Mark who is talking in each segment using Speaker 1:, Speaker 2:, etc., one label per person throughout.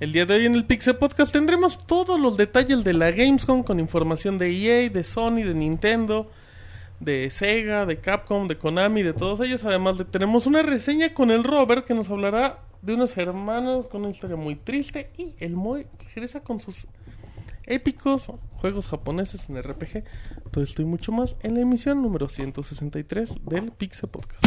Speaker 1: El día de hoy en el Pixel Podcast tendremos todos los detalles de la Gamescom con información de EA, de Sony, de Nintendo, de Sega, de Capcom, de Konami, de todos ellos. Además, tenemos una reseña con el Robert que nos hablará de unos hermanos con una historia muy triste y el Moy regresa con sus épicos juegos japoneses en RPG. Todo esto y mucho más en la emisión número 163 del Pixel Podcast.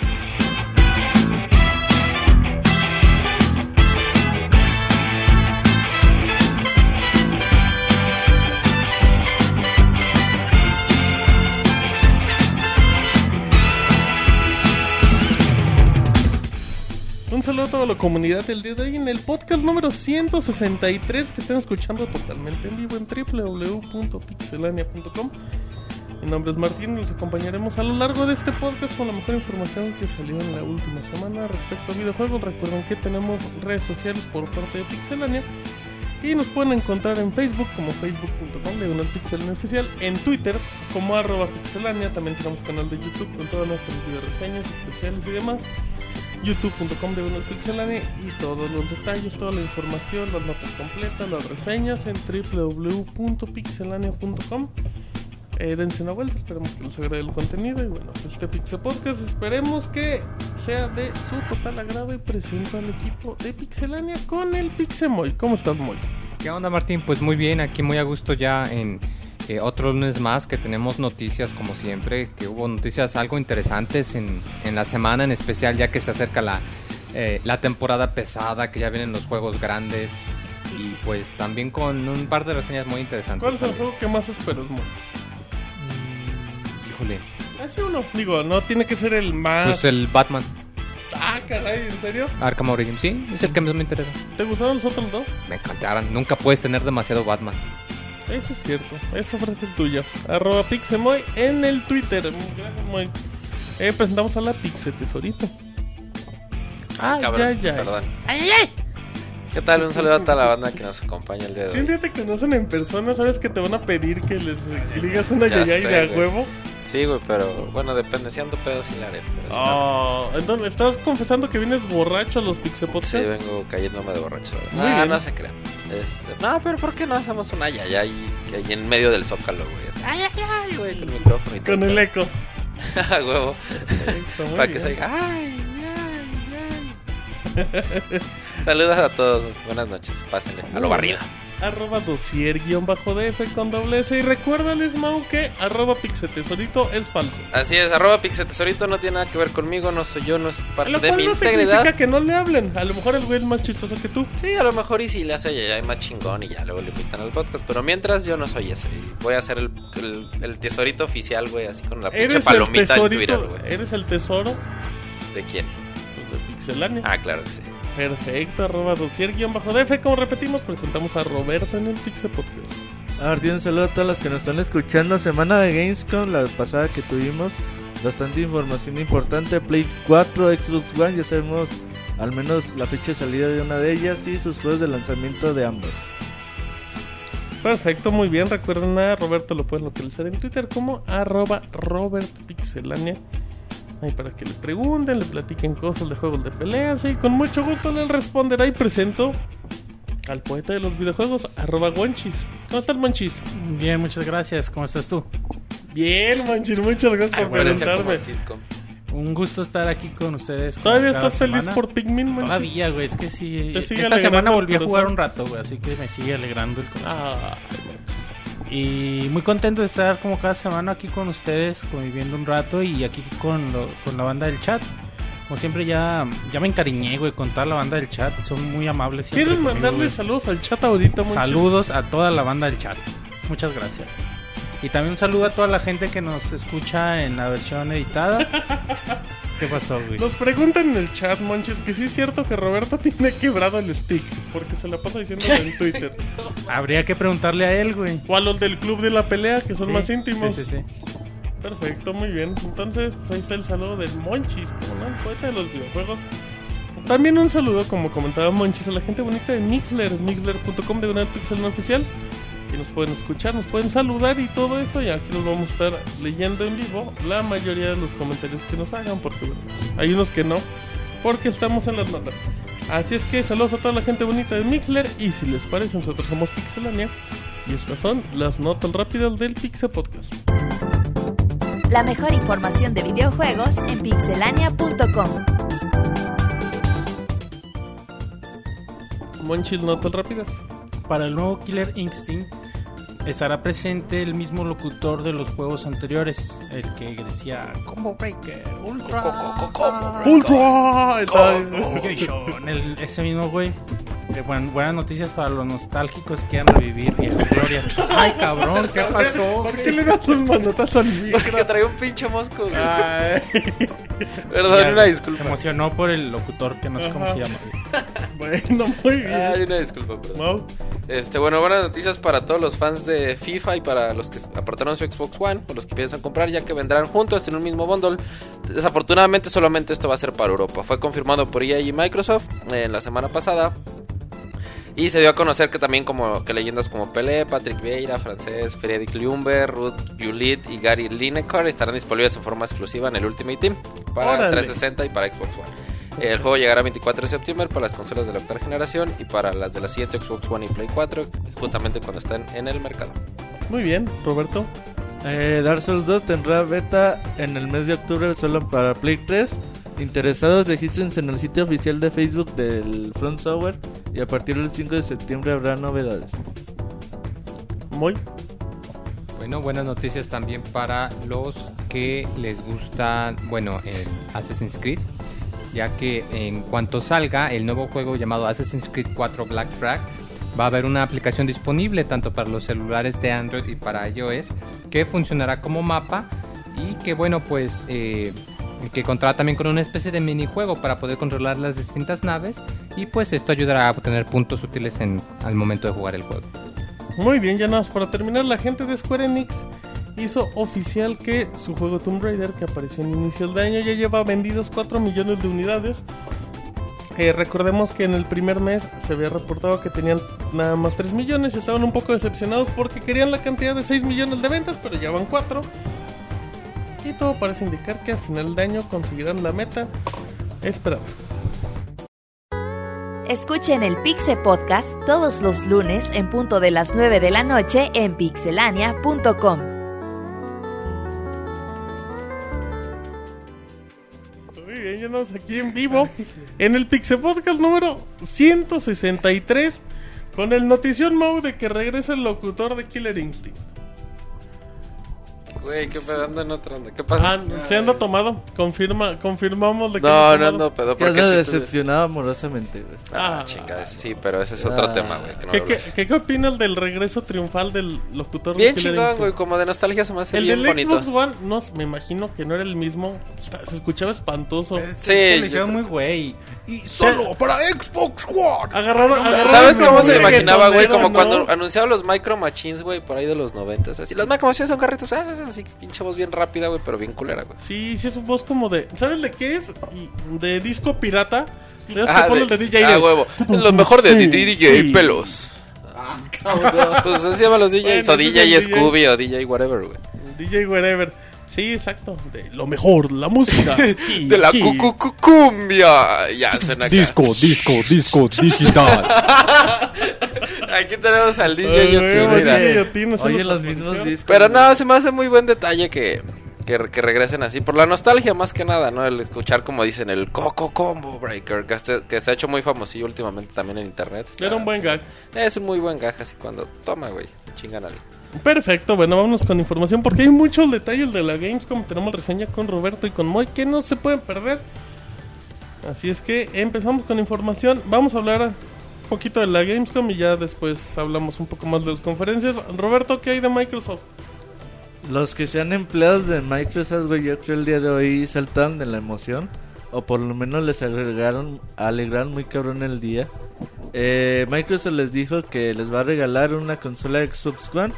Speaker 1: Un saludo a toda la comunidad del día de hoy en el podcast número 163 que están escuchando totalmente en vivo en www.pixelania.com. Mi nombre es Martín y los acompañaremos a lo largo de este podcast con la mejor información que salió en la última semana respecto a videojuegos. Recuerden que tenemos redes sociales por parte de Pixelania y nos pueden encontrar en Facebook como facebook.com una Pixelania oficial, en Twitter como arroba pixelania, también tenemos canal de YouTube con todas nuestras video reseñas especiales y demás youtube.com de Pixelania y todos los detalles, toda la información, las notas completas, las reseñas en www.pixelania.com. Eh, dense una vuelta, esperemos que les agrade el contenido y bueno, pues este Pixel Podcast esperemos que sea de su total agrado y presento al equipo de Pixelania con el Pixemoy. ¿Cómo estás, Moy?
Speaker 2: ¿Qué onda, Martín? Pues muy bien, aquí muy a gusto ya en eh, otro lunes más que tenemos noticias como siempre, que hubo noticias algo interesantes en, en la semana en especial ya que se acerca la, eh, la temporada pesada, que ya vienen los juegos grandes y pues también con un par de reseñas muy interesantes.
Speaker 1: ¿Cuál es el juego que más esperas, Moy?
Speaker 2: Mm, híjole,
Speaker 1: Así uno, digo, no tiene que ser el más...
Speaker 2: pues el Batman
Speaker 1: Ah, caray, ¿en serio?
Speaker 2: Arkham Origins, sí, es el que más me interesa.
Speaker 1: ¿Te gustaron los otros dos?
Speaker 2: Me encantaron, nunca puedes tener demasiado Batman.
Speaker 1: Eso es cierto, esa frase es tuya. Arroba Pixemoy en el Twitter. Gracias, Moy. Eh, presentamos a la Pixe Tesorito. Ah,
Speaker 3: Cabrón,
Speaker 1: ya, ya.
Speaker 3: Perdón. ¿Qué tal? Un saludo a toda la banda que nos acompaña el día de
Speaker 1: Si un
Speaker 3: hoy.
Speaker 1: día te conocen en persona, ¿sabes que te van a pedir que les digas una
Speaker 3: Ya sé,
Speaker 1: de a huevo?
Speaker 3: Sí, güey, pero bueno, depende. Si ando pedo, sí la haré. Pero si no,
Speaker 1: Oh, entonces, ¿estás confesando que vienes borracho a los Pixe Podcast?
Speaker 3: sí, vengo cayéndome de borracho.
Speaker 1: Muy
Speaker 3: No,
Speaker 1: bien.
Speaker 3: no se crean. Este, no, pero ¿por qué no hacemos una yayay que ahí en medio del zócalo, güey? Así, Ay, ay, ay, güey, con el micrófono y todo.
Speaker 1: Con el eco.
Speaker 3: A huevo. Para que se diga, ay, ay, ay. Saludos a todos. Buenas noches. Pásenle a lo barrido.
Speaker 1: Arroba dosier guion bajo DF con doble S. Y recuérdales, Mau, que arroba Pixetesorito es falso.
Speaker 3: Así es, arroba Pixetesorito no tiene nada que ver conmigo, no soy yo, no es parte
Speaker 1: Lo
Speaker 3: de
Speaker 1: cual
Speaker 3: mi
Speaker 1: no
Speaker 3: integridad.
Speaker 1: significa que no le hablen. A lo mejor el güey es más chistoso que tú.
Speaker 3: Sí, a lo mejor y si le hace ya más chingón y ya luego le invitan al podcast. Pero mientras yo no soy ese. Voy a ser el, el, el tesorito oficial, güey, así con la pinche
Speaker 1: Eres el
Speaker 3: palomita en Twitter, güey.
Speaker 1: Eres el tesoro
Speaker 3: ¿De quién?
Speaker 1: pues, de Pixelania.
Speaker 3: Ah, claro que sí.
Speaker 1: Perfecto, arroba dosier guion bajo DF. Como repetimos, presentamos a Roberto en el Pixel Podcast.
Speaker 4: A Martín, un saludo a todos los que nos están escuchando. Semana de Gamescom, la pasada que tuvimos. Bastante información importante. Play 4, Xbox One, ya sabemos al menos la fecha de salida de una de ellas y sus juegos de lanzamiento de ambas.
Speaker 1: Perfecto, muy bien. Recuerden a Roberto lo pueden localizar en Twitter como arroba robertpixelania. Ahí para que le pregunten, le platiquen cosas de juegos de peleas y con mucho gusto le responderá y presento al poeta de los videojuegos, arroba Monchis. ¿Cómo estás, Monchis?
Speaker 5: Bien, muchas gracias. ¿Cómo estás tú?
Speaker 1: Bien, Monchis, muchas gracias
Speaker 3: Ay,
Speaker 1: por
Speaker 3: sitcom.
Speaker 5: Un gusto estar aquí con ustedes.
Speaker 1: ¿Todavía estás feliz por Pikmin, Monchis?
Speaker 5: Todavía, güey. Es que sí. Esta semana volví a jugar un rato, güey. Así que me sigue alegrando el corazón.
Speaker 1: Ay, Monchis.
Speaker 5: Y muy contento de estar como cada semana aquí con ustedes, conviviendo un rato y aquí con, lo- con la banda del chat. Como siempre ya, ya me encariñé, güey, con toda la banda del chat. Son muy amables.
Speaker 1: ¿Quieres
Speaker 5: conmigo,
Speaker 1: mandarle
Speaker 5: güey.
Speaker 1: saludos al chat ahorita, Monchis?
Speaker 5: Saludos a toda la banda del chat. Muchas gracias. Y también un saludo a toda la gente que nos escucha en la versión editada. ¿Qué pasó, güey?
Speaker 1: Nos preguntan en el chat, Monchis, que sí es cierto que Roberto tiene quebrado el stick, porque se la pasa diciéndolo en Twitter.
Speaker 5: Habría que preguntarle a él, güey.
Speaker 1: O a los del club de la pelea, que son
Speaker 5: Sí,
Speaker 1: más íntimos.
Speaker 5: Sí, sí, sí.
Speaker 1: Perfecto, muy bien. Entonces, pues ahí está el saludo del Monchis, como no, el poeta de los videojuegos. También un saludo, como comentaba Monchis, a la gente bonita de Mixler, mixler.com de una pixel no oficial. Que nos pueden escuchar, nos pueden saludar y todo eso. Y aquí nos vamos a estar leyendo en vivo la mayoría de los comentarios que nos hagan. Porque bueno, hay unos que no, porque estamos en las notas. Así es que saludos a toda la gente bonita de Mixler. Y si les parece, nosotros somos Pixelania. Y estas son las notas rápidas del Pixel Podcast.
Speaker 6: La mejor información de videojuegos en pixelania.com.
Speaker 1: Monchis, notas rápidas.
Speaker 5: Para el nuevo Killer Instinct estará presente el mismo locutor de los juegos anteriores, el que decía Combo Breaker, Ultra,
Speaker 1: ¡Ultra!
Speaker 5: Obligation", el- ese mismo güey. Eh, buen- buenas noticias para los nostálgicos que quieran revivir viejas glorias. Ay, cabrón, ¿qué pasó?
Speaker 1: ¿Por qué le das un manotazo al micro?
Speaker 3: Porque trae un pinche mosco, güey.
Speaker 1: Ay,
Speaker 3: Perdón,
Speaker 5: Ya,
Speaker 3: una
Speaker 5: Se
Speaker 3: disculpa.
Speaker 5: emocionó por el locutor que no sé cómo
Speaker 1: Ajá.
Speaker 5: se llama.
Speaker 1: bueno, muy bien.
Speaker 3: Ay, una disculpa, perdón. Este, bueno, buenas noticias para todos los fans de FIFA y para los que apartaron su Xbox One o los que piensan comprar, ya que vendrán juntos en un mismo bundle. Desafortunadamente, solamente esto va a ser para Europa. Fue confirmado por EA y Microsoft en la semana pasada. Y se dio a conocer que también como que leyendas como Pelé, Patrick Vieira, Francés, Frederick Lumber, Ruth Juliet y Gary Lineker estarán disponibles en forma exclusiva en el Ultimate Team para
Speaker 1: Órale.
Speaker 3: 360 y para Xbox One. El juego llegará el 24 de septiembre para las consolas de la octava generación y para las de la siguiente Xbox One y Play 4, justamente cuando estén en el mercado.
Speaker 1: Muy bien, Roberto.
Speaker 4: Eh, Dark Souls 2 tendrá beta en el mes de octubre solo para Play 3. Interesados, regístrense en el sitio oficial de Facebook del Front Software y a partir del 5 de septiembre habrá novedades.
Speaker 1: Muy.
Speaker 2: Bueno, buenas noticias también para los que les gusta, bueno, el Assassin's Creed, ya que en cuanto salga el nuevo juego llamado Assassin's Creed 4 Black Flag, va a haber una aplicación disponible tanto para los celulares de Android y para iOS que funcionará como mapa y que bueno pues eh, que contará también con una especie de minijuego para poder controlar las distintas naves y pues esto ayudará a obtener puntos útiles en, al momento de jugar el juego.
Speaker 1: Muy bien, ya nada más para terminar, la gente de Square Enix hizo oficial que su juego Tomb Raider, que apareció en inicios de año, ya lleva vendidos 4 millones de unidades. Eh, recordemos que en el primer mes se había reportado que tenían nada más 3 millones y estaban un poco decepcionados porque querían la cantidad de 6 millones de ventas, pero ya van 4. Y todo parece indicar que a final de año conseguirán la meta esperada.
Speaker 6: Escuchen el Pixe Podcast todos los lunes en punto de las 9 de la noche en pixelania.com.
Speaker 1: aquí en vivo en el Pixel Podcast número 163 con el notición Mau de que regresa el locutor de Killer Instinct.
Speaker 3: Güey, qué pedo, anda en otra onda. ¿Qué pasa?
Speaker 1: Ah, se anda tomado. Confirma, confirmamos de que
Speaker 3: no, no ando pedo.
Speaker 4: Que
Speaker 3: Porque sí estoy-
Speaker 4: decepcionado amorosamente, güey.
Speaker 3: Ah,
Speaker 1: Ah.
Speaker 3: chingada, sí, pero ese es otro
Speaker 4: Ah.
Speaker 3: tema, güey. que no
Speaker 1: ¿Qué,
Speaker 3: lo
Speaker 1: qué, qué- qué opinas del regreso triunfal del locutor
Speaker 3: Bien
Speaker 1: de Killer
Speaker 3: chingón,
Speaker 1: Instinct?
Speaker 3: güey. Como de nostalgia se me hace
Speaker 1: El
Speaker 3: bien
Speaker 1: del
Speaker 3: bonito.
Speaker 1: Xbox One, no, me imagino que no era el mismo. Está- Se escuchaba espantoso.
Speaker 5: Es,
Speaker 3: Sí,
Speaker 5: es que
Speaker 3: yo
Speaker 5: le hicieron
Speaker 3: creo-
Speaker 5: muy güey.
Speaker 1: Y solo para Xbox One. Agarraron, agarraron
Speaker 3: ¿Sabes cómo se imaginaba, güey? Como
Speaker 1: ¿no?
Speaker 3: cuando anunciaban los Micro Machines, güey, por ahí de los noventas. Así, los Micro Machines son carritos, ah, así, pinche voz bien rápida, güey, pero bien culera, güey.
Speaker 1: Sí, sí es un voz como de... ¿Sabes de qué es? De disco pirata. De que
Speaker 3: Ah, de,
Speaker 1: de DJ.
Speaker 3: ah,
Speaker 1: de-
Speaker 3: huevo. Lo mejor de
Speaker 1: Sí,
Speaker 3: DJ
Speaker 1: sí.
Speaker 3: Pelos. Pues así se llaman los DJs.
Speaker 1: Bueno,
Speaker 3: o DJ
Speaker 1: el
Speaker 3: Scooby o DJ whatever, güey.
Speaker 1: DJ wherever. Sí, exacto. De lo mejor, la música. Aquí,
Speaker 3: De la
Speaker 1: aquí.
Speaker 3: cucucucumbia. Ya suena acá.
Speaker 2: disco, disco digital.
Speaker 3: Aquí tenemos al DJ Yotin,
Speaker 4: Oye, los mismos discos.
Speaker 3: Pero no, se me hace muy buen detalle que, que, que regresen así. Por la nostalgia más que nada, ¿no? El escuchar como dicen el Coco Combo Breaker. Que, este- que se ha hecho muy famosillo últimamente también en internet. Está-
Speaker 1: Era un buen gag.
Speaker 3: Es un muy buen gag así cuando toma, güey. Chingan a alguien.
Speaker 1: Perfecto, bueno, vámonos con información porque hay muchos detalles de la Gamescom. Tenemos reseña con Roberto y con Moy que no se pueden perder. Así es que empezamos con información. Vamos a hablar un poquito de la Gamescom y ya después hablamos un poco más de las conferencias. Roberto, ¿qué hay de Microsoft?
Speaker 4: Los que sean empleados de Microsoft, güey, yo creo el día de hoy saltaron de la emoción. O por lo menos les agregaron, alegraron muy cabrón el día. Eh, Microsoft les dijo que les va a regalar una consola Xbox One.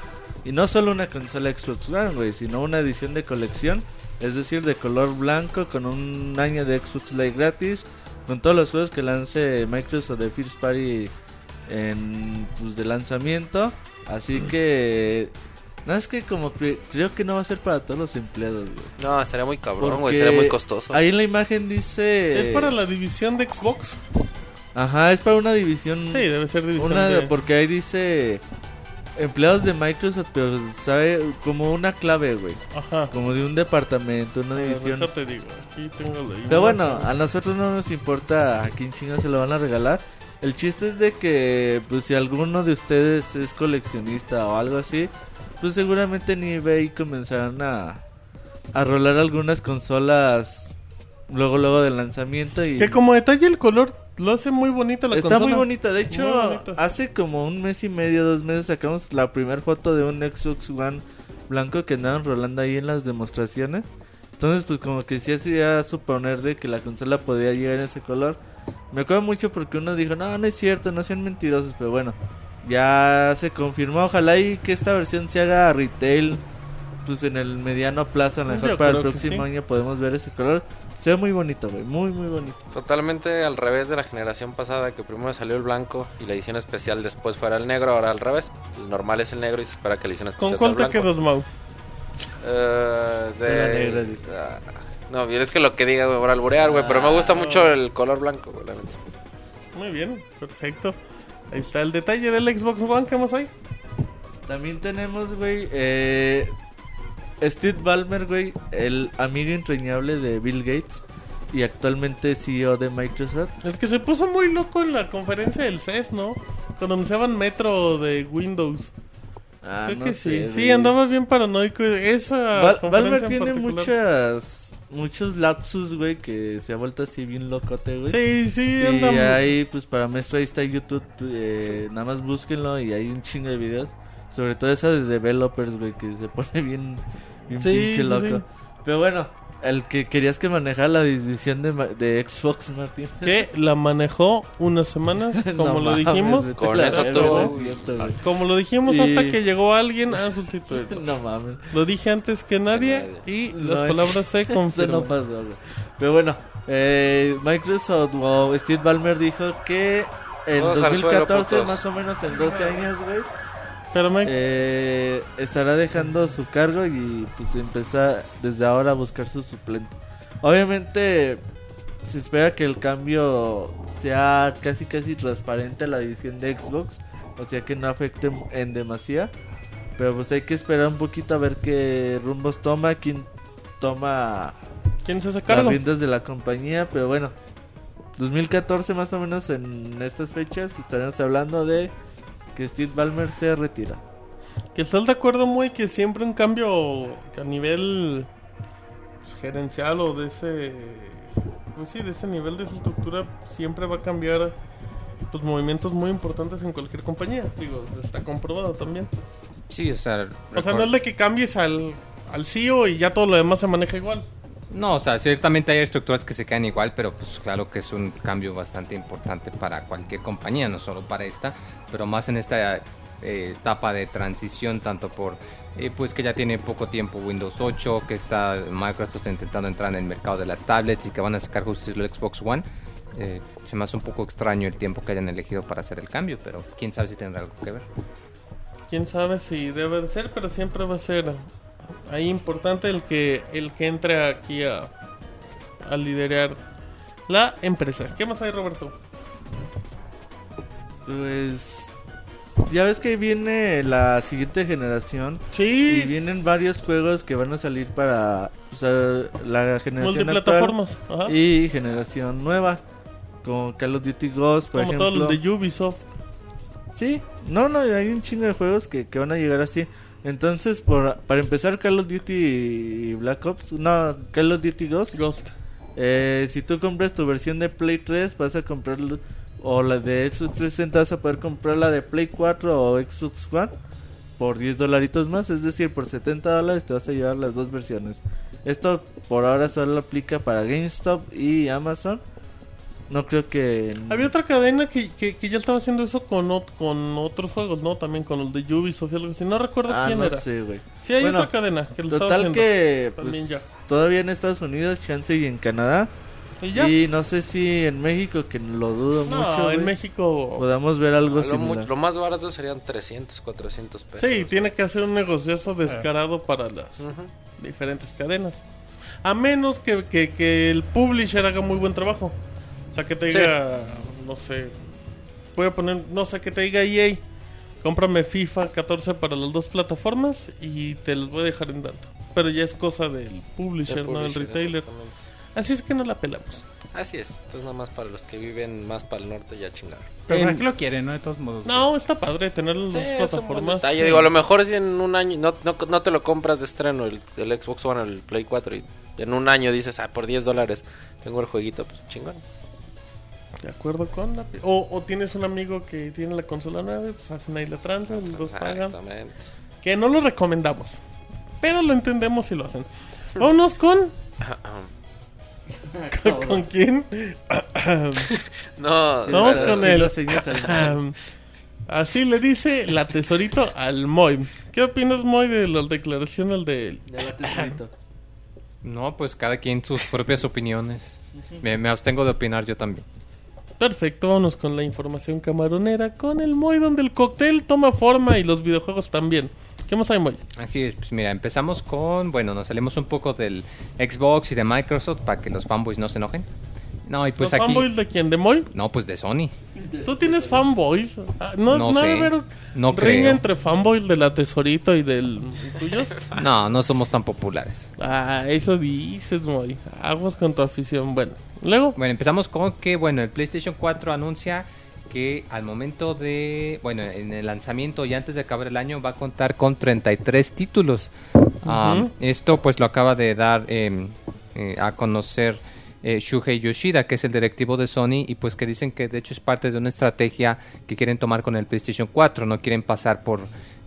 Speaker 4: Y no solo una consola Xbox One, güey, sino una edición de colección. Es decir, de color blanco con un año de Xbox Live gratis. con todos los juegos que lance Microsoft de First Party en pues, de lanzamiento. Así que no es que como que creo que no va a ser para todos los empleados, güey.
Speaker 3: No, estaría muy cabrón, güey. Estaría muy costoso.
Speaker 4: Ahí en la imagen dice
Speaker 1: ¿Es para la división de Xbox?
Speaker 4: Ajá, es para una división
Speaker 1: Sí, debe ser división
Speaker 4: una
Speaker 1: de...
Speaker 4: porque ahí dice empleados de Microsoft, pero sabe como una clave, güey.
Speaker 1: Ajá.
Speaker 4: Como de un departamento, una
Speaker 1: ver,
Speaker 4: división.
Speaker 1: déjate digo, aquí tengo la
Speaker 4: Pero bueno, a nosotros no nos importa a quién chinga se lo van a regalar. El chiste es de que, pues, si alguno de ustedes es coleccionista o algo así, pues seguramente en eBay comenzarán a, a rolar algunas consolas luego, luego del lanzamiento. Y
Speaker 1: Que como detalle el color lo hace muy bonita la
Speaker 4: está
Speaker 1: consola.
Speaker 4: muy bonita. De hecho, hace como un mes y medio, dos meses, sacamos la primera foto de un Xbox One blanco que andaban rolando ahí en las demostraciones. Entonces, pues como que sí hacía suponer de que la consola podía llegar en ese color. Me acuerdo mucho porque uno dijo, no, no es cierto, no sean mentirosos, pero bueno, ya se confirmó. Ojalá y que esta versión se haga retail, pues en el mediano plazo, a lo mejor para el próximo
Speaker 1: sí.
Speaker 4: año podemos ver ese color. Se ve muy bonito, güey, muy, muy bonito.
Speaker 3: Totalmente al revés de la generación pasada, que primero salió el blanco y la edición especial después fuera el negro, ahora al revés. El normal es el negro y se espera que la edición especial
Speaker 1: ¿Con cuál
Speaker 3: sea
Speaker 1: te
Speaker 3: el blanco.
Speaker 1: quedas, Mau?
Speaker 3: Eh, de...
Speaker 4: De la negra, dice.
Speaker 3: Ah, no, es que lo que diga, güey, por alburear, güey, pero me gusta
Speaker 4: Ah.
Speaker 3: mucho el color blanco, güey, la neta.
Speaker 1: Muy bien, perfecto. Ahí está el detalle del Xbox One, ¿qué más hay?
Speaker 4: También tenemos, güey, eh, Steve Ballmer, güey, el amigo entrañable de Bill Gates y actualmente CEO de Microsoft.
Speaker 1: El que se puso muy loco en la conferencia del CES, ¿no? Cuando anunciaban Metro de Windows.
Speaker 4: Ah,
Speaker 1: Creo
Speaker 4: no
Speaker 1: que
Speaker 4: sé,
Speaker 1: sí.
Speaker 4: güey.
Speaker 1: Sí, andaba bien paranoico. Esa
Speaker 4: Val- tiene muchas, muchos lapsus, güey, que se ha vuelto así bien locote, güey.
Speaker 1: Sí, sí,
Speaker 4: Y
Speaker 1: anda muy-
Speaker 4: ahí, pues para maestro, ahí está YouTube. eh, nada más búsquenlo y hay un chingo de videos. Sobre todo esa de developers, güey, que se pone bien, bien
Speaker 1: Sí,
Speaker 4: pinche loco.
Speaker 1: sí.
Speaker 4: Pero bueno, el que querías que manejara la división de, ma- de Xbox, Martín.
Speaker 1: Que la manejó unas semanas, como
Speaker 4: No
Speaker 1: lo dijimos.
Speaker 3: Con eso
Speaker 4: güey.
Speaker 1: Como lo dijimos
Speaker 4: Y-
Speaker 1: hasta que llegó alguien a sustituirlo.
Speaker 4: No mames.
Speaker 1: Lo dije antes que nadie y
Speaker 4: No,
Speaker 1: las
Speaker 4: es-
Speaker 1: palabras se confirman.
Speaker 4: no pasó, güey. Pero bueno, eh, Microsoft o Steve Ballmer dijo que en
Speaker 3: Todos al suelo,
Speaker 4: 2014,
Speaker 3: putos.
Speaker 4: más o menos en 12 años, güey,
Speaker 1: Pero me...
Speaker 4: eh, estará dejando su cargo y pues empezar desde ahora a buscar su suplente. Obviamente se espera que el cambio sea casi casi transparente a la división de Xbox, o sea que no afecte en demasía. Pero pues hay que esperar un poquito a ver qué rumbos toma, quién toma
Speaker 1: ¿Quién se
Speaker 4: las riendas de la compañía, pero bueno, 2014 más o menos en estas fechas estaremos hablando de que Steve Ballmer se retira.
Speaker 1: Que estás de acuerdo muy que siempre un cambio a nivel pues, gerencial o de ese pues sí, de ese nivel de esa estructura siempre va a cambiar pues movimientos muy importantes en cualquier compañía. Digo, está comprobado también.
Speaker 2: Sí, o sea...
Speaker 1: O sea, no es de que cambies al, al CEO y ya todo lo demás se maneja igual.
Speaker 2: No, o sea, ciertamente hay estructuras que se quedan igual, pero pues claro que es un cambio bastante importante para cualquier compañía, no solo para esta, pero más en esta eh, etapa de transición, tanto por eh, pues que ya tiene poco tiempo Windows 8, que está Microsoft intentando entrar en el mercado de las tablets y que van a sacar justo el Xbox One. Eh, se me hace un poco extraño el tiempo que hayan elegido para hacer el cambio, pero quién sabe si tendrá algo que ver.
Speaker 1: Quién sabe si debe de ser, pero siempre va a ser ahí importante el que el que entre aquí a, a liderar la empresa. ¿Qué más hay, Roberto?
Speaker 4: Pues ya ves que viene la siguiente generación y
Speaker 1: Sí,
Speaker 4: vienen varios juegos que van a salir para o sea, la generación
Speaker 1: multiplataformas. Ajá.
Speaker 4: y generación nueva, como Call of Duty Ghost, por
Speaker 1: Como
Speaker 4: ejemplo.
Speaker 1: todos los de Ubisoft.
Speaker 4: Sí, no, no, hay un chingo de juegos que, que van a llegar así. Entonces, por, para empezar, Call of Duty y Black Ops, no, Call of Duty Ghost.
Speaker 1: Ghost.
Speaker 4: Eh, si tú compras tu versión de Play 3, vas a comprar, o la de Xbox 360, vas a poder comprar la de Play 4 o Xbox One por 10 dolaritos más. Es decir, por 70 dólares te vas a llevar las dos versiones. Esto por ahora solo aplica para GameStop y Amazon. No creo que...
Speaker 1: Había otra cadena que, que, que ya estaba haciendo eso con, ot- con otros juegos, ¿no? También con el de Ubisoft y algo así. No recuerdo
Speaker 4: Ah,
Speaker 1: quién
Speaker 4: no
Speaker 1: era.
Speaker 4: sé, güey.
Speaker 1: Sí, hay
Speaker 4: Bueno,
Speaker 1: otra cadena que lo estaba
Speaker 4: Total
Speaker 1: haciendo.
Speaker 4: que
Speaker 1: También
Speaker 4: pues,
Speaker 1: ya.
Speaker 4: todavía en Estados Unidos, chance y en Canadá,
Speaker 1: Y ya.
Speaker 4: Y no sé si en México, que lo dudo
Speaker 1: no,
Speaker 4: mucho,
Speaker 1: en
Speaker 4: güey,
Speaker 1: México.
Speaker 4: podamos ver algo
Speaker 3: Lo, mu-
Speaker 4: similar.
Speaker 3: lo más barato serían 300, 400 pesos.
Speaker 1: Sí, tiene que hacer un negociazo descarado para las
Speaker 3: Ujú.
Speaker 1: diferentes cadenas. A menos que, que, que el publisher haga muy buen trabajo. O sea, que te
Speaker 3: Sí.
Speaker 1: diga, no sé, voy a poner, no sé, que te diga EA, cómprame FIFA 14 para las dos plataformas y te los voy a dejar en tanto. Pero ya es cosa del publisher, no del retailer. Así es que no la pelamos.
Speaker 3: Así es. Entonces nada más para los que viven más para el norte ya chingar.
Speaker 5: Pero
Speaker 1: En-
Speaker 5: ¿para qué lo quieren, no? De todos modos. güey.
Speaker 1: No, está padre tener las
Speaker 3: Sí,
Speaker 1: dos
Speaker 3: es un buen
Speaker 1: plataformas. Sí.
Speaker 3: Digo, a lo mejor si en un año no, no, no te lo compras de estreno el, el Xbox One o el Play 4 y en un año dices, ah, por 10 dólares tengo el jueguito, pues chingón.
Speaker 1: De acuerdo con la... O, o tienes un amigo que tiene la consola nueva, pues hacen ahí la tranza, los dos pagan.
Speaker 3: Exactamente.
Speaker 1: Que no lo recomendamos. Pero lo entendemos si lo hacen. Vámonos con... ¿Con, con quién?
Speaker 3: No,
Speaker 1: Vamos
Speaker 3: pero-
Speaker 1: con
Speaker 4: Sí,
Speaker 1: Ahem. Así le dice la tesorito al Moy. ¿Qué opinas, Moy, de la declaración al de...
Speaker 4: Ya la tesorito.
Speaker 2: No, pues cada quien sus propias opiniones. Me, me abstengo de opinar yo también.
Speaker 1: Perfecto, vámonos con la información camaronera. Con el Moy, donde el cóctel toma forma y los videojuegos también. ¿Qué más hay, Moy?
Speaker 2: Así es, pues mira, empezamos con, bueno, nos salimos un poco del Xbox y de Microsoft para que los fanboys no se enojen. No, y pues
Speaker 1: ¿Los
Speaker 2: aquí...
Speaker 1: fanboys de quién? ¿De Moy?
Speaker 2: No, pues de Sony.
Speaker 1: ¿Tú tienes fanboys? Ah, No,
Speaker 2: No sé. No creo.
Speaker 1: entre fanboys de la tesorito y del tuyo.
Speaker 2: No, no somos tan populares.
Speaker 1: ah, eso dices, Moy. Aguas con tu afición. Bueno, luego...
Speaker 2: Bueno, empezamos con que, bueno, el PlayStation 4 anuncia que al momento de, bueno, en el lanzamiento y antes de acabar el año va a contar con 33 títulos. Ah,
Speaker 1: Ujú.
Speaker 2: esto pues lo acaba de dar eh, eh, a conocer eh, Shuhei Yoshida, que es el directivo de Sony, y pues que dicen que de hecho es parte de una estrategia que quieren tomar con el PlayStation 4, no quieren pasar por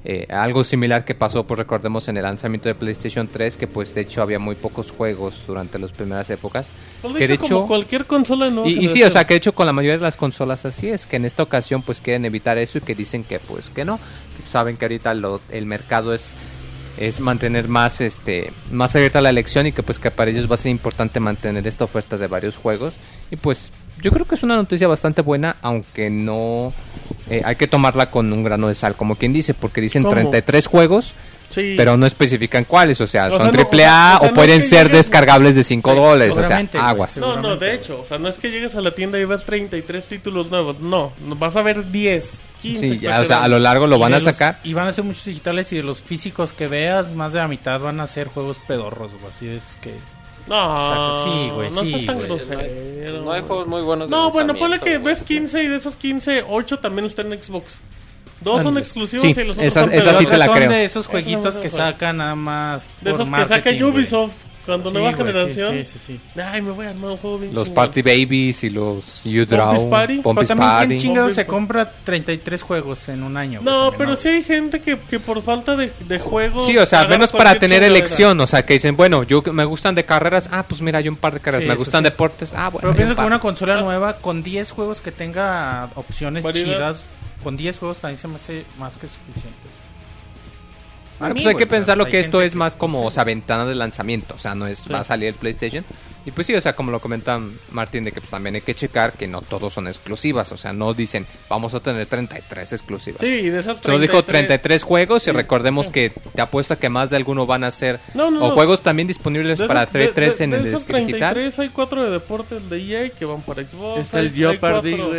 Speaker 2: eh, algo similar que pasó, pues recordemos en el lanzamiento de PlayStation 3, que pues de hecho había muy pocos juegos durante las primeras épocas.
Speaker 1: Pues de
Speaker 2: que de
Speaker 1: hecho, como cualquier consola nueva
Speaker 2: y, y sí, o sea, que de hecho con la mayoría de las consolas así es, que en esta ocasión pues quieren evitar eso y que dicen que pues que no. Saben que ahorita lo- el mercado es es mantener más este más abierta la elección y que pues que para ellos va a ser importante mantener esta oferta de varios juegos y pues yo creo que es una noticia bastante buena aunque no eh, hay que tomarla con un grano de sal como quien dice porque dicen
Speaker 1: ¿Cómo?
Speaker 2: 33 juegos
Speaker 1: Sí.
Speaker 2: pero no especifican cuáles o sea
Speaker 1: O
Speaker 2: son
Speaker 1: sea, no,
Speaker 2: triple
Speaker 1: o sea,
Speaker 2: A
Speaker 1: o
Speaker 2: o
Speaker 1: no
Speaker 2: pueden
Speaker 1: es que
Speaker 2: ser
Speaker 1: llegues-
Speaker 2: descargables de 5
Speaker 5: Sí,
Speaker 2: dólares o sea aguas
Speaker 1: No, no, de hecho, o sea, no es que llegues a la tienda y ves 33 títulos nuevos, no, vas a ver 10, 15.
Speaker 2: Sí, ya, o sea, a lo largo lo van a
Speaker 5: los-
Speaker 2: sacar.
Speaker 5: y van a ser muchos digitales y de los físicos que veas, más de la mitad van a ser juegos pedorros, güey. Así es que.
Speaker 1: No,
Speaker 5: sí, güey,
Speaker 1: no
Speaker 5: sí,
Speaker 1: seas tan grosero.
Speaker 3: No hay juegos muy buenos. de
Speaker 1: No, bueno, ponle que
Speaker 3: güey.
Speaker 1: ves 15 y de esos 15, 8 también están en Xbox. Dos son exclusivos
Speaker 2: Sí,
Speaker 1: y los otros
Speaker 2: esa-
Speaker 1: son
Speaker 2: esa sí te la
Speaker 5: son
Speaker 2: creo.
Speaker 5: de esos
Speaker 1: Eso
Speaker 5: jueguitos
Speaker 1: no
Speaker 5: que sacan nada más.
Speaker 1: De
Speaker 5: por
Speaker 1: esos que saca
Speaker 5: marketing, güey.
Speaker 1: Cuando
Speaker 5: Sí,
Speaker 1: nueva
Speaker 5: güey, sí,
Speaker 1: generación.
Speaker 5: Sí, sí, sí.
Speaker 1: Ay, me voy a armar un juego bien
Speaker 2: Los
Speaker 1: chingón.
Speaker 2: Party Babies y los You Draw.
Speaker 1: Pompis Party.
Speaker 5: Pero
Speaker 2: Pompis
Speaker 5: también, ¿quién chingado se compra 33 juegos en un año? güey?
Speaker 1: No, pero sí hay gente que, que por falta de, de juegos.
Speaker 2: Sí, o sea, menos para tener elección. O sea, que dicen, bueno, yo me gustan de carreras. Ah, pues mira, hay un par de carreras.
Speaker 5: Sí,
Speaker 2: me gustan
Speaker 5: sí.
Speaker 2: deportes. Ah, bueno.
Speaker 5: Pero pienso
Speaker 2: un
Speaker 5: que una consola nueva con 10 juegos que tenga opciones
Speaker 1: Variedad.
Speaker 5: chidas, con 10 juegos también se me hace más que suficiente.
Speaker 2: Bueno, pues hay
Speaker 5: güey,
Speaker 2: que pensar lo que esto es más como, o sea, ventana de lanzamiento. O sea, no es,
Speaker 1: Sí.
Speaker 2: va a salir el PlayStation. Y pues sí, o sea, como lo comenta Martín, de que pues también hay que checar que no todos son exclusivas. O sea, no dicen, vamos a tener 33 exclusivas.
Speaker 1: Sí, de esas
Speaker 2: Solo dijo
Speaker 1: 33.
Speaker 2: 33 juegos y
Speaker 1: Sí,
Speaker 2: recordemos
Speaker 1: sí.
Speaker 2: que te apuesto a que más de alguno van a ser
Speaker 1: No, no,
Speaker 2: o
Speaker 1: no.
Speaker 2: juegos también disponibles
Speaker 1: De
Speaker 2: para
Speaker 1: esos- de-
Speaker 2: 3
Speaker 1: de-
Speaker 2: en
Speaker 1: de
Speaker 2: el
Speaker 1: esos
Speaker 2: disco digital.
Speaker 1: 33 hay 4 de deportes de EA que van para Xbox.
Speaker 4: Está el Jeopardy,
Speaker 1: cuatro-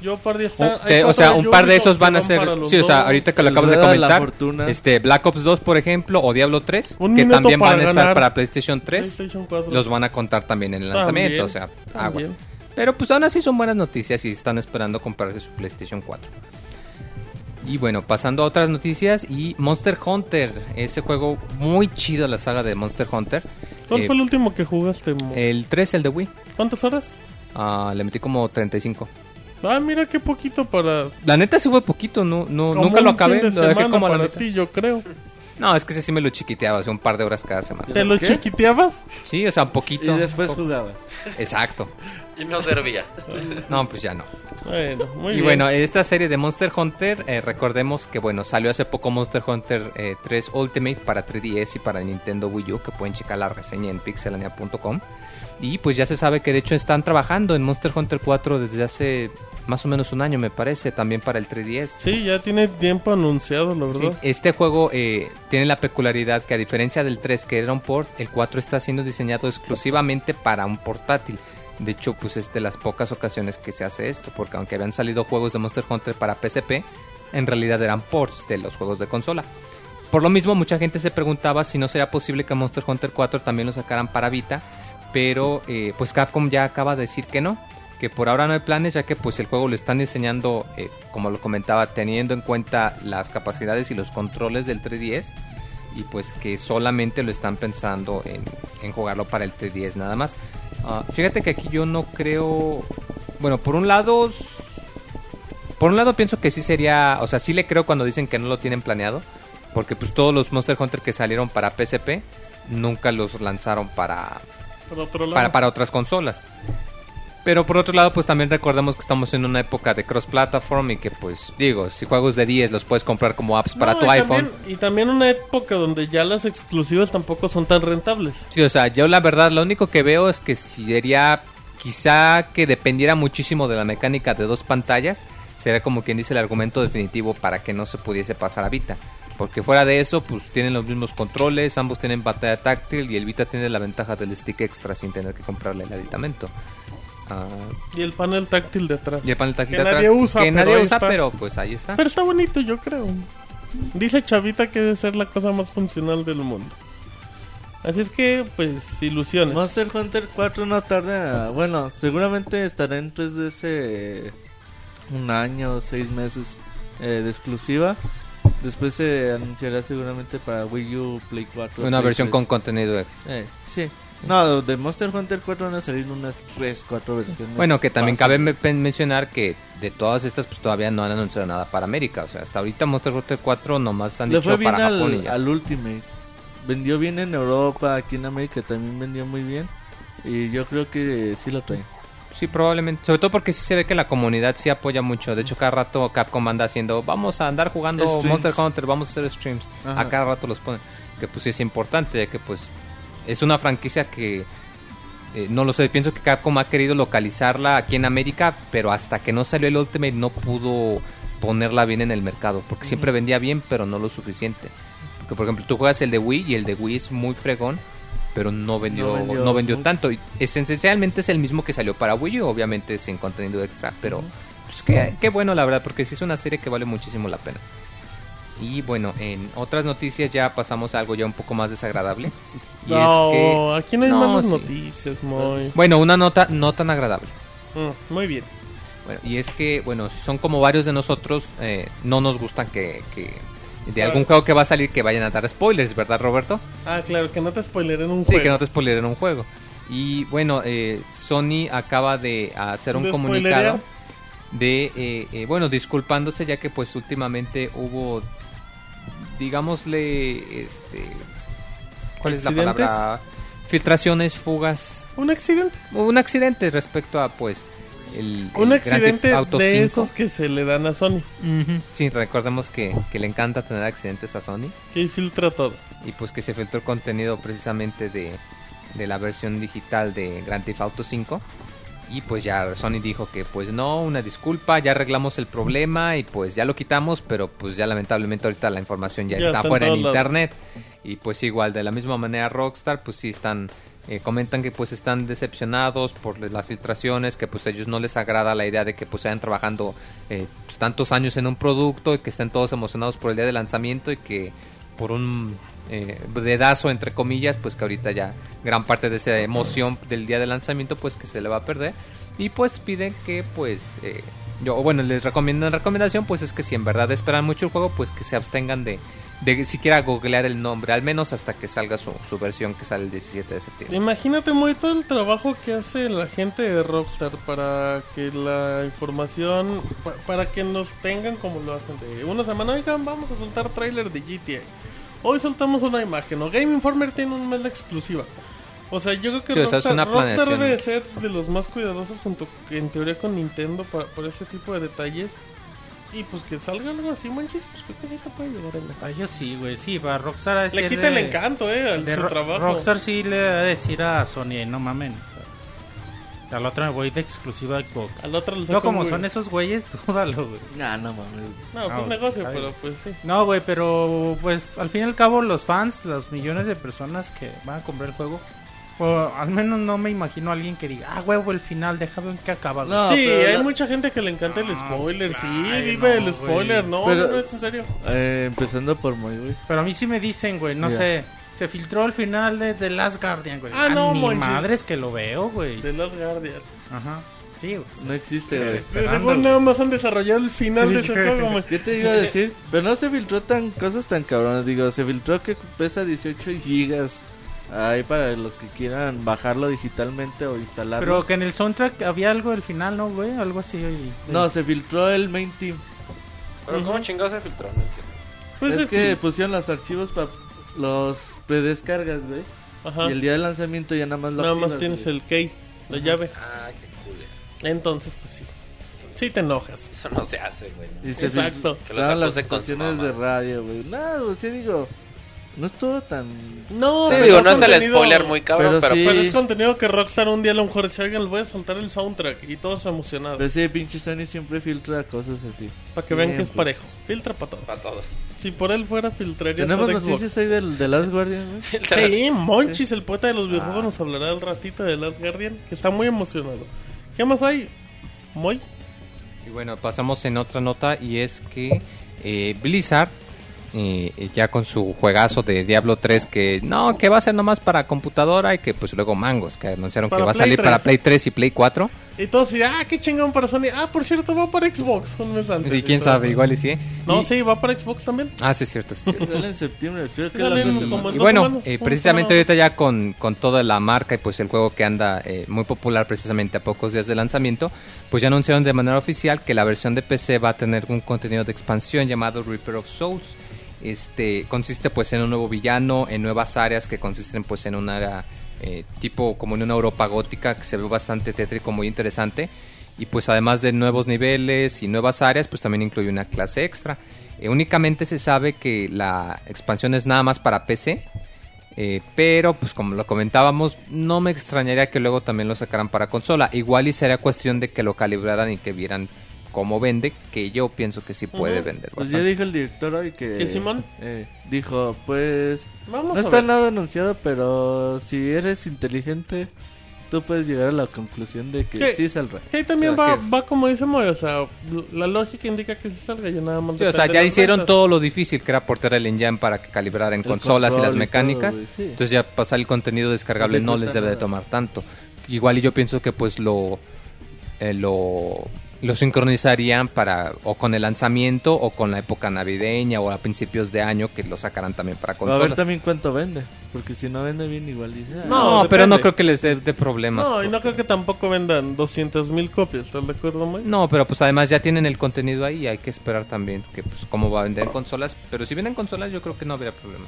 Speaker 4: güey.
Speaker 1: Jeopardy
Speaker 2: O,
Speaker 1: está. hay
Speaker 2: te- o sea,
Speaker 1: de
Speaker 2: un par de esos van a ser. Sí, o sea, ahorita que lo acabas de
Speaker 4: de
Speaker 2: comentar. Este, Black Ops 2, por ejemplo, o Diablo 3,
Speaker 1: Un
Speaker 2: que también van a estar para PlayStation 3.
Speaker 1: PlayStation 4.
Speaker 2: Los van a contar también en el lanzamiento,
Speaker 1: También,
Speaker 2: o sea, aguas.
Speaker 1: también.
Speaker 2: Pero pues aún así son buenas noticias y están esperando comprarse su PlayStation 4. Y bueno, pasando a otras noticias y Monster Hunter, ese juego muy chido la saga de Monster Hunter.
Speaker 1: ¿Cuál
Speaker 2: Eh,
Speaker 1: fue el último que jugaste? Mo?
Speaker 2: el 3, el de Wii.
Speaker 1: ¿Cuántas horas?
Speaker 2: Ah, le metí como 35.
Speaker 1: Ah, mira qué poquito para.
Speaker 2: La neta sí fue poquito, no, no
Speaker 1: como
Speaker 2: nunca
Speaker 1: un
Speaker 2: lo acabé,
Speaker 1: fin de
Speaker 2: lo dejé como a la
Speaker 1: para
Speaker 2: mitad.
Speaker 1: ti, yo creo.
Speaker 2: No, es que ese sí me lo chiquiteaba, hace un par de horas cada semana.
Speaker 1: ¿Te lo
Speaker 4: ¿Qué?
Speaker 1: chiquiteabas?
Speaker 2: Sí, o sea, un
Speaker 4: Y
Speaker 2: poquito.
Speaker 4: después
Speaker 2: Po-
Speaker 4: jugabas.
Speaker 2: Exacto.
Speaker 3: Y no servía.
Speaker 2: No, pues ya no.
Speaker 1: Bueno, muy
Speaker 2: y
Speaker 1: bien.
Speaker 2: bueno, esta serie de Monster Hunter, eh, recordemos que bueno, salió hace poco Monster Hunter eh, 3 Ultimate para 3DS y para Nintendo Wii U, que pueden checar la reseña en pixelania.com. Y pues ya se sabe que de hecho están trabajando en Monster Hunter 4 desde hace más o menos un año, me parece, también para el 3DS.
Speaker 1: Sí, ya tiene tiempo anunciado, la
Speaker 2: Sí,
Speaker 1: verdad.
Speaker 2: este juego eh, tiene la peculiaridad que a diferencia del 3 que era un port, el 4 está siendo diseñado exclusivamente para un portátil. De hecho, pues es de las pocas ocasiones que se hace esto, porque aunque habían salido juegos de Monster Hunter para PSP, en realidad eran ports de los juegos de consola. Por lo mismo, mucha gente se preguntaba si no sería posible que Monster Hunter 4 también lo sacaran para Vita, pero eh, pues Capcom ya acaba de decir que no, que por ahora no hay planes, ya que pues el juego lo están diseñando, eh, como lo comentaba, teniendo en cuenta las capacidades y los controles del 3DS, y pues que solamente lo están pensando en, jugarlo para el 3DS nada más. Ah, fíjate que aquí yo no creo, bueno, por un lado, por un lado pienso que sí sería, o sea, sí le creo cuando dicen que no lo tienen planeado, porque pues todos los Monster Hunter que salieron para PSP nunca los lanzaron para
Speaker 1: Por otro lado.
Speaker 2: para, para otras consolas. Pero por otro lado, pues también recordemos que estamos en una época de cross-platform y que pues digo, si juegos de 10 los puedes comprar como apps para
Speaker 1: No,
Speaker 2: tu
Speaker 1: y
Speaker 2: iPhone.
Speaker 1: También, y también una época donde ya las exclusivas tampoco son tan rentables.
Speaker 2: Sí, o sea, yo la verdad lo único que veo es que si sería quizá que dependiera muchísimo de la mecánica de dos pantallas, sería como quien dice el argumento definitivo para que no se pudiese pasar a Vita. Porque fuera de eso, pues tienen los mismos controles, ambos tienen pantalla táctil y el Vita tiene la ventaja del stick extra sin tener que comprarle el aditamento. Ah,
Speaker 1: Y el panel táctil detrás.
Speaker 2: y el panel táctil
Speaker 1: Que
Speaker 2: de
Speaker 1: nadie
Speaker 2: atrás,
Speaker 1: usa,
Speaker 2: que nadie usa,
Speaker 1: está.
Speaker 2: pero pues ahí está.
Speaker 1: Pero está bonito, yo creo. Dice Chavita que debe ser la cosa más funcional del mundo. Así es que, pues, ilusiones.
Speaker 4: Monster Hunter 4 no tarda. Bueno, seguramente estará en 3DS eh, un año o seis meses eh, de exclusiva. Después se anunciará seguramente para Wii U, Play 4.
Speaker 2: Una
Speaker 4: Play
Speaker 2: versión
Speaker 4: 3.
Speaker 2: con contenido extra.
Speaker 4: Eh, sí. No, de Monster Hunter 4 van a salir unas 3, 4 versiones.
Speaker 2: Bueno, que también cabe mencionar que de todas estas pues todavía no han anunciado nada para América. O sea, hasta ahorita Monster Hunter 4 nomás han
Speaker 4: Le
Speaker 2: dicho
Speaker 4: fue bien
Speaker 2: para Japón y
Speaker 4: al,
Speaker 2: ya.
Speaker 4: al Ultimate. Vendió bien en Europa, aquí en América también vendió muy bien. Y yo creo que sí lo traen.
Speaker 2: Sí, probablemente. Sobre todo porque sí se ve que la comunidad sí apoya mucho. De hecho, cada rato Capcom anda haciendo, vamos a andar jugando
Speaker 4: Streams.
Speaker 2: Monster Hunter, vamos a hacer streams.
Speaker 4: Ajá.
Speaker 2: A cada rato los ponen. Que pues sí es importante, ya que pues es una franquicia que... eh, no lo sé, pienso que Capcom ha querido localizarla aquí en América, pero hasta que no salió el Ultimate no pudo ponerla bien en el mercado, porque siempre vendía bien, pero no lo suficiente. Porque por ejemplo, tú juegas el de Wii y el de Wii es muy fregón, pero no vendió,
Speaker 4: No
Speaker 2: no
Speaker 4: vendió
Speaker 2: tanto. Y es- esencialmente es el mismo que salió para Wii U, obviamente sin contenido extra, pero pues, qué, qué bueno la verdad, porque sí es una serie que vale muchísimo la pena. Y bueno, en otras noticias ya pasamos a algo ya un poco más desagradable. Y
Speaker 1: no,
Speaker 2: es que,
Speaker 1: aquí no hay
Speaker 2: No,
Speaker 1: malas
Speaker 2: sí.
Speaker 1: noticias, muy.
Speaker 2: bueno, una nota no tan agradable.
Speaker 1: Mm, muy bien.
Speaker 2: Bueno, y es que, bueno, son como varios de nosotros, eh, no nos gustan que, que de algún juego que va a salir que vayan a dar spoilers, ¿verdad, Roberto?
Speaker 1: Ah, claro, que no te spoileren un
Speaker 2: Sí,
Speaker 1: juego.
Speaker 2: que no te spoileren un juego. Y bueno, eh, Sony acaba de hacer un
Speaker 1: ¿De
Speaker 2: comunicado de, eh, eh, bueno, disculpándose ya que pues últimamente hubo, digámosle, este, ¿cuál es la palabra? Filtraciones, fugas,
Speaker 1: Un accidente.
Speaker 2: un accidente respecto a pues el,
Speaker 1: Un
Speaker 2: el Grand Theft
Speaker 1: accidente
Speaker 2: Auto
Speaker 1: de
Speaker 2: 5.
Speaker 1: esos que se le dan a Sony.
Speaker 2: Sí, recordemos que, que le encanta tener accidentes a Sony
Speaker 1: Que filtra todo.
Speaker 2: y pues que se filtró el contenido precisamente de, de la versión digital de Grand Theft Auto 5 y pues ya Sony dijo que pues no, una disculpa, ya arreglamos el problema y pues ya lo quitamos, pero pues ya lamentablemente ahorita la información ya,
Speaker 1: Ya
Speaker 2: está fuera en
Speaker 1: lados.
Speaker 2: internet y pues igual de la misma manera Rockstar pues sí están eh, comentan que pues están decepcionados por las filtraciones, que pues a ellos no les agrada la idea de que pues hayan trabajando eh, pues, tantos años en un producto y que estén todos emocionados por el día de lanzamiento y que por un eh, dedazo entre comillas pues que ahorita ya gran parte de esa emoción del día de lanzamiento pues que se le va a perder. Y pues piden que pues eh, yo bueno les recomiendo en recomendación pues es que si en verdad esperan mucho el juego pues que se abstengan de, de siquiera googlear el nombre al menos hasta que salga su, su versión que sale el 17 de septiembre
Speaker 1: Imagínate muy todo el trabajo que hace la gente de Rockstar para que la información, pa- para que nos tengan como lo hacen de una semana, oigan, vamos a soltar tráiler de GTA. Hoy soltamos una imagen, o Game Informer tiene un mes exclusiva. O sea, yo creo que
Speaker 2: Sí, o sea, es
Speaker 1: Rockstar,
Speaker 2: una
Speaker 1: Rockstar
Speaker 2: planeación.
Speaker 1: debe ser de los más cuidadosos junto en teoría con Nintendo para, por ese tipo de detalles. Y pues que salga algo así, manches, pues creo que sí te puede llegar a la-
Speaker 5: Ay, yo sí, güey, sí, para Rockstar a decir
Speaker 1: Le quita el encanto, eh, al
Speaker 5: de
Speaker 1: su
Speaker 5: Ro-
Speaker 1: trabajo.
Speaker 5: Rockstar sí le va a decir a Sony, no mamen. O sea, al otro me voy de exclusiva a Xbox.
Speaker 1: Al otro lo
Speaker 5: No, como son esos güeyes, dúdalo, güey.
Speaker 4: Ah, no mames.
Speaker 1: No, pues
Speaker 5: No,
Speaker 1: negocio,
Speaker 5: está
Speaker 1: pero pues sí.
Speaker 5: No, güey, pero pues al fin y al cabo los fans, los millones de personas que van a comprar el juego, o al menos no me imagino a alguien que diga, ah, huevo, el final, déjame ver qué acaba. güey".
Speaker 4: No,
Speaker 1: sí,
Speaker 4: pero
Speaker 1: hay
Speaker 4: la-
Speaker 1: mucha gente que le encanta el
Speaker 5: Ah,
Speaker 1: spoiler. Sí,
Speaker 5: ay,
Speaker 1: vive
Speaker 5: no,
Speaker 1: el spoiler.
Speaker 5: güey.
Speaker 1: No,
Speaker 4: Pero-
Speaker 1: no, es en serio.
Speaker 4: Eh, empezando por muy, güey.
Speaker 5: Pero a mí sí me dicen, güey, no
Speaker 4: Mira.
Speaker 5: sé, se filtró el final de The Last Guardian, güey.
Speaker 1: Ah, no,
Speaker 5: ni
Speaker 1: Monchi.
Speaker 5: madres que lo veo, güey.
Speaker 1: De Last Guardian.
Speaker 5: Ajá. Sí, güey.
Speaker 4: No existe, güey.
Speaker 5: Güey.
Speaker 1: nada más han desarrollado el final de ese juego, man.
Speaker 4: ¿Qué te iba a decir? Pero no se filtró tan cosas tan cabronas. Digo, se filtró que pesa 18 gigas. Ahí para los que quieran bajarlo digitalmente o instalarlo.
Speaker 5: Pero que en el soundtrack había algo del final, ¿no, güey? Algo así. güey.
Speaker 4: No, se filtró el main team.
Speaker 3: Pero ¿cómo chingados se filtró? No entiendo.
Speaker 1: Pues
Speaker 4: es
Speaker 1: en
Speaker 4: que
Speaker 1: fin.
Speaker 4: pusieron los archivos para los predescargas, güey.
Speaker 1: Ajá.
Speaker 4: Y el día del lanzamiento ya nada más lo
Speaker 1: Nada más tienes
Speaker 4: güey.
Speaker 1: el key, la llave.
Speaker 3: Ah, qué cool.
Speaker 1: Entonces, pues sí. Sí te enojas.
Speaker 3: Eso no se hace, güey.
Speaker 4: Y se
Speaker 1: Exacto.
Speaker 3: Que los
Speaker 4: las estaciones de radio, güey. Nada, güey, sí digo. No estuvo tan.
Speaker 1: No,
Speaker 3: Sí,
Speaker 1: pero
Speaker 3: digo, no es el spoiler muy cabrón,
Speaker 4: Pero
Speaker 3: pero,
Speaker 4: sí.
Speaker 1: Pero
Speaker 3: pues...
Speaker 1: es contenido que Rockstar un día a lo mejor dice, oigan, voy a soltar el soundtrack. Y todos emocionados.
Speaker 4: Pero sí, pinche Sony siempre filtra cosas así.
Speaker 1: para que vean que es parejo. Filtra para todos.
Speaker 3: Para todos.
Speaker 1: Si por él fuera, filtraría
Speaker 4: Tenemos noticias ahí del de Last Guardian, güey.
Speaker 1: Sí, Monchis, el poeta de los videojuegos,
Speaker 4: Ah.
Speaker 1: nos hablará al ratito de Last Guardian, que está muy emocionado. ¿Qué más hay? Moy.
Speaker 2: Y bueno, pasamos en otra nota y es que eh, Blizzard, eh, ya con su juegazo de Diablo 3, que no, que va a ser nomás para computadora y que pues luego mangos, que anunciaron
Speaker 1: Para
Speaker 2: que va a salir
Speaker 1: 3.
Speaker 2: para Play 3 y Play 4.
Speaker 1: Y todos dicen, ah, qué chingón para Sony. Ah, por cierto, va para Xbox un mes antes.
Speaker 2: Y quién sabe, igual y sí.
Speaker 1: No,
Speaker 2: Y-
Speaker 1: sí, va para Xbox también.
Speaker 2: Ah, sí, es cierto. sí, cierto.
Speaker 4: Sale en septiembre, creo
Speaker 1: Sí,
Speaker 4: que
Speaker 1: como en
Speaker 2: Y bueno,
Speaker 1: semanas,
Speaker 2: eh, precisamente ahorita ya con, con toda la marca y pues el juego que anda eh, muy popular precisamente a pocos días de lanzamiento, pues ya anunciaron de manera oficial que la versión de PC va a tener un contenido de expansión llamado Reaper of Souls. Este consiste pues en un nuevo villano, en nuevas áreas que consisten pues en un área eh, tipo como en una Europa gótica que se ve bastante tétrico, muy interesante. Y pues además de nuevos niveles y nuevas áreas, pues también incluye una clase extra. Eh, únicamente se sabe que la expansión es nada más para PC. eh, pero, pues como lo comentábamos, no me extrañaría que luego también lo sacaran para consola. Igual y sería cuestión de que lo calibraran y que vieran cómo vende, que yo pienso que sí puede vender
Speaker 4: Pues ya dijo el director hoy que.
Speaker 1: ¿Qué, Simón?
Speaker 4: eh, dijo, pues.
Speaker 1: Vamos
Speaker 4: No
Speaker 1: a
Speaker 4: está
Speaker 1: ver.
Speaker 4: nada anunciado, pero si eres inteligente, tú puedes llegar a la conclusión de que
Speaker 1: ¿Qué?
Speaker 4: sí saldrá.
Speaker 1: Que ahí también va,
Speaker 2: que
Speaker 1: va como dice Moy, o sea, la lógica indica que se salga ya nada más.
Speaker 2: Sí, o sea, ya hicieron
Speaker 1: ventas.
Speaker 2: todo lo difícil que era portar el engine para que calibrara en
Speaker 4: El
Speaker 2: consolas y las
Speaker 4: y
Speaker 2: mecánicas.
Speaker 4: todo, sí.
Speaker 2: Entonces ya pasar el contenido descargable
Speaker 4: No cuesta
Speaker 2: les debe de tomar tanto. Igual y yo pienso que pues lo eh, lo lo sincronizarían para o con el lanzamiento o con la época navideña o a principios de año que lo sacarán también para
Speaker 4: Va a ver
Speaker 2: consolas.
Speaker 4: también cuánto vende. Porque si no vende bien, igual dice. ah,
Speaker 2: No,
Speaker 1: No,
Speaker 2: pero no creo que les dé problemas.
Speaker 1: No, y no creo que tampoco vendan 200 mil copias, ¿estás de acuerdo, Moy?
Speaker 2: No, pero pues además ya tienen el contenido ahí, hay que esperar también que pues cómo va a vender en consolas, pero si vienen consolas yo creo que no habría problema.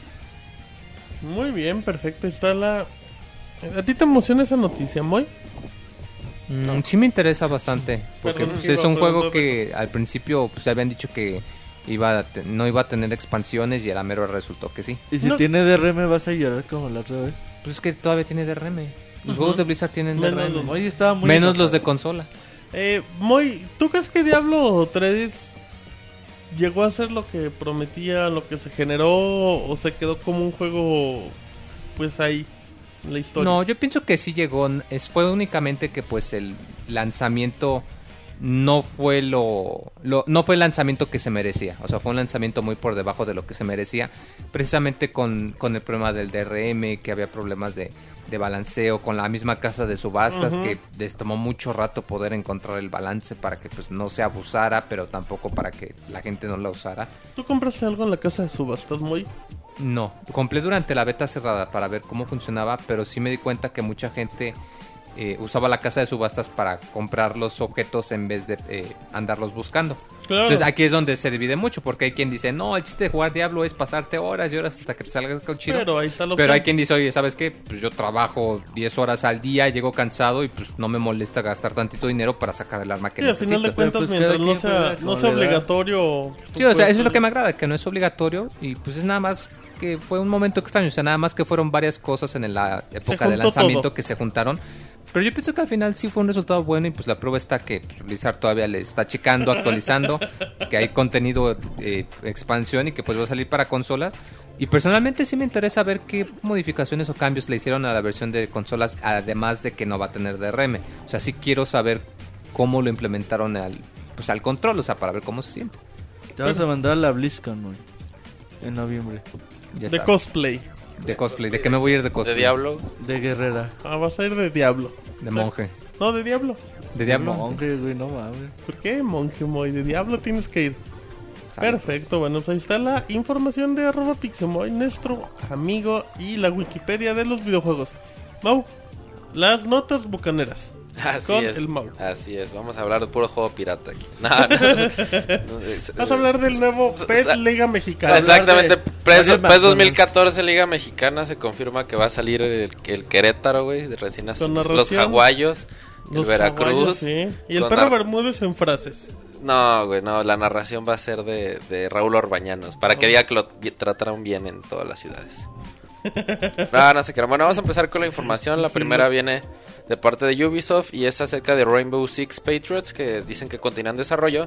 Speaker 1: Muy bien, perfecto. Está la. ¿A ti te emociona esa noticia, Moy?
Speaker 2: Mm, sí me interesa bastante, porque
Speaker 1: Perdón,
Speaker 2: pues, es un juego que al principio pues habían dicho que iba a te- no iba a tener expansiones y a la mero resultó que sí.
Speaker 4: Y si
Speaker 1: No.
Speaker 4: tiene DRM, vas a llorar como la otra vez.
Speaker 2: Pues es que todavía tiene DRM. Los
Speaker 1: Ujú.
Speaker 2: juegos de Blizzard tienen
Speaker 1: Menos
Speaker 2: DRM.
Speaker 1: los-
Speaker 4: Hoy estaba muy.
Speaker 2: Menos los de
Speaker 4: enojado.
Speaker 2: consola.
Speaker 1: Eh, Moy, ¿tú crees que Diablo 3 llegó a ser lo que prometía, lo que se generó, o se quedó como un juego, pues ahí, la historia?
Speaker 2: No, yo pienso que sí llegó. Es, fue únicamente que pues el lanzamiento no fue lo, lo- no fue el lanzamiento que se merecía. O sea, fue un lanzamiento muy por debajo de lo que se merecía. Precisamente con, con el problema del DRM, que había problemas de, de balanceo, con la misma casa de subastas, que les tomó mucho rato poder encontrar el balance para que pues no se abusara, pero tampoco para que la gente no la usara.
Speaker 1: ¿Tú compraste algo en la casa de subastas, Moy?
Speaker 2: No, compré durante la beta cerrada para ver cómo funcionaba, pero sí me di cuenta que mucha gente eh, usaba la casa de subastas para comprar los objetos en vez de eh, andarlos buscando.
Speaker 1: Claro.
Speaker 2: Entonces aquí es donde se divide mucho, porque hay quien dice, no, el chiste de jugar Diablo es pasarte horas y horas hasta que te salgas con chido.
Speaker 1: Pero ahí está la
Speaker 2: Pero hay quien dice, oye, ¿sabes qué? Pues yo trabajo 10 horas al día, llego cansado y pues no me molesta gastar tantito dinero para sacar el arma que
Speaker 1: Sí, al final de
Speaker 2: necesito.
Speaker 1: cuentas,
Speaker 4: pues,
Speaker 1: mientras no sea, no obligatorio.
Speaker 2: Sí, o sea, eso es lo
Speaker 1: pues,
Speaker 2: que me agrada, que no es obligatorio y pues es nada más que fue un momento extraño, o sea, nada más que fueron varias cosas en la época de lanzamiento
Speaker 1: todo.
Speaker 2: que se juntaron. Pero yo pienso que al final sí fue un resultado bueno y pues la prueba está que pues, Blizzard todavía le está checando, actualizando, que hay contenido, eh, expansión y que pues va a salir para consolas. Y personalmente sí me interesa ver qué modificaciones o cambios le hicieron a la versión de consolas, además de que no va a tener DRM. O sea, sí quiero saber cómo lo implementaron al, pues, al control, o sea, para ver cómo se siente.
Speaker 4: Te vas a mandar a la BlizzCon, güey. En noviembre.
Speaker 1: De cosplay.
Speaker 2: De cosplay, ¿de qué me voy a ir de
Speaker 3: De
Speaker 2: cosplay?
Speaker 3: Diablo.
Speaker 4: De guerrera.
Speaker 1: Ah, vas a ir de Diablo.
Speaker 2: De monje.
Speaker 1: No, de Diablo.
Speaker 2: ¿De Diablo?
Speaker 4: Monje, güey, no mames.
Speaker 1: ¿Por qué, monje Moy? De Diablo tienes que ir. Perfecto, bueno, pues ahí está la información de arroba Pixemoy, nuestro amigo y la Wikipedia de los videojuegos. Mau, las notas bucaneras.
Speaker 3: Así
Speaker 1: Con
Speaker 3: es.
Speaker 1: el Mau.
Speaker 3: Así es. Vamos a hablar de puro juego pirata aquí. No, no, no, es-
Speaker 1: Vas a hablar del nuevo PES Liga Mexicana.
Speaker 3: Exactamente. PES, PES
Speaker 4: McDonald's.
Speaker 3: 2014 Liga Mexicana se confirma que va a salir el, el Querétaro, güey, de recién nacido. Los. Jaguayos, el Veracruz.
Speaker 1: sí. Y el perro Bermúdez en frases.
Speaker 3: No, güey, no, la narración va a ser de, de Raúl Orbañanos, para que diga que lo trataron bien en todas las ciudades. No, no sé qué. Bueno, vamos a empezar con la información. La primera viene de parte de Ubisoft y es acerca de Rainbow Six Patriots, que dicen que continúan desarrollo.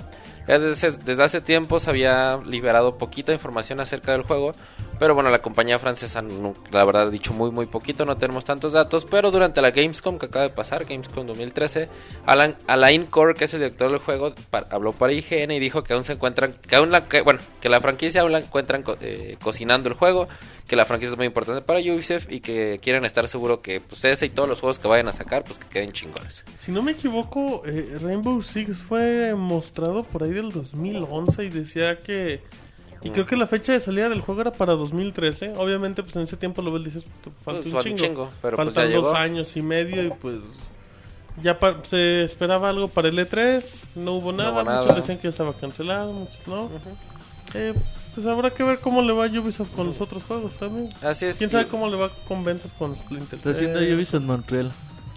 Speaker 3: Desde, desde hace tiempo se había liberado poquita información acerca del juego, pero bueno, la compañía francesa, no- la verdad, ha dicho muy, muy poquito, no tenemos tantos datos, pero durante la Gamescom que acaba de pasar, Gamescom 2013, Alan, Alain Core, que es el director del juego, habló para IGN y dijo que aún se encuentran, que aún la, que, bueno, que la franquicia aún la encuentran eh, cocinando el juego, que la franquicia es muy importante para Ubisoft y que quieren estar seguros que pues ese y todos los juegos que vayan a sacar, pues que queden chingones.
Speaker 1: Si no me equivoco, eh, Rainbow Six fue mostrado por ahí del 2011 y decía que... Y creo que la fecha de salida del juego era para 2013. Obviamente, pues en ese tiempo lo ves dices, "Te falta
Speaker 3: Pues,
Speaker 1: un chingo.
Speaker 3: chingo, pero, pues,
Speaker 1: Faltan
Speaker 3: ya
Speaker 1: dos
Speaker 3: llegó.
Speaker 1: años y medio y pues... Ya pa- se esperaba algo para el E3, no hubo
Speaker 3: No
Speaker 1: nada,
Speaker 3: hubo
Speaker 1: muchos
Speaker 3: nada.
Speaker 1: decían que ya estaba cancelado, muchos no. Eh, pues habrá que ver cómo le va a Ubisoft con los otros juegos también.
Speaker 3: Así es.
Speaker 1: ¿Quién sabe cómo le va con ventas con Splinter
Speaker 4: Está haciendo Ubisoft Montreal.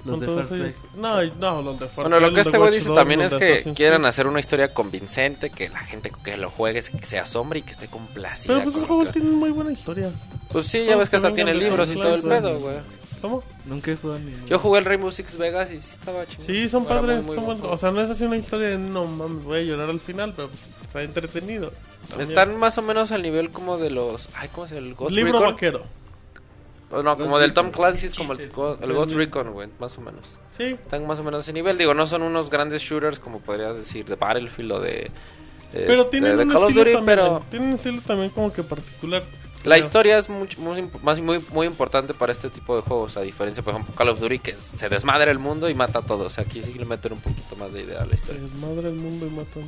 Speaker 4: Los de Far Cry.
Speaker 1: No, no, los de Far
Speaker 3: Bueno, lo que este güey dice también es que quieren
Speaker 1: Creed.
Speaker 3: hacer una historia convincente, que la gente que lo juegue, se- que se asombre y que esté complacida.
Speaker 1: Pero pues esos juegos
Speaker 3: que-
Speaker 1: tienen muy buena historia.
Speaker 3: Pues sí, ya ves que hasta tiene libros y todo el pedo, güey.
Speaker 1: ¿Cómo?
Speaker 4: Nunca he jugado ni.
Speaker 3: Yo jugué el Rainbow Six Vegas y sí estaba chido.
Speaker 1: Sí, son padres. O sea, no es así una historia de no mames, voy a llorar al final, pero pues, está entretenido. También.
Speaker 3: Están más o menos al nivel como de los. Ay, ¿cómo se llama? El Ghost
Speaker 1: Libro
Speaker 3: Recon.
Speaker 1: vaquero.
Speaker 3: O no, como del Tom Clancy es como el, el Ghost Recon, güey, más o menos.
Speaker 1: Sí.
Speaker 3: Están más o menos a ese nivel. Digo, no son unos grandes shooters como podrías decir de Battlefield o de.
Speaker 1: Pero
Speaker 3: este,
Speaker 1: tienen
Speaker 3: de
Speaker 1: un
Speaker 3: Call of
Speaker 1: estilo
Speaker 3: Duty,
Speaker 1: también.
Speaker 3: pero.
Speaker 1: Tienen un estilo también como que particular.
Speaker 3: La historia es mucho, muy, más, muy, muy importante para este tipo de juegos, a diferencia, por ejemplo, Call of Duty, que se desmadra el mundo y mata a todo. O sea, aquí sí le meten un poquito más de idea a la historia.
Speaker 1: Desmadra el mundo y mata todo.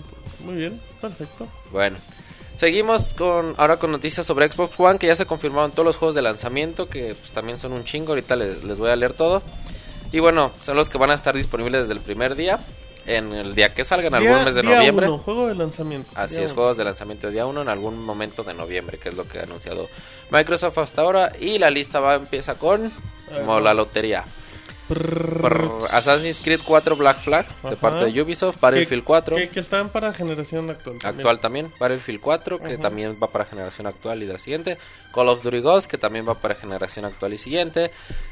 Speaker 1: Muy bien, perfecto.
Speaker 3: Bueno, seguimos con ahora con noticias sobre Xbox One, que ya se confirmaron todos los juegos de lanzamiento, que pues, también son un chingo. Ahorita les, les voy a leer todo. Y bueno, son los que van a estar disponibles desde el primer día, en el día que salgan, algún
Speaker 1: Día-
Speaker 3: mes de
Speaker 1: día
Speaker 3: noviembre.
Speaker 1: uno, juego de lanzamiento.
Speaker 3: Así es,
Speaker 1: uno.
Speaker 3: juegos de lanzamiento de día 1 en algún momento de noviembre, que es lo que ha anunciado Microsoft hasta ahora. Y la lista va empieza con como la lotería. Assassin's Creed 4 Black Flag de
Speaker 1: Ajá.
Speaker 3: parte de Ubisoft, Battlefield
Speaker 1: Que-
Speaker 3: 4
Speaker 1: Que, que están para generación actual. también.
Speaker 3: actual también, Battlefield 4 que
Speaker 1: Ajá.
Speaker 3: también va para generación actual y de la siguiente, Call of Duty Ghost que también va para generación actual y siguiente,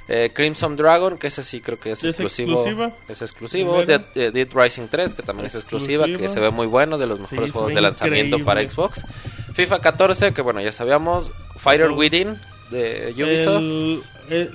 Speaker 3: eh, Crimson Dragon que ese sí creo que es,
Speaker 1: ¿Es
Speaker 3: exclusivo,
Speaker 1: exclusiva?
Speaker 3: es exclusivo. Dead, eh, Dead Rising 3 que también es exclusiva, que
Speaker 1: Exclusiva.
Speaker 3: se ve muy bueno de los mejores
Speaker 1: se
Speaker 3: juegos de lanzamiento
Speaker 1: increíble.
Speaker 3: para Xbox, FIFA 14 que bueno ya sabíamos, Fighter. Within de Ubisoft.
Speaker 1: El, el-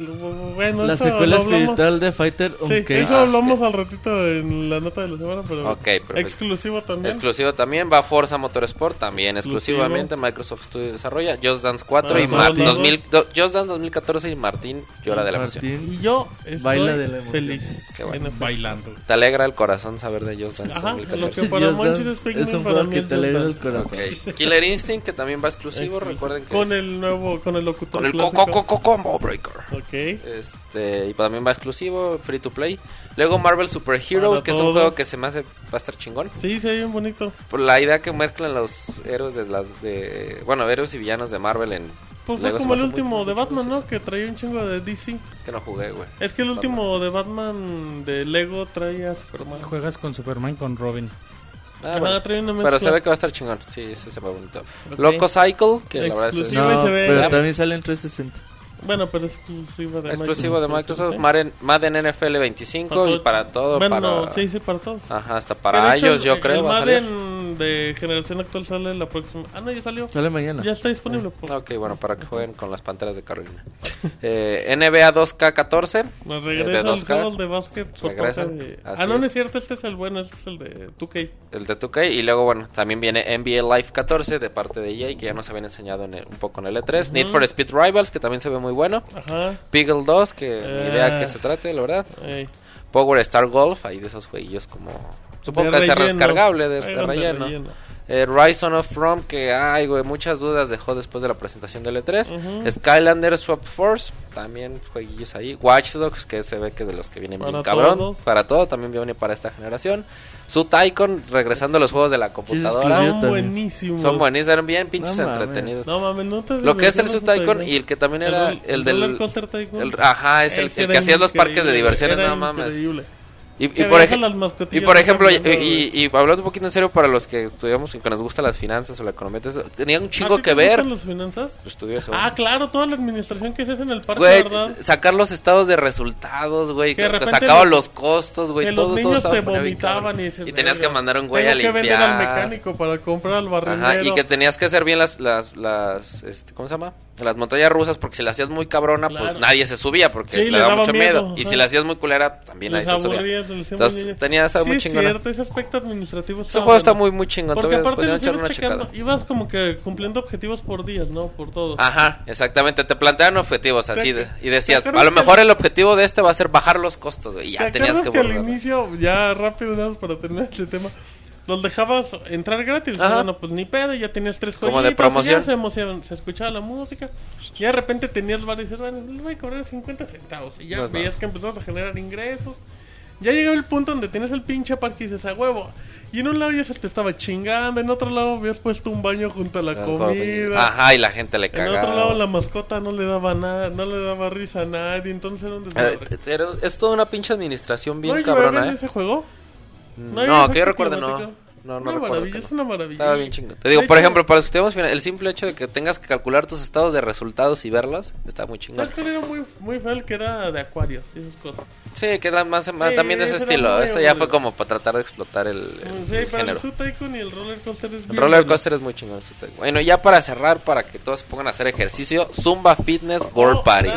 Speaker 1: bueno,
Speaker 4: La secuela
Speaker 1: lo
Speaker 4: espiritual de Fighter
Speaker 1: Sí, eso
Speaker 3: Ah,
Speaker 1: hablamos al ratito en la nota de la semana, pero
Speaker 3: Ok, perfecto.
Speaker 1: exclusivo también.
Speaker 3: Exclusivo también, va Forza Motorsport, también
Speaker 1: Exclusivo.
Speaker 3: exclusivamente, Microsoft Studio desarrolla, Just Dance 4
Speaker 1: Para
Speaker 3: y
Speaker 1: todos
Speaker 3: Mar-
Speaker 1: lados.
Speaker 3: 2000 do- Just Dance 2014 y Martín llora de la emoción.
Speaker 4: Martín.
Speaker 1: y yo estoy
Speaker 4: Baila de la emoción.
Speaker 1: feliz.
Speaker 3: Qué bueno.
Speaker 5: Bailando.
Speaker 3: Te alegra el corazón saber de Just Dance
Speaker 1: Ajá, lo
Speaker 3: 2014.
Speaker 1: que para Monchis
Speaker 4: Dance
Speaker 1: es
Speaker 4: un
Speaker 1: para
Speaker 4: que te alegra el corazón.
Speaker 3: Killer Instinct, que también va exclusivo, recuerden que...
Speaker 1: Con el nuevo, con el locutor
Speaker 3: con el Coco Combo Breaker.
Speaker 1: Ok.
Speaker 3: Este, y también va exclusivo, free to play. Luego Marvel Super Heroes,
Speaker 1: Para
Speaker 3: que es un
Speaker 1: todos.
Speaker 3: juego que se me hace va a estar chingón.
Speaker 1: Sí, se ve bien bonito.
Speaker 3: Por la idea que mezclan los héroes de las de bueno, héroes y villanos de Marvel en
Speaker 1: Pues fue como el último
Speaker 3: muy
Speaker 1: de Batman,
Speaker 3: sí.
Speaker 1: ¿no? Que traía un chingo de DC.
Speaker 3: es que no jugué, güey.
Speaker 1: Es que el último de Batman de Lego traía Superman.
Speaker 5: Juegas con Superman con Robin.
Speaker 3: Ah, bueno. Pero se ve que va a estar chingón. Sí, ese se ve bonito.
Speaker 1: Ok.
Speaker 3: Loco Cycle, que la verdad es,
Speaker 1: Sí,
Speaker 4: No,
Speaker 1: se ve-
Speaker 4: pero también sale en 360.
Speaker 1: Bueno, pero es exclusivo de
Speaker 3: exclusivo de Microsoft.
Speaker 1: ¿sí?
Speaker 3: Madden, Madden NFL 25
Speaker 1: Para
Speaker 3: y para todo.
Speaker 1: Bueno,
Speaker 3: para,
Speaker 1: sí, sí, para todos.
Speaker 3: Ajá, hasta para ellos, yo
Speaker 1: el-
Speaker 3: creo.
Speaker 1: El
Speaker 3: va a salir.
Speaker 1: De generación actual sale la próxima. Ah, no, ya salió.
Speaker 4: Sale mañana.
Speaker 1: Ya está disponible. pues.
Speaker 3: Ok, bueno, para que jueguen con las panteras de Carolina. Eh, NBA 2K14.
Speaker 1: Nos
Speaker 3: de
Speaker 1: regresa el
Speaker 3: 2K.
Speaker 1: juego de básquet por de... Ah, no, no
Speaker 3: es.
Speaker 1: cierto, este es el bueno, este es el de 2K.
Speaker 3: El de 2K. Y luego, bueno, también viene NBA Live 14 de parte de EA, que ya nos habían enseñado en el- un poco en el E3. Need for Speed Rivals, que también se ve muy bueno.
Speaker 1: Ajá.
Speaker 3: Piggle 2, que ni idea
Speaker 1: Eh.
Speaker 3: que se trate, la verdad.
Speaker 1: Ey.
Speaker 3: Power Star Golf, ahí de esos jueguillos como... Supongo
Speaker 1: De
Speaker 3: que es
Speaker 1: relleno.
Speaker 3: descargable, de, de
Speaker 1: Hagan
Speaker 3: relleno. Eh, Rise on of Rome, que ay, güey, muchas dudas dejó después de la presentación del E3.
Speaker 1: Ujú.
Speaker 3: Skylander Swap Force, también jueguillos ahí. Watch Dogs, que se ve que de los que vienen
Speaker 1: Para
Speaker 3: bien cabrón.
Speaker 1: todos.
Speaker 3: Para todo, también viene para esta generación. Su Icon, regresando a los juegos de la computadora.
Speaker 1: Son buenísimos.
Speaker 3: Son buenísimos, eran bien pinches
Speaker 4: No
Speaker 3: entretenidos.
Speaker 1: No mames, no te
Speaker 3: Lo que es el Icon
Speaker 1: ahí,
Speaker 3: y el que también
Speaker 1: El
Speaker 3: era
Speaker 1: rol-
Speaker 3: el,
Speaker 1: el
Speaker 3: del...
Speaker 1: tycoon.
Speaker 3: el- ajá, es el, el que
Speaker 1: era
Speaker 3: hacías los parques de diversiones,
Speaker 1: era
Speaker 3: no mames.
Speaker 1: increíble.
Speaker 3: Y, y
Speaker 1: Que
Speaker 3: por, ej- y ejemplo, y, y- hablando un poquito en serio para los que estudiamos y que nos gustan las finanzas o la economía, todo eso, tenía un
Speaker 1: ¿A
Speaker 3: chingo
Speaker 1: ti
Speaker 3: que
Speaker 1: te gustan
Speaker 3: ver.
Speaker 1: las finanzas?
Speaker 3: Pues.
Speaker 1: Ah, claro, toda la administración que se hace en el parque,
Speaker 3: Güey,
Speaker 1: ¿verdad?
Speaker 3: sacar los estados de resultados, güey.
Speaker 1: Que
Speaker 3: Que, sacaban
Speaker 1: los-
Speaker 3: costos, güey.
Speaker 1: que
Speaker 3: todo,
Speaker 1: los
Speaker 3: todo
Speaker 1: niños
Speaker 3: estaba
Speaker 1: te
Speaker 3: bien
Speaker 1: vomitaban y
Speaker 3: tenías que
Speaker 1: "Verga,
Speaker 3: mandar a un güey a
Speaker 1: que
Speaker 3: limpiar.
Speaker 1: vender al mecánico para comprar al barrendero.
Speaker 3: Ajá, y que tenías que hacer bien las, las, las este, ¿cómo se llama? Las montañas rusas, porque si la hacías muy cabrona, pues nadie se subía, porque
Speaker 1: Sí,
Speaker 3: le daba
Speaker 1: daba
Speaker 3: mucho miedo.
Speaker 1: miedo,
Speaker 3: Y si la hacías muy culera, también
Speaker 1: Les
Speaker 3: nadie se subía. Entonces, tenía, estaba
Speaker 1: sí,
Speaker 3: muy
Speaker 1: es
Speaker 3: chingona.
Speaker 1: cierto, ese aspecto administrativo
Speaker 3: Ese juego está muy, muy chingón.
Speaker 1: Porque aparte ibas checando, ibas como que cumpliendo objetivos por días, ¿no? Por todo.
Speaker 3: Ajá, exactamente. Te plantean objetivos así
Speaker 1: ¿Te-
Speaker 3: de- y decías, a lo mejor el objetivo de este va a ser bajar los costos. Y
Speaker 1: ¿Te
Speaker 3: ya tenías que
Speaker 1: que, al inicio, ya rápido, para terminar este tema, los dejabas entrar gratis?
Speaker 3: Ajá.
Speaker 1: Bueno, pues ni pedo, ya tenías tres
Speaker 3: Como
Speaker 1: jueguitos.
Speaker 3: de promoción.
Speaker 1: se, emocionaban, se escuchaba la música. Y de repente tenías el bar y dices, bueno, le voy a cobrar 50 centavos. Y ya
Speaker 3: No
Speaker 1: veías
Speaker 3: nada.
Speaker 1: que empezabas a generar ingresos. Ya llegaba el punto donde tienes el pinche parque y dices, a huevo. Y en un lado ya se te estaba chingando, en otro lado habías puesto un baño junto a la comida.
Speaker 3: Ajá, y la gente le
Speaker 1: En
Speaker 3: cagaba.
Speaker 1: otro lado la mascota no le daba nada, no le daba risa a nadie, entonces era un
Speaker 3: Eh,
Speaker 1: desmadre.
Speaker 3: es toda una pinche administración bien
Speaker 1: ¿No llueve
Speaker 3: cabrona,
Speaker 1: en
Speaker 3: ¿eh?
Speaker 1: ese juego?
Speaker 3: No,
Speaker 1: hay
Speaker 3: que yo
Speaker 1: efecto
Speaker 3: recuerde, no. No, no
Speaker 1: una maravilla, es una maravilla.
Speaker 3: Estaba bien chingón. Te digo,
Speaker 1: De
Speaker 3: por
Speaker 1: hecho,
Speaker 3: ejemplo, para los que tenemos final, el simple hecho de que tengas que calcular tus estados de resultados y verlos, está muy chingón.
Speaker 1: ¿Sabes cuál era muy, muy feo? El que era de acuarios y esas cosas.
Speaker 3: Sí, que era más, más
Speaker 1: Sí,
Speaker 3: también de ese estilo. Eso ya fue como para tratar de explotar el, el-
Speaker 1: Sí,
Speaker 3: el género.
Speaker 1: el y el Roller Coaster es
Speaker 3: El roller
Speaker 1: bueno.
Speaker 3: coaster es muy chingón. te- Bueno, ya para cerrar, para que todos se pongan a hacer ejercicio, Zumba Fitness Gold
Speaker 1: Oh,
Speaker 3: Party.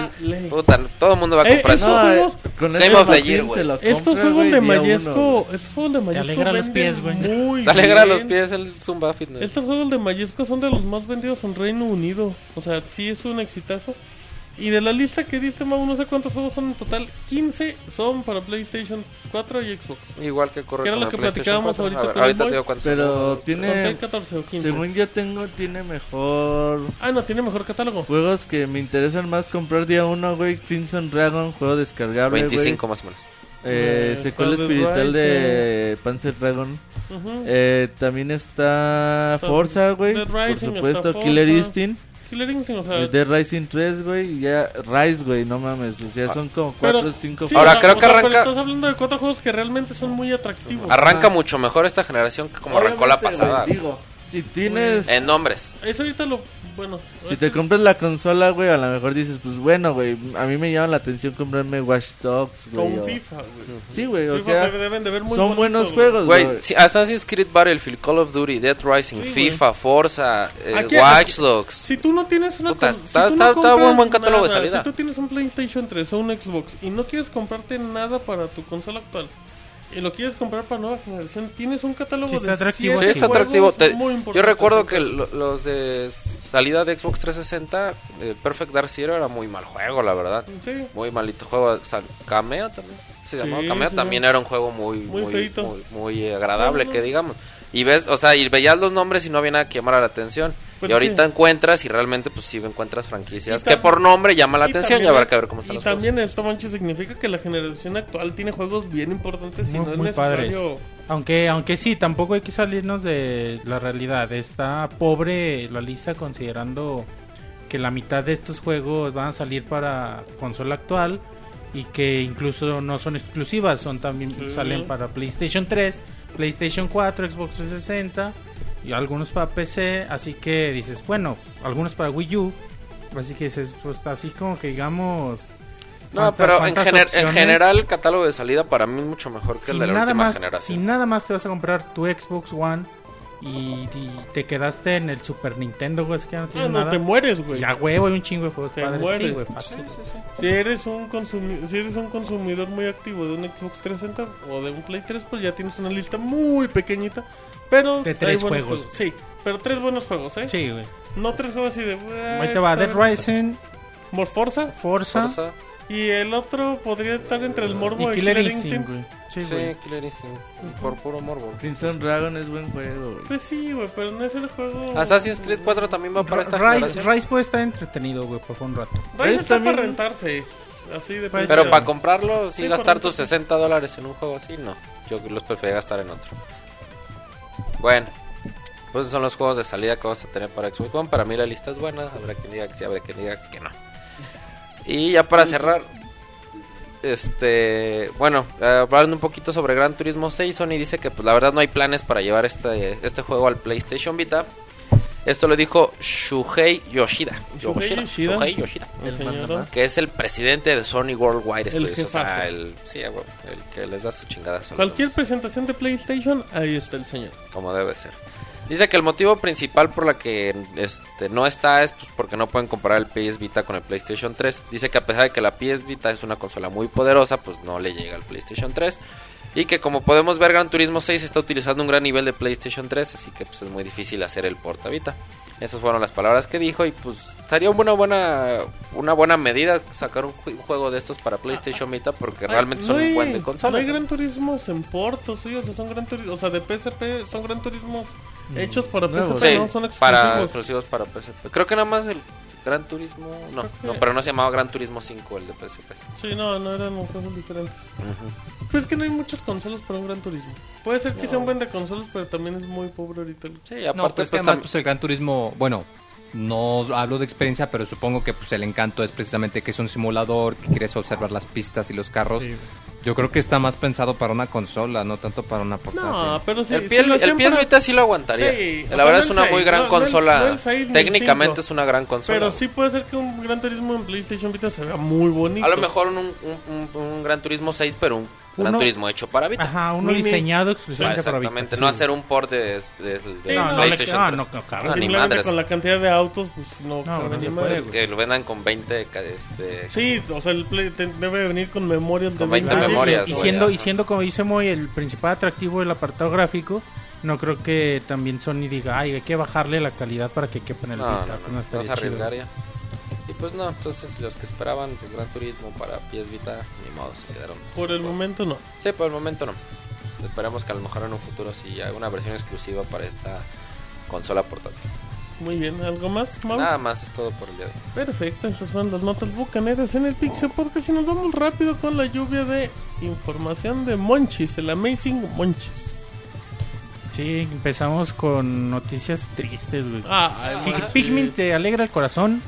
Speaker 3: Puta, todo el mundo va a
Speaker 1: Eh,
Speaker 3: comprar
Speaker 1: estos
Speaker 3: esto.
Speaker 4: No, eh,
Speaker 1: juegos-
Speaker 4: con
Speaker 3: Game of the Year, güey.
Speaker 1: Estos juegos de Mayesco, estos juegos de Mayesco
Speaker 5: alegra los pies, güey.
Speaker 1: Muy
Speaker 3: Te alegra
Speaker 1: bien.
Speaker 3: los pies el Zumba Fitness.
Speaker 1: Estos juegos de Mayesco son de los más vendidos en Reino Unido. O sea, sí es un exitazo. Y de la lista que dice Mau, no sé cuántos juegos son en total. 15 son para PlayStation 4 y Xbox.
Speaker 3: Igual que ocurre
Speaker 1: Que era lo que platicábamos
Speaker 3: 4.
Speaker 1: ahorita
Speaker 3: ver,
Speaker 1: con el
Speaker 3: ahorita te
Speaker 1: Boy.
Speaker 3: digo cuántos
Speaker 4: Pero
Speaker 3: son.
Speaker 4: tiene,
Speaker 1: Conté 14 o 15.
Speaker 4: según yo tengo, tiene mejor
Speaker 1: Ah, no, tiene mejor catálogo.
Speaker 4: juegos que me interesan más comprar día uno, güey. Crimson Dragon, juego descargable, güey.
Speaker 3: 25 más o menos.
Speaker 4: Eh,
Speaker 1: Eh,
Speaker 4: secuela espiritual de Panzer Dragon.
Speaker 1: Ujú.
Speaker 4: Eh, también está Forza, güey.
Speaker 1: Dead
Speaker 4: Por
Speaker 1: Rising,
Speaker 4: supuesto, Killer. Instinct.
Speaker 1: Killer Instinct, o sea...
Speaker 4: Dead Rising 3, güey. y Ya, Rise, güey, no mames. O sea, son como
Speaker 1: pero-
Speaker 4: 4 o 5
Speaker 1: sí,
Speaker 3: Ahora,
Speaker 1: o sea,
Speaker 3: creo
Speaker 1: o
Speaker 3: que
Speaker 1: pero
Speaker 3: arranca-
Speaker 1: Estás hablando de cuatro juegos que realmente son muy atractivos.
Speaker 3: Arranca
Speaker 4: Ajá.
Speaker 3: mucho mejor esta generación que como arrancó la
Speaker 4: Obviamente,
Speaker 3: pasada.
Speaker 4: güey, digo, si tienes.
Speaker 3: En nombres.
Speaker 1: Eso ahorita lo... Bueno...
Speaker 4: Si te compras la consola, güey, a lo mejor dices, pues bueno, güey, a mí me llama la atención comprarme Watch Dogs,
Speaker 1: Con
Speaker 4: güey. o-
Speaker 1: FIFA, güey.
Speaker 4: Sí, güey, o
Speaker 1: FIFA
Speaker 4: sea,
Speaker 1: se deben de ver muy
Speaker 4: son
Speaker 1: bonitos,
Speaker 4: buenos
Speaker 1: güey.
Speaker 4: juegos,
Speaker 3: Güey,
Speaker 4: güey.
Speaker 3: sí, Assassin's Creed Battlefield, Call of Duty, Dead Rising,
Speaker 1: Sí,
Speaker 3: FIFA, Forza, eh, Watch Dogs.
Speaker 1: Si tú no tienes una
Speaker 3: Puta,
Speaker 1: con-
Speaker 3: está-
Speaker 1: si
Speaker 3: está-
Speaker 1: no
Speaker 3: está
Speaker 1: compras
Speaker 3: un buen catálogo de salida.
Speaker 1: Si tú tienes un PlayStation 3 o un Xbox y no quieres comprarte nada para tu consola actual y lo quieres comprar para nueva generación, tienes un catálogo
Speaker 5: Sí, está
Speaker 1: de
Speaker 5: atractivo,
Speaker 3: Sí, está
Speaker 1: juegos
Speaker 3: atractivo. Te-
Speaker 1: muy
Speaker 3: yo recuerdo que lo- los de salida de Xbox 360, eh, Perfect Dark Zero era muy mal juego, la verdad.
Speaker 1: Sí.
Speaker 3: Muy malito juego. O sea, Cameo también. Se
Speaker 1: Sí,
Speaker 3: llamaba Cameo.
Speaker 1: sí.
Speaker 3: También era un juego muy,
Speaker 1: Muy
Speaker 3: muy,
Speaker 1: feito.
Speaker 3: muy, muy agradable,
Speaker 1: No, no.
Speaker 3: que digamos. Y ves, o sea, y veías los nombres y no había nada que llamara la atención.
Speaker 1: Pues
Speaker 3: y ahorita
Speaker 1: sí.
Speaker 3: encuentras y realmente pues sí encuentras franquicias
Speaker 1: Y
Speaker 3: que por nombre llama la
Speaker 1: Y
Speaker 3: atención y habrá
Speaker 1: es-
Speaker 3: que ver cómo están
Speaker 1: Y
Speaker 3: los juegos.
Speaker 1: también esto, Monchi, significa que la generación actual tiene juegos bien importantes y no es
Speaker 5: muy
Speaker 1: necesario...
Speaker 5: Aunque, aunque sí, tampoco hay que salirnos de la realidad. Está pobre la lista considerando que la mitad de estos juegos van a salir para consola actual y que incluso no son exclusivas, son también
Speaker 1: Sí.
Speaker 5: salen para PlayStation 3, PlayStation 4, Xbox 360 y algunos para PC, así que dices, bueno, algunos para Wii U, así que dices, pues así como que digamos
Speaker 3: No,
Speaker 5: ¿cuánta-
Speaker 3: pero en, gener- en general el catálogo de salida para mí es mucho mejor que
Speaker 5: si
Speaker 3: el de la
Speaker 5: nada
Speaker 3: última
Speaker 5: más,
Speaker 3: generación.
Speaker 5: Si nada más te vas a comprar tu Xbox One y, y te quedaste en el Super Nintendo, güey, es que ya no
Speaker 1: Ah,
Speaker 5: tienes
Speaker 1: no
Speaker 5: nada.
Speaker 1: te mueres, güey.
Speaker 5: Ya huevo, hay un chingo de juegos
Speaker 1: Te
Speaker 5: padres.
Speaker 1: mueres.
Speaker 5: Sí, güey, fácil.
Speaker 1: Si eres un si eres un consumidor muy activo de un Xbox 360 o de un Play 3, pues ya tienes una lista muy pequeñita, pero
Speaker 5: De tres
Speaker 1: buenos
Speaker 5: juegos.
Speaker 1: Sí, pero tres buenos juegos, ¿eh?
Speaker 5: Sí, güey.
Speaker 1: No tres juegos así de
Speaker 5: Ahí te va
Speaker 1: "Ay,
Speaker 5: Dead. Rising,
Speaker 1: Forza
Speaker 5: Forza,
Speaker 3: Forza,
Speaker 1: y el otro podría estar entre el Morbo
Speaker 5: y
Speaker 1: y,
Speaker 5: Killer
Speaker 1: Killer
Speaker 5: Instinct,
Speaker 1: Instinct.
Speaker 5: güey. Sí,
Speaker 3: sí,
Speaker 5: güey.
Speaker 3: Killer Instinct, por puro morbo.
Speaker 4: Crimson Dragon es buen juego, güey.
Speaker 1: Pues sí, güey, pero no es el juego.
Speaker 3: Assassin's Creed 4 también va para esta
Speaker 5: Rise,
Speaker 3: generación.
Speaker 5: Rise puede estar entretenido, güey, por un rato.
Speaker 1: Rise
Speaker 4: Es
Speaker 1: está
Speaker 4: también-
Speaker 1: para rentarse. Así de
Speaker 3: Pero
Speaker 1: precio.
Speaker 3: para comprarlo, sí,
Speaker 1: Sí,
Speaker 3: gastar tus
Speaker 1: ejemplo.
Speaker 3: 60 dólares en un juego así, no. Yo los prefería gastar en otro. Bueno, pues esos son los juegos de salida que vamos a tener para Xbox One. Para mí la lista es buena, habrá quien diga que sí, habrá quien diga que no. Y ya para cerrar, este, bueno, eh, hablando un poquito sobre Gran Turismo 6, Sony dice que pues la verdad no hay planes para llevar este, este juego al PlayStation Vita. Esto lo dijo Shuhei Yoshida.
Speaker 1: Shuhei Yoshida.
Speaker 3: Shuhei Yoshida
Speaker 1: El
Speaker 3: que es el presidente de Sony Worldwide Studios, o sea,
Speaker 1: jefazo.
Speaker 3: el, sí, el que les da su chingada.
Speaker 1: Cualquier presentación de PlayStation, ahí está el señor.
Speaker 3: como debe ser. Dice que el motivo principal por la que este no está es pues, porque no pueden comparar el PS Vita con el PlayStation 3. Dice que a pesar de que la PS Vita es una consola muy poderosa, pues no le llega al PlayStation 3. Y que como podemos ver, Gran Turismo 6 está utilizando un gran nivel de PlayStation 3, así que pues es muy difícil hacer el porta Vita. Esas fueron las palabras que dijo y pues sería una buena una buena medida sacar un, ju- un juego de estos para PlayStation Vita porque
Speaker 1: Ay,
Speaker 3: realmente son
Speaker 1: hay-
Speaker 3: un buen de
Speaker 1: No
Speaker 3: consolas.
Speaker 1: hay
Speaker 3: ¿no?
Speaker 1: gran turismos en Porto, sí, o sea, son gran turismos, o sea, de PSP son gran turismos hechos para
Speaker 4: nuevos.
Speaker 1: PSP,
Speaker 3: Sí,
Speaker 1: no son exclusivos.
Speaker 3: para exclusivos para PSP. Creo que nada más el Gran Turismo, no,
Speaker 1: que-
Speaker 3: no, pero no se llamaba Gran Turismo 5 el de PSP.
Speaker 1: Sí, no, no eran cosas diferentes. Pues es que no hay muchas consolas para un gran turismo. Puede ser que sea un buen de consolas, pero también es muy pobre ahorita. el-
Speaker 3: Sí,
Speaker 2: No,
Speaker 3: aparte
Speaker 2: pues que
Speaker 3: pues,
Speaker 2: además pues el Gran Turismo, bueno, no hablo de experiencia, pero supongo que pues el encanto es precisamente que es un simulador, que quieres observar las pistas y los carros. Yo creo que está más pensado para una consola, no tanto para una portátil.
Speaker 1: No, pero sí.
Speaker 3: el,
Speaker 1: sí lo
Speaker 3: el
Speaker 1: hacían
Speaker 3: PS Vita sí lo aguantaría.
Speaker 1: Sí,
Speaker 3: la verdad
Speaker 1: no
Speaker 3: es
Speaker 1: el
Speaker 3: una
Speaker 1: 6,
Speaker 3: muy gran
Speaker 1: no- no el-
Speaker 3: consola.
Speaker 1: no el 6 ni el
Speaker 3: Técnicamente
Speaker 1: 5.
Speaker 3: es una gran consola.
Speaker 1: Pero sí puede ser que un gran turismo en PlayStation Vita se vea muy bonito.
Speaker 3: A lo mejor un, un, un- un Gran Turismo 6, pero un Gran
Speaker 5: Uno-
Speaker 3: Turismo hecho para Vita.
Speaker 5: Ajá, uno
Speaker 1: Mini.
Speaker 5: diseñado
Speaker 3: Ah,
Speaker 5: exclusivamente para Vita.
Speaker 3: exactamente,
Speaker 5: Sí.
Speaker 3: no hacer un port de, de- de
Speaker 1: Sí,
Speaker 5: No, no
Speaker 3: PlayStation
Speaker 5: ah,
Speaker 3: 3.
Speaker 5: no, no.
Speaker 3: Ah, ni madres.
Speaker 1: con la cantidad de autos, pues no,
Speaker 5: No, no
Speaker 1: ni madre.
Speaker 3: Que lo vendan con 20 ca- este,
Speaker 1: Sí, o sea, el Play debe venir con memorias
Speaker 3: Con
Speaker 1: de
Speaker 3: 20
Speaker 1: 20
Speaker 3: memorias,
Speaker 5: y siendo, y siendo como dice Moy el principal atractivo del apartado gráfico no creo que también Sony diga ay hay que bajarle la calidad para que quepa en el
Speaker 3: No,
Speaker 5: Vita
Speaker 3: no,
Speaker 5: pues
Speaker 3: no, a arriesgar ya. Y pues no, entonces los que esperaban pues Gran Turismo para PS Vita, ni modo, se quedaron.
Speaker 1: Por el momento no.
Speaker 3: Sí, por el momento no. Esperemos que a lo mejor en un futuro sí haya una versión exclusiva para esta consola portátil.
Speaker 1: Muy bien, ¿algo más, Mau?
Speaker 3: Nada más es todo por el día de hoy.
Speaker 1: Perfecto, estas fueron las notas bucaneras en el Pixel Podcast y nos vamos rápido con la lluvia de información de Monchis, el Amazing Monchis.
Speaker 5: sí empezamos con noticias tristes güey
Speaker 1: Ah,
Speaker 5: si
Speaker 1: Monchis.
Speaker 5: Pikmin te alegra el corazón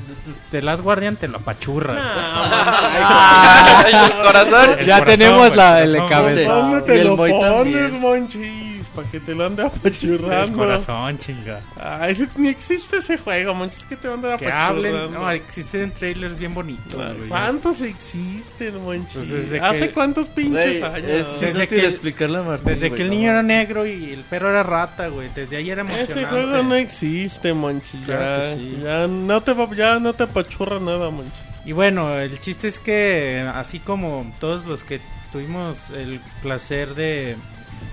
Speaker 5: The Last Guardian te lo apachurra güey.
Speaker 1: Nah,
Speaker 3: ¡Ay, el corazón!
Speaker 5: El
Speaker 2: Ya
Speaker 5: corazón,
Speaker 2: tenemos la-
Speaker 5: el
Speaker 2: el
Speaker 5: corazón,
Speaker 2: encabezado.
Speaker 1: ¿Dónde
Speaker 4: Y
Speaker 1: te
Speaker 4: el
Speaker 1: lo pones. Monchis? Para que te lo ande
Speaker 5: El
Speaker 1: apachurrando.
Speaker 5: corazón, chinga.
Speaker 1: Ay, ni existe ese juego, Monchis, que te van a andar
Speaker 5: Que
Speaker 1: apachurrando.
Speaker 5: hablen. No, existen trailers bien bonitos, güey.
Speaker 1: ¿Cuántos existen, Monchis?
Speaker 5: Pues
Speaker 1: ¿Hace
Speaker 5: que-
Speaker 1: cuántos pinches años?
Speaker 4: es
Speaker 5: Desde que-
Speaker 4: explicarle a Martín,
Speaker 5: Desde
Speaker 4: güey,
Speaker 5: que el
Speaker 4: no
Speaker 5: niño era
Speaker 4: mames.
Speaker 5: negro y el perro era rata, güey. Desde ahí era emocionante.
Speaker 1: Ese juego no existe, Monchis.
Speaker 5: Claro
Speaker 1: ya,
Speaker 5: que sí.
Speaker 1: ya no te va- ya no te apachurra nada, Monchis.
Speaker 5: Y bueno, el chiste es que así como todos los que tuvimos el placer de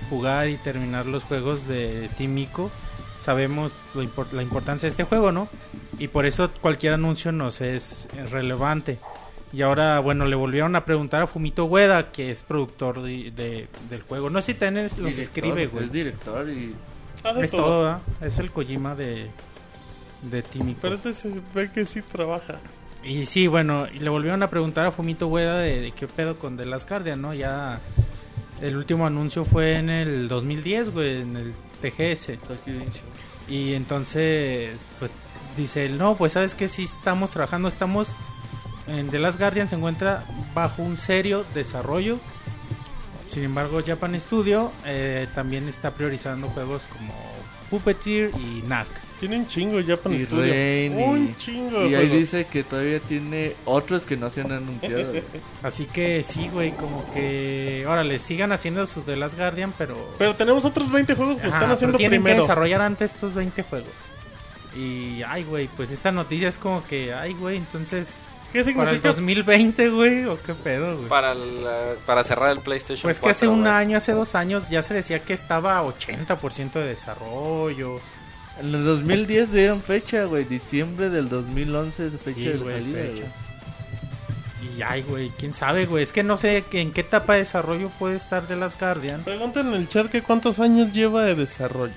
Speaker 5: jugar y terminar los juegos de Team Ico, sabemos lo impor- la importancia de este juego, ¿no? Y por eso cualquier anuncio nos es relevante. Y ahora, bueno, le volvieron a preguntar a Fumito Ueda, que es productor de, de- del juego. No sé si es- los
Speaker 4: Director,
Speaker 5: escribe, güey.
Speaker 4: Es director y
Speaker 1: Hace
Speaker 5: Es todo, ¿verdad? Es el Kojima de, de Tímico.
Speaker 1: Pero ese se ve que sí trabaja.
Speaker 5: Y sí, bueno, y le volvieron a preguntar a Fumito Ueda de, de qué pedo con The Last Guardian, ¿no? Ya el último anuncio fue en el 2010, güey, en el TGS. Y entonces, pues dice él, no, pues sabes que sí estamos trabajando, estamos en The Last Guardian se encuentra bajo un serio desarrollo. Sin embargo, Japan Studio eh, también está priorizando juegos como Puppeteer y Knack.
Speaker 1: Tienen chingo ya para
Speaker 4: Y
Speaker 1: el estudio.
Speaker 4: Rain y-
Speaker 1: Un chingo.
Speaker 4: Y ahí
Speaker 1: juegos.
Speaker 4: dice que todavía tiene otros que no se han anunciado. güey.
Speaker 5: Así que sí, güey, como que, órale, sigan haciendo su The Last Guardian, pero...
Speaker 1: Pero tenemos otros 20 juegos que
Speaker 5: Ajá,
Speaker 1: están haciendo
Speaker 5: tienen que
Speaker 1: primero.
Speaker 5: desarrollar antes estos 20 juegos. Y, ay, güey, pues esta noticia es como que, ay, güey, entonces,
Speaker 1: ¿Qué
Speaker 5: para el
Speaker 1: significa?
Speaker 5: 2020, güey, o qué pedo, güey.
Speaker 3: Para, la- para cerrar el PlayStation
Speaker 5: Pues que hace
Speaker 3: 4,
Speaker 5: un
Speaker 3: güey.
Speaker 5: año, hace dos años, ya se decía que estaba a 80% de desarrollo.
Speaker 4: En el 2010 dieron fecha, güey. Diciembre del 2011 de fecha
Speaker 5: Sí,
Speaker 4: de
Speaker 5: güey,
Speaker 4: salida,
Speaker 5: fecha.
Speaker 4: güey.
Speaker 5: Y ay, güey, quién sabe, güey. Es que no sé en qué etapa de desarrollo puede estar de las Guardian.
Speaker 1: Pregunten en el chat que cuántos años lleva de desarrollo.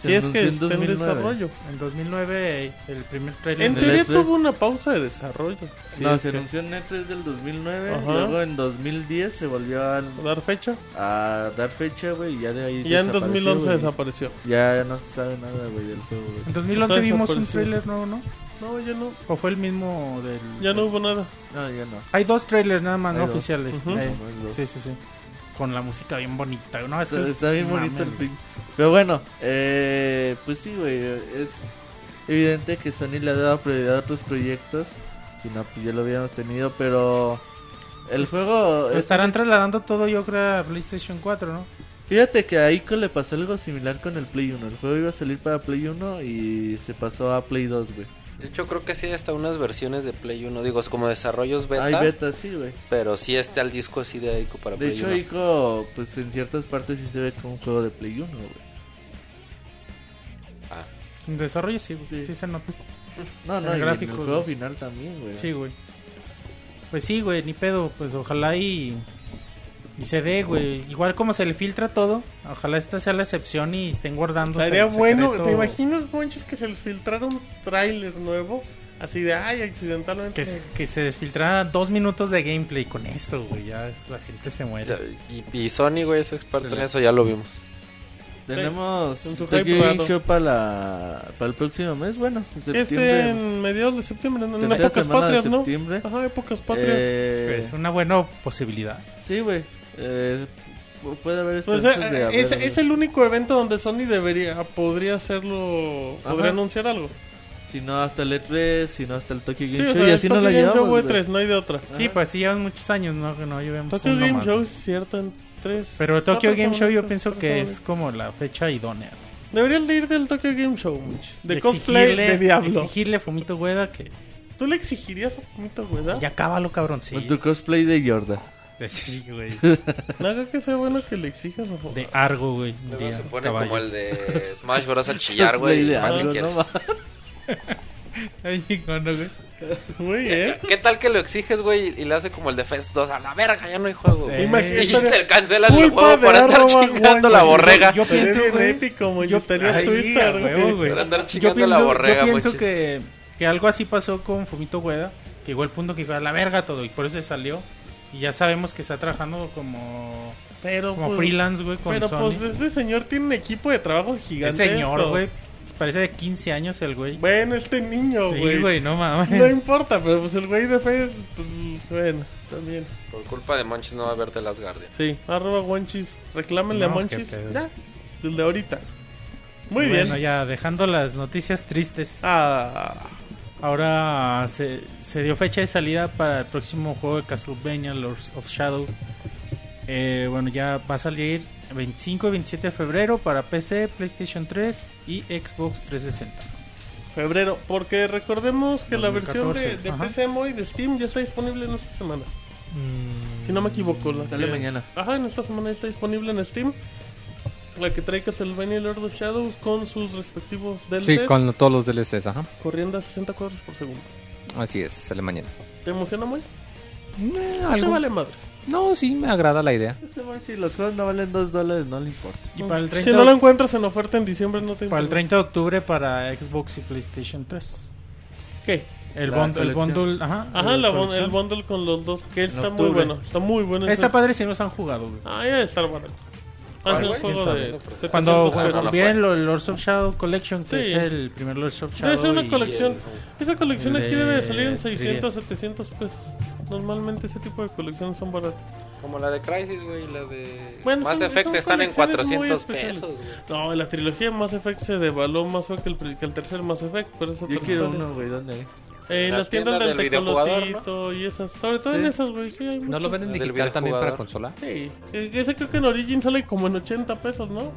Speaker 1: Si
Speaker 4: Se
Speaker 1: es que
Speaker 4: en
Speaker 1: está en
Speaker 4: 2009.
Speaker 1: desarrollo.
Speaker 5: En 2009, el primer trailer.
Speaker 1: En teoría
Speaker 4: E3.
Speaker 1: tuvo una pausa de desarrollo. Sí,
Speaker 4: no,
Speaker 1: es
Speaker 4: se
Speaker 1: que-
Speaker 4: anunció en E3 del 2009.
Speaker 1: Ajá.
Speaker 4: Luego en 2010 se volvió a,
Speaker 1: dar fecha.
Speaker 4: a dar fecha, güey. Y ya de ahí.
Speaker 1: Y ya en
Speaker 4: desapareció,
Speaker 1: 2011
Speaker 4: güey.
Speaker 1: desapareció.
Speaker 4: Ya no se sabe nada, güey, del juego, güey.
Speaker 5: En 2011
Speaker 1: Está
Speaker 5: vimos un trailer nuevo, ¿no?
Speaker 1: No, ya no.
Speaker 5: ¿O fue el mismo del.?
Speaker 1: Ya no hubo nada.
Speaker 4: No, ya no.
Speaker 5: Hay dos trailers nada más,
Speaker 4: Hay
Speaker 5: no
Speaker 4: dos.
Speaker 5: oficiales. Eh,
Speaker 4: Nomás dos.
Speaker 5: sí, sí, sí. Con la música bien bonita. No, es
Speaker 4: Está,
Speaker 5: que
Speaker 4: está bien bonito el pin. Pero bueno, eh, pues sí, güey. Es evidente que Sony le ha dado prioridad a otros proyectos. Si no, pues ya lo habíamos tenido. Pero el juego. Es-
Speaker 5: estarán trasladando todo, yo creo, a PlayStation 4, ¿no?
Speaker 4: Fíjate que a Ico le pasó algo similar con el Play 1. El juego iba a salir para Play 1 y se pasó a Play 2, güey.
Speaker 3: De hecho, creo que sí hay hasta unas versiones de Play 1. Digo, es como desarrollos beta.
Speaker 4: Hay beta, sí, güey.
Speaker 3: Pero sí está el disco así de Ico para
Speaker 4: De
Speaker 3: Play
Speaker 4: hecho,
Speaker 3: 1.
Speaker 4: Ico, pues en ciertas partes sí se ve como un juego de Play 1, güey.
Speaker 3: Ah,
Speaker 5: En desarrollo sí, güey.
Speaker 4: Sí.
Speaker 5: Sí, se nota.
Speaker 4: No, no,
Speaker 5: el
Speaker 4: y
Speaker 5: gráfico,
Speaker 4: en el juego final también, güey.
Speaker 5: Sí, güey. Pues sí, güey, ni pedo. Pues ojalá y. Y se dé, güey. Igual como se le filtra todo, ojalá esta sea la excepción y estén guardando.
Speaker 1: Sería bueno. ¿Te imaginas, Monches, que se les filtrara un tráiler nuevo? Así de, ay, accidentalmente.
Speaker 5: Que, se- que se desfiltrara dos minutos de gameplay con eso, güey. Ya es- la gente se muere.
Speaker 3: y, y Sony, güey, es experto en eso, ya lo vimos.
Speaker 4: Tenemos
Speaker 1: En raro.
Speaker 4: Show para, la, para el próximo mes, bueno, en
Speaker 1: Es
Speaker 4: septiembre.
Speaker 1: en mediados de septiembre, ¿no? en
Speaker 4: tercera
Speaker 1: épocas patrias,
Speaker 4: de
Speaker 1: ¿no?
Speaker 4: septiembre.
Speaker 1: Ajá, épocas patrias.
Speaker 4: Eh,
Speaker 5: Es una buena posibilidad.
Speaker 4: Sí, güey. Eh, pu- puede haber
Speaker 1: Pues
Speaker 4: esperanzas de
Speaker 1: eh,
Speaker 4: haber-
Speaker 1: es, es el único evento donde Sony debería, podría hacerlo,
Speaker 4: Ajá.
Speaker 1: podría anunciar algo.
Speaker 4: Si no hasta el E3, si no hasta el Tokyo Game
Speaker 1: Sí, o
Speaker 4: Show.
Speaker 1: sea,
Speaker 4: y así no
Speaker 1: Tokyo
Speaker 4: la
Speaker 1: Game Show
Speaker 4: llevamos,
Speaker 1: o
Speaker 4: güey.
Speaker 1: E3, no hay de otra.
Speaker 5: Sí, pues sí, llevan muchos años, ¿no? Que no llevemos
Speaker 1: Tokyo Game
Speaker 5: más.
Speaker 1: Show es cierto en tres.
Speaker 5: Pero Tokyo Game Show yo pienso que es como la fecha idónea.
Speaker 1: Deberías de ir del Tokyo Game Show, Monchis. De cosplay de Diablo.
Speaker 5: Exigirle a Fumito Hueda que...
Speaker 1: ¿Tú le exigirías a Fumito, güey?
Speaker 5: Ya cábalo, cabrón, sí.
Speaker 4: Con tu cosplay de Yorda.
Speaker 5: Sí, güey.
Speaker 1: Que sea bueno que le exijas a.
Speaker 5: De Argo, güey.
Speaker 3: Luego se pone
Speaker 5: caballo.
Speaker 3: como el de Smash Bros. a chillar,
Speaker 4: Cosplay
Speaker 3: güey.
Speaker 4: de
Speaker 3: ¿Para qué
Speaker 4: algo,
Speaker 3: quieres?
Speaker 4: no va.
Speaker 5: Ay, chingón, ¿no, güey?
Speaker 1: Muy bien.
Speaker 3: ¿Qué tal que lo exiges, güey, y le hace como el de Fest 2? A la verga, ya no hay juego. güey.
Speaker 5: Eh,
Speaker 1: Imagínate.
Speaker 3: Y se cancelan el juego por andar chingando la borrega.
Speaker 5: Yo pienso, güey, yo-
Speaker 1: güey.
Speaker 3: Por andar chingando la borrega,
Speaker 5: yo que, que algo así pasó con Fumito Hueda, que llegó el punto que dijo a la verga todo y por eso se salió. Y ya sabemos que está trabajando como,
Speaker 1: Pero,
Speaker 5: como
Speaker 1: pues,
Speaker 5: freelance, güey, con
Speaker 1: Pero
Speaker 5: Sony.
Speaker 1: pues este señor tiene un equipo de trabajo gigante.
Speaker 5: señor, güey. Parece de 15 años el güey.
Speaker 1: Bueno, este niño,
Speaker 5: Sí,
Speaker 1: güey.
Speaker 5: güey, no mames.
Speaker 1: no importa, pero pues el güey de Fez, pues bueno, también.
Speaker 3: Por culpa de Monchis no va a verte las Guardians.
Speaker 1: Sí, arroba Monchis. Reclámenle
Speaker 5: No,
Speaker 1: a Monchis. Ya, el de ahorita. Muy
Speaker 5: Bueno,
Speaker 1: bien.
Speaker 5: ya dejando las noticias tristes.
Speaker 1: Ah,
Speaker 5: Ahora se, se dio fecha de salida para el próximo juego de Castlevania Lords of Shadow. Eh, bueno, ya va a salir 25 y 27 de febrero para PC, PlayStation 3 y Xbox 360.
Speaker 1: febrero. Porque recordemos que la
Speaker 5: 2014,
Speaker 1: versión de. PC Moy de Steam ya está disponible en esta semana. Si no me equivoco. La que-
Speaker 4: mañana.
Speaker 1: Ajá, en esta semana ya está disponible en Steam. La que trae Castlevania Lord of Shadows con sus respectivos DLCs.
Speaker 2: Sí, con todos los DLCs, ajá.
Speaker 1: Corriendo a 60 cuadros por segundo.
Speaker 2: Así es, sale mañana.
Speaker 1: ¿Te emociona, Moy?
Speaker 2: Eh,
Speaker 1: Te
Speaker 2: algo.
Speaker 1: vale madres.
Speaker 2: No, sí, me agrada la idea.
Speaker 4: Ese güey, si los juegos no valen 2 dólares, no le importa.
Speaker 5: Y para el 30,
Speaker 1: Si no lo encuentras en oferta en diciembre, no te
Speaker 5: para el
Speaker 1: importa.
Speaker 5: 30 de octubre para Xbox y PlayStation 3.
Speaker 1: ¿Qué?
Speaker 5: El, bund- el bundle, ajá.
Speaker 1: Ajá,
Speaker 5: la
Speaker 1: el bundle con los dos. Que está muy bueno. Está muy bueno.
Speaker 5: Está padre si no se han jugado, güey.
Speaker 1: Ah, ya estar barato. Ah, juego
Speaker 3: ¿Quién
Speaker 1: de
Speaker 3: sabe?
Speaker 1: 700
Speaker 5: Cuando, vienen los Lords of Shadow Collection, que
Speaker 1: Sí.
Speaker 5: es el primer Lords of Shadow.
Speaker 1: Debe ser una colección. Esa colección aquí
Speaker 5: de
Speaker 1: debe de salir en
Speaker 5: 3DS.
Speaker 1: 600, 700 pesos. Normalmente ese tipo de colecciones son baratas.
Speaker 3: Como la de Crisis, güey, la de
Speaker 1: Bueno,
Speaker 3: Mass
Speaker 1: son-
Speaker 3: Effect
Speaker 1: son
Speaker 3: están en
Speaker 1: colecciones muy
Speaker 3: 400
Speaker 1: especiales.
Speaker 3: pesos, güey.
Speaker 1: No, la trilogía Mass Effect se devaluó más fue que el, que el tercer Mass Effect, pero eso
Speaker 4: Yo quiero uno, güey, ¿dónde?
Speaker 1: En
Speaker 3: La
Speaker 1: las tiendas
Speaker 3: tienda
Speaker 1: del,
Speaker 3: del
Speaker 1: Tecolotito y esas. Sobre todo en
Speaker 4: Sí.
Speaker 1: esas, güey. Sí, hay
Speaker 2: ¿No lo venden
Speaker 3: Del
Speaker 2: digital también para consola?
Speaker 1: Sí. Eh, Ese creo que en Origin sale como en 80 pesos, ¿no?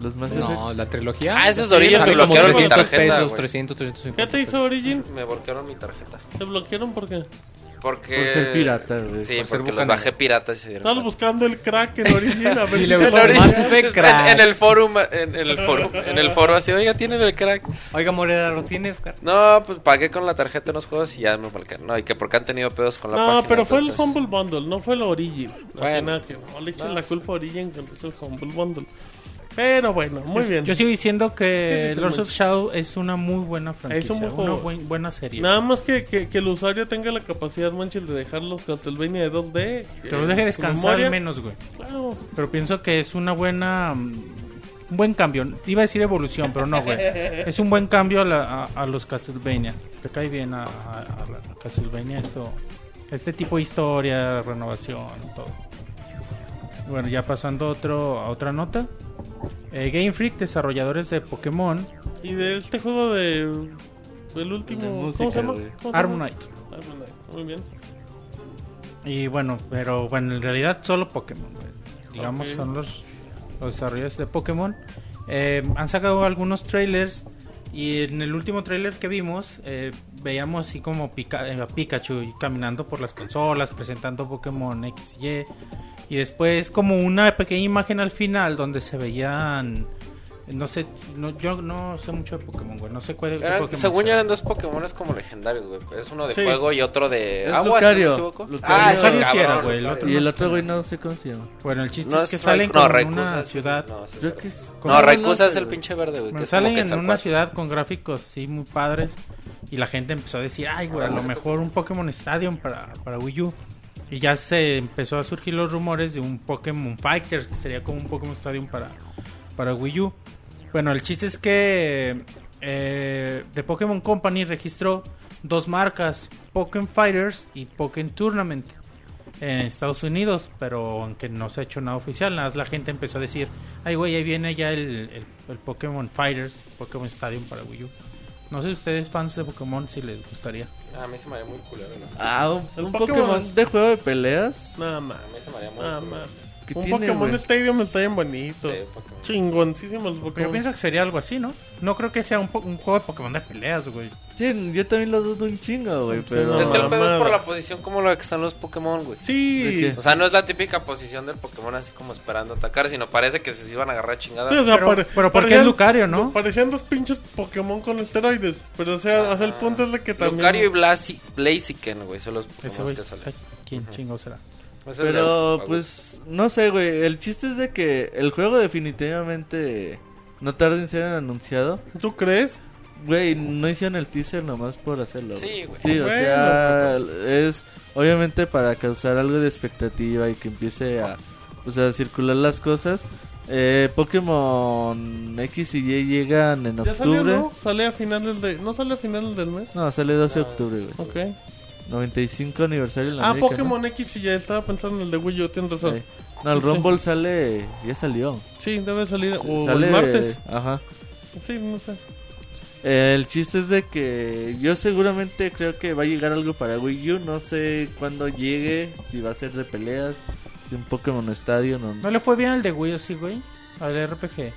Speaker 4: Los más
Speaker 2: No, la trilogía.
Speaker 3: Ah, esos Origin me bloquearon mi
Speaker 2: 300
Speaker 3: tarjeta,
Speaker 2: pesos,
Speaker 3: güey.
Speaker 2: 300, 350.
Speaker 1: ¿Qué te hizo Origin?
Speaker 3: Me bloquearon mi tarjeta.
Speaker 1: ¿Te bloquearon por qué?
Speaker 3: Porque...
Speaker 4: Por ser pirata, güey.
Speaker 3: Sí,
Speaker 2: Por
Speaker 3: porque los bajé pirata y se dieron
Speaker 1: Estabas
Speaker 3: cuenta.
Speaker 1: buscando el crack en Origin a ver
Speaker 2: Sí,
Speaker 1: si
Speaker 2: le
Speaker 3: En, Origin,
Speaker 2: Effect
Speaker 3: en-
Speaker 2: crack.
Speaker 3: en el foro, en, en el foro, en el foro así, oiga, tienen el crack.
Speaker 2: Oiga, Morera, ¿lo tiene?
Speaker 3: No, pues pagué con la tarjeta unos juegos y ya me bloquearon. No, y que porque han tenido pedos con la
Speaker 1: No,
Speaker 3: página.
Speaker 1: pero fue el
Speaker 3: entonces-
Speaker 1: Humble Bundle, no fue el Origin. No,
Speaker 3: Bueno.
Speaker 1: nada que- no le echen
Speaker 3: No,
Speaker 1: la culpa a Origin que es el Humble Bundle. Pero bueno, muy
Speaker 5: Yo-
Speaker 1: bien.
Speaker 5: Yo sigo diciendo
Speaker 1: ¿Qué
Speaker 5: que Lords of? Shadow es una muy buena franquicia.
Speaker 1: Es un
Speaker 5: una buen- buena serie.
Speaker 1: Nada más que, que, que el usuario tenga la capacidad, Manchel, de dejar los Castlevania de 2D.
Speaker 5: que los deje
Speaker 1: en su
Speaker 5: descansar
Speaker 1: memoria.
Speaker 5: menos, güey.
Speaker 1: Claro.
Speaker 5: Pero pienso que es una buena. mm, Un buen cambio. Iba a decir evolución, pero no, güey. Es un buen cambio a, la- a- a los Castlevania. Le cae bien a, a- Castlevania esto. Este tipo de historia, renovación, todo. Bueno, ya pasando a otro, a otra nota. Eh, Game Freak, desarrolladores de Pokémon,
Speaker 1: Y de este juego de. El
Speaker 4: De
Speaker 1: último.
Speaker 4: música,
Speaker 1: ¿Cómo se llama?
Speaker 5: Armor Knight,
Speaker 1: Muy bien.
Speaker 5: Y bueno, pero bueno, en realidad solo Pokémon. Digamos,
Speaker 1: Ok.
Speaker 5: son los, los desarrolladores de Pokémon. Eh, han sacado algunos trailers. Y en el último trailer que vimos, eh, veíamos así como Pika- eh, a Pikachu caminando por las consolas, presentando Pokémon X y Y. Y después, como una pequeña imagen al final donde se veían. No sé, no, yo no sé mucho de Pokémon, güey. No sé cuál
Speaker 3: Eran-
Speaker 5: Pokémon
Speaker 3: según yo eran dos Pokémones como legendarios, güey. Es uno de
Speaker 1: Sí.
Speaker 3: fuego y otro de
Speaker 4: Es
Speaker 3: agua,
Speaker 4: Lucario.
Speaker 3: si no me equivoco.
Speaker 4: Lucario.
Speaker 3: Ah, ese
Speaker 5: sí era, güey,
Speaker 4: Y el
Speaker 5: no
Speaker 4: otro güey no sé cómo se llama.
Speaker 5: Bueno, el chiste
Speaker 3: No
Speaker 5: es que salen con
Speaker 3: no, Rayquaza
Speaker 5: una ciudad.
Speaker 3: No, ese es
Speaker 4: Yo
Speaker 3: otro.
Speaker 4: que es-
Speaker 5: Con-
Speaker 3: No,
Speaker 4: no
Speaker 3: Rayquaza
Speaker 4: sé,
Speaker 3: es el pinche verde, güey. que
Speaker 5: Bueno, salen en una ciudad con gráficos sí muy padres y la gente empezó a decir, ay, güey, a lo mejor un Pokémon Stadium para, para Wii U. Y ya se empezó a surgir los rumores de un Pokémon Fighters, que sería como un Pokémon Stadium para, para Wii U. Bueno, el chiste es que eh, The Pokémon Company registró dos marcas, Pokémon Fighters y Pokémon Tournament en Estados Unidos, pero aunque no se ha hecho nada oficial, nada más la gente empezó a decir, ay güey, ahí viene ya el, el, Pokémon Fighters, Pokémon Stadium para Wii U. No sé ustedes fans de Pokémon si les gustaría.
Speaker 3: Ah, a mí se me haría muy culero, ¿no?
Speaker 4: Ah, un, un
Speaker 1: Pokémon.
Speaker 4: Pokémon de juego de peleas.
Speaker 1: Más.
Speaker 3: A mí se me haría muy
Speaker 1: Nada
Speaker 3: culero.
Speaker 1: Más.
Speaker 4: ¿Qué
Speaker 1: Un
Speaker 4: tiene,
Speaker 1: Pokémon
Speaker 4: güey?
Speaker 1: Stadium está bien bonito.
Speaker 3: Sí, Pokémon.
Speaker 1: Chingoncísimos los
Speaker 5: Pero
Speaker 1: Pokémon.
Speaker 5: yo pienso que sería algo así, ¿no? No creo que sea un, po- un juego de Pokémon de peleas, güey.
Speaker 4: Sí, yo también lo dudo un chingo, güey,
Speaker 1: Sí,
Speaker 4: pero...
Speaker 3: Es que el pedo es por la posición como lo que están los Pokémon, güey.
Speaker 1: Sí.
Speaker 3: O sea, no es la típica posición del Pokémon así como esperando atacar, sino parece que se iban a agarrar chingadas.
Speaker 1: Sí, o sea,
Speaker 5: Pero-
Speaker 1: pare-
Speaker 5: pero ¿por qué
Speaker 1: parecían-
Speaker 5: es Lucario, no?
Speaker 1: Parecían dos pinches Pokémon con esteroides. Pero o sea, o sea, el punto es de que también.
Speaker 3: Lucario y Blasi- Blaziken, güey, son los Pokémon que salen.
Speaker 5: ¿quién chingo será?
Speaker 4: Pero, pues, no sé, güey. El chiste es de que el juego definitivamente no tarda en ser anunciado.
Speaker 1: ¿Tú crees?
Speaker 4: Güey, no hicieron el teaser nomás por hacerlo.
Speaker 3: Sí, güey.
Speaker 4: Sí, o
Speaker 1: Bueno,
Speaker 4: sea, es obviamente para causar algo de expectativa y que empiece a, pues, a circular las cosas. Eh, Pokémon X y Y llegan en
Speaker 1: Ya salió,
Speaker 4: octubre.
Speaker 1: ¿no? Sale a finales de. ¿No sale a finales del mes?
Speaker 4: No, sale 12 de octubre, güey.
Speaker 1: Ok.
Speaker 4: 95 aniversario en la
Speaker 1: Ah,
Speaker 4: América,
Speaker 1: Pokémon X y ya estaba pensando en el de Wii U, tienes
Speaker 4: ¿no?
Speaker 1: razón.
Speaker 4: Sí. No, el Rumble sale, ya salió.
Speaker 1: Sí, debe salir. O
Speaker 4: sale
Speaker 1: el martes.
Speaker 4: Ajá.
Speaker 1: Sí, no sé.
Speaker 4: El chiste es de que yo seguramente creo que va a llegar algo para Wii U. No sé cuándo llegue, si va a ser de peleas, si un Pokémon Stadium o
Speaker 5: ¿No le fue bien al de Wii U, sí, güey? Al RPG.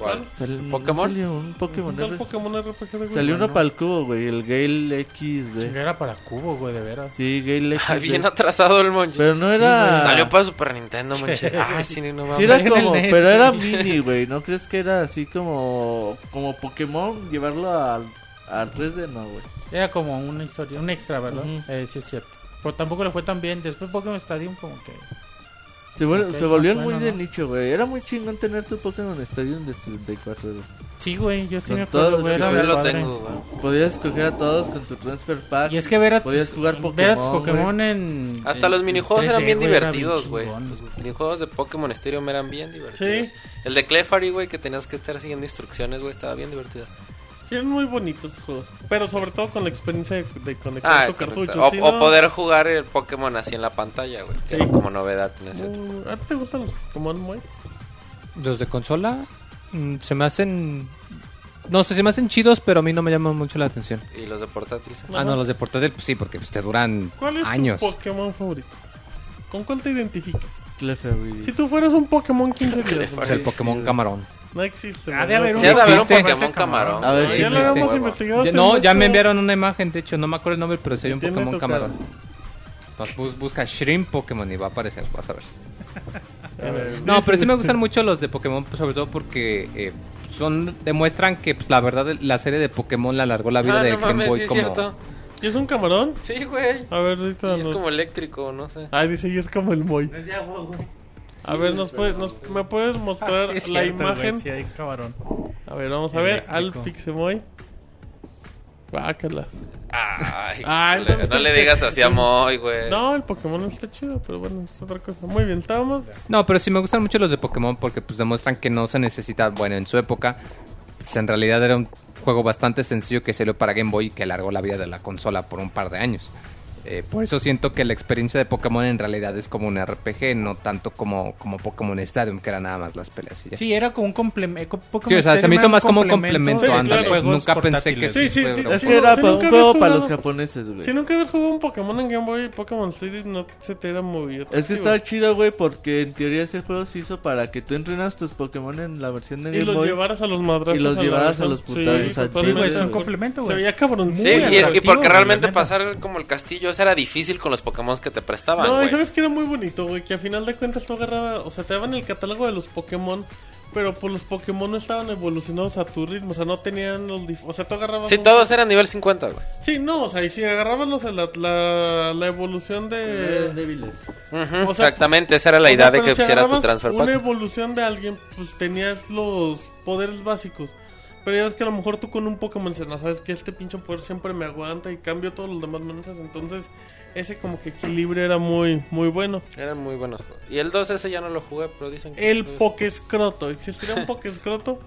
Speaker 3: ¿Cuál?
Speaker 4: Sal-
Speaker 3: ¿Pokémon?
Speaker 4: salió un Pokémon
Speaker 1: ¿Cuál
Speaker 4: R-
Speaker 1: Pokémon RPG de Wii U?
Speaker 4: Salió uno
Speaker 5: no.
Speaker 4: para el cubo, güey, el Gale XD.
Speaker 5: Era para Cubo, güey, de veras.
Speaker 4: Sí, Gale
Speaker 3: Ah,
Speaker 4: XD.
Speaker 3: bien atrasado el Monchi.
Speaker 4: Pero no era...
Speaker 3: Salió para Super Nintendo, manche. Ah, sí, no mames.
Speaker 4: Sí era como,
Speaker 5: NES,
Speaker 4: pero era mini, güey. ¿No crees que era así como como Pokémon llevarlo al al 3D no, güey?
Speaker 5: Era como una historia, un extra, ¿verdad? Eh, sí, es cierto. Pero tampoco le fue tan bien. Después Pokémon Stadium como que...
Speaker 4: Se, vuel-
Speaker 5: Ok,
Speaker 4: se volvió muy
Speaker 5: bueno,
Speaker 4: de
Speaker 5: ¿no?
Speaker 4: nicho, güey. Era muy chingón tener tu Pokémon Stadium de 64. güey.
Speaker 5: Sí, güey, yo sí
Speaker 4: Con
Speaker 5: me acuerdo,
Speaker 4: todos
Speaker 5: güey.
Speaker 3: Yo lo tengo, güey.
Speaker 4: Podías escoger a todos con tu transfer pack.
Speaker 5: Y es que ver a
Speaker 4: Podías
Speaker 5: tus,
Speaker 4: jugar
Speaker 5: ver a tus
Speaker 4: Pokémon,
Speaker 5: en...
Speaker 3: Hasta
Speaker 5: en
Speaker 3: los minijuegos eran
Speaker 5: 3D,
Speaker 3: bien
Speaker 5: güey, era
Speaker 3: divertidos, güey. Los minijuegos de Pokémon Stadium eran bien divertidos.
Speaker 1: Sí.
Speaker 3: El de Clefairy, güey, que tenías que estar siguiendo instrucciones, güey, estaba bien divertido.
Speaker 1: Sí, muy bonitos esos juegos. Pero sobre todo con la experiencia de, de conectar
Speaker 3: Ah,
Speaker 1: tu cartucho.
Speaker 3: O,
Speaker 1: si
Speaker 3: o
Speaker 1: no-
Speaker 3: poder jugar el Pokémon así en la pantalla, güey. Que
Speaker 1: Sí.
Speaker 3: como novedad en ese
Speaker 1: Uh, ¿A ti te gustan los Pokémon, muy?
Speaker 2: Los de consola mm, se me hacen... No sé, se me hacen chidos, pero a mí no me llaman mucho la atención.
Speaker 3: Y los de portátil. sí.
Speaker 2: Ah, no, los de portátil, pues sí, porque pues, te duran
Speaker 1: ¿Cuál es
Speaker 2: años.
Speaker 1: tu Pokémon favorito? ¿Con cuál te identificas?
Speaker 4: Clefairy.
Speaker 1: Si tú fueras un Pokémon 15 días,
Speaker 3: Clefairy.
Speaker 2: O sea, el
Speaker 1: güey,
Speaker 2: Pokémon Camarón.
Speaker 1: No existe.
Speaker 5: Ha de haber
Speaker 3: Sí, un. Pokémon camarón.
Speaker 4: A ver,
Speaker 3: güey.
Speaker 4: ¿qué
Speaker 1: Ya lo habíamos investigado.
Speaker 2: Ya- no, ya me enviaron una imagen, de hecho, no me acuerdo el nombre, pero sería un Pokémon. Camarón. Entonces bus- busca Shrimp Pokémon y va a aparecer, vas a ver.
Speaker 1: A ver,
Speaker 2: No, pero sí me gustan mucho los de Pokémon, pues, sobre todo porque eh, son demuestran que pues la verdad la serie de Pokémon la alargó la vida
Speaker 3: Ah,
Speaker 2: de
Speaker 3: no
Speaker 2: Game
Speaker 3: mames,
Speaker 2: Boy
Speaker 3: sí es
Speaker 2: como
Speaker 3: cierto.
Speaker 1: ¿Y es un camarón?
Speaker 3: Sí, güey.
Speaker 1: A ver, ahorita
Speaker 3: Y es
Speaker 1: nos-
Speaker 3: como eléctrico, no sé.
Speaker 1: Ay, dice, y es como el Moy.
Speaker 5: Es de agua, güey.
Speaker 1: A ver, nos puede- nos- ¿me puedes mostrar
Speaker 5: Sí,
Speaker 1: la
Speaker 5: cierto,
Speaker 1: imagen?
Speaker 5: sí, hay cabrón.
Speaker 1: A ver, vamos a ver. Al. Pixemoy. Guácala.
Speaker 3: Ay,
Speaker 1: Ah,
Speaker 3: no, le,
Speaker 1: entonces-
Speaker 3: no le digas así a Moy, güey.
Speaker 1: No, el Pokémon está chido, pero bueno, es otra cosa. Muy bien, estábamos.
Speaker 2: No, pero sí me gustan mucho los de Pokémon porque pues demuestran que no se necesita, bueno, en su época pues, en realidad era un juego bastante sencillo que salió para Game Boy y que alargó la vida de la consola por un par de años. Eh, por eso siento que la experiencia de Pokémon en realidad es como un RPG, no tanto como, como Pokémon Stadium, que era nada más las peleas y ya.
Speaker 5: Sí, era como un complemento.
Speaker 2: Sí, o sea, se me hizo más como un complemento,
Speaker 1: Sí,
Speaker 2: ándale.
Speaker 1: claro.
Speaker 2: Nunca pensé que
Speaker 1: Sí, sí, sí.
Speaker 4: Es
Speaker 1: Si
Speaker 4: que
Speaker 1: no-
Speaker 4: era
Speaker 1: si
Speaker 4: un juego para los japoneses, güey.
Speaker 1: Si nunca habías jugado un Pokémon en Game Boy, Pokémon Stadium no se te era movido.
Speaker 4: Es que estaba chido, güey, porque en teoría ese juego se hizo para que tú entrenas tus Pokémon en la versión de
Speaker 1: Y
Speaker 4: Game
Speaker 1: los
Speaker 4: Boy.
Speaker 1: llevaras a los madrazos.
Speaker 4: Y los llevaras
Speaker 1: versión-
Speaker 4: a los putazos
Speaker 1: Sí,
Speaker 5: güey, es un
Speaker 4: güey.
Speaker 5: complemento,
Speaker 1: Se
Speaker 5: güey.
Speaker 1: veía cabrón.
Speaker 3: Sí,
Speaker 1: muy
Speaker 3: y, y porque realmente pasar como el castillo, era difícil con los Pokémon que te prestaban,
Speaker 1: No, y
Speaker 3: güey.
Speaker 1: sabes que era muy bonito, güey, que a final de cuentas tú agarrabas, o sea, te daban el catálogo de los Pokémon, pero pues los Pokémon no estaban evolucionados a tu ritmo, o sea, no tenían los... O sea, tú agarrabas...
Speaker 3: Sí,
Speaker 1: un-
Speaker 3: todos eran nivel 50, güey.
Speaker 1: Sí, no, o sea, y si agarrabas los, la, la, la evolución
Speaker 4: Eh,
Speaker 1: de...
Speaker 4: débiles.
Speaker 3: Ujú,
Speaker 1: O sea,
Speaker 3: exactamente, esa era la
Speaker 1: O sea,
Speaker 3: idea de que
Speaker 1: si
Speaker 3: hicieras tu transfer
Speaker 1: Una
Speaker 3: pack.
Speaker 1: evolución de alguien, pues tenías los poderes básicos. Pero ya ves que a lo mejor tú con un Pokémon dices, no sabes que este pinche poder siempre me aguanta y cambio todos los demás mensajes. Entonces, ese como que equilibrio era muy, muy bueno.
Speaker 3: Eran muy buenos juegos. Y el 2 ese ya no lo jugué, pero dicen que...
Speaker 1: El Pokescroto, ¿existiría un Pokescroto?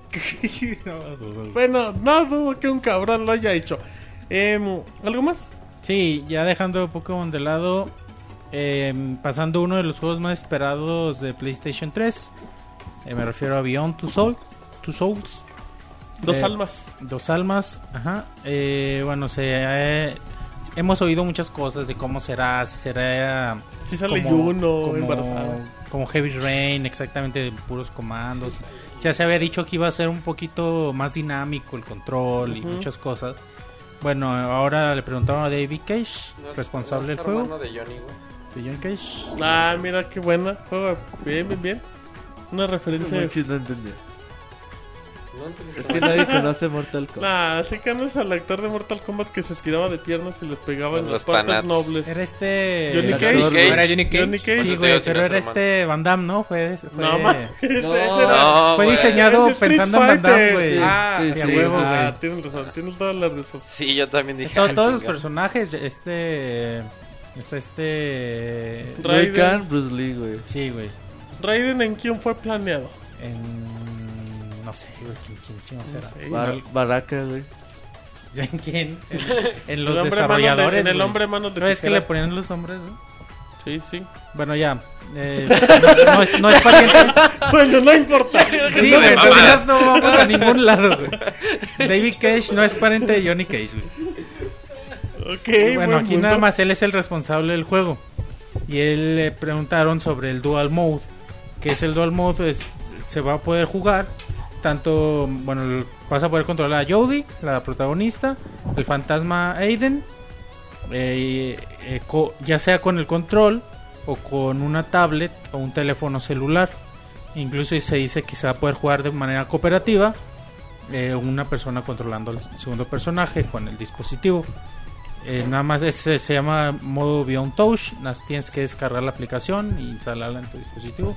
Speaker 1: bueno, no dudo que un cabrón lo haya hecho. Em, ¿Algo más?
Speaker 5: Sí, ya dejando Pokémon de lado, eh, pasando uno de los juegos más esperados de PlayStation 3. eh, me refiero a Beyond Two, Soul, Two Souls.
Speaker 1: Dos
Speaker 5: Eh,
Speaker 1: almas.
Speaker 5: Dos almas, ajá. Eh, bueno, se, eh, hemos oído muchas cosas de cómo será, si será
Speaker 1: Si sale
Speaker 5: como,
Speaker 1: Juno
Speaker 5: como-
Speaker 1: embarazada.
Speaker 5: como Heavy Rain, exactamente de puros comandos. Ya se había dicho que iba a ser un poquito más dinámico el control y
Speaker 1: Ujú.
Speaker 5: muchas cosas. Bueno, ahora le preguntaron a David Cage,
Speaker 3: No es-
Speaker 5: responsable
Speaker 3: no
Speaker 5: del juego,
Speaker 3: de Johnny, güey.
Speaker 5: de John Cage.
Speaker 1: Ah, mira qué buena. Juego bien, bien, bien. Una referencia.
Speaker 4: Muy chido, no entendía.
Speaker 3: No.
Speaker 4: Es que nadie conoce Mortal Kombat.
Speaker 1: Nah, así que no es al actor de Mortal Kombat que se estiraba de piernas y le pegaba en
Speaker 3: Los
Speaker 1: las partes
Speaker 3: tanats.
Speaker 1: nobles.
Speaker 5: Era este...
Speaker 1: Johnny Cage.
Speaker 4: actor,
Speaker 2: ¿No
Speaker 4: güey.
Speaker 2: era Johnny Cage?
Speaker 1: Johnny Cage.
Speaker 5: Sí, güey,
Speaker 3: digo,
Speaker 5: pero
Speaker 3: sí,
Speaker 5: era
Speaker 3: no,
Speaker 5: este Van Damme, ¿no? Fue... fue
Speaker 1: No,
Speaker 4: No.
Speaker 1: era.
Speaker 3: No,
Speaker 5: Fue diseñado
Speaker 1: Street
Speaker 5: pensando en Van Damme, güey.
Speaker 1: Ah,
Speaker 4: Sí,
Speaker 1: sí,
Speaker 4: sí,
Speaker 1: huevo,
Speaker 5: sí.
Speaker 1: ah, tienes razón, tienes toda la razón.
Speaker 3: Sí, yo también dije...
Speaker 5: To-
Speaker 3: ah,
Speaker 5: todos los personajes, este... Está este...
Speaker 1: Raiden.
Speaker 4: Bruce Lee, güey.
Speaker 5: Sí, güey.
Speaker 1: Raiden en quién fue planeado.
Speaker 5: En... No sé, güey, ¿quién, quién chingo será?
Speaker 1: Sí,
Speaker 4: Bar- Baraka, güey.
Speaker 5: ¿En quién? En, en los
Speaker 1: el hombre mano de-
Speaker 5: desarrolladores,
Speaker 1: en el
Speaker 5: güey.
Speaker 1: hombre mano de
Speaker 5: No es que
Speaker 1: tijera.
Speaker 5: le ponían los nombres, ¿no?
Speaker 1: Sí, sí.
Speaker 5: Bueno, ya. Eh, no, no es, no es pariente.
Speaker 1: Bueno, no importa.
Speaker 5: Sí, güey,
Speaker 3: de
Speaker 5: en
Speaker 3: mamadas.
Speaker 5: realidad no vamos a ningún lado, güey. David Cage no es pariente de Johnny Cage, güey.
Speaker 1: Ok,
Speaker 5: bueno,
Speaker 1: buen
Speaker 5: aquí
Speaker 1: punto.
Speaker 5: nada más él es el responsable del juego. Y él le preguntaron sobre el Dual Mode. Que es el Dual Mode, es, se va a poder jugar. Tanto, bueno, vas a poder controlar a Jodie, la protagonista, el fantasma Aiden, eh, eh, ya sea con el control o con una tablet o un teléfono celular. Incluso se dice que se va poder jugar de manera cooperativa, eh, una persona controlando al segundo personaje con el dispositivo. Eh, nada más es- se llama modo Beyond Touch. Tienes que descargar la aplicación y instalarla en tu dispositivo.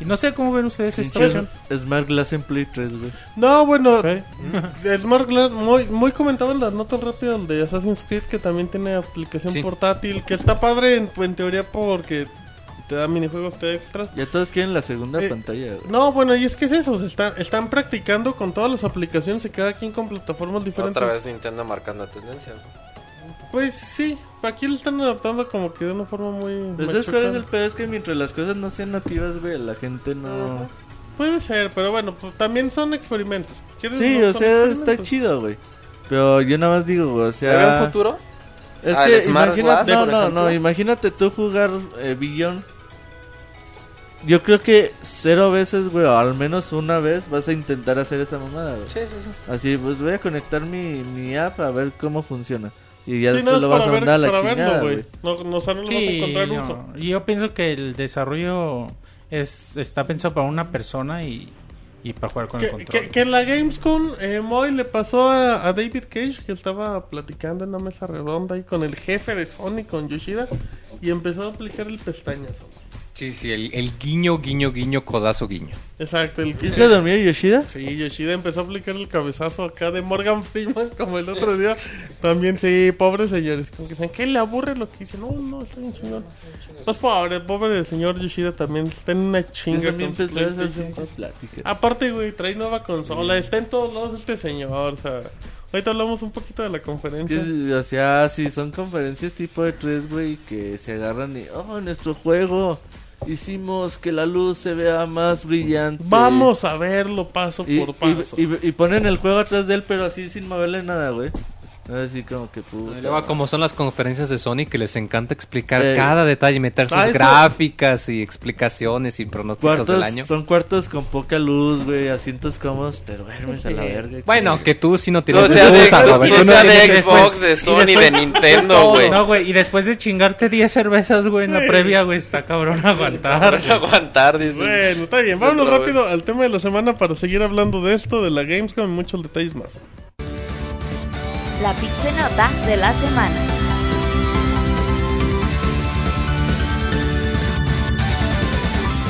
Speaker 5: Y no sé cómo ven ustedes esta versión.
Speaker 4: Smart Glass en Play 3, güey.
Speaker 1: No, bueno,
Speaker 5: ¿Eh?
Speaker 1: Smart Glass, muy, muy comentado en las notas rápidas de Assassin's Creed, que también tiene aplicación
Speaker 2: Sí.
Speaker 1: portátil, que está padre en, en teoría porque te da minijuegos, te da extras.
Speaker 4: Ya todos quieren la segunda
Speaker 1: Eh,
Speaker 4: pantalla, güey.
Speaker 1: No, bueno, y es que es eso, se está- están practicando con todas las aplicaciones y cada quien con plataformas diferentes.
Speaker 3: Otra vez Nintendo marcando tendencia.
Speaker 1: Pues sí, aquí lo están adaptando como que de una forma muy...
Speaker 4: Pues ¿Sabes cuál es el pedo? Es que mientras las cosas no sean nativas, güey, la gente no...
Speaker 1: Puede ser, pero bueno, pues también son experimentos. ¿Quieres
Speaker 4: Sí,
Speaker 1: no
Speaker 4: o sea, está chido, güey. Pero yo nada más digo, güey, o
Speaker 3: ¿Pero en
Speaker 4: sea...
Speaker 3: futuro?
Speaker 4: Es
Speaker 3: Ah,
Speaker 4: que
Speaker 3: el
Speaker 4: imagínate,
Speaker 3: Glass,
Speaker 4: no, no, no, imagínate tú jugar eh, Beyond. Yo creo que cero veces, güey, o al menos una vez vas a intentar hacer esa mamada, güey.
Speaker 3: Sí, sí, sí.
Speaker 4: Así, pues voy a conectar mi, mi app a ver cómo funciona. Y ya
Speaker 1: Sí,
Speaker 4: después lo vas a
Speaker 1: ver,
Speaker 4: mandar a la chingada,
Speaker 1: verlo,
Speaker 4: güey.
Speaker 1: No, no, o sea, no le vas a
Speaker 5: Sí,
Speaker 1: encontrar
Speaker 5: no.
Speaker 1: uso.
Speaker 5: Y yo pienso que el desarrollo es está pensado para una persona y, y para jugar con el
Speaker 1: Que,
Speaker 5: control.
Speaker 1: que, que en la Gamescom, eh, Moy le pasó a, a David Cage que estaba platicando en una mesa redonda ahí con el jefe de Sony, con Yoshida, y empezó a aplicar el pestañazo.
Speaker 2: Sí, sí, el, el guiño, guiño, guiño, codazo, guiño.
Speaker 1: Exacto, el
Speaker 4: ¿Quién se dormía Yoshida?
Speaker 1: Sí, Yoshida empezó a aplicar el cabezazo acá de Morgan Freeman, como el otro día. También, sí, pobres señores. Como que dicen, ¿qué le aburre lo que dice? No, no, está bien chingón. Pues pobre, pobre señor Yoshida también está en una chinga
Speaker 4: también
Speaker 1: con su
Speaker 4: empecé a hacer
Speaker 1: PlayStation
Speaker 4: esas
Speaker 1: 4.
Speaker 4: pláticas.
Speaker 1: Aparte, güey, trae nueva consola. Está en todos lados este señor, o sea... Ahorita hablamos un poquito de la conferencia.
Speaker 4: que, o sea, si son conferencias tipo de tres, güey, que se agarran y, oh, nuestro juego, hicimos que la luz se vea más brillante.
Speaker 1: Vamos a verlo paso
Speaker 4: Y,
Speaker 1: por
Speaker 4: y-
Speaker 1: paso.
Speaker 4: y- y ponen el juego atrás de él, pero así sin moverle nada, güey. Así como que puta.
Speaker 2: Luego, como son las conferencias de Sony, que les encanta explicar
Speaker 4: Sí.
Speaker 2: cada detalle, meter sus
Speaker 1: Ah,
Speaker 2: gráficas y explicaciones y pronósticos
Speaker 4: Cuartos,
Speaker 2: del año.
Speaker 4: son cuartos con poca luz, güey, asientos cómodos, te duermes a la verga.
Speaker 2: Bueno, que tú sí no
Speaker 3: Tú
Speaker 2: tienes
Speaker 3: sea de, tú-
Speaker 2: Robert.
Speaker 3: tú
Speaker 2: Tú no
Speaker 3: sea de. Xbox, de Sony, de
Speaker 5: después-
Speaker 3: Nintendo, güey.
Speaker 5: No, güey, y después de chingarte 10 cervezas, güey, en la previa, güey, está cabrón aguantar.
Speaker 3: Aguantar, dice.
Speaker 1: Bueno, está bien. Vámonos rápido al tema de la semana para seguir hablando de esto, de la Gamescom y muchos detalles más.
Speaker 6: La pixenota de la semana.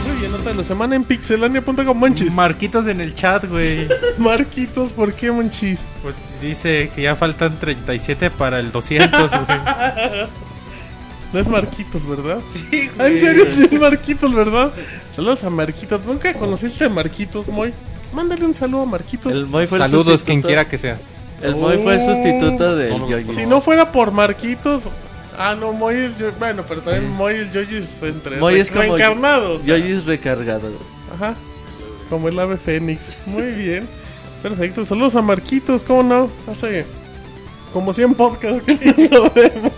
Speaker 1: Muy bien, nota de la semana en pixelania.com, Monchis.
Speaker 5: Marquitos en el chat, güey.
Speaker 1: Marquitos, ¿por qué, Monchis?
Speaker 5: Pues dice que ya faltan 37 para el 200, güey.
Speaker 1: No es Marquitos, ¿verdad?
Speaker 5: Sí,
Speaker 1: Ah, En serio, sí es Marquitos, ¿verdad? Saludos a Marquitos. ¿Nunca conociste a Marquitos, Moy? Mándale un saludo a Marquitos.
Speaker 4: El Moy fue el
Speaker 2: Saludos, quien quiera que sea.
Speaker 4: El Moy fue el sustituto de
Speaker 2: No lo
Speaker 4: Yoyi.
Speaker 1: Si no fuera por Marquitos... Ah, no, Moy es... Yo- Bueno, pero también Moy es entre...
Speaker 4: Moy es como
Speaker 1: reencarnados. o sea.
Speaker 4: Yoyi es recargado.
Speaker 1: Ajá. Como el ave fénix. Muy bien. Perfecto. Saludos a Marquitos, ¿cómo no? Hace como 100 podcasts que lo vemos.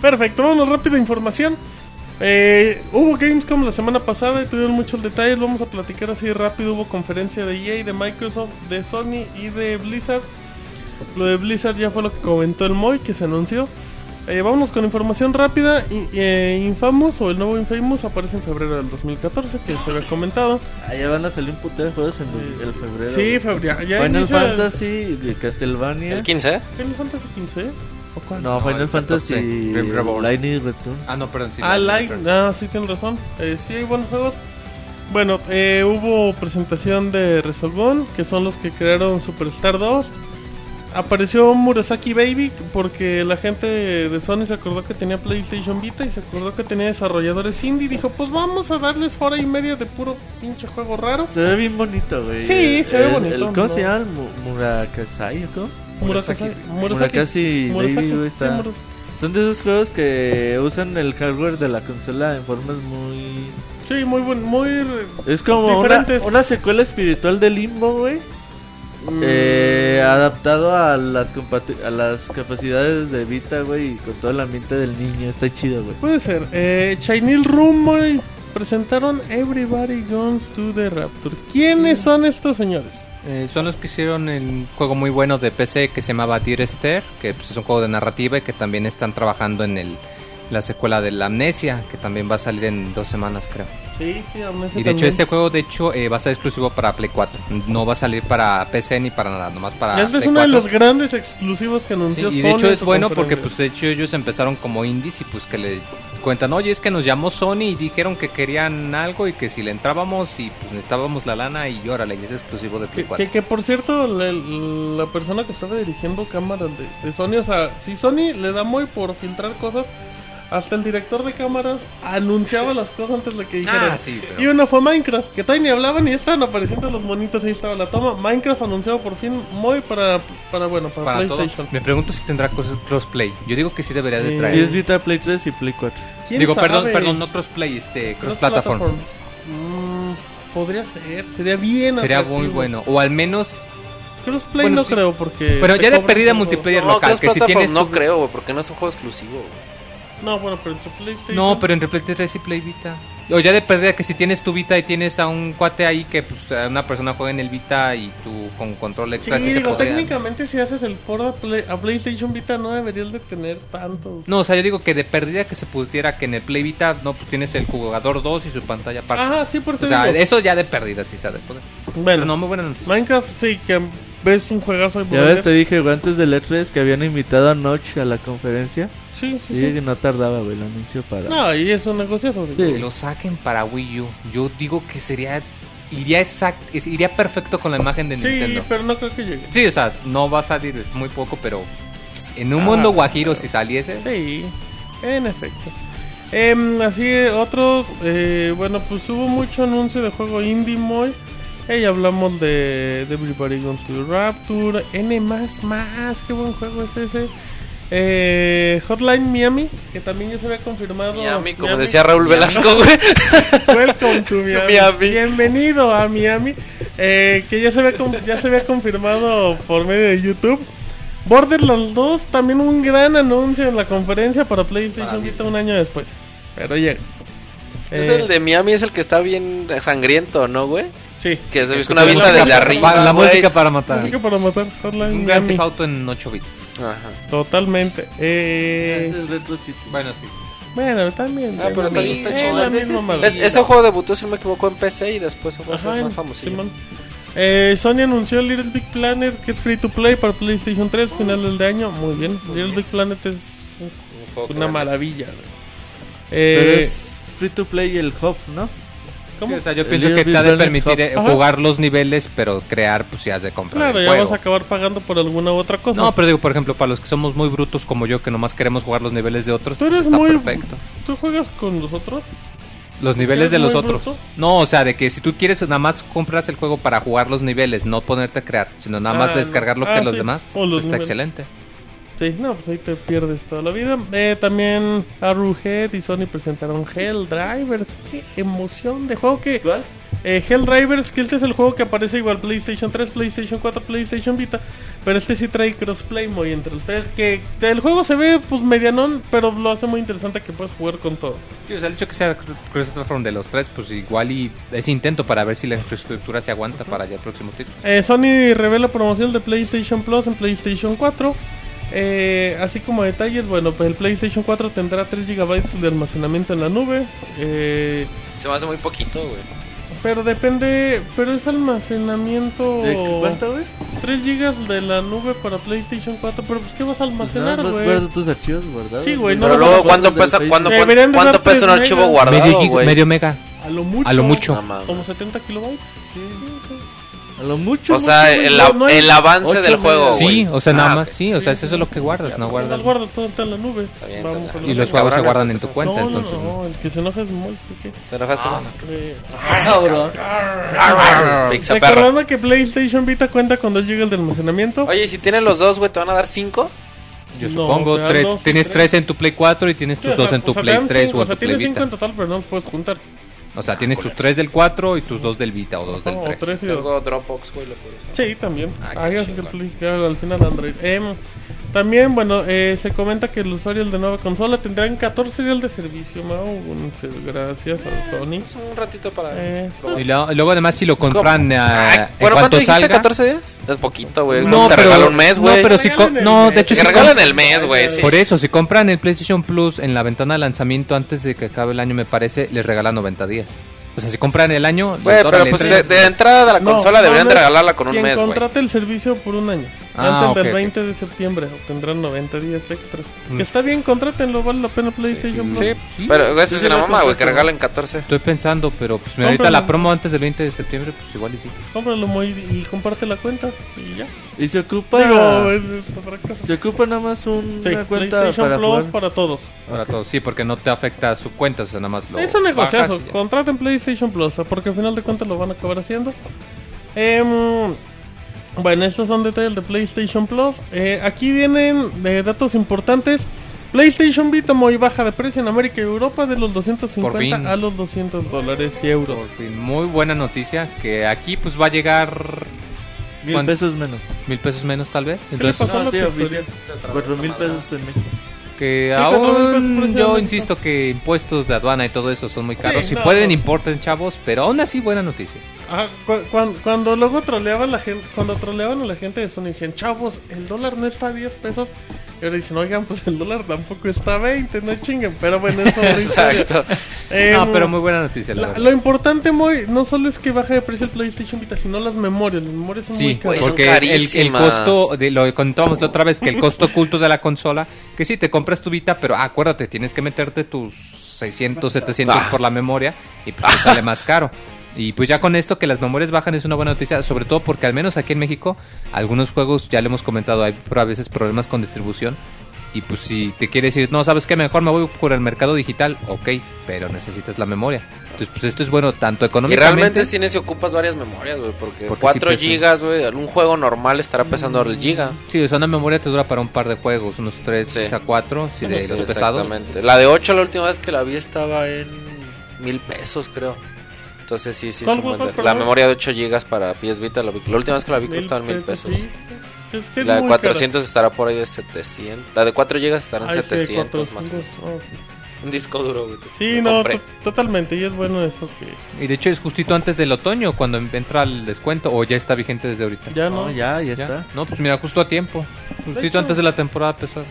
Speaker 1: Perfecto, vámonos rápido información. Eh, hubo Gamescom la semana pasada y tuvieron muchos detalles. Vamos a platicar así rápido. Hubo conferencia de EA, de Microsoft, de Sony y de Blizzard. Lo de Blizzard ya fue lo que comentó el Moy, que se anunció. Eh, vámonos con información rápida. I- eh, Infamous o el nuevo Infamous aparece en febrero del 2014, que se había comentado.
Speaker 4: Ah, ya van a salir un putero de juegos en el, el febrero.
Speaker 1: Sí, febrero. Ya
Speaker 4: Final
Speaker 1: el-
Speaker 4: Fantasy, de Castlevania.
Speaker 3: El 15,
Speaker 1: ¿Final Fantasy 15?
Speaker 4: No,
Speaker 2: No,
Speaker 4: Final
Speaker 2: el
Speaker 4: Fantasy
Speaker 2: 14, Grim Reborn.
Speaker 4: Lightning Returns.
Speaker 2: Ah, no, perdón. Sí,
Speaker 1: Ah,
Speaker 2: Lightning.
Speaker 1: Ah, sí, tienes razón. Eh, sí, hay buenos juegos. Bueno, eh, hubo presentación de Resolvon, que son los que crearon Superstar 2. Apareció Murasaki Baby porque la gente de Sony se acordó que tenía PlayStation Vita y se acordó que tenía desarrolladores indie. y Dijo, pues vamos a darles hora y media de puro pinche juego raro.
Speaker 4: Se ve bien bonito, güey.
Speaker 1: Sí, se ve
Speaker 4: El-
Speaker 1: bonito,
Speaker 4: el- ¿Cómo
Speaker 1: ¿no?
Speaker 4: se llama? Mu- Murakasai, ¿o güey,
Speaker 1: sí, Murasaki.
Speaker 4: Son de esos juegos que usan el hardware de la consola en formas muy...
Speaker 1: Sí, muy buen, muy...
Speaker 4: Es como una, secuela espiritual de Limbo, güey.
Speaker 1: mm,
Speaker 4: Eh, adaptado a las compati- a las capacidades de Vita, güey, y con todo el ambiente del niño. Está chido, güey.
Speaker 1: Puede ser. Eh, Chinese Room Moy, presentaron Everybody Goes to the Rapture. ¿Quiénes son estos señores?
Speaker 2: Eh, son los que hicieron el juego muy bueno de PC que se llamaba Dear Esther, que pues, es un juego de narrativa y que también están trabajando en el la secuela de la Amnesia, que también va a salir en dos semanas, creo.
Speaker 1: Sí, sí, Amnesia
Speaker 2: Y de hecho
Speaker 1: también.
Speaker 2: este juego, de hecho, eh, va a ser exclusivo para Play 4. No va a salir para PC ni para nada, nomás para
Speaker 1: Este es
Speaker 2: Play
Speaker 1: uno de
Speaker 2: 4.
Speaker 1: los grandes exclusivos que
Speaker 2: Sí,
Speaker 1: anunció
Speaker 2: y de
Speaker 1: Sony
Speaker 2: hecho es bueno porque pues de hecho ellos empezaron como indies y pues que le cuentan, oye es que nos llamó Sony y dijeron que querían algo y que si le entrábamos y pues necesitábamos la lana y órale, y es exclusivo de Play
Speaker 1: Que,
Speaker 2: 4.
Speaker 1: que, que, por cierto, la, la persona que estaba dirigiendo cámaras de, de Sony, o sea, si Sony le da muy por filtrar cosas, hasta el director de cámaras anunciaba las cosas antes de que dijeran.
Speaker 2: Ah, sí, pero-
Speaker 1: Y una fue Minecraft, que todavía ni hablaban y estaban apareciendo los monitos, ahí estaba la toma. Minecraft anunciado por fin muy para, para bueno, para,
Speaker 2: Para todo.
Speaker 1: PlayStation.
Speaker 2: Me pregunto si tendrá crossplay. Yo digo que sí debería de
Speaker 1: Eh,
Speaker 2: traer.
Speaker 4: Y es Vita, Play 3 y Play 4.
Speaker 1: ¿Quién
Speaker 2: Digo,
Speaker 1: sabe?
Speaker 2: perdón, perdón, no crossplay, este, cross platform.
Speaker 1: Cross-platform. Mm, podría ser, sería bien.
Speaker 2: Sería
Speaker 1: atractivo.
Speaker 2: muy bueno. O al menos,
Speaker 1: Crossplay
Speaker 2: Bueno,
Speaker 1: no
Speaker 2: sí.
Speaker 1: creo porque.
Speaker 2: pero ya de
Speaker 1: cobran
Speaker 2: perdida multiplayer
Speaker 3: No,
Speaker 2: local, que si tienes
Speaker 3: no
Speaker 2: tu-
Speaker 3: creo, porque no es un juego exclusivo.
Speaker 1: No, bueno, pero entre PlayStation.
Speaker 2: No, pero entre Play 3 y Play Vita. O ya de perdida que si tienes tu Vita y tienes a un cuate ahí que pues a una persona juega en el Vita y tú con control
Speaker 1: Sí,
Speaker 2: extra sí se
Speaker 1: digo,
Speaker 2: podría.
Speaker 1: técnicamente si haces el port a, Play- a PlayStation Vita no deberías de tener tantos.
Speaker 2: No, o sea, yo digo que de perdida que se pusiera que en el Play Vita, no, pues tienes el jugador 2 y su pantalla aparte.
Speaker 1: Ajá, sí, por eso
Speaker 2: o sea,
Speaker 1: digo.
Speaker 2: eso ya de perdida sí se ha de poder.
Speaker 1: Bueno,
Speaker 2: Pero no, muy buena noticia.
Speaker 1: Minecraft sí que ves un juegazo
Speaker 4: Ya ves, te dije, antes del E3 que habían invitado a Notch a la conferencia.
Speaker 1: Sí, sí,
Speaker 4: Y
Speaker 1: sí.
Speaker 4: que no tardaba, güey, el anuncio para...
Speaker 1: No, y es un negociazo.
Speaker 4: Sí.
Speaker 2: Que lo saquen para Wii U. Yo digo que sería. Iría exact, iría perfecto con la imagen de
Speaker 1: Sí,
Speaker 2: Nintendo.
Speaker 1: pero no creo que llegue.
Speaker 2: Sí, o sea, no va a salir, es muy poco, pero en un
Speaker 1: Ah.
Speaker 2: mundo guajiro si saliese.
Speaker 1: Sí, en efecto. Em, así, eh, otros, eh, bueno, pues hubo mucho anuncio de juego indie muy. Eh, ya hablamos de, de Everybody Goes to Rapture, N más más, qué buen juego es ese. Eh, Hotline Miami, que también ya se había confirmado.
Speaker 3: Miami, como decía Raúl
Speaker 1: Miami.
Speaker 3: Velasco, güey.
Speaker 1: Welcome to Miami.
Speaker 3: Miami.
Speaker 1: Bienvenido a Miami. Eh, que ya se, había ya se había confirmado por medio de YouTube. Borderlands 2, también un gran anuncio en la conferencia para PlayStation Vita un año después. Pero llega.
Speaker 3: Es
Speaker 1: Eh,
Speaker 3: el de Miami, es el que está bien sangriento, ¿no, güey?
Speaker 1: Sí.
Speaker 3: Que se
Speaker 2: Escucha
Speaker 3: una
Speaker 2: la
Speaker 3: vista
Speaker 2: música
Speaker 3: desde
Speaker 2: para-
Speaker 3: arriba.
Speaker 2: la
Speaker 3: güey.
Speaker 2: música para matar.
Speaker 1: Música para matar Hotline
Speaker 2: Un Grand
Speaker 1: Miami.
Speaker 2: Theft Auto en 8 bits.
Speaker 3: Ajá.
Speaker 1: Totalmente. Eh,
Speaker 4: ese es Retro City.
Speaker 2: Bueno, sí, sí.
Speaker 1: bueno, también.
Speaker 3: Ah, pero está bien,
Speaker 1: Eh,
Speaker 3: está chido.
Speaker 1: la misma madre.
Speaker 3: Es- ese juego debutó, si no me equivoco, en PC y después se fue a
Speaker 1: Ajá,
Speaker 3: más famoso.
Speaker 1: Eh, Sony anunció Little Big Planet que es free to play para PlayStation 3 final del de año. Muy bien. Little Big Planet es una maravilla.
Speaker 4: Pero
Speaker 1: Eh,
Speaker 4: es free to play el hub, ¿no?
Speaker 1: ¿Cómo?
Speaker 2: Sí, o sea, yo pienso que te ha de permitir eh,
Speaker 1: Ajá.
Speaker 2: jugar los niveles, pero crear, pues si has de comprar
Speaker 1: Claro,
Speaker 2: el
Speaker 1: ya
Speaker 2: juego.
Speaker 1: vas a acabar pagando por alguna u otra cosa.
Speaker 2: No, pero digo, por ejemplo, para los que somos muy brutos como yo, que nomás queremos jugar los niveles de otros,
Speaker 1: Tú
Speaker 2: pues
Speaker 1: eres
Speaker 2: está
Speaker 1: muy-
Speaker 2: perfecto.
Speaker 1: ¿Tú juegas con los otros?
Speaker 2: Los niveles
Speaker 1: ¿Eres
Speaker 2: de los otros.
Speaker 1: bruto?
Speaker 2: No, o sea, de que si tú quieres nada más compras el juego para jugar los niveles, no ponerte a crear, sino nada más
Speaker 1: Ah,
Speaker 2: descargar lo que
Speaker 1: Ah,
Speaker 2: los demás,
Speaker 1: O los
Speaker 2: pues está
Speaker 1: niveles.
Speaker 2: excelente.
Speaker 1: Sí, no, pues ahí te pierdes toda la vida. Eh, también Arrowhead y Sony presentaron Helldivers. Qué emoción de juego que...
Speaker 4: ¿Cuál?
Speaker 1: Eh, Helldivers, que este es el juego que aparece igual PlayStation 3, PlayStation 4, PlayStation Vita. Pero este sí trae crossplay muy entre los tres. Que, el juego se ve pues medianón, pero lo hace muy interesante que puedes jugar con todos.
Speaker 2: Sí, o sea, el hecho que sea cross platform de los tres, pues igual y es intento para ver si la infraestructura se aguanta para ya el próximo título.
Speaker 1: Eh, Sony revela promoción de PlayStation Plus en PlayStation 4. Eh, así como detalles, bueno, pues el PlayStation 4 tendrá 3 GB de almacenamiento en la nube. Eh,
Speaker 3: Se me hace muy poquito, güey.
Speaker 1: pero depende, pero es almacenamiento...
Speaker 4: ¿De cuánto, güey?
Speaker 1: 3 GB de la nube para PlayStation 4, pero pues ¿qué vas a
Speaker 4: Pues
Speaker 1: almacenar, güey?
Speaker 4: tus archivos guardados.
Speaker 1: Sí, güey, no
Speaker 3: Pero luego, ¿cuánto pesa,
Speaker 4: Facebook.
Speaker 3: cuánto, cuánto pesa un archivo guardado, güey?
Speaker 2: medio mega.
Speaker 1: A lo mucho.
Speaker 2: A lo mucho.
Speaker 1: Como 70 kilobytes. Sí,
Speaker 4: A lo mucho.
Speaker 3: O sea,
Speaker 4: mucho,
Speaker 3: el,
Speaker 1: no, no hay-
Speaker 3: el avance
Speaker 4: ocho
Speaker 3: del juego.
Speaker 2: Sí, o sea, nada
Speaker 3: Ah,
Speaker 2: más,
Speaker 3: ok.
Speaker 2: sí, o sea,
Speaker 1: Sí,
Speaker 2: eso es lo que guardas, no
Speaker 1: No
Speaker 2: guardas.
Speaker 1: guardo todo está en la nube.
Speaker 3: bien,
Speaker 1: Vamos
Speaker 3: está
Speaker 1: a
Speaker 3: bien.
Speaker 2: Y
Speaker 1: lo
Speaker 2: los juegos se guardan en tu
Speaker 3: no,
Speaker 2: cuenta,
Speaker 1: no, no,
Speaker 2: entonces.
Speaker 1: no, el que se enoja es muy.
Speaker 3: ¿Te enojaste. Pizza perro.
Speaker 1: Recordando que PlayStation Vita cuenta con 2 GB de almacenamiento.
Speaker 3: Oye, ¿y si tienen los dos, güey, te van a dar cinco?
Speaker 2: Yo
Speaker 1: No,
Speaker 2: supongo, tres-
Speaker 1: dos
Speaker 2: tienes
Speaker 1: tres.
Speaker 2: tres en tu Play 4 y tienes
Speaker 1: Sí,
Speaker 2: tus
Speaker 1: o
Speaker 2: dos
Speaker 1: sea,
Speaker 2: en tu
Speaker 1: o sea,
Speaker 2: Play
Speaker 1: dan
Speaker 2: 3
Speaker 1: cinco,
Speaker 2: o
Speaker 1: o
Speaker 2: en
Speaker 1: sea,
Speaker 2: tu Play
Speaker 1: tienes 5
Speaker 2: Vita.
Speaker 1: en total, pero no los puedes juntar.
Speaker 2: O sea, tienes tus tres del 4 y tus dos del Vita o dos del
Speaker 1: No,
Speaker 2: 3.
Speaker 1: tres y dos.
Speaker 3: Tengo Dropbox, güey, lo puedo usar.
Speaker 1: Sí, también.
Speaker 2: Ah, qué
Speaker 1: así que
Speaker 2: chingón.
Speaker 1: que al final Android. Em, También, bueno, eh, se comenta que los usuarios de nueva consola tendrán 14 días de servicio, Mau. Muchas gracias a Sony.
Speaker 3: Es un ratito para.
Speaker 1: Eh.
Speaker 2: Y lo- luego además si lo compran eh,
Speaker 3: Ay,
Speaker 2: en
Speaker 3: bueno, ¿cuánto dijiste?
Speaker 2: salga.
Speaker 3: ¿14 días? Es poquito, güey.
Speaker 2: No,
Speaker 3: te
Speaker 2: pero,
Speaker 3: regala un mes, güey.
Speaker 2: no, pero si no,
Speaker 1: mes.
Speaker 2: de hecho si
Speaker 3: regalen
Speaker 2: com-
Speaker 3: el mes, güey. sí.
Speaker 2: Por eso, si compran el PlayStation Plus en la ventana de lanzamiento antes de que acabe el año, me parece, les regalan 90 días. O sea, si compran el año,
Speaker 3: Güey, pero pues de, entrada de la consola deberían
Speaker 1: no,
Speaker 3: regalarla con un mes, güey.
Speaker 1: contrate el servicio por un año.
Speaker 2: Ah,
Speaker 1: antes del
Speaker 2: ok, ok.
Speaker 1: 20 de septiembre obtendrán 90 días extra.
Speaker 2: Mm.
Speaker 1: Está bien, contrátenlo, vale la pena PlayStation Plus.
Speaker 3: Sí,
Speaker 2: Sí,
Speaker 3: pero eso es una mamá, güey, que regalen 14.
Speaker 2: Estoy pensando, pero pues mira, ahorita la promo antes del 20 de septiembre, pues igual y sí.
Speaker 1: Cómpralo muy y comparte la cuenta y ya.
Speaker 4: Y se ocupa.
Speaker 1: Digo, es, es otra cosa.
Speaker 4: Se ocupa nada más un-
Speaker 1: Sí,
Speaker 4: una cuenta
Speaker 1: PlayStation
Speaker 4: para
Speaker 1: Plus
Speaker 4: jugar.
Speaker 1: para todos.
Speaker 2: Para todos, sí, porque no te afecta su cuenta, o sea, nada más lo
Speaker 1: es un negociazo. Contraten PlayStation Plus, porque al final de cuentas lo van a acabar haciendo. Em, bueno, estos son detalles de PlayStation Plus. Eh, aquí vienen eh, datos importantes. PlayStation Vita muy baja de precio en América y Europa de los
Speaker 2: Por
Speaker 1: 250
Speaker 2: fin.
Speaker 1: a los 200 dólares y euros.
Speaker 2: Por fin, muy buena noticia, que aquí pues va a llegar
Speaker 4: Mil
Speaker 2: ¿Cuánto?
Speaker 4: pesos menos.
Speaker 2: mil pesos menos tal vez.
Speaker 1: le
Speaker 2: Entonces,
Speaker 1: pasó?
Speaker 4: No, sí,
Speaker 1: que
Speaker 4: oficial. Cuatro mil pesos en México.
Speaker 2: Que
Speaker 1: Sí,
Speaker 2: aún yo insisto que impuestos de aduana y todo eso son muy caros.
Speaker 1: Sí,
Speaker 2: si
Speaker 1: no,
Speaker 2: pueden,
Speaker 1: no.
Speaker 2: importen, chavos, pero aún así buena noticia.
Speaker 1: Ajá, cu- cuan- cuando, luego troleaban la gente, cuando troleaban a la gente de Sony decían, chavos, el dólar no está a 10 pesos. Y ahora dicen, oigan, pues el dólar tampoco está a 20, no chinguen. Pero bueno, eso es.
Speaker 3: Exacto.
Speaker 1: Em,
Speaker 2: no, pero muy buena noticia, la
Speaker 1: lo importante, muy, no solo es que baje de precio el PlayStation Vita, sino las memorias. Las memorias son muy
Speaker 2: Sí,
Speaker 1: caras.
Speaker 3: Güey, son
Speaker 2: porque el, el costo, de, lo contábamos la otra vez, que el costo oculto de la consola, que sí, te compras tu Vita, pero ah, acuérdate, tienes que meterte tus 600, 700
Speaker 3: Ah.
Speaker 2: por la memoria y pues te sale más caro. Y pues ya con esto que las memorias bajan es una buena noticia, sobre todo porque al menos aquí en México, algunos juegos, ya le hemos comentado, hay a veces problemas con distribución. Y pues si te quieres decir, no, ¿sabes qué? Mejor me voy por el mercado digital, ok, pero necesitas la memoria. Entonces, pues esto es bueno tanto
Speaker 3: Y
Speaker 2: económicamente...
Speaker 3: realmente tienes si ocupas varias memorias, güey, porque,
Speaker 2: Porque
Speaker 3: 4
Speaker 2: sí pesa.
Speaker 3: gigas, güey, un juego normal estará pesando el giga.
Speaker 2: Sí, o sea, una memoria te dura para un par de juegos, unos 3,
Speaker 3: Sí.
Speaker 2: quizá 4, si de
Speaker 3: Sí,
Speaker 2: los pesados.
Speaker 3: exactamente. La de 8 la última vez que la vi estaba en mil pesos, creo. Entonces sí, sí,
Speaker 1: ¿Cuál,
Speaker 3: es un
Speaker 1: cuál,
Speaker 3: buen La memoria de 8 gigas para PS Vita, la, vi- la última vez que la vi costaba en mil pesos.
Speaker 1: sí. Sí, sí,
Speaker 3: La de
Speaker 1: muy
Speaker 3: 400 estará por ahí de 700. La de 4 gigas estará en
Speaker 1: Ay, sí,
Speaker 3: 700 más.
Speaker 1: 400, no, sí.
Speaker 3: Un disco duro, güey.
Speaker 1: Sí, no, totalmente. Y es bueno eso que
Speaker 2: Y de hecho es justito antes del otoño, cuando entra el descuento, o ya está vigente desde ahorita.
Speaker 1: ya
Speaker 4: No,
Speaker 1: no.
Speaker 4: ya, ya
Speaker 2: ¿Ya?
Speaker 4: está.
Speaker 2: No, pues mira, justo a tiempo. Justito
Speaker 1: hecho-
Speaker 2: antes de la temporada pesada.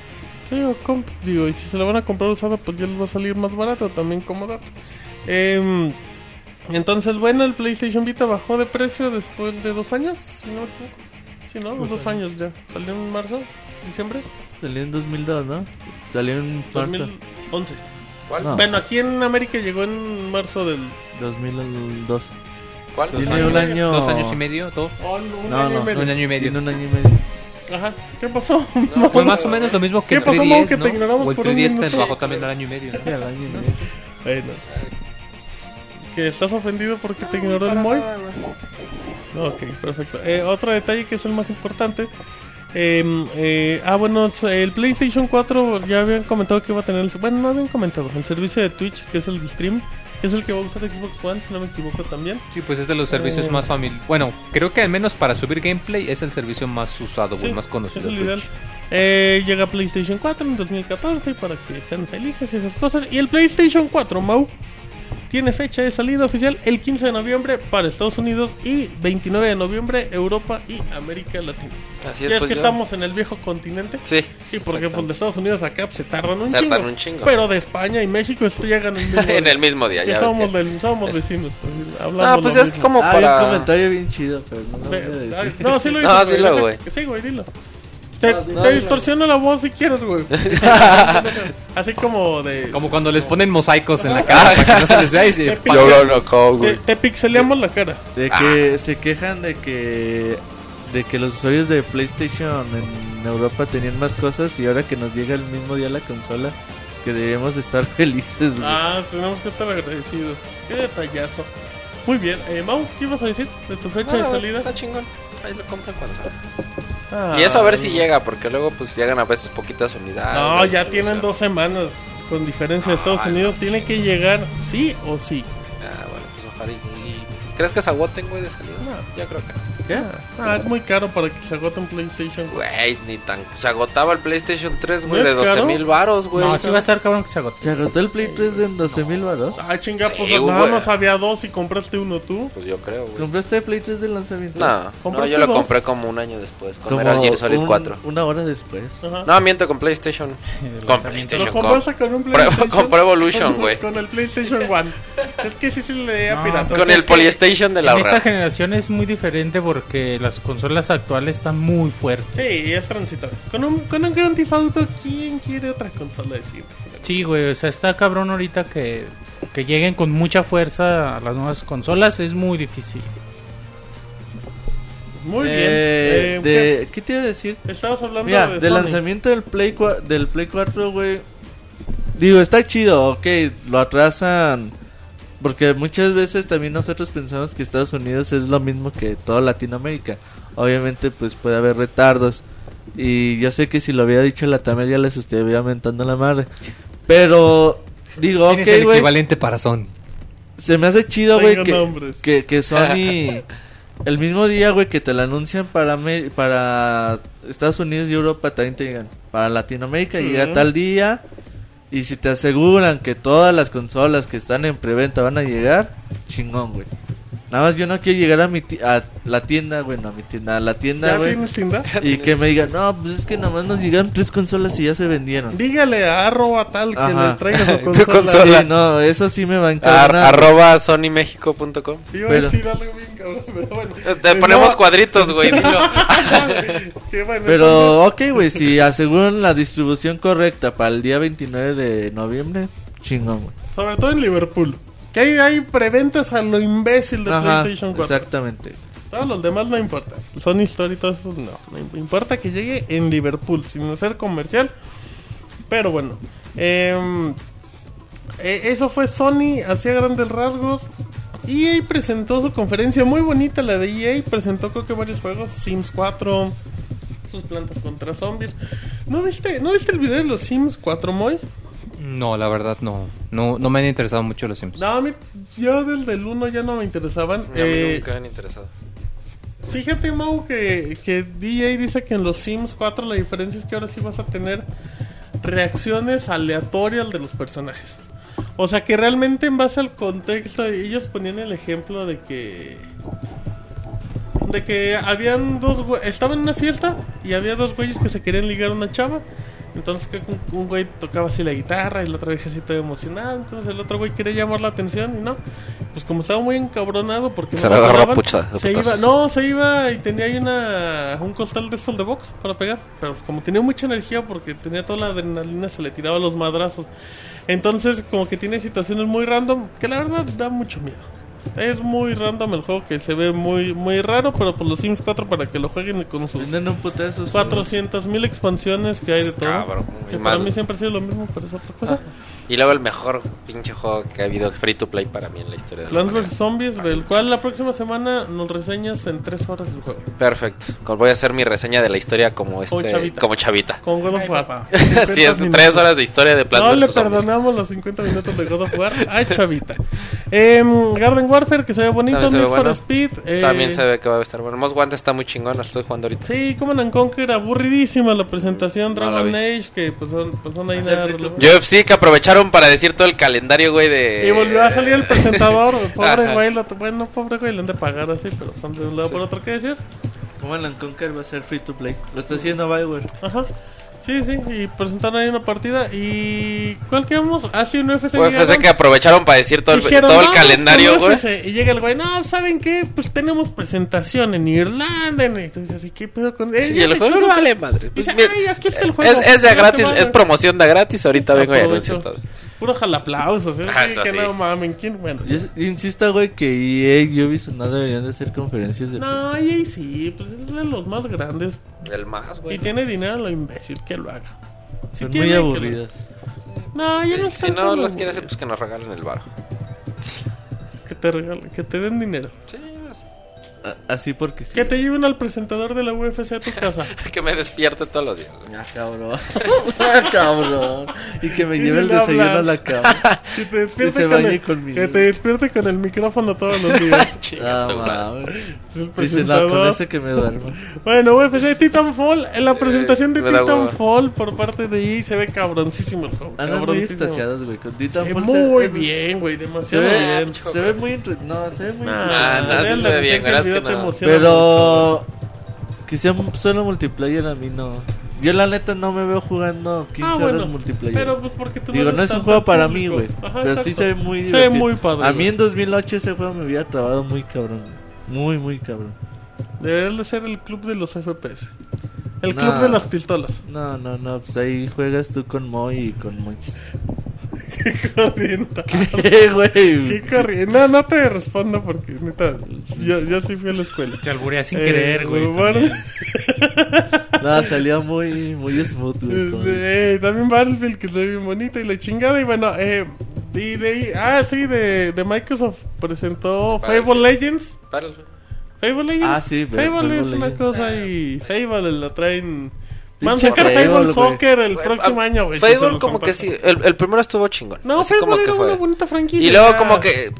Speaker 1: Sí, o comp- digo, y si se la van a comprar usada, pues ya les va a salir más barato también como dato. Em, entonces, bueno, el PlayStation Vita bajó de precio después de dos años, si no. Sí, ¿no? Dos años ya. Salió en marzo, diciembre,
Speaker 4: Salió en 2002, ¿no? Salió en marzo.
Speaker 1: 2011.
Speaker 3: ¿Cuál?
Speaker 4: No.
Speaker 1: Bueno, aquí en América llegó en marzo del...
Speaker 4: 2002.
Speaker 3: ¿Cuál?
Speaker 2: Dos
Speaker 4: Tiene
Speaker 2: años,
Speaker 4: un año-
Speaker 2: dos años y medio, dos.
Speaker 1: Oh, no, un
Speaker 4: No,
Speaker 1: año
Speaker 4: no,
Speaker 1: y medio.
Speaker 2: Un año y medio.
Speaker 4: Tiene un año y medio.
Speaker 1: Ajá. ¿Qué pasó?
Speaker 3: No,
Speaker 2: Fue más o menos lo mismo que
Speaker 1: ¿Qué
Speaker 2: el
Speaker 1: pasó,
Speaker 2: 3DS,
Speaker 1: Mau, que
Speaker 2: ¿no?
Speaker 1: te ignoramos
Speaker 2: O el
Speaker 1: por un
Speaker 2: 3DS te bajó también al año y medio, ¿no?
Speaker 4: Sí, al año y medio.
Speaker 1: Bueno. ¿Que estás ofendido porque te ignoró el Moy? Ok, perfecto. Eh, otro detalle que es el más importante. eh, eh, ah, bueno, el PlayStation 4 ya habían comentado que iba a tener. El, bueno, no habían comentado. El servicio de Twitch, que es el de stream, que es el que va a usar Xbox One, si no me equivoco también.
Speaker 2: Sí, pues es de los servicios
Speaker 1: Eh.
Speaker 2: más familiares. Bueno, creo que al menos para subir gameplay es el servicio más usado,
Speaker 1: Sí,
Speaker 2: más conocido.
Speaker 1: es el. Eh, llega PlayStation 4 en 2014 para que sean felices y esas cosas. Y el PlayStation 4, Mau, tiene fecha de salida oficial el 15 de noviembre para Estados Unidos y 29 de noviembre Europa y América Latina.
Speaker 3: Así
Speaker 1: ya
Speaker 3: es,
Speaker 1: es
Speaker 3: pues
Speaker 1: que
Speaker 3: ya.
Speaker 1: estamos en el viejo continente.
Speaker 3: Sí.
Speaker 1: Sí, porque pues, de Estados Unidos a acá pues, se tardan un
Speaker 3: Se
Speaker 1: chingo.
Speaker 3: tardan un chingo.
Speaker 1: Pero de España y México esto llegan en el mismo
Speaker 3: en el mismo día, ya
Speaker 1: somos,
Speaker 3: que-
Speaker 1: del- somos
Speaker 3: es-
Speaker 1: vecinos. Hablamos
Speaker 3: No, pues es
Speaker 1: mismo.
Speaker 3: como
Speaker 4: Ah, hay un
Speaker 3: para...
Speaker 4: comentario bien chido, pero no lo voy a
Speaker 1: Ve-
Speaker 4: decir.
Speaker 1: ay, No, sí lo
Speaker 3: No,
Speaker 1: dices, güey.
Speaker 3: dilo, güey.
Speaker 1: Sí, güey, dilo. Te,
Speaker 4: No,
Speaker 1: te distorsiono la voz si quieres, güey. Así como de...
Speaker 2: Como cuando les ponen mosaicos en la cara para que no se les vea y se...
Speaker 1: Te,
Speaker 3: Yo lo loco,
Speaker 1: te,
Speaker 3: güey.
Speaker 1: te pixeleamos la cara.
Speaker 4: De que se quejan de que de que los usuarios de PlayStation en Europa tenían más cosas y ahora que nos llega el mismo día la consola que deberíamos estar felices. güey.
Speaker 1: Ah, tenemos que estar agradecidos. Qué detallazo. Muy bien. Eh, Mau, ¿qué ibas a decir de tu fecha de
Speaker 3: Ah,
Speaker 1: salida?
Speaker 3: Está chingón. Ahí lo compran cuando salga.
Speaker 1: Ah,
Speaker 3: Y eso a ver si llega, porque luego pues llegan a veces poquitas unidades.
Speaker 1: No, ya tienen dos semanas con diferencia de Estados Unidos.
Speaker 3: no,
Speaker 1: Tiene que llegar sí o sí.
Speaker 3: Ah, bueno, pues ojalá ¿Crees que se agoten, güey, de salida? No, yo creo que no.
Speaker 4: ¿Qué?
Speaker 1: Ah, es muy caro para que se agote un PlayStation.
Speaker 3: Güey, ni tan. Se agotaba el PlayStation 3, güey,
Speaker 1: ¿No
Speaker 3: de
Speaker 1: es
Speaker 3: 12
Speaker 1: caro?
Speaker 3: mil baros, güey.
Speaker 5: No, sí va a estar cabrón que se agote.
Speaker 4: ¿Se agotó el Play 3 de 12 mil baros?
Speaker 1: Ah, chinga, pues
Speaker 3: Sí,
Speaker 1: nada
Speaker 3: güey.
Speaker 1: más había dos y compraste uno tú.
Speaker 3: Pues yo creo, güey.
Speaker 4: ¿Compraste el Play 3 de lanzamiento?
Speaker 3: No, no,
Speaker 1: ¿Compraste
Speaker 3: yo lo
Speaker 1: dos?
Speaker 3: compré como un año después, era el Gear Solid
Speaker 4: un-
Speaker 3: 4.
Speaker 4: Una hora después.
Speaker 1: Ajá.
Speaker 3: No, miento con PlayStation. Con
Speaker 1: Lo
Speaker 3: PlayStation.
Speaker 1: compraste
Speaker 3: Con,
Speaker 1: con un PlayStation.
Speaker 3: con Pro Evolution,
Speaker 1: con-
Speaker 3: güey.
Speaker 1: Con el PlayStation One. Es que sí se le veía
Speaker 5: No,
Speaker 1: pirata.
Speaker 3: Con el PlayStation de la
Speaker 5: En esta generación es muy diferente porque las consolas actuales están muy fuertes.
Speaker 1: Sí, es transitorio. Con un, con un Grand Theft Auto, ¿quién quiere otra consola de siempre?
Speaker 5: Sí, güey, o sea, está cabrón ahorita que, que lleguen con mucha fuerza a las nuevas consolas, es muy difícil.
Speaker 1: Muy bien.
Speaker 4: Eh,
Speaker 1: Eh,
Speaker 4: de, ¿Qué te iba a decir?
Speaker 1: Estabas hablando
Speaker 4: Mira,
Speaker 1: de
Speaker 4: del
Speaker 1: Sony.
Speaker 4: lanzamiento del Play, del Play 4, güey. Digo, está chido, ok, lo atrasan. Porque muchas veces también nosotros pensamos que Estados Unidos es lo mismo que toda Latinoamérica. Obviamente, pues puede haber retardos. Y yo sé que si lo hubiera dicho la Tamel ya les estuviera mentando la madre. Pero, digo,
Speaker 2: ¿Quién es el
Speaker 4: ok, güey.
Speaker 2: equivalente para Sony?
Speaker 4: Se me hace chido, güey, que, que, que Sony... el mismo día, güey, que te lo anuncian para, para Estados Unidos y Europa, también te digan, para Latinoamérica llega tal día. Y si te aseguran que todas las consolas que están en preventa van a llegar, chingón, güey. Nada más yo no quiero llegar a mi ti- a la tienda, güey, no a mi tienda, a la tienda,
Speaker 1: ¿Ya
Speaker 4: güey.
Speaker 1: tienda?
Speaker 4: Y que me digan, no, pues es que nada más nos llegaron tres consolas y ya se vendieron.
Speaker 1: Dígale a arroba tal que
Speaker 4: Ajá.
Speaker 1: le traiga su
Speaker 3: Tu
Speaker 1: consola.
Speaker 3: consola.
Speaker 4: Sí, no, eso sí me va a
Speaker 3: Ar-
Speaker 4: encabronar.
Speaker 3: arroba sonymexico.com.
Speaker 1: Iba a
Speaker 4: Pero-
Speaker 1: decir algo bien cabrón, pero bueno.
Speaker 3: Te
Speaker 1: Eh,
Speaker 3: ponemos
Speaker 1: no.
Speaker 3: cuadritos, güey.
Speaker 1: bueno,
Speaker 4: Pero, ok, güey, si aseguran la distribución correcta para el día 29 de noviembre, chingón, güey.
Speaker 1: Sobre todo en Liverpool. Que hay, hay preventas a lo imbécil de
Speaker 4: Ajá,
Speaker 1: PlayStation 4.
Speaker 4: exactamente.
Speaker 1: Todos los demás no importa. Sony Story y todo eso no. No im- importa que llegue en Liverpool, sin ser comercial. Pero bueno. em, eh, eso fue Sony, hacía grandes rasgos. EA presentó su conferencia muy bonita, la de EA. Presentó creo que varios juegos. Sims 4. Sus plantas contra zombies. ¿No viste, ¿No viste el video de los Sims 4, Moy?
Speaker 2: No, la verdad no. No, no me han interesado mucho los Sims.
Speaker 1: No, a mí, yo desde el 1 ya no me interesaban.
Speaker 3: A mí
Speaker 1: Eh,
Speaker 3: nunca me han interesado.
Speaker 1: Fíjate, Mau, que, que DJ dice que en los Sims 4 la diferencia es que ahora sí vas a tener reacciones aleatorias de los personajes. O sea, que realmente en base al contexto, ellos ponían el ejemplo de que... De que habían dos... güe- Estaba en una fiesta y había dos güeyes que se querían ligar a una chava. Entonces que un, un güey tocaba así la guitarra y la otra vieja así todo emocionada. Entonces el otro güey quería llamar la atención y no. Pues como estaba muy encabronado porque
Speaker 3: Se
Speaker 1: no
Speaker 3: agarró pucha-
Speaker 1: se iba, no, se iba y tenía ahí una, un costal de estos de box para pegar. Pero como tenía mucha energía porque tenía toda la adrenalina, se le tiraba los madrazos. Entonces como que tiene situaciones muy random que la verdad da mucho miedo. Es muy random el juego que se ve muy muy raro, pero por los Sims 4 para que lo jueguen con sus
Speaker 4: Venden un putazo. esos
Speaker 1: 400 mil expansiones que hay de todo.
Speaker 3: Cabrón,
Speaker 1: que para
Speaker 3: más-
Speaker 1: mí siempre ha sido lo mismo, pero es otra cosa.
Speaker 3: Y luego el mejor pinche juego que ha habido free to play para mí en la historia de la
Speaker 1: Plants vs Zombies, del cual la próxima semana nos reseñas en 3 horas el juego.
Speaker 3: Perfecto. Voy a hacer mi reseña de la historia como este,
Speaker 1: Como chavita.
Speaker 3: como chavita.
Speaker 1: Con God of War.
Speaker 5: papá.
Speaker 1: 50
Speaker 3: Así es,
Speaker 1: minutos.
Speaker 3: tres horas de historia de Plants
Speaker 1: No le
Speaker 3: vs. Zombies.
Speaker 1: perdonamos los 50 minutos de God of War a Chavita. Em, Garden Warfare, que se ve bonito.
Speaker 3: También se ve
Speaker 1: Need for
Speaker 3: bueno.
Speaker 1: Speed. eh,
Speaker 3: También se ve que va a estar bueno. Most Wanted está muy chingón, lo estoy jugando ahorita.
Speaker 1: Sí, Command and Conquer, aburridísima la presentación.
Speaker 3: No la
Speaker 1: Dragon. Age, que pues son, pues son ahí nada.
Speaker 3: UFC que aprovecharon para decir todo el calendario, güey, de...
Speaker 1: Y volvió a salir el presentador. Pobre güey, lo- bueno, pobre güey, le han de pagar así, pero son de un lado por otro. ¿Qué decías?
Speaker 4: Command and Conquer va a ser free to play. Lo está haciendo Bioware.
Speaker 1: Ajá. Sí, sí, y presentaron ahí una partida. ¿Y cuál quedamos? Ah, sí, un UFC.
Speaker 3: UFC
Speaker 1: llegaron.
Speaker 3: que aprovecharon para decir todo el,
Speaker 1: Dijeron,
Speaker 3: todo el
Speaker 1: "Vamos
Speaker 3: calendario, güey.
Speaker 1: UFC". Y llega el güey, no, ¿saben qué? Pues tenemos presentación en Irlanda. En... Entonces, ¿y qué pedo con
Speaker 3: Sí,
Speaker 1: Ya
Speaker 3: el juego no vale madre.
Speaker 1: Dice,
Speaker 3: mira,
Speaker 1: ay, aquí está el juego.
Speaker 3: es, es de gratis, es promoción de gratis. Ahorita vengo y anuncio todo.
Speaker 1: Puro jalaplausos, ¿eh?
Speaker 3: Ah,
Speaker 1: Sí, que
Speaker 3: así.
Speaker 1: no mamen, ¿quién? Bueno.
Speaker 4: Yo insisto, güey, que EA y Ubisoft no deberían de hacer conferencias de...
Speaker 1: No, y ahí sí, pues es de los más grandes.
Speaker 3: El más,
Speaker 1: Y
Speaker 3: güey.
Speaker 1: tiene dinero lo imbécil, que lo haga. Si
Speaker 4: Son muy
Speaker 1: lo-
Speaker 4: aburridas.
Speaker 1: No, ya no
Speaker 3: Si
Speaker 1: están
Speaker 3: no
Speaker 1: tan
Speaker 3: los quiere hacer, pues que nos regalen el bar.
Speaker 1: Que te regalen, que te den dinero.
Speaker 3: Sí,
Speaker 4: así porque sí.
Speaker 1: Que te lleven al presentador de la UFC a tu casa.
Speaker 3: que me despierte todos los días.
Speaker 4: Ah, cabrón. Ah, cabrón. Y que me
Speaker 1: Y
Speaker 4: lleve
Speaker 1: si
Speaker 4: el desayuno a
Speaker 1: hablas.
Speaker 4: la cama.
Speaker 1: Que te despierte,
Speaker 4: se
Speaker 1: con
Speaker 4: bañe
Speaker 1: el,
Speaker 4: conmigo.
Speaker 1: que te despierte con el micrófono todos los días.
Speaker 3: Chinga
Speaker 4: Ah, Dice, no, con
Speaker 1: presentador.
Speaker 4: ese que me duermo.
Speaker 1: Bueno, UFC Titanfall, en la presentación de. Titanfall por parte de EA se ve cabroncísimo el juego.
Speaker 4: Andan muy
Speaker 1: cabroncísimo.
Speaker 4: extasiados, güey. Con
Speaker 1: Se
Speaker 4: Titanfall
Speaker 1: muy
Speaker 4: se-
Speaker 1: bien, güey,
Speaker 4: Se
Speaker 1: demasiado
Speaker 4: ve,
Speaker 1: bien.
Speaker 4: se ve muy. No, se ve muy
Speaker 1: Nah,
Speaker 3: Ah, no,
Speaker 1: vean
Speaker 3: se ve bien,
Speaker 1: que te
Speaker 3: no.
Speaker 1: emociona
Speaker 4: Pero que sea solo multiplayer a mí no. Yo la neta no me veo jugando 15
Speaker 1: Ah,
Speaker 4: horas
Speaker 1: bueno,
Speaker 4: multiplayer.
Speaker 1: Pero pues porque tú
Speaker 4: Digo, no es un juego para mí, güey. Pero sí
Speaker 1: exacto.
Speaker 4: se ve muy
Speaker 1: Se ve
Speaker 4: divertido.
Speaker 1: muy padre.
Speaker 4: A mí en 2008 ese juego me hubiera trabado muy cabrón. Muy, muy cabrón.
Speaker 1: Debería de ser el club de los FPS. El club de las pistolas.
Speaker 4: No, no, no. Pues ahí juegas tú con Moy y con Monchis.
Speaker 1: Qué corriente.
Speaker 4: ¿Qué,
Speaker 1: Qué
Speaker 4: güey?
Speaker 1: corriente. No, no te respondo porque, neta, yo, yo sí fui a la escuela.
Speaker 5: Te alburea sin
Speaker 1: Eh,
Speaker 5: querer, güey.
Speaker 1: bueno.
Speaker 4: No, salió muy, muy smooth, güey. como-
Speaker 1: eh, también Battlefield que se ve bien bonita y la chingada. Y bueno, eh, y de ahí- ah, sí, de, de Microsoft presentó
Speaker 3: Battlefield.
Speaker 1: Fable Legends.
Speaker 3: Battlefield.
Speaker 1: Fable Legends.
Speaker 4: Ah, sí,
Speaker 1: Fable,
Speaker 4: Fable
Speaker 1: es una
Speaker 4: Legends.
Speaker 1: cosa y Fable la traen. Van a sacar
Speaker 4: Fable.
Speaker 1: Soccer el próximo
Speaker 3: ah,
Speaker 1: año, güey.
Speaker 3: Fable como que sí. El, el primero estuvo chingón.
Speaker 1: No, Fable
Speaker 3: como que
Speaker 1: era
Speaker 3: fue.
Speaker 1: una bonita franquicia.
Speaker 3: Y luego como que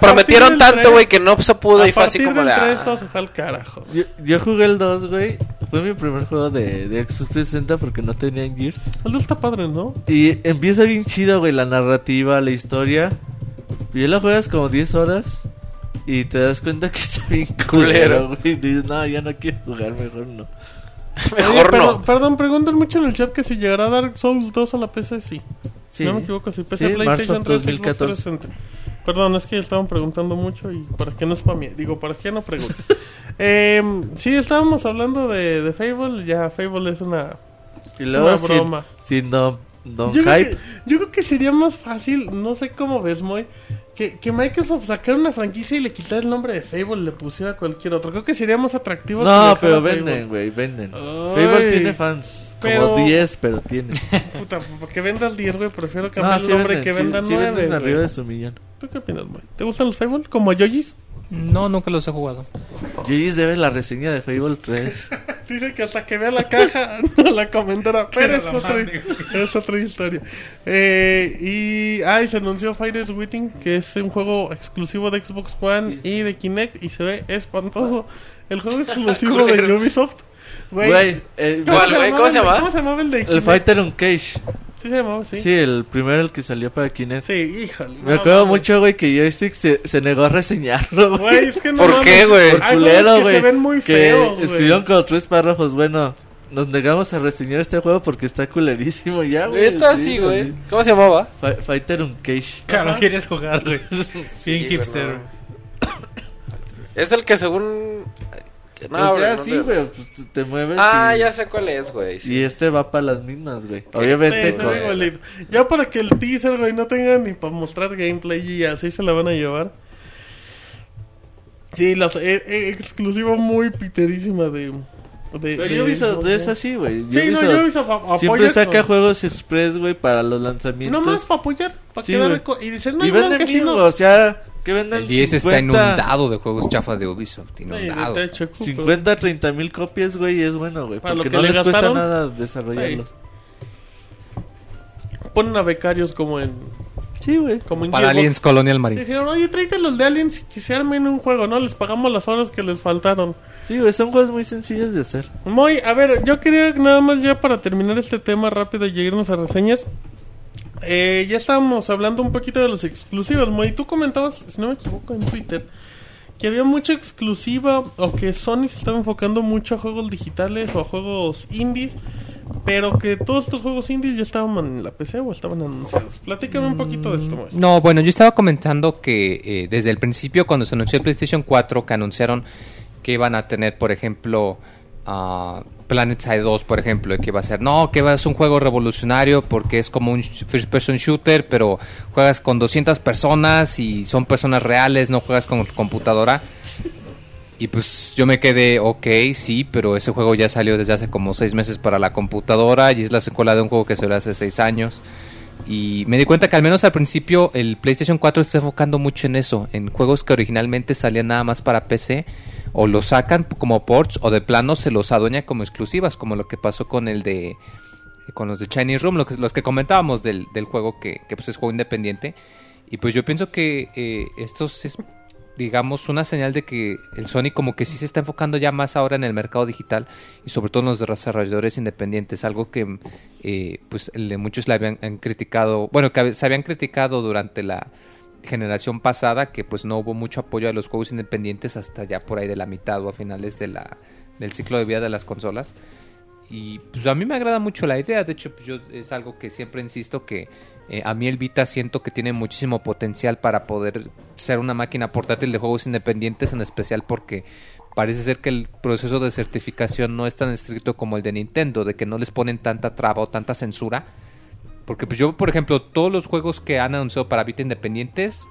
Speaker 3: prometieron tanto, güey, que no se pudo
Speaker 1: A
Speaker 3: y fue así como de...
Speaker 1: del 3
Speaker 3: ah.
Speaker 1: todo se fue al carajo.
Speaker 4: Yo, yo jugué el 2, güey. Fue mi primer juego de, de Xbox 360 porque no tenía en Gears.
Speaker 1: El 2 está padre, ¿no?
Speaker 4: Y empieza bien chido, güey, la narrativa, la historia. Y ya la juegas como 10 horas. Y te das cuenta que está bien culero, güey. Y dices, no, ya no quiero jugar, mejor no.
Speaker 1: Oye,
Speaker 3: Mejor
Speaker 1: pero-
Speaker 3: no.
Speaker 1: Perdón, preguntan mucho en el chat que si llegará Dark Souls 2 a la PC, sí.
Speaker 4: Sí.
Speaker 1: Si no me equivoco, sí. PC,
Speaker 4: Sí,
Speaker 1: PlayStation
Speaker 4: marzo
Speaker 1: 3, Xbox
Speaker 4: 2014.
Speaker 1: 360. Perdón, es que estaban preguntando mucho y para que no spamie. Digo, para que no pregunte. eh, sí, estábamos hablando de, de Fable. Ya, Fable es una...
Speaker 4: Y
Speaker 1: Es
Speaker 4: luego
Speaker 1: una
Speaker 4: sin,
Speaker 1: broma.
Speaker 4: sin Don, don
Speaker 1: Yo creo,
Speaker 4: Hype.
Speaker 1: que, yo creo que sería más fácil, no sé cómo ves, Moy, que, que Microsoft sacara una franquicia y le quitara el nombre de Fable y le pusiera cualquier otro. Creo que sería más atractivo. que
Speaker 4: No,
Speaker 1: dejara
Speaker 4: pero venden, güey, venden.
Speaker 1: Ay.
Speaker 4: Fable tiene fans.
Speaker 1: Pero-
Speaker 4: Como 10, pero tiene.
Speaker 1: Puta, porque vendas 10, güey, prefiero cambiar
Speaker 4: No,
Speaker 1: el
Speaker 4: sí
Speaker 1: nombre
Speaker 4: venden,
Speaker 1: que
Speaker 4: sí-
Speaker 1: vendan
Speaker 4: sí
Speaker 1: 9.
Speaker 4: venden arriba de su millón.
Speaker 1: ¿Tú qué opinas, Moy? ¿Te gustan los Fable? ¿Como a Yojis?
Speaker 2: No, nunca los he jugado.
Speaker 4: Gis debe la reseña de Fable 3.
Speaker 1: Dice que hasta que vea la caja no la comentará, pero es otra, es otra historia. Eh, y ah, y se anunció Fighters Waiting, que es un juego exclusivo de Xbox One y de Kinect y se ve espantoso. El juego exclusivo de. Ubisoft. Güey.
Speaker 3: ¿Cómo se
Speaker 1: llamaba el-
Speaker 3: llama?
Speaker 1: ¿Cómo se llamaba el de
Speaker 4: el
Speaker 1: Kinect?
Speaker 4: Fighter on Cage.
Speaker 1: Sí se llamaba, sí.
Speaker 4: Sí, el primero el que salió para Kinect.
Speaker 1: Sí, híjole.
Speaker 4: Me
Speaker 1: no
Speaker 4: acuerdo
Speaker 1: mames.
Speaker 4: mucho, güey, que Joystick se, se negó a reseñarlo, güey.
Speaker 1: Güey, es que no
Speaker 3: ¿Por
Speaker 1: mames.
Speaker 3: qué, güey?
Speaker 4: Por culero, güey.
Speaker 1: se ven muy
Speaker 4: que
Speaker 1: feos, güey.
Speaker 4: escribieron como tres párrafos. Bueno, nos negamos a reseñar este juego porque está culerísimo ya, güey.
Speaker 3: Neta, sí, güey. ¿Cómo se llamaba?
Speaker 4: Fi- Fighter on Cage.
Speaker 5: Claro, quieres jugar, güey. Bien
Speaker 3: güey,
Speaker 5: hipster.
Speaker 3: no. Es el que según... No,
Speaker 4: o sea,
Speaker 3: no,
Speaker 4: sí,
Speaker 3: no.
Speaker 4: güey, pues te- mueves.
Speaker 3: Ah,
Speaker 4: y,
Speaker 3: ya sé cuál es, güey. sí.
Speaker 4: Y este va para las mismas, güey. Obviamente, con-.
Speaker 1: Ya para que el teaser, güey, no tenga ni para mostrar gameplay y así se la van a llevar. Sí, las, eh, eh, exclusiva muy piterísima de... de
Speaker 4: Pero
Speaker 1: de
Speaker 4: Ubisoft es
Speaker 1: ¿no?
Speaker 4: así, güey.
Speaker 1: Sí, no,
Speaker 4: Ubisoft
Speaker 1: Ubisoft a- apoya
Speaker 4: Siempre saca juegos express, güey, para los lanzamientos.
Speaker 1: Nomás para apoyar, para
Speaker 4: Sí,
Speaker 1: quedar y decir, no,
Speaker 4: y
Speaker 1: si no.
Speaker 4: güey, o sea, que vendan
Speaker 2: El 10 está
Speaker 4: 50,
Speaker 2: inundado de juegos chafas de Ubisoft.
Speaker 1: Sí,
Speaker 2: Inundado.
Speaker 1: de hecho, pero-
Speaker 4: 50, 30 mil copias, güey, y es bueno, güey.
Speaker 1: Para lo
Speaker 4: Porque
Speaker 1: que
Speaker 4: no
Speaker 1: le
Speaker 4: les cuesta
Speaker 1: gastaron.
Speaker 4: nada desarrollarlos.
Speaker 1: Ponen a becarios como en...
Speaker 4: Sí, güey.
Speaker 1: Como en
Speaker 2: Para
Speaker 1: Gearbox.
Speaker 2: Aliens Colonial
Speaker 1: Sí,
Speaker 2: Marines.
Speaker 1: dijeron, oye, tráete los de Aliens y que se armen un juego, ¿no? Les pagamos las horas que les faltaron.
Speaker 4: Sí, güey, son juegos muy sencillos de hacer.
Speaker 1: Muy, a ver, yo quería nada más ya para terminar este tema rápido y irnos a reseñas. Eh, ya estábamos hablando un poquito de los exclusivos. Muy, tú comentabas, si no me equivoco, en Twitter, que había mucha exclusiva o que Sony se estaba enfocando mucho a juegos digitales o a juegos indies, pero que todos estos juegos indies ya estaban en la PC o estaban anunciados. Platícame un poquito de esto, Moy.
Speaker 2: No, bueno, yo estaba comentando que eh, desde el principio, cuando se anunció el PlayStation 4, que anunciaron que iban a tener, por ejemplo, ah, Planet Side 2, por ejemplo, que iba a ser, no, que va ser un juego revolucionario porque es como un first person shooter, pero juegas con 200 personas y son personas reales, no juegas con computadora. Y pues yo me quedé, ok, sí, pero ese juego ya salió desde hace como seis meses para la computadora y es la secuela de un juego que salió hace seis años. Y me di cuenta que al menos al principio el PlayStation 4 está enfocando mucho en eso, en juegos que originalmente salían nada más para PC, o los sacan como ports, o de plano se los adueña como exclusivas, como lo que pasó con el de con los de Chinese Room, lo que- los que comentábamos del, del juego que, que, pues es juego independiente. Y pues yo pienso que eh, esto es, digamos, una señal de que el Sony como que sí se está enfocando ya más ahora en el mercado digital y sobre todo en los desarrolladores independientes, algo que eh, pues muchos le habían han criticado, bueno, que se habían criticado durante la generación pasada, que pues no hubo mucho apoyo a los juegos independientes hasta ya por ahí de la mitad o a finales de la, del ciclo de vida de las consolas. Y pues a mí me agrada mucho la idea, de hecho pues, yo es algo que siempre insisto que eh, a mí el Vita siento que tiene muchísimo potencial para poder ser una máquina portátil de juegos independientes, en especial porque parece ser que el proceso de certificación no es tan estricto como el de Nintendo, de que no les ponen tanta traba o tanta censura. Porque pues yo, por ejemplo, todos los juegos que han anunciado para Vita independientes,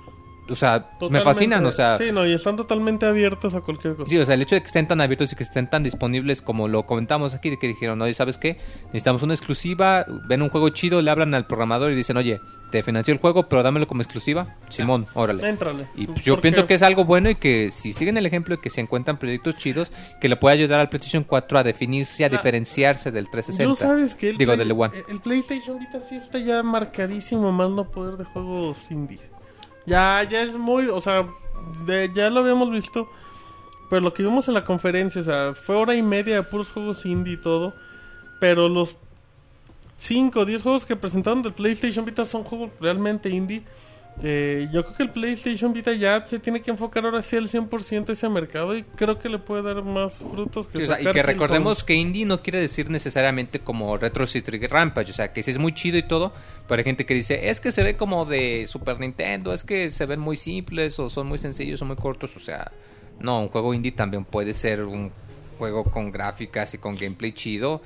Speaker 2: o sea, me fascinan, o sea,
Speaker 1: Sí, no, y están totalmente abiertos a cualquier cosa.
Speaker 2: Sí, o sea, el hecho de que estén tan abiertos y que estén tan disponibles como lo comentamos aquí, de que dijeron, oye, ¿sabes qué? Necesitamos una exclusiva, ven un juego chido, le hablan al programador y dicen, oye, te financió el juego, pero dámelo como exclusiva. Simón, órale.
Speaker 1: Éntrale.
Speaker 2: Y pues, yo pienso que es algo bueno y que si siguen el ejemplo de que se encuentran proyectos chidos, que le puede ayudar al PlayStation 4 a definirse, a
Speaker 1: La-
Speaker 2: diferenciarse del
Speaker 1: Yo
Speaker 2: 360.
Speaker 1: sabes que el,
Speaker 2: Digo,
Speaker 1: Play-
Speaker 2: del One.
Speaker 1: el PlayStation ahorita sí está ya marcadísimo más no poder de juegos indie. Ya, ya es muy, o sea, de- ya lo habíamos visto. Pero lo que vimos en la conferencia, o sea, fue hora y media de puros juegos indie y todo. Pero los 5 o 10 juegos que presentaron del PlayStation Vita son juegos realmente indie. Eh, yo creo que el PlayStation Vita ya se tiene que enfocar ahora sí al 100% a ese mercado y creo que le puede dar más frutos que
Speaker 2: Sí, o sea, y que recordemos que indie no quiere decir necesariamente como Retro City Rampage, o sea, que sí es muy chido y todo, pero hay gente que dice, es que se ve como de Super Nintendo, es que se ven muy simples o son muy sencillos o muy cortos, o sea, no, un juego indie también puede ser un juego con gráficas y con gameplay chido,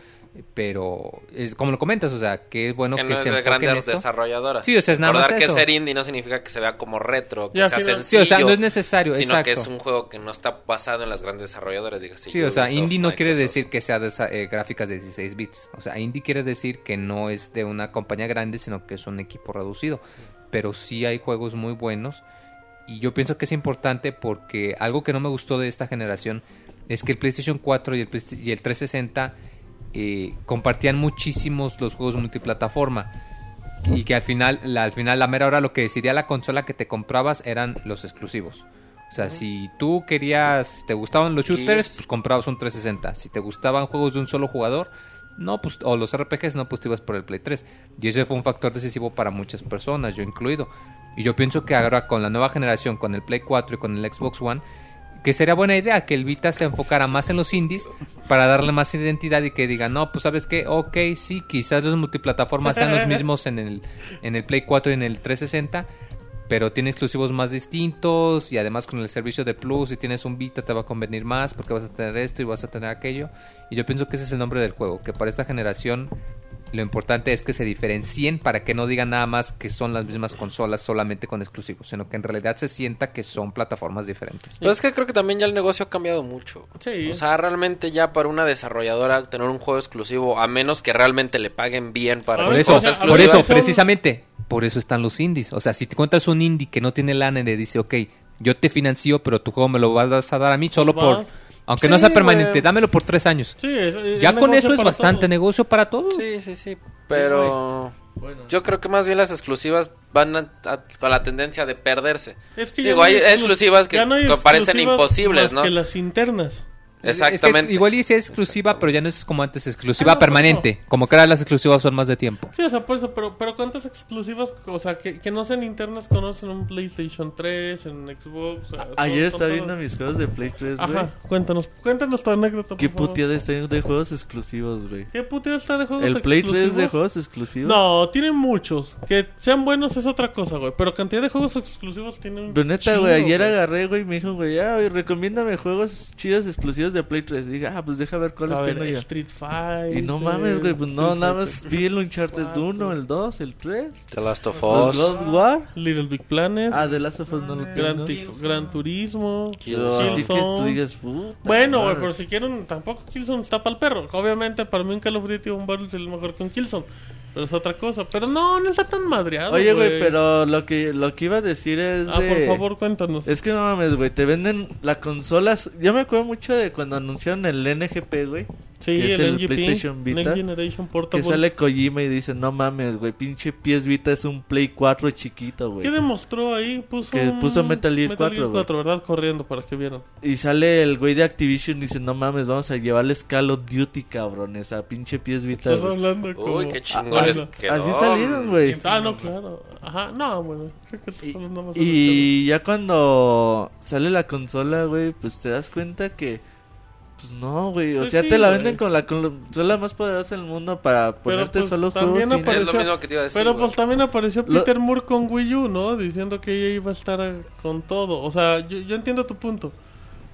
Speaker 2: pero es como lo comentas, o sea, que es bueno
Speaker 3: que
Speaker 2: que,
Speaker 3: es
Speaker 2: se
Speaker 3: de
Speaker 2: enfoquen en
Speaker 3: grandes
Speaker 2: esto.
Speaker 3: desarrolladoras.
Speaker 2: Sí, o sea, es nada más
Speaker 3: que
Speaker 2: eso.
Speaker 3: ser indie no significa que se vea como retro, que
Speaker 1: Ya,
Speaker 3: sea
Speaker 1: sí,
Speaker 3: sencillo.
Speaker 2: Sí, o sea, no es necesario,
Speaker 3: sino
Speaker 2: exacto.
Speaker 3: que es un juego que no está basado en las grandes desarrolladoras. Diga,
Speaker 2: Sí, o sea,
Speaker 3: Ubisoft,
Speaker 2: indie no quiere decir que sea de esa- eh, gráficas de 16 bits. O sea, indie quiere decir que no es de una compañía grande, sino que es un equipo reducido. Pero sí hay juegos muy buenos. Y yo pienso que es importante porque algo que no me gustó de esta generación es que el PlayStation 4 y el, y el 360 eh, compartían muchísimos los juegos multiplataforma. Y que al final, la, al final, la mera hora, lo que decidía la consola que te comprabas eran los exclusivos. O sea, si tú querías, te gustaban los shooters, pues comprabas un 360. Si te gustaban juegos de un solo jugador, no, pues, o los RPGs, no, pues te ibas por el Play 3. Y ese fue un factor decisivo para muchas personas, yo incluido. Y yo pienso que ahora con la nueva generación, con el Play 4 y con el Xbox One, que sería buena idea que el Vita se enfocara más en los indies para darle más identidad y que diga, no, pues sabes qué, ok, sí, quizás los multiplataformas sean los mismos en el, en el Play 4 y en el 360, pero tiene exclusivos más distintos y además con el servicio de Plus, si tienes un Vita te va a convenir más porque vas a tener esto y vas a tener aquello. Y yo pienso que ese es el nombre del juego, que para esta generación lo importante es que se diferencien para que no digan nada más que son las mismas consolas solamente con exclusivos, sino que en realidad se sienta que son plataformas diferentes.
Speaker 3: Pero es que creo que también ya el negocio ha cambiado mucho.
Speaker 1: Sí.
Speaker 3: O sea, realmente ya para una desarrolladora tener un juego exclusivo, a menos que realmente le paguen bien para
Speaker 2: Por eso, por eso, precisamente, por eso están los indies. O sea, si te encuentras un indie que no tiene lana y le dice, ok, yo te financio, pero tu juego me lo vas a dar a mí solo
Speaker 1: Va.
Speaker 2: por... Aunque no
Speaker 3: Sí,
Speaker 2: sea permanente,
Speaker 3: güey.
Speaker 2: dámelo por tres años.
Speaker 1: Sí, es- es
Speaker 2: Ya con eso es bastante
Speaker 1: todos.
Speaker 2: negocio para todos.
Speaker 3: Sí, sí, sí. Pero yo creo que más bien las exclusivas van a- a- con la tendencia de perderse.
Speaker 1: Es que ya
Speaker 3: Digo,
Speaker 1: no
Speaker 3: hay
Speaker 1: exclu-
Speaker 3: exclusivas que
Speaker 1: no hay
Speaker 3: co- parecen
Speaker 1: exclusivas
Speaker 3: imposibles,
Speaker 1: más
Speaker 3: ¿no?
Speaker 1: que las internas.
Speaker 2: Es que es-
Speaker 3: Exactamente.
Speaker 2: igual y sí es exclusiva, pero ya no es como antes, exclusiva
Speaker 1: Ah, no,
Speaker 2: permanente. Como que ahora las exclusivas son más de tiempo.
Speaker 1: Sí, o sea, por eso, pero, pero ¿cuántas exclusivas, o sea, que, que no sean internas conocen un PlayStation 3, en Xbox? o sea,
Speaker 4: Ayer estaba viendo mis juegos de Play 3, güey.
Speaker 1: Ajá, cuéntanos, cuéntanos tu anécdota,
Speaker 4: Qué puteada está de juegos exclusivos, güey.
Speaker 1: ¿Qué puteada está de juegos
Speaker 4: El Play 3 de
Speaker 1: exclusivos?
Speaker 4: juegos exclusivos.
Speaker 1: No, tienen muchos. Que sean buenos es otra cosa, güey. Pero cantidad de juegos exclusivos tienen.
Speaker 4: Pero neta, güey, ayer agarré, güey, y me dijo, güey, ah, güey, recomiéndame juegos chidos exclusivos de Play 3. Y dije, ah, pues deja ver cuáles
Speaker 1: A ver,
Speaker 4: tengo ya.
Speaker 1: Street Fighter.
Speaker 4: Y no mames, güey, pues no, nada más vi el Uncharted
Speaker 1: cuatro.
Speaker 4: 1, el 2, el 3.
Speaker 3: The Last of Us,
Speaker 4: God War.
Speaker 1: Little Big Planet.
Speaker 4: Ah, The Last of Us no lo
Speaker 1: Gran, Gran Turismo.
Speaker 4: Pero así que
Speaker 1: Killzone.
Speaker 4: tú digas, puta.
Speaker 1: Bueno, güey, pero si quieren, tampoco Killzone está para el perro. Obviamente, para mí un Call of Duty o un Battlefield es mejor que un Killzone. Pero es otra cosa. Pero no, no está tan madreado.
Speaker 4: Oye, güey, pero lo que, lo que iba a decir es
Speaker 1: Ah,
Speaker 4: de...
Speaker 1: por favor, cuéntanos.
Speaker 4: Es que no mames, güey, te venden las consolas. Yo me acuerdo mucho de cuando anunciaron el NGP, güey.
Speaker 1: sí,
Speaker 4: que es
Speaker 1: el, NGP,
Speaker 4: PlayStation Vita,
Speaker 1: Next Generation
Speaker 4: Que sale Kojima y dice, no mames, güey, pinche PS Vita es un Play 4 chiquito, güey.
Speaker 1: ¿Qué demostró ahí? Puso
Speaker 4: Que
Speaker 1: un-
Speaker 4: puso Metal Gear 4, güey.
Speaker 1: ¿verdad? Corriendo para que vieran.
Speaker 4: Y sale el güey de Activision y dice, no mames, vamos a llevarles Call of Duty, cabrones, a pinche PS Vita,
Speaker 1: Estás
Speaker 4: güey.
Speaker 1: hablando como...
Speaker 3: Uy, qué
Speaker 1: Ah,
Speaker 3: chingones quedó.
Speaker 4: Así salieron, güey.
Speaker 1: Ah, no, claro. Ajá, no, bueno. Creo que estás hablando más
Speaker 4: Y ya cuando sale la consola, güey, pues te das cuenta que... Pues no, güey, o
Speaker 1: Pues
Speaker 4: sea,
Speaker 1: sí,
Speaker 4: te la
Speaker 1: güey.
Speaker 4: venden con la consola más poderosa del mundo para ponerte
Speaker 1: pues,
Speaker 4: solo
Speaker 1: también
Speaker 4: juegos.
Speaker 1: apare-
Speaker 3: Es lo mismo que te iba a decir.
Speaker 1: Pero
Speaker 3: güey.
Speaker 1: pues también apareció
Speaker 4: Lo-
Speaker 1: Peter Moore con Wii U, ¿no? Diciendo que ella iba a estar con todo. O sea, yo, yo entiendo tu punto.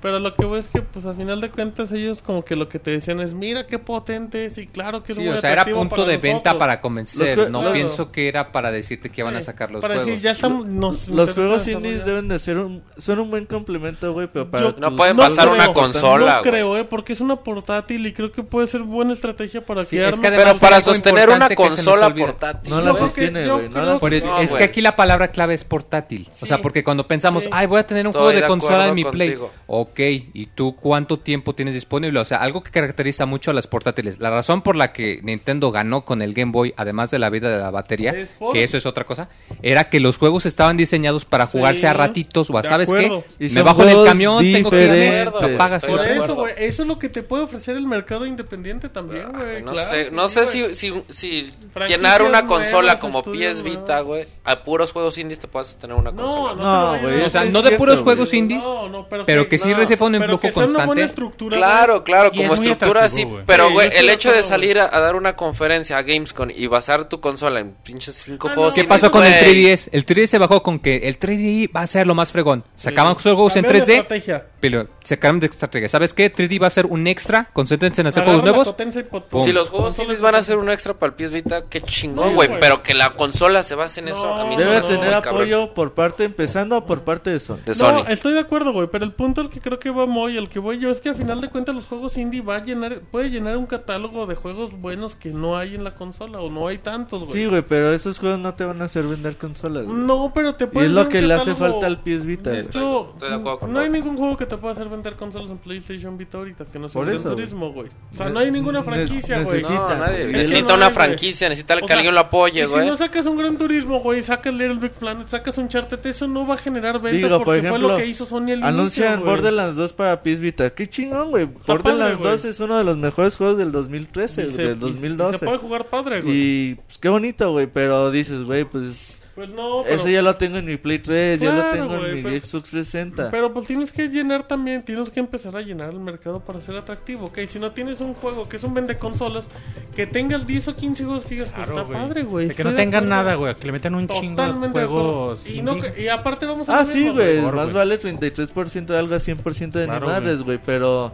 Speaker 1: Pero lo que voy es que, pues, a final de cuentas, ellos como que lo que te decían es, mira qué potente es y claro que es
Speaker 2: Sí,
Speaker 1: muy
Speaker 2: o sea, era punto de venta
Speaker 1: nosotros".
Speaker 2: para convencer.
Speaker 4: Los
Speaker 2: no
Speaker 1: claro.
Speaker 2: pienso que era para decirte que iban a sacar los
Speaker 1: para
Speaker 2: juegos.
Speaker 1: decir, ya estamos, nos
Speaker 4: Los juegos indies deben de ser un... Son un buen complemento, güey, pero para...
Speaker 1: Yo-
Speaker 3: No pueden
Speaker 1: No
Speaker 3: pasar una consola,
Speaker 1: No creo, eh, porque es una portátil y creo que puede ser buena estrategia para
Speaker 2: Sí,
Speaker 1: que
Speaker 2: es que
Speaker 3: Pero para sostener una consola portátil.
Speaker 4: No la sostiene, güey.
Speaker 2: Es que aquí la palabra clave es portátil. O sea, porque cuando pensamos, ay, voy a tener un juego de, consola en mi Play.
Speaker 3: contigo.
Speaker 2: Ok, ¿y tú cuánto tiempo tienes disponible? O sea, algo que caracteriza mucho a las portátiles. La razón por la que Nintendo ganó con el Game Boy, además de la vida de la batería,
Speaker 1: Es por-
Speaker 2: que eso es otra cosa, era que los juegos estaban diseñados para jugarse
Speaker 1: Sí,
Speaker 2: a ratitos o a, ¿sabes.
Speaker 4: Y
Speaker 2: qué? Me bajo en el
Speaker 4: juegos
Speaker 2: camión, tengo que ir
Speaker 3: Estoy
Speaker 1: Por eso,
Speaker 3: acuerdo.
Speaker 1: güey, eso es lo que te puede ofrecer el mercado independiente también, güey.
Speaker 3: No
Speaker 1: claro
Speaker 3: sé, no
Speaker 1: sí,
Speaker 3: sé si, si, llenar una consola como PS Vita, güey, a puros juegos indies te puedes tener una
Speaker 1: No,
Speaker 3: consola.
Speaker 1: no,
Speaker 4: No, güey,
Speaker 2: O sea, no de puros juegos indies,
Speaker 1: No, no, pero
Speaker 2: que sí reciban un
Speaker 1: pero
Speaker 2: flujo
Speaker 1: que sea una buena
Speaker 2: constante.
Speaker 1: estructura,
Speaker 3: Claro, claro,
Speaker 5: es
Speaker 3: como
Speaker 5: muy
Speaker 3: estructura sí,
Speaker 5: güey.
Speaker 3: pero güey, el hecho de salir a, a dar una conferencia a Gamescom y basar tu consola en pinches cinco
Speaker 1: Ah,
Speaker 3: juegos
Speaker 1: no.
Speaker 2: ¿Qué pasó con el
Speaker 3: güey.
Speaker 2: 3DS? El 3DS se bajó con que el 3D va a ser lo más fregón. Sacaban
Speaker 1: Sí.
Speaker 2: juegos en
Speaker 1: Cambiaron de
Speaker 2: 3D, pero sacaron de estrategia. ¿Sabes qué? 3D va a ser un extra. Concéntrense en hacer juegos nuevos.
Speaker 1: y.
Speaker 3: Si los juegos
Speaker 1: consolas
Speaker 3: indies van a ser un extra para el PS Vita, qué chingón,
Speaker 1: Sí,
Speaker 3: güey, pero que la consola se base en eso, a mí se me
Speaker 4: Debe
Speaker 3: hace
Speaker 4: tener
Speaker 3: cabrón.
Speaker 4: apoyo por parte, empezando por parte de Sony.
Speaker 3: de Sony.
Speaker 1: No, estoy de acuerdo, güey, pero el punto al que creo que va Moy, al que voy yo, es que a final de cuentas los juegos indie va a llenar, puede llenar un catálogo de juegos buenos que no hay en la consola o no hay tantos, güey.
Speaker 4: Sí, güey, pero esos juegos no te van a hacer vender consolas. güey.
Speaker 1: No, pero te
Speaker 4: y
Speaker 1: puede
Speaker 4: es lo que le hace falta al PS Vita. güey.
Speaker 1: Esto,
Speaker 3: Estoy de acuerdo con
Speaker 1: no hay ningún juego que te pueda hacer vender consolas en PlayStation Vita ahorita que no sea
Speaker 4: Por
Speaker 1: Gran
Speaker 4: güey.
Speaker 1: Turismo, güey. O sea, no hay ninguna franquicia, güey.
Speaker 4: necesita,
Speaker 3: No, nadie.
Speaker 4: güey.
Speaker 3: Necesita
Speaker 1: no
Speaker 3: una
Speaker 1: hay, güey.
Speaker 3: franquicia, necesita
Speaker 1: O
Speaker 3: que
Speaker 1: sea,
Speaker 3: alguien lo apoye,
Speaker 1: Y si
Speaker 3: güey.
Speaker 1: no sacas un Gran Turismo, güey, sacas Little Big Planet, sacas un Chartet, eso no va a generar ventas
Speaker 4: Digo, por
Speaker 1: porque
Speaker 4: ejemplo,
Speaker 1: fue lo que hizo Sony al
Speaker 4: Anuncian
Speaker 1: inicio, güey.
Speaker 4: Borderlands 2 para PS Vita. Qué chingón, güey. Borderlands
Speaker 1: padre,
Speaker 4: 2
Speaker 1: güey.
Speaker 4: es uno de los mejores juegos del 2013,
Speaker 1: Y se-
Speaker 4: del
Speaker 1: y-
Speaker 4: 2012.
Speaker 1: y se puede jugar padre, güey.
Speaker 4: Y pues qué bonito, güey, pero dices, güey, pues
Speaker 1: Pues no, pero...
Speaker 4: ese ya lo tengo en mi Play 3, ya lo
Speaker 1: Claro,
Speaker 4: tengo en mi
Speaker 1: pero-
Speaker 4: Xbox 360.
Speaker 1: Pero pues tienes que llenar también, tienes que empezar a llenar el mercado para ser atractivo, ¿ok? Si no tienes un juego que es un vende consolas, que tengas 10 o 15 juegos que digas, pues
Speaker 5: Claro,
Speaker 1: está padre, güey.
Speaker 5: De que no
Speaker 1: de
Speaker 5: tengan nada, güey. Que le metan un chingo de
Speaker 1: Totalmente de acuerdo.
Speaker 5: juegos.
Speaker 1: Y, no,
Speaker 5: indie.
Speaker 1: que- y aparte vamos a
Speaker 4: Ah, sí, güey, más
Speaker 5: güey.
Speaker 4: vale 33% de algo a 100% de
Speaker 5: Claro,
Speaker 4: animales, güey, pero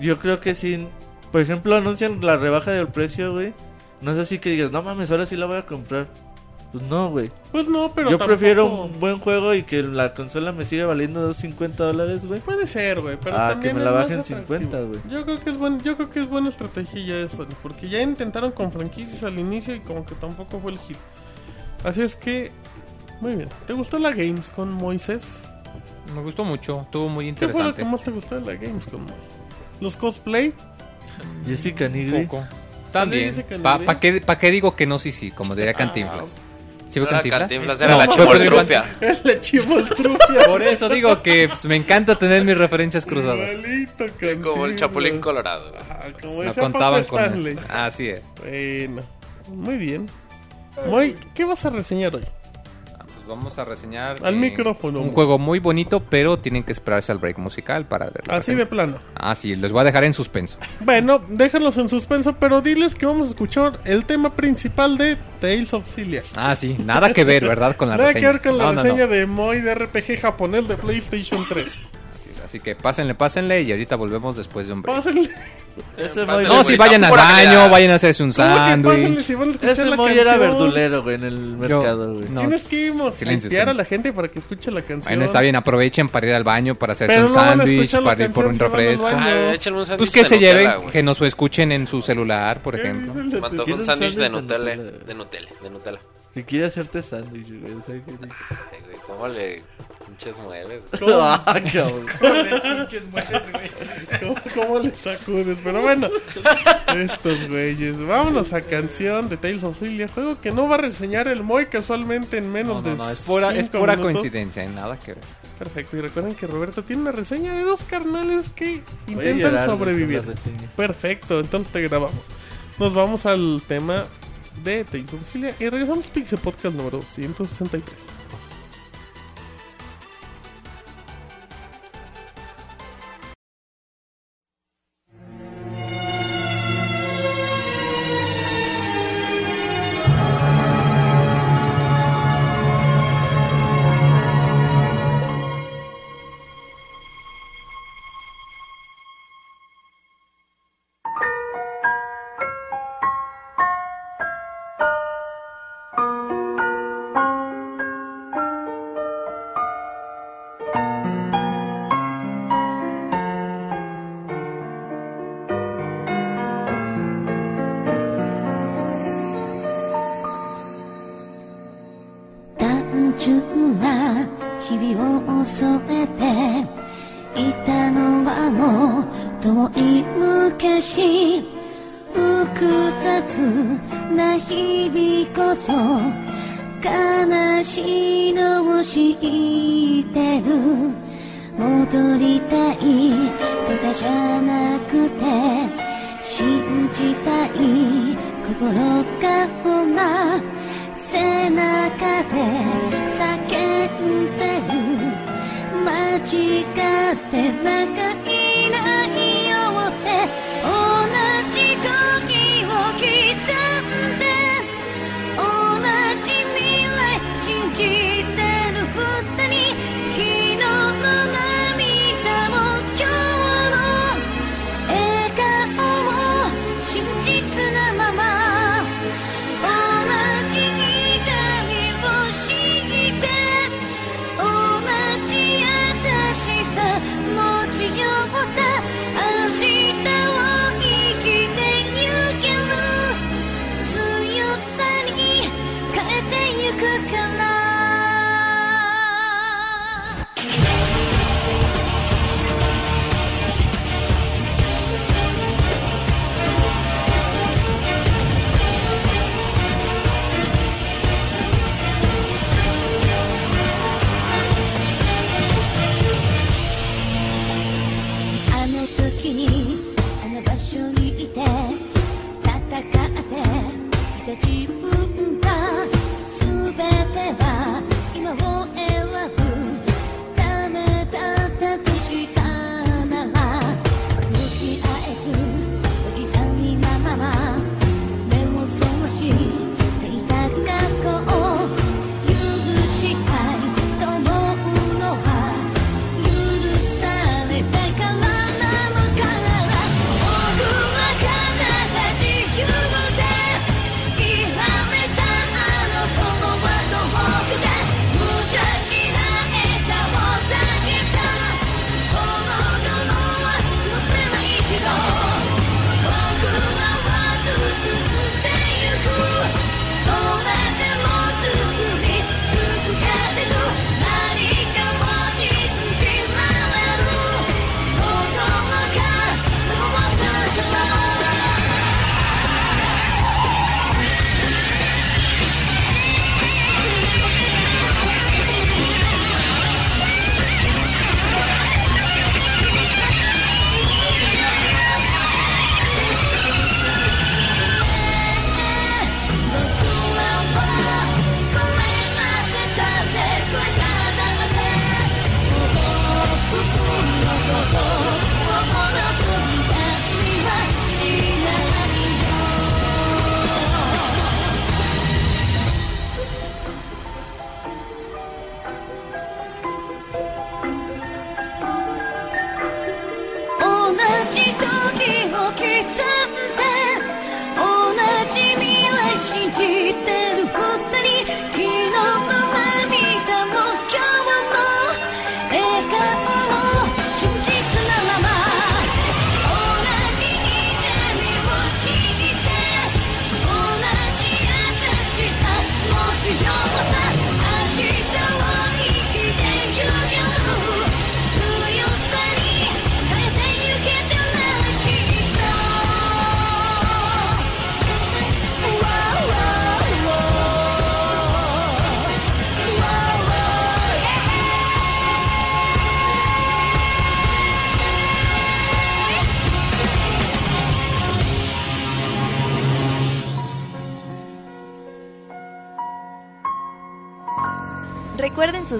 Speaker 4: yo creo que sí, por ejemplo, anuncian la rebaja del precio, güey. No es así que digas, no mames, ahora sí la voy a comprar. Pues no, güey.
Speaker 1: Pues no, pero
Speaker 4: Yo
Speaker 1: tampoco-
Speaker 4: prefiero un buen juego y que la consola me siga valiendo 250 dólares, güey.
Speaker 1: Puede ser, güey, pero
Speaker 4: Ah,
Speaker 1: también
Speaker 4: que me la bajen
Speaker 1: atractivo.
Speaker 4: 50, güey.
Speaker 1: Yo creo que es buen, yo creo que es buena estrategia ya eso, porque ya intentaron con franquicias al inicio y como que tampoco fue el hit. Así es que muy bien. ¿Te gustó la Games con Moisés?
Speaker 2: Me gustó mucho, estuvo muy
Speaker 1: ¿Qué fue lo
Speaker 2: interesante.
Speaker 1: que más te gustó de la Games con Moy? Los cosplay,
Speaker 4: Jessica Nigri.
Speaker 2: Poco. También.
Speaker 1: dice que
Speaker 2: ¿Para
Speaker 1: no,
Speaker 2: qué, pa' qué digo que no? Sí, sí, como diría Cantinflas. ¿Sí
Speaker 3: No
Speaker 2: fue
Speaker 3: era
Speaker 2: Cantinflas?
Speaker 3: Cantinflas, era
Speaker 2: No,
Speaker 3: la chimoltrufia.
Speaker 1: la chimoltrufia.
Speaker 2: Por eso digo que pues, me encanta tener mis referencias cruzadas.
Speaker 1: Igualito,
Speaker 3: Como el. Chapulín Colorado.
Speaker 1: Ah, como
Speaker 2: No contaban con esto. Así es.
Speaker 1: Bueno, muy bien. Moy, ¿qué vas a reseñar hoy?
Speaker 2: Vamos a reseñar
Speaker 1: Al
Speaker 2: eh,
Speaker 1: micrófono.
Speaker 2: un juego muy bonito, pero tienen que esperarse al break musical para verlo.
Speaker 1: Así de plano.
Speaker 2: Ah, sí, los voy a dejar en suspenso.
Speaker 1: Bueno, déjalos en suspenso, pero diles que vamos a escuchar el tema principal de Tales of Cilia.
Speaker 2: Ah, sí, nada que ver, ¿verdad? Con la
Speaker 1: Nada que
Speaker 2: reseña.
Speaker 1: ver con la
Speaker 2: No, no, no.
Speaker 1: reseña de Moy de RPG japonés de PlayStation 3.
Speaker 2: Así, que pásenle, pásenle y ahorita volvemos después de un break.
Speaker 7: Pásenle.
Speaker 4: Ese
Speaker 3: Pásenle,
Speaker 4: Moy,
Speaker 2: No, si vayan al baño, vayan a hacerse un
Speaker 7: ¿Cómo que
Speaker 2: sándwich.
Speaker 7: si
Speaker 4: ese
Speaker 7: la
Speaker 4: Moy era verdulero, güey, en el mercado, güey.
Speaker 2: no,
Speaker 7: Tienes que a
Speaker 2: silencio,
Speaker 7: limpiar a la gente para que escuche la canción.
Speaker 2: Bueno, está bien, aprovechen para ir al baño, para hacerse
Speaker 7: Pero
Speaker 2: un
Speaker 7: no
Speaker 2: sándwich, para ir por un refresco.
Speaker 3: Ah, échenle un sándwich
Speaker 2: Pues que
Speaker 3: de
Speaker 2: se
Speaker 3: Nutella,
Speaker 2: lleven, que nos escuchen en su celular, por
Speaker 7: ¿Qué
Speaker 2: ejemplo.
Speaker 3: Me antojó
Speaker 4: ¿Quieren
Speaker 3: un sándwich de Nutella. De Nutella, de Nutella.
Speaker 4: Si quiere hacerte sándwich, que-
Speaker 3: Ay, güey, ¿cómo le pinches mueves?
Speaker 4: Ah, cabrón.
Speaker 7: ¿Cómo, cómo le sacudes? Pero bueno, estos güeyes. Vámonos a canción de Tales of Filia, juego que no va a reseñar el Moy casualmente en menos
Speaker 2: No,
Speaker 7: de
Speaker 2: no, no, es pura, es pura
Speaker 7: minutos.
Speaker 2: coincidencia, ¿eh? nada que ver.
Speaker 7: Perfecto, y recuerden que Roberto tiene una reseña de dos carnales que intentan
Speaker 4: llorar, güey, con
Speaker 7: sobrevivir. Perfecto, entonces te grabamos. Nos vamos al tema de Tales of Filia y regresamos a Pixel Podcast número 163.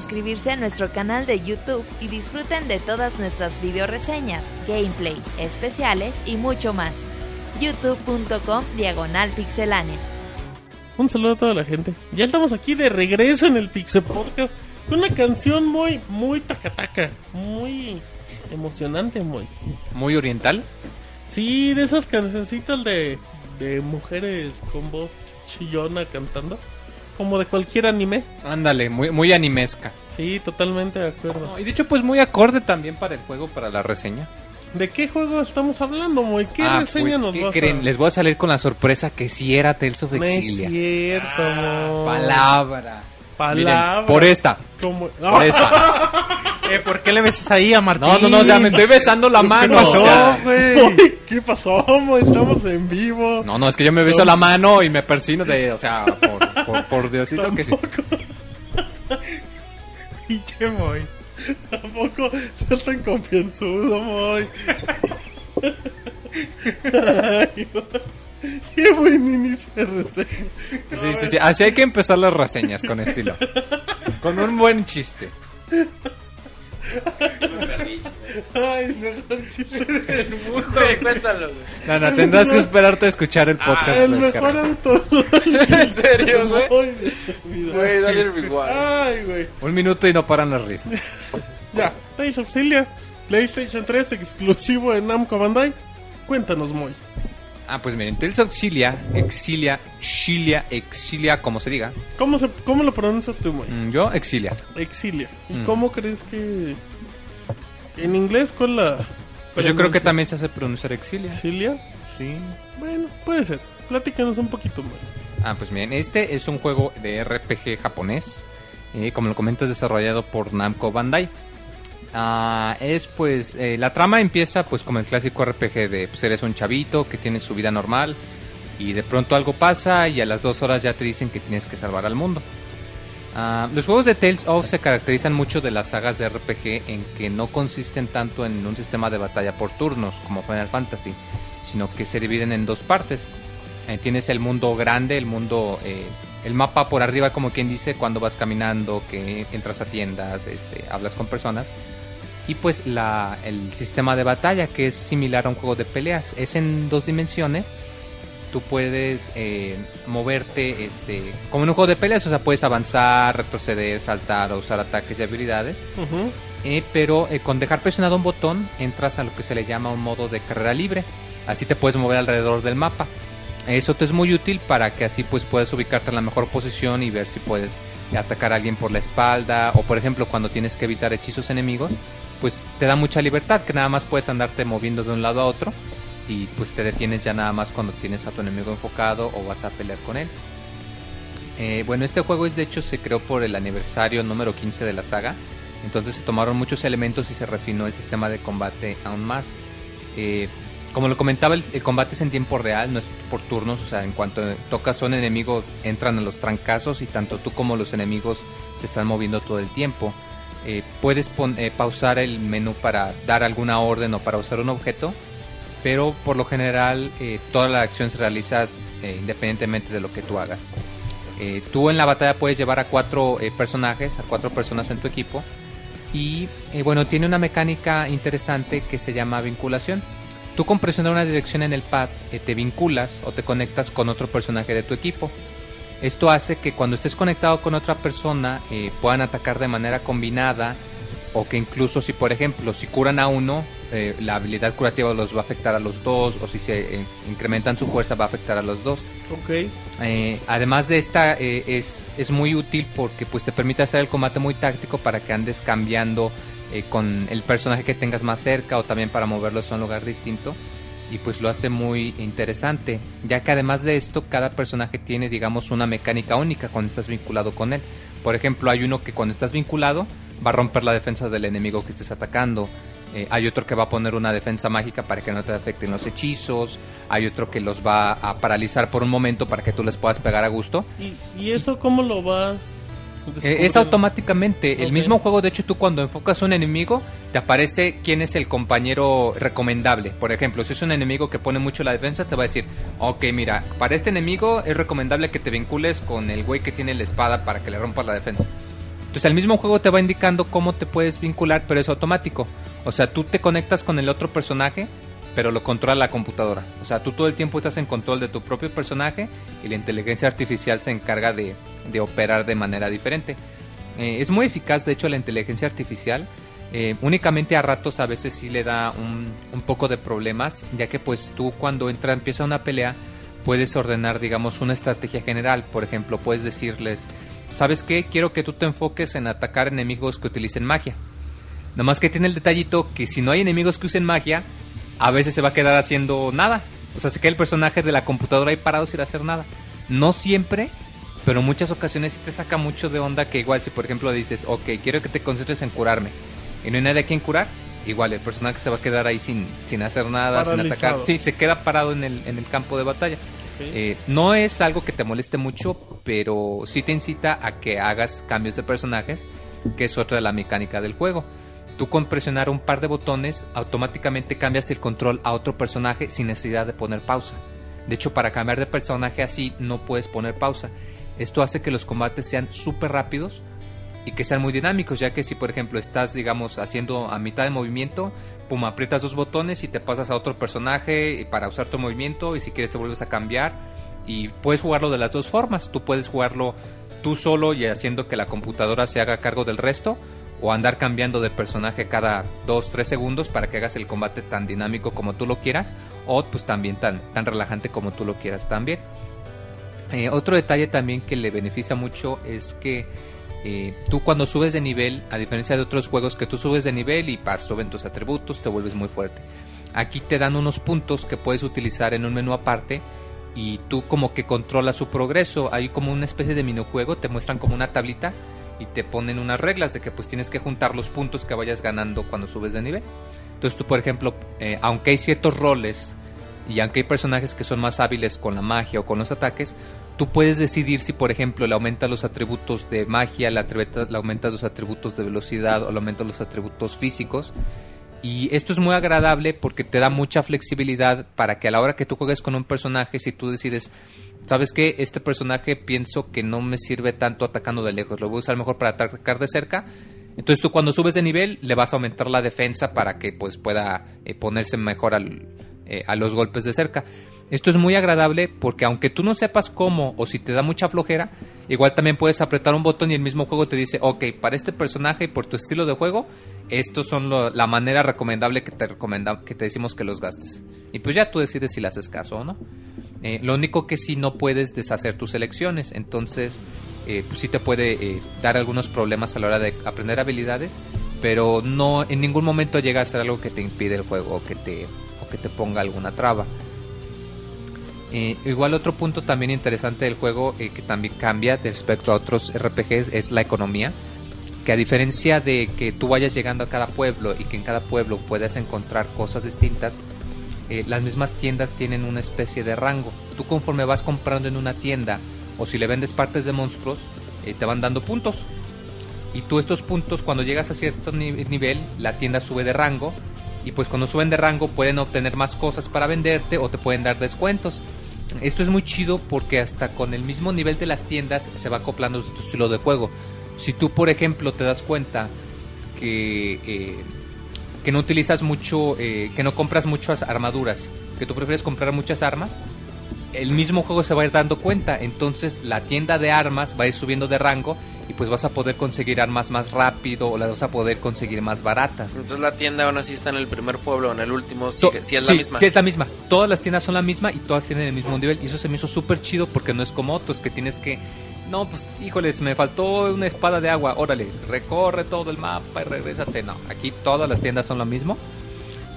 Speaker 6: Suscribirse a nuestro canal de YouTube y disfruten de todas nuestras video reseñas, gameplay, especiales y mucho más. youtube.com diagonal pixelánea.
Speaker 1: Un saludo a toda la gente. Ya estamos aquí de regreso en el Pixel Podcast con una canción muy, muy tacataca, muy emocionante, muy.
Speaker 2: Muy oriental.
Speaker 1: Sí, de esas cancioncitas de, de mujeres con voz chillona cantando, como de cualquier anime.
Speaker 2: Ándale, muy, muy animesca.
Speaker 1: Sí, totalmente de acuerdo.
Speaker 2: Y de hecho, pues muy acorde también para el juego, para la reseña.
Speaker 1: ¿De qué juego estamos hablando, muy? ¿Qué
Speaker 2: Ah,
Speaker 1: reseña
Speaker 2: pues,
Speaker 1: nos
Speaker 2: ¿qué
Speaker 1: vas
Speaker 2: creen?
Speaker 1: a
Speaker 2: Les voy a salir con la sorpresa que sí era Tales of
Speaker 1: No es
Speaker 2: Exilia.
Speaker 1: cierto, Moy.
Speaker 2: Palabra.
Speaker 1: Palabra.
Speaker 2: Miren, por esta. Por esta.
Speaker 5: Eh, ¿Por qué le besas ahí a Martín?
Speaker 2: No, no, no, o sea, me estoy besando la mano.
Speaker 5: pasó,
Speaker 2: o sea.
Speaker 1: Moy, ¿Qué pasó, Moy? Estamos en vivo.
Speaker 2: No, no, es que yo me beso la mano y me persino de, o sea, por, por, por Diosito que sí.
Speaker 1: Pinche Moy. Tampoco seas tan confianzudo, Moy. Ay, Moy. Qué buen inicio de reseña.
Speaker 2: Sí, sí, sí. Así hay que empezar las reseñas con estilo. Con un buen chiste.
Speaker 1: Ay, mejor chiste del mundo.
Speaker 3: Güey, cuéntalo, güey.
Speaker 2: No, no, tendrás que esperarte a escuchar el podcast.
Speaker 1: El
Speaker 2: para
Speaker 1: mejor auto.
Speaker 3: ¿En serio, güey? Güey, dale el.
Speaker 1: Ay, güey.
Speaker 2: Un minuto y no paran las risas.
Speaker 1: Ya, Tales of Cilia, PlayStation 3 exclusivo de Namco Bandai. Cuéntanos, Moy.
Speaker 2: Ah, pues miren, Tales of Exilia, Exilia, Xilia, Exilia, como se diga.
Speaker 1: ¿Cómo, se, cómo lo pronuncias tú, Moy?
Speaker 2: Mm, Yo, Exilia.
Speaker 1: Exilia. ¿Y
Speaker 2: Mm.
Speaker 1: cómo crees que... En inglés, ¿cuál la...
Speaker 2: Pues yo creo que también se hace pronunciar Exilia.
Speaker 1: ¿Exilia?
Speaker 2: Sí.
Speaker 1: Bueno, puede ser. Platícanos un poquito, Moy.
Speaker 2: Ah, pues miren, este es un juego de RPG japonés. eh, como lo comentas, desarrollado por Namco Bandai. Ah, es pues. eh, la trama empieza pues como el clásico RPG de pues eres un chavito que tiene su vida normal. Y de pronto algo pasa y a las dos horas ya te dicen que tienes que salvar al mundo. Ah, los juegos de Tales of se caracterizan mucho de las sagas de RPG en que no consisten tanto en un sistema de batalla por turnos como Final Fantasy, sino que se dividen en dos partes. Eh, tienes el mundo grande, el mundo, eh, el mapa por arriba, como quien dice, cuando vas caminando, que entras a tiendas, este, hablas con personas. Y pues la, el sistema de batalla, que es similar a un juego de peleas, es en dos dimensiones. Tú puedes eh, moverte este, como en un juego de peleas, o sea, puedes avanzar, retroceder, saltar o usar ataques y habilidades. Eh, pero eh, con dejar presionado un botón entras a lo que se le llama un modo de carrera libre. Así te puedes mover alrededor del mapa. Eso te es muy útil para que así pues puedas ubicarte en la mejor posición y ver si puedes atacar a alguien por la espalda o por ejemplo cuando tienes que evitar hechizos enemigos, pues te da mucha libertad que nada más puedes andarte moviendo de un lado a otro y pues te detienes ya nada más cuando tienes a tu enemigo enfocado o vas a pelear con él. Eh, bueno, este juego es de hecho se creó por el aniversario número 15 de la saga. Entonces se tomaron muchos elementos y se refinó el sistema de combate aún más. Eh, como lo comentaba, el, el combate es en tiempo real, no es por turnos. O sea, en cuanto tocas a un enemigo, entran a los trancazos y tanto tú como los enemigos se están moviendo todo el tiempo. Eh, puedes eh, pausar el menú para dar alguna orden o para usar un objeto, pero por lo general eh, toda la acción se realiza eh, independientemente de lo que tú hagas. Eh, tú en la batalla puedes llevar a cuatro eh, personajes, a cuatro personas en tu equipo. Y bueno, tiene una mecánica interesante que se llama vinculación. Tú con presionar una dirección en el pad te vinculas o te conectas con otro personaje de tu equipo. Esto hace que cuando estés conectado con otra persona eh, puedan atacar de manera combinada o que incluso si por ejemplo si curan a uno eh, la habilidad curativa los va a afectar a los dos o si se eh, incrementan su fuerza va a afectar a los dos.
Speaker 1: Ok.
Speaker 2: Eh, además de esta, eh, es, es muy útil porque pues te permite hacer el combate muy táctico para que andes cambiando eh, con el personaje que tengas más cerca o también para moverlos a un lugar distinto. Y pues lo hace muy interesante, ya que además de esto, cada personaje tiene, digamos, una mecánica única cuando estás vinculado con él. Por ejemplo, hay uno que cuando estás vinculado va a romper la defensa del enemigo que estés atacando. Eh, hay otro que va a poner una defensa mágica para que no te afecten los hechizos. Hay otro que los va a paralizar por un momento para que tú les puedas pegar a gusto.
Speaker 1: ¿Y, y eso cómo lo vas?
Speaker 2: Eh, es automáticamente. El mismo juego, de hecho, tú cuando enfocas a un enemigo, te aparece quién es el compañero recomendable. Por ejemplo, si es un enemigo que pone mucho la defensa, te va a decir, ok, mira, para este enemigo es recomendable que te vincules con el güey que tiene la espada para que le rompas la defensa. Entonces el mismo juego te va indicando cómo te puedes vincular, pero es automático. O sea, tú te conectas con el otro personaje, pero lo controla la computadora. O sea, tú todo el tiempo estás en control de tu propio personaje y la inteligencia artificial se encarga de, de operar de manera diferente. Eh, es muy eficaz, de hecho, la inteligencia artificial. Eh, únicamente a ratos a veces sí le da un, poco de problemas, ya que pues tú cuando entra, empieza una pelea, puedes ordenar, digamos, una estrategia general. Por ejemplo, puedes decirles, ¿sabes qué? Quiero que tú te enfoques en atacar enemigos que utilicen magia. Nomás que tiene el detallito que si no hay enemigos que usen magia, a veces se va a quedar haciendo nada. O sea, se queda el personaje de la computadora ahí parado sin hacer nada. No siempre, pero en muchas ocasiones sí te saca mucho de onda que igual si por ejemplo dices, ok, quiero que te concentres en curarme y no hay nadie a quien curar, igual el personaje se va a quedar ahí sin, sin hacer nada, sin
Speaker 1: Paralizado.
Speaker 2: atacar. Sí, se queda parado en el, en el campo de batalla. Eh, no es algo que te moleste mucho, pero sí te incita a que hagas cambios de personajes, que es otra de la mecánica del juego. Tú con presionar un par de botones automáticamente cambias el control a otro personaje sin necesidad de poner pausa. De hecho, para cambiar de personaje así no puedes poner pausa. Esto hace que los combates sean súper rápidos y que sean muy dinámicos, ya que si por ejemplo estás, digamos, haciendo a mitad de movimiento, pum, aprietas dos botones y te pasas a otro personaje para usar tu movimiento y si quieres te vuelves a cambiar y puedes jugarlo de las dos formas. Tú puedes jugarlo tú solo y haciendo que la computadora se haga cargo del resto o andar cambiando de personaje cada 2-3 segundos para que hagas el combate tan dinámico como tú lo quieras o pues también tan, tan relajante como tú lo quieras también. Eh, otro detalle también que le beneficia mucho es que eh, tú cuando subes de nivel, a diferencia de otros juegos que tú subes de nivel y suben tus atributos, te vuelves muy fuerte. Aquí te dan unos puntos que puedes utilizar en un menú aparte y tú como que controlas su progreso. Hay como una especie de minijuego, te muestran como una tablita y te ponen unas reglas de que pues tienes que juntar los puntos que vayas ganando cuando subes de nivel. Entonces tú, por ejemplo, eh, aunque hay ciertos roles y aunque hay personajes que son más hábiles con la magia o con los ataques, tú puedes decidir si, por ejemplo, le aumentas los atributos de magia, le, le aumentas los atributos de velocidad o le aumentas los atributos físicos. Y esto es muy agradable porque te da mucha flexibilidad para que a la hora que tú juegues con un personaje, si tú decides, ¿sabes qué? Este personaje pienso que no me sirve tanto atacando de lejos, lo voy a usar mejor para atacar de cerca. Entonces tú cuando subes de nivel le vas a aumentar la defensa para que pues pueda eh, ponerse mejor eh, a los golpes de cerca. Esto es muy agradable porque aunque tú no sepas cómo o si te da mucha flojera, igual también puedes apretar un botón y el mismo juego te dice, ok, para este personaje y por tu estilo de juego, estos son lo- la manera recomendable que te, que te decimos que los gastes. Y pues ya tú decides si le haces caso o no. Eh, lo único que sí no puedes deshacer tus elecciones, entonces eh, pues sí te puede eh, dar algunos problemas a la hora de aprender habilidades, pero no en ningún momento llega a ser algo que te impide el juego o que te, o que te ponga alguna traba. Eh, igual otro punto también interesante del juego eh, que también cambia respecto a otros RPGs es la economía. Que a diferencia de que tú vayas llegando a cada pueblo y que en cada pueblo puedas encontrar cosas distintas, eh, las mismas tiendas tienen una especie de rango. Tú conforme vas comprando en una tienda o si le vendes partes de monstruos, eh, te van dando puntos. Y tú estos puntos cuando llegas a cierto ni- nivel, la tienda sube de rango. Y pues cuando suben de rango pueden obtener más cosas para venderte o te pueden dar descuentos. Esto es muy chido porque hasta con el mismo nivel de las tiendas se va acoplando tu estilo de juego. Si tú, por ejemplo, te das cuenta que, eh, que no utilizas mucho, eh, que no compras muchas armaduras, que tú prefieres comprar muchas armas, el mismo juego se va a ir dando cuenta. Entonces la tienda de armas va a ir subiendo de rango pues vas a poder conseguir armas más rápido o las vas a poder conseguir más baratas.
Speaker 3: Entonces la tienda aún así está en el primer pueblo, en el último, que- sí es la
Speaker 2: sí,
Speaker 3: misma.
Speaker 2: Sí, es la misma. Todas las tiendas son la misma y todas tienen el mismo nivel. Y eso se me hizo súper chido porque no es como otros que tienes que. No, pues híjoles, me faltó una espada de agua. Órale, recorre todo el mapa y regrésate. No, aquí todas las tiendas son lo mismo.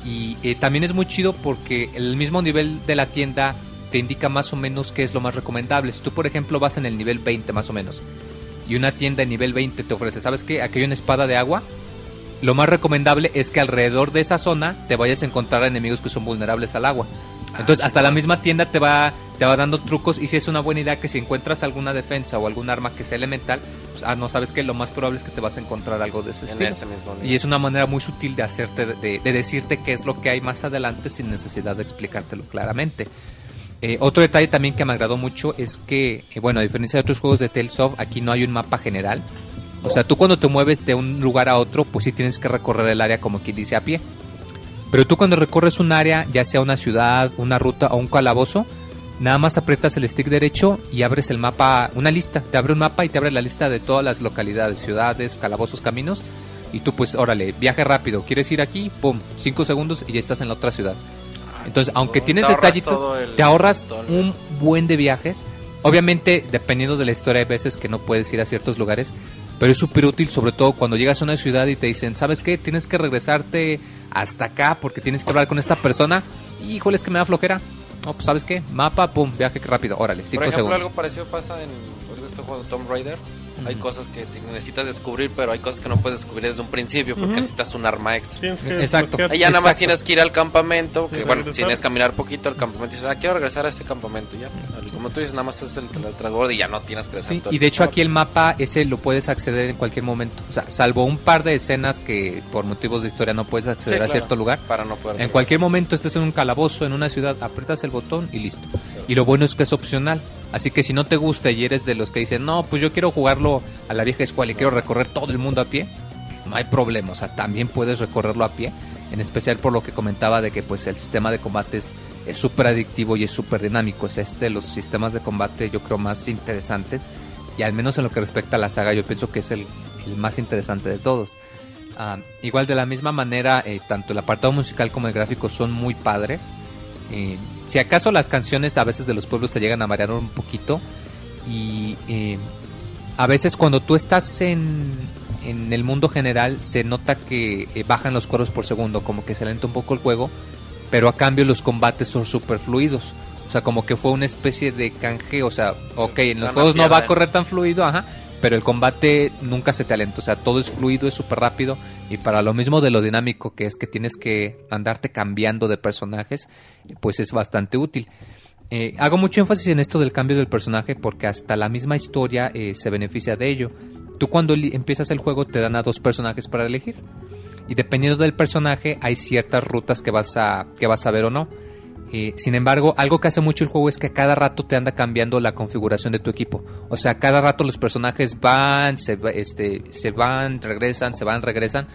Speaker 2: Y eh, también es muy chido porque el mismo nivel de la tienda te indica más o menos qué es lo más recomendable. Si tú, por ejemplo, vas en el nivel 20 más o menos y una tienda en nivel 20 te ofrece, ¿sabes qué? Aquí hay una espada de agua. Lo más recomendable es que alrededor de esa zona te vayas a encontrar enemigos que son vulnerables al agua. Entonces, hasta la misma tienda te va, te va dando trucos y si es una buena idea que si encuentras alguna defensa o algún arma que sea elemental, pues, ah, no sabes que lo más probable es que te vas a encontrar algo de ese
Speaker 3: en
Speaker 2: estilo.
Speaker 3: ese mismo nivel.
Speaker 2: Y es una manera muy sutil de hacerte, de, de decirte qué es lo que hay más adelante sin necesidad de explicártelo claramente. Eh, otro detalle también que me agradó mucho es que, bueno, a diferencia de otros juegos de Tales of, aquí no hay un mapa general. O sea, tú cuando te mueves de un lugar a otro, pues sí tienes que recorrer el área como quien dice a pie. Pero tú cuando recorres un área, ya sea una ciudad, una ruta o un calabozo, nada más aprietas el stick derecho y abres el mapa, una lista, te abre un mapa y te abre la lista de todas las localidades, ciudades, calabozos, caminos. Y tú pues, órale, viaje rápido, ¿quieres ir aquí? Pum, cinco segundos y ya estás en la otra ciudad. Entonces, aunque tienes detallitos,
Speaker 3: el-
Speaker 2: te ahorras un buen de viajes. Obviamente, dependiendo de la historia, hay veces que no puedes ir a ciertos lugares, pero es súper útil, sobre todo cuando llegas a una ciudad y te dicen, ¿sabes qué? Tienes que regresarte hasta acá porque tienes que hablar con esta persona. Híjole, es que me da flojera. No, pues ¿sabes qué? Mapa, pum, viaje rápido, órale,
Speaker 3: Por
Speaker 2: cinco
Speaker 3: ejemplo,
Speaker 2: segundos.
Speaker 3: algo parecido pasa en este juego Tomb Raider. Hay cosas que te- necesitas descubrir, pero hay cosas que no puedes descubrir desde un principio porque necesitas un arma extra.
Speaker 2: Exacto.
Speaker 3: Ahí ya nada más tienes que ir al campamento, que bueno,
Speaker 1: regresar.
Speaker 3: tienes que caminar poquito al campamento y dices, ah, quiero regresar a este campamento, ya. Como tú dices, nada más es el transbordo y ya no tienes que regresar.
Speaker 2: Sí,
Speaker 3: todo
Speaker 2: y de hecho aquí el mapa ese lo puedes acceder en cualquier momento. O sea, salvo un par de escenas que por motivos de historia no puedes
Speaker 3: Sí,
Speaker 2: acceder a
Speaker 3: claro,
Speaker 2: cierto lugar.
Speaker 3: Para no poder
Speaker 2: En cualquier momento estés en un calabozo, en una ciudad, aprietas el botón y listo. Y lo bueno es que es opcional. Así que si no te gusta y eres de los que dicen, no, pues yo quiero jugarlo a la vieja escuela y quiero recorrer todo el mundo a pie, pues no hay problema. O sea, también puedes recorrerlo a pie. En especial por lo que comentaba de que pues el sistema de combate es súper adictivo y es súper dinámico. Es este de los sistemas de combate yo creo más interesantes. Y al menos en lo que respecta a la saga yo pienso que es el, el más interesante de todos. Ah, igual de la misma manera, eh, tanto el apartado musical como el gráfico son muy padres. Eh, si acaso las canciones a veces de los pueblos te llegan a marear un poquito. Y eh, a veces cuando tú estás en, en el mundo general se nota que eh, bajan los coros por segundo, como que se lenta un poco el juego. Pero a cambio los combates son super fluidos. O sea, como que fue una especie de canje. O sea, ok, en los juegos no va a correr tan fluido, ajá. Pero el combate nunca se te alenta. O sea, todo es fluido, es súper rápido. Y para lo mismo de lo dinámico que es que tienes que andarte cambiando de personajes, pues es bastante útil. Eh, hago mucho énfasis en esto del cambio del personaje porque hasta la misma historia eh, se beneficia de ello. Tú cuando empiezas el juego te dan a dos personajes para elegir. Y dependiendo del personaje hay ciertas rutas que vas a, que vas a ver o no. Eh, sin embargo, algo que hace mucho el juego es que a cada rato te anda cambiando la configuración de tu equipo. O sea, cada rato los personajes van, se, este, se van, regresan, se van, regresan.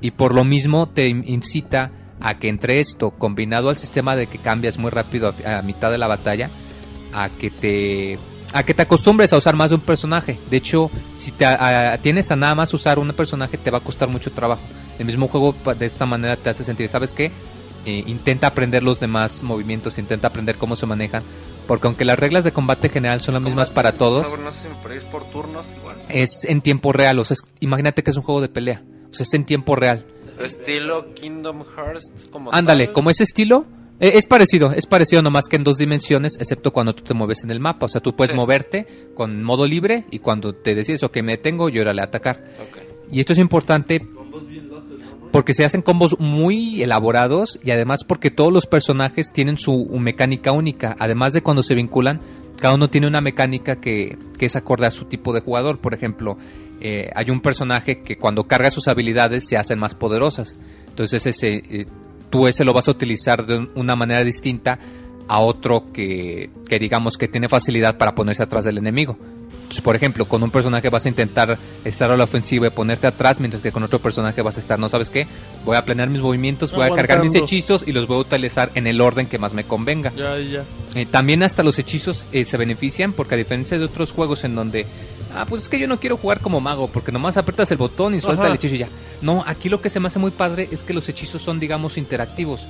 Speaker 2: Y por lo mismo te in- incita a que entre esto, combinado al sistema de que cambias muy rápido a, mitad de la batalla, a que te a que te acostumbres a usar más de un personaje. De hecho, si te tienes a nada más usar un personaje, te va a costar mucho trabajo. El mismo juego de esta manera te hace sentir, ¿sabes qué? Eh, intenta aprender los demás movimientos, intenta aprender cómo se manejan. Porque aunque las reglas de combate general son las mismas para todos,
Speaker 3: No, no sé si me perdí, es por turnos igual.
Speaker 2: es en tiempo real. O sea, es- imagínate que es un juego de pelea. O sea, es en tiempo real.
Speaker 3: Estilo Kingdom Hearts, como
Speaker 2: Ándale,
Speaker 3: tal.
Speaker 2: como ese estilo, eh, es parecido, es parecido nomás que en dos dimensiones, excepto cuando tú te mueves en el mapa. O sea, tú puedes
Speaker 3: Sí.
Speaker 2: moverte con modo libre y cuando te decides, ok, me detengo, yo ahora a atacar. Y esto es importante porque se hacen combos muy elaborados y además porque todos los personajes tienen su mecánica única. Además de cuando se vinculan, cada uno tiene una mecánica que, es acorde a su tipo de jugador. Por ejemplo, eh, hay un personaje que cuando carga sus habilidades se hacen más poderosas. Entonces ese, eh, tú ese lo vas a utilizar de un- una manera distinta a otro que digamos que tiene facilidad para ponerse atrás del enemigo. Por ejemplo, con un personaje vas a intentar estar a la ofensiva y ponerte atrás, mientras que con otro personaje vas a estar, ¿no sabes qué? Voy a planear mis movimientos, voy a cargar mis hechizos y los voy a utilizar en el orden que más me convenga.
Speaker 1: Ya, ya.
Speaker 2: Eh, también hasta los hechizos eh, se benefician porque a diferencia de otros juegos en donde, ah, pues es que yo no quiero jugar como mago porque nomás aprietas el botón y suelta
Speaker 1: Ajá.
Speaker 2: el hechizo y ya. No, aquí lo que se me hace muy padre es que los hechizos son, digamos, interactivos.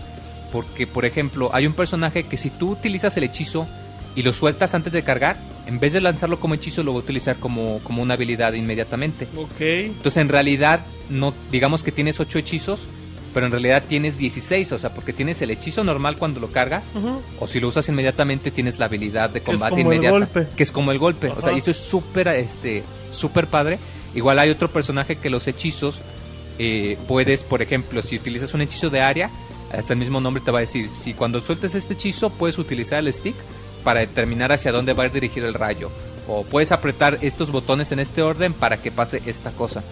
Speaker 2: Porque, por ejemplo, hay un personaje que si tú utilizas el hechizo y lo sueltas antes de cargar, en vez de lanzarlo como hechizo, lo va a utilizar como, como una habilidad inmediatamente.
Speaker 1: Ok.
Speaker 2: Entonces, en realidad, no digamos que tienes 8 hechizos, pero en realidad tienes 16, o sea, porque tienes el hechizo normal cuando lo cargas,
Speaker 1: Ujú.
Speaker 2: o si lo usas inmediatamente tienes la habilidad de
Speaker 1: es
Speaker 2: combate
Speaker 1: golpe.
Speaker 2: que es como el golpe, o sea,
Speaker 1: Ajá.
Speaker 2: y eso es súper este súper padre. Igual hay otro personaje que los hechizos eh, puedes, por ejemplo, si utilizas un hechizo de área, hasta el mismo nombre te va a decir, si cuando sueltes este hechizo puedes utilizar el stick para determinar hacia dónde va a ir dirigido el rayo, o puedes apretar estos botones en este orden para que pase esta cosa.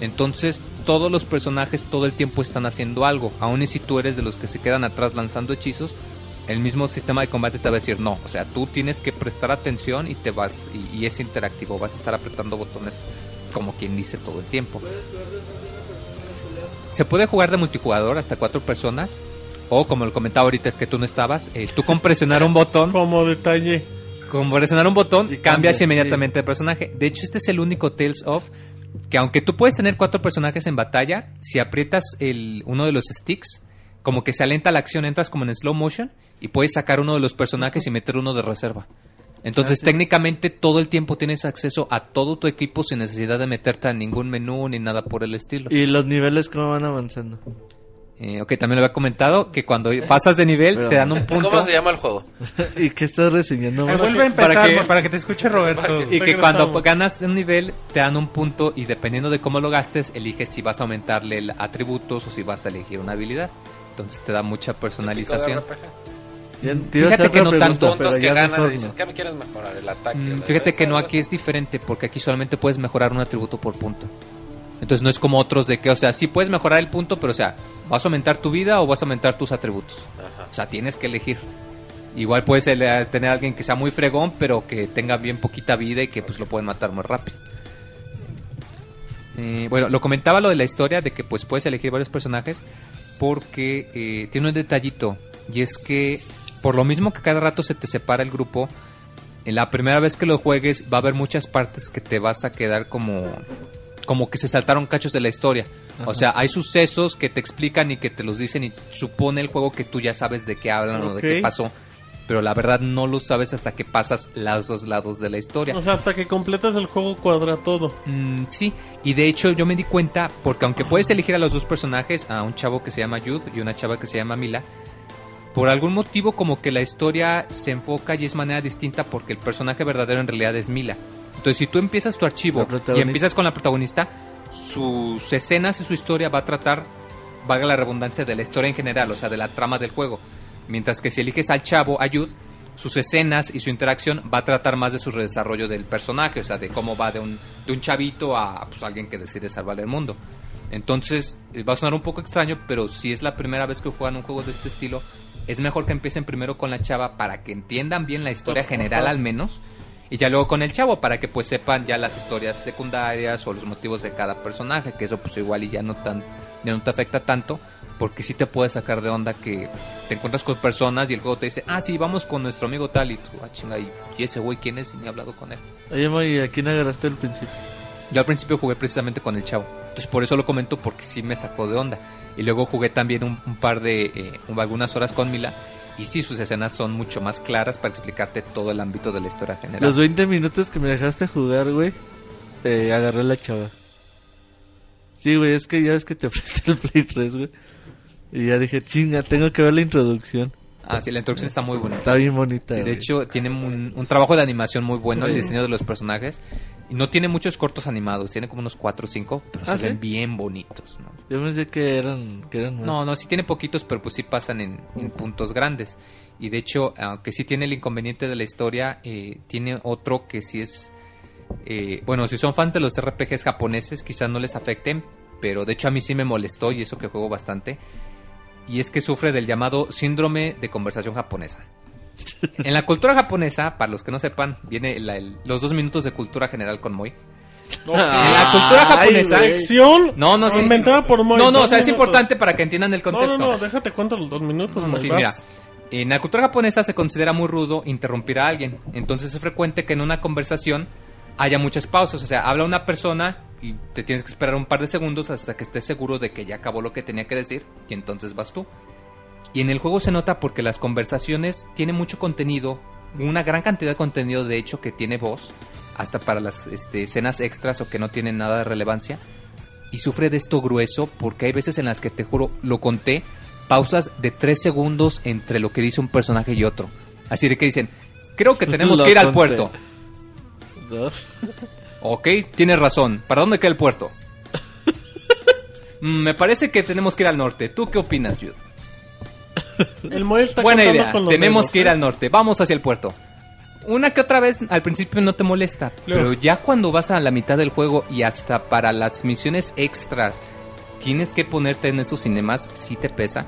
Speaker 2: Entonces todos los personajes todo el tiempo están haciendo algo, aun y si tú eres de los que se quedan atrás lanzando hechizos, el mismo sistema de combate te va a decir no, o sea, tú tienes que prestar atención y te vas y, y es interactivo, vas a estar apretando botones como quien dice todo el tiempo. Se puede jugar de multijugador hasta cuatro personas. O como lo comentaba ahorita, es que tú no estabas. eh, tú con presionar un botón,
Speaker 1: Como detalle.
Speaker 2: con presionar un botón,
Speaker 4: Y
Speaker 2: cambias
Speaker 4: cambias, sí.
Speaker 2: inmediatamente de personaje. De hecho, este es el único Tales of que aunque tú puedes tener cuatro personajes en batalla, si aprietas el, uno de los sticks, como que se alenta la acción, entras como en slow motion y puedes sacar uno de los personajes y meter uno de reserva. Entonces,
Speaker 4: Ah, sí.
Speaker 2: técnicamente todo el tiempo tienes acceso a todo tu equipo sin necesidad de meterte a ningún menú ni nada por el estilo.
Speaker 4: ¿Y los niveles cómo van avanzando?
Speaker 2: Eh, ok, también lo había comentado que cuando pasas de nivel
Speaker 4: Pero-
Speaker 2: te dan un punto.
Speaker 3: ¿Cómo se llama el juego?
Speaker 4: ¿Y qué estás?
Speaker 5: Ay,
Speaker 4: güey?
Speaker 5: vuelve a empezar
Speaker 2: para
Speaker 5: para
Speaker 2: que-
Speaker 5: que, te escuche Roberto.
Speaker 2: Y que
Speaker 1: Regresamos.
Speaker 2: cuando ganas un nivel te dan un punto y dependiendo de cómo lo gastes, eliges si vas a aumentarle el atributos o si vas a elegir una habilidad. Entonces te da mucha personalización. Fíjate que no tanto.
Speaker 3: Que
Speaker 4: ya
Speaker 3: ganas
Speaker 4: mejor
Speaker 3: y dices,
Speaker 4: no.
Speaker 3: ¿qué me
Speaker 2: Fíjate que no, aquí es diferente porque aquí solamente puedes mejorar un atributo por punto. Entonces no es como otros de que, o sea, sí puedes mejorar el punto, pero o sea, vas a aumentar tu vida o vas a aumentar tus atributos.
Speaker 3: Ajá.
Speaker 2: O sea, tienes que elegir. Igual puedes ele- tener a alguien que sea muy fregón, pero que tenga bien poquita vida y que pues lo pueden matar muy rápido. Eh, bueno, lo comentaba lo de la historia, de que pues puedes elegir varios personajes, porque eh, tiene un detallito, y es que por lo mismo que cada rato se te separa el grupo, en la primera vez que lo juegues va a haber muchas partes que te vas a quedar como como que se saltaron cachos de la historia. O sea, hay sucesos que te explican y que te los dicen y supone el juego que tú ya sabes de qué hablan o de qué pasó, pero la verdad no lo sabes hasta que pasas los dos lados de la historia.
Speaker 1: O sea, hasta que completas el juego cuadra todo.
Speaker 2: Mm, sí, y de hecho yo me di cuenta, porque aunque puedes elegir a los dos personajes, a un chavo que se llama Jude y una chava que se llama Mila, por algún motivo como que la historia se enfoca y es manera distinta porque el personaje verdadero en realidad es Mila. Entonces si tú empiezas tu archivo y empiezas con la protagonista, sus escenas y su historia va a tratar, valga la redundancia, de la historia en general, o sea, de la trama del juego. Mientras que si eliges al chavo, a Jude, sus escenas y su interacción va a tratar más de su desarrollo del personaje, o sea, de cómo va de un, de un chavito a pues, alguien que decide salvar el mundo. Entonces, eh, va a sonar un poco extraño, pero si es la primera vez que juegan un juego de este estilo, es mejor que empiecen primero con la chava para que entiendan bien la historia general al menos, y ya luego con el chavo para que pues sepan ya las historias secundarias o los motivos de cada personaje, que eso pues igual y ya no tan ya no te afecta tanto, porque sí te puede sacar de onda que te encuentras con personas y el juego te dice, ah, sí, vamos con nuestro amigo tal, y tú, ah, chinga, ¿y ese güey quién es? Y ni he hablado con él.
Speaker 4: Oye, ¿y a quién agarraste al principio?
Speaker 2: Yo al principio jugué precisamente con el chavo. Entonces por eso lo comento porque sí me sacó de onda. Y luego jugué también un, un par de, eh, un- algunas horas con Mila. Y sí, sus escenas son mucho más claras para explicarte todo el ámbito de la historia general.
Speaker 4: Los 20 minutos que me dejaste jugar, güey, eh, agarré a la chava. Sí, güey, es que ya ves que te ofrecí el Play 3, güey. Y ya dije, chinga, tengo que ver la introducción.
Speaker 2: Ah, sí, la introducción está muy buena.
Speaker 4: Está bien bonita.
Speaker 2: Sí, de
Speaker 4: güey.
Speaker 2: hecho, tiene un, un trabajo de animación muy bueno, el diseño de los personajes. No tiene muchos cortos animados, tiene como unos 4 o 5, pero
Speaker 4: ¿Ah,
Speaker 2: se ven bien bonitos, ¿no?
Speaker 4: Yo pensé que eran, que eran más.
Speaker 2: No, no, sí tiene poquitos, pero pues sí pasan en, en puntos grandes. Y de hecho, aunque sí tiene el inconveniente de la historia, eh, tiene otro que sí es... eh, bueno, si son fans de los RPGs japoneses, quizás no les afecten, pero de hecho a mí sí me molestó y eso que juego bastante. Y es que sufre del llamado síndrome de conversación japonesa. En la cultura japonesa, para los que no sepan, viene la- el- los dos minutos de cultura general con Moy. En la cultura japonesa...
Speaker 1: Sección
Speaker 2: No, no, sí.
Speaker 1: inventada por Moy.
Speaker 2: No, no, o sea, es importante para que entiendan el
Speaker 1: No,
Speaker 2: contexto.
Speaker 1: no, no, déjate cuento los dos minutos. Moy,
Speaker 2: Sí,
Speaker 1: vas.
Speaker 2: mira, en la cultura japonesa se considera muy rudo interrumpir a alguien. Entonces es frecuente que en una conversación haya muchas pausas. O sea, habla una persona y te tienes que esperar un par de segundos hasta que estés seguro de que ya acabó lo que tenía que decir y entonces vas tú. Y en el juego se nota porque las conversaciones tienen mucho contenido, una gran cantidad de contenido de hecho que tiene voz, hasta para las este, escenas extras o que no tienen nada de relevancia. Y sufre de esto grueso porque hay veces en las que te juro, lo conté, pausas de tres segundos entre lo que dice un personaje y otro. Así de que dicen, creo que tenemos
Speaker 4: Lo
Speaker 2: que ir al puerto.
Speaker 4: Dos.
Speaker 2: Ok, tienes razón. ¿Para dónde queda el puerto? Mm, Me parece que tenemos que ir al norte. ¿Tú qué opinas, Jude?
Speaker 1: El Moy está
Speaker 2: Buena idea.
Speaker 1: con los
Speaker 2: Tenemos
Speaker 1: dedos,
Speaker 2: que ir
Speaker 1: ¿eh?
Speaker 2: al norte. Vamos hacia el puerto. Una que otra vez al principio no te molesta, pero ya cuando vas a la mitad del juego y hasta para las misiones extras tienes que ponerte en esos cinemas, sí te pesa.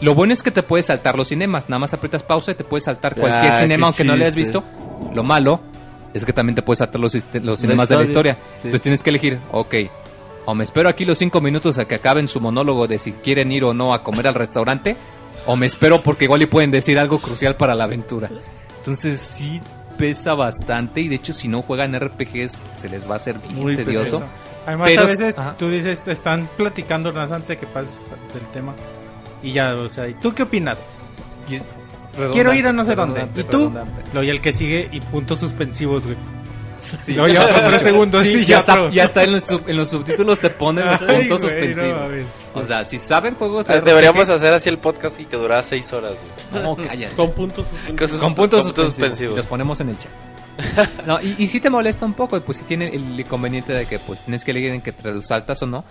Speaker 2: Lo bueno es que te puedes saltar los cinemas, nada más aprietas pausa y te puedes saltar cualquier
Speaker 4: Ah,
Speaker 2: cinema
Speaker 4: qué
Speaker 2: aunque no le hayas
Speaker 4: chiste.
Speaker 2: visto. Lo malo es que también te puedes saltar los, los
Speaker 4: La
Speaker 2: cinemas de la
Speaker 4: historia,
Speaker 2: historia.
Speaker 4: sí.
Speaker 2: Entonces tienes que elegir, ok, o me espero aquí los cinco minutos a que acaben su monólogo de si quieren ir o no a comer al restaurante, o me espero porque igual y pueden decir algo crucial para la aventura. Entonces sí pesa bastante y de hecho si no juegan RPGs se les va a hacer bien
Speaker 4: Muy
Speaker 2: tedioso.
Speaker 5: Además,
Speaker 2: Pero-
Speaker 5: a veces
Speaker 2: ajá.
Speaker 5: tú dices, están platicando más antes de que pases del tema. Y ya, o sea, ¿y tú qué opinas?
Speaker 2: Y
Speaker 5: Quiero ir a no sé dónde. ¿Y tú? Luego ya el que sigue y puntos suspensivos, güey.
Speaker 2: Sí.
Speaker 5: Luego ya pasan tres segundos
Speaker 2: Sí,
Speaker 5: y
Speaker 2: ya, está,
Speaker 5: otro.
Speaker 2: ya está en los, sub- en los subtítulos te ponen los
Speaker 5: Ay,
Speaker 2: puntos
Speaker 5: güey, no
Speaker 2: suspensivos. o sea, si saben juegos de
Speaker 3: Ah, Deberíamos
Speaker 2: RPG,
Speaker 3: hacer así el podcast y que durara seis horas, güey.
Speaker 2: No, cállate.
Speaker 1: Con puntos suspensivos.
Speaker 3: Con
Speaker 2: puntos
Speaker 3: con
Speaker 2: suspensivos.
Speaker 3: suspensivos.
Speaker 2: Los ponemos en el chat. No, y, y sí te molesta un poco, pues sí tiene el inconveniente de que pues tienes que elegir en que te los saltas o no.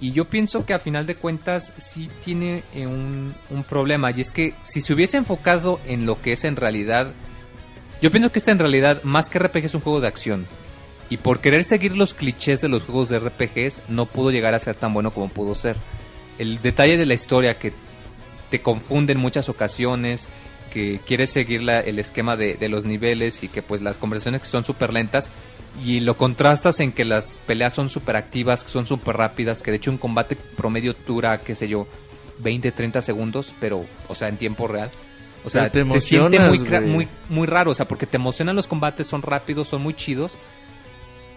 Speaker 2: Y yo pienso que a final de cuentas sí tiene eh, un, un problema. Y es que si se hubiese enfocado en lo que es en realidad... Yo pienso que este en realidad, más que RPG, es un juego de acción. Y por querer seguir los clichés de los juegos de RPGs, no pudo llegar a ser tan bueno como pudo ser. El detalle de la historia que te confunde en muchas ocasiones, que quieres seguir el esquema de, los niveles y que pues las conversaciones son súper lentas y lo contrastas en que las peleas son súper activas, que son súper rápidas, que de hecho un combate promedio dura, qué sé yo, 20, 30 segundos, pero, o sea, en tiempo real. O sea,
Speaker 4: te
Speaker 2: se siente muy, muy, muy raro, o sea, porque te emocionan los combates, son rápidos, son muy chidos,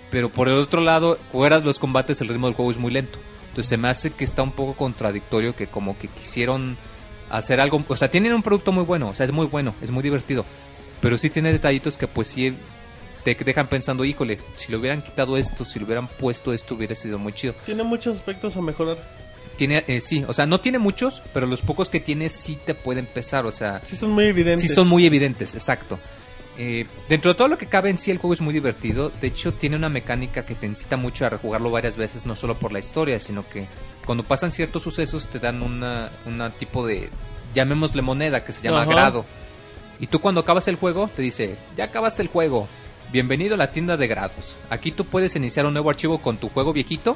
Speaker 2: pero por el otro lado, fuera de los combates, el ritmo del juego es muy lento. Entonces se me hace que está un poco contradictorio, que como que quisieron hacer algo, o sea, tienen un producto muy bueno, o sea, es muy bueno, es muy divertido, pero sí tiene detallitos que pues sí te dejan pensando, híjole, si le hubieran quitado esto, si le hubieran puesto esto, hubiera sido muy chido.
Speaker 1: Tiene muchos aspectos a mejorar.
Speaker 2: Tiene, eh, sí, o sea, no tiene muchos, pero los pocos que tiene sí te pueden pesar, o sea,
Speaker 1: Sí, son muy evidentes.
Speaker 2: Sí, son muy evidentes, exacto. Eh, dentro de todo lo que cabe en sí, el juego es muy divertido. De hecho, tiene una mecánica que te incita mucho a rejugarlo varias veces, no solo por la historia, sino que cuando pasan ciertos sucesos te dan una, una tipo de, llamémosle moneda, que se llama
Speaker 1: Ajá.
Speaker 2: grado. Y tú cuando acabas el juego, te dice, ya acabaste el juego, bienvenido a la tienda de grados. Aquí tú puedes iniciar un nuevo archivo con tu juego viejito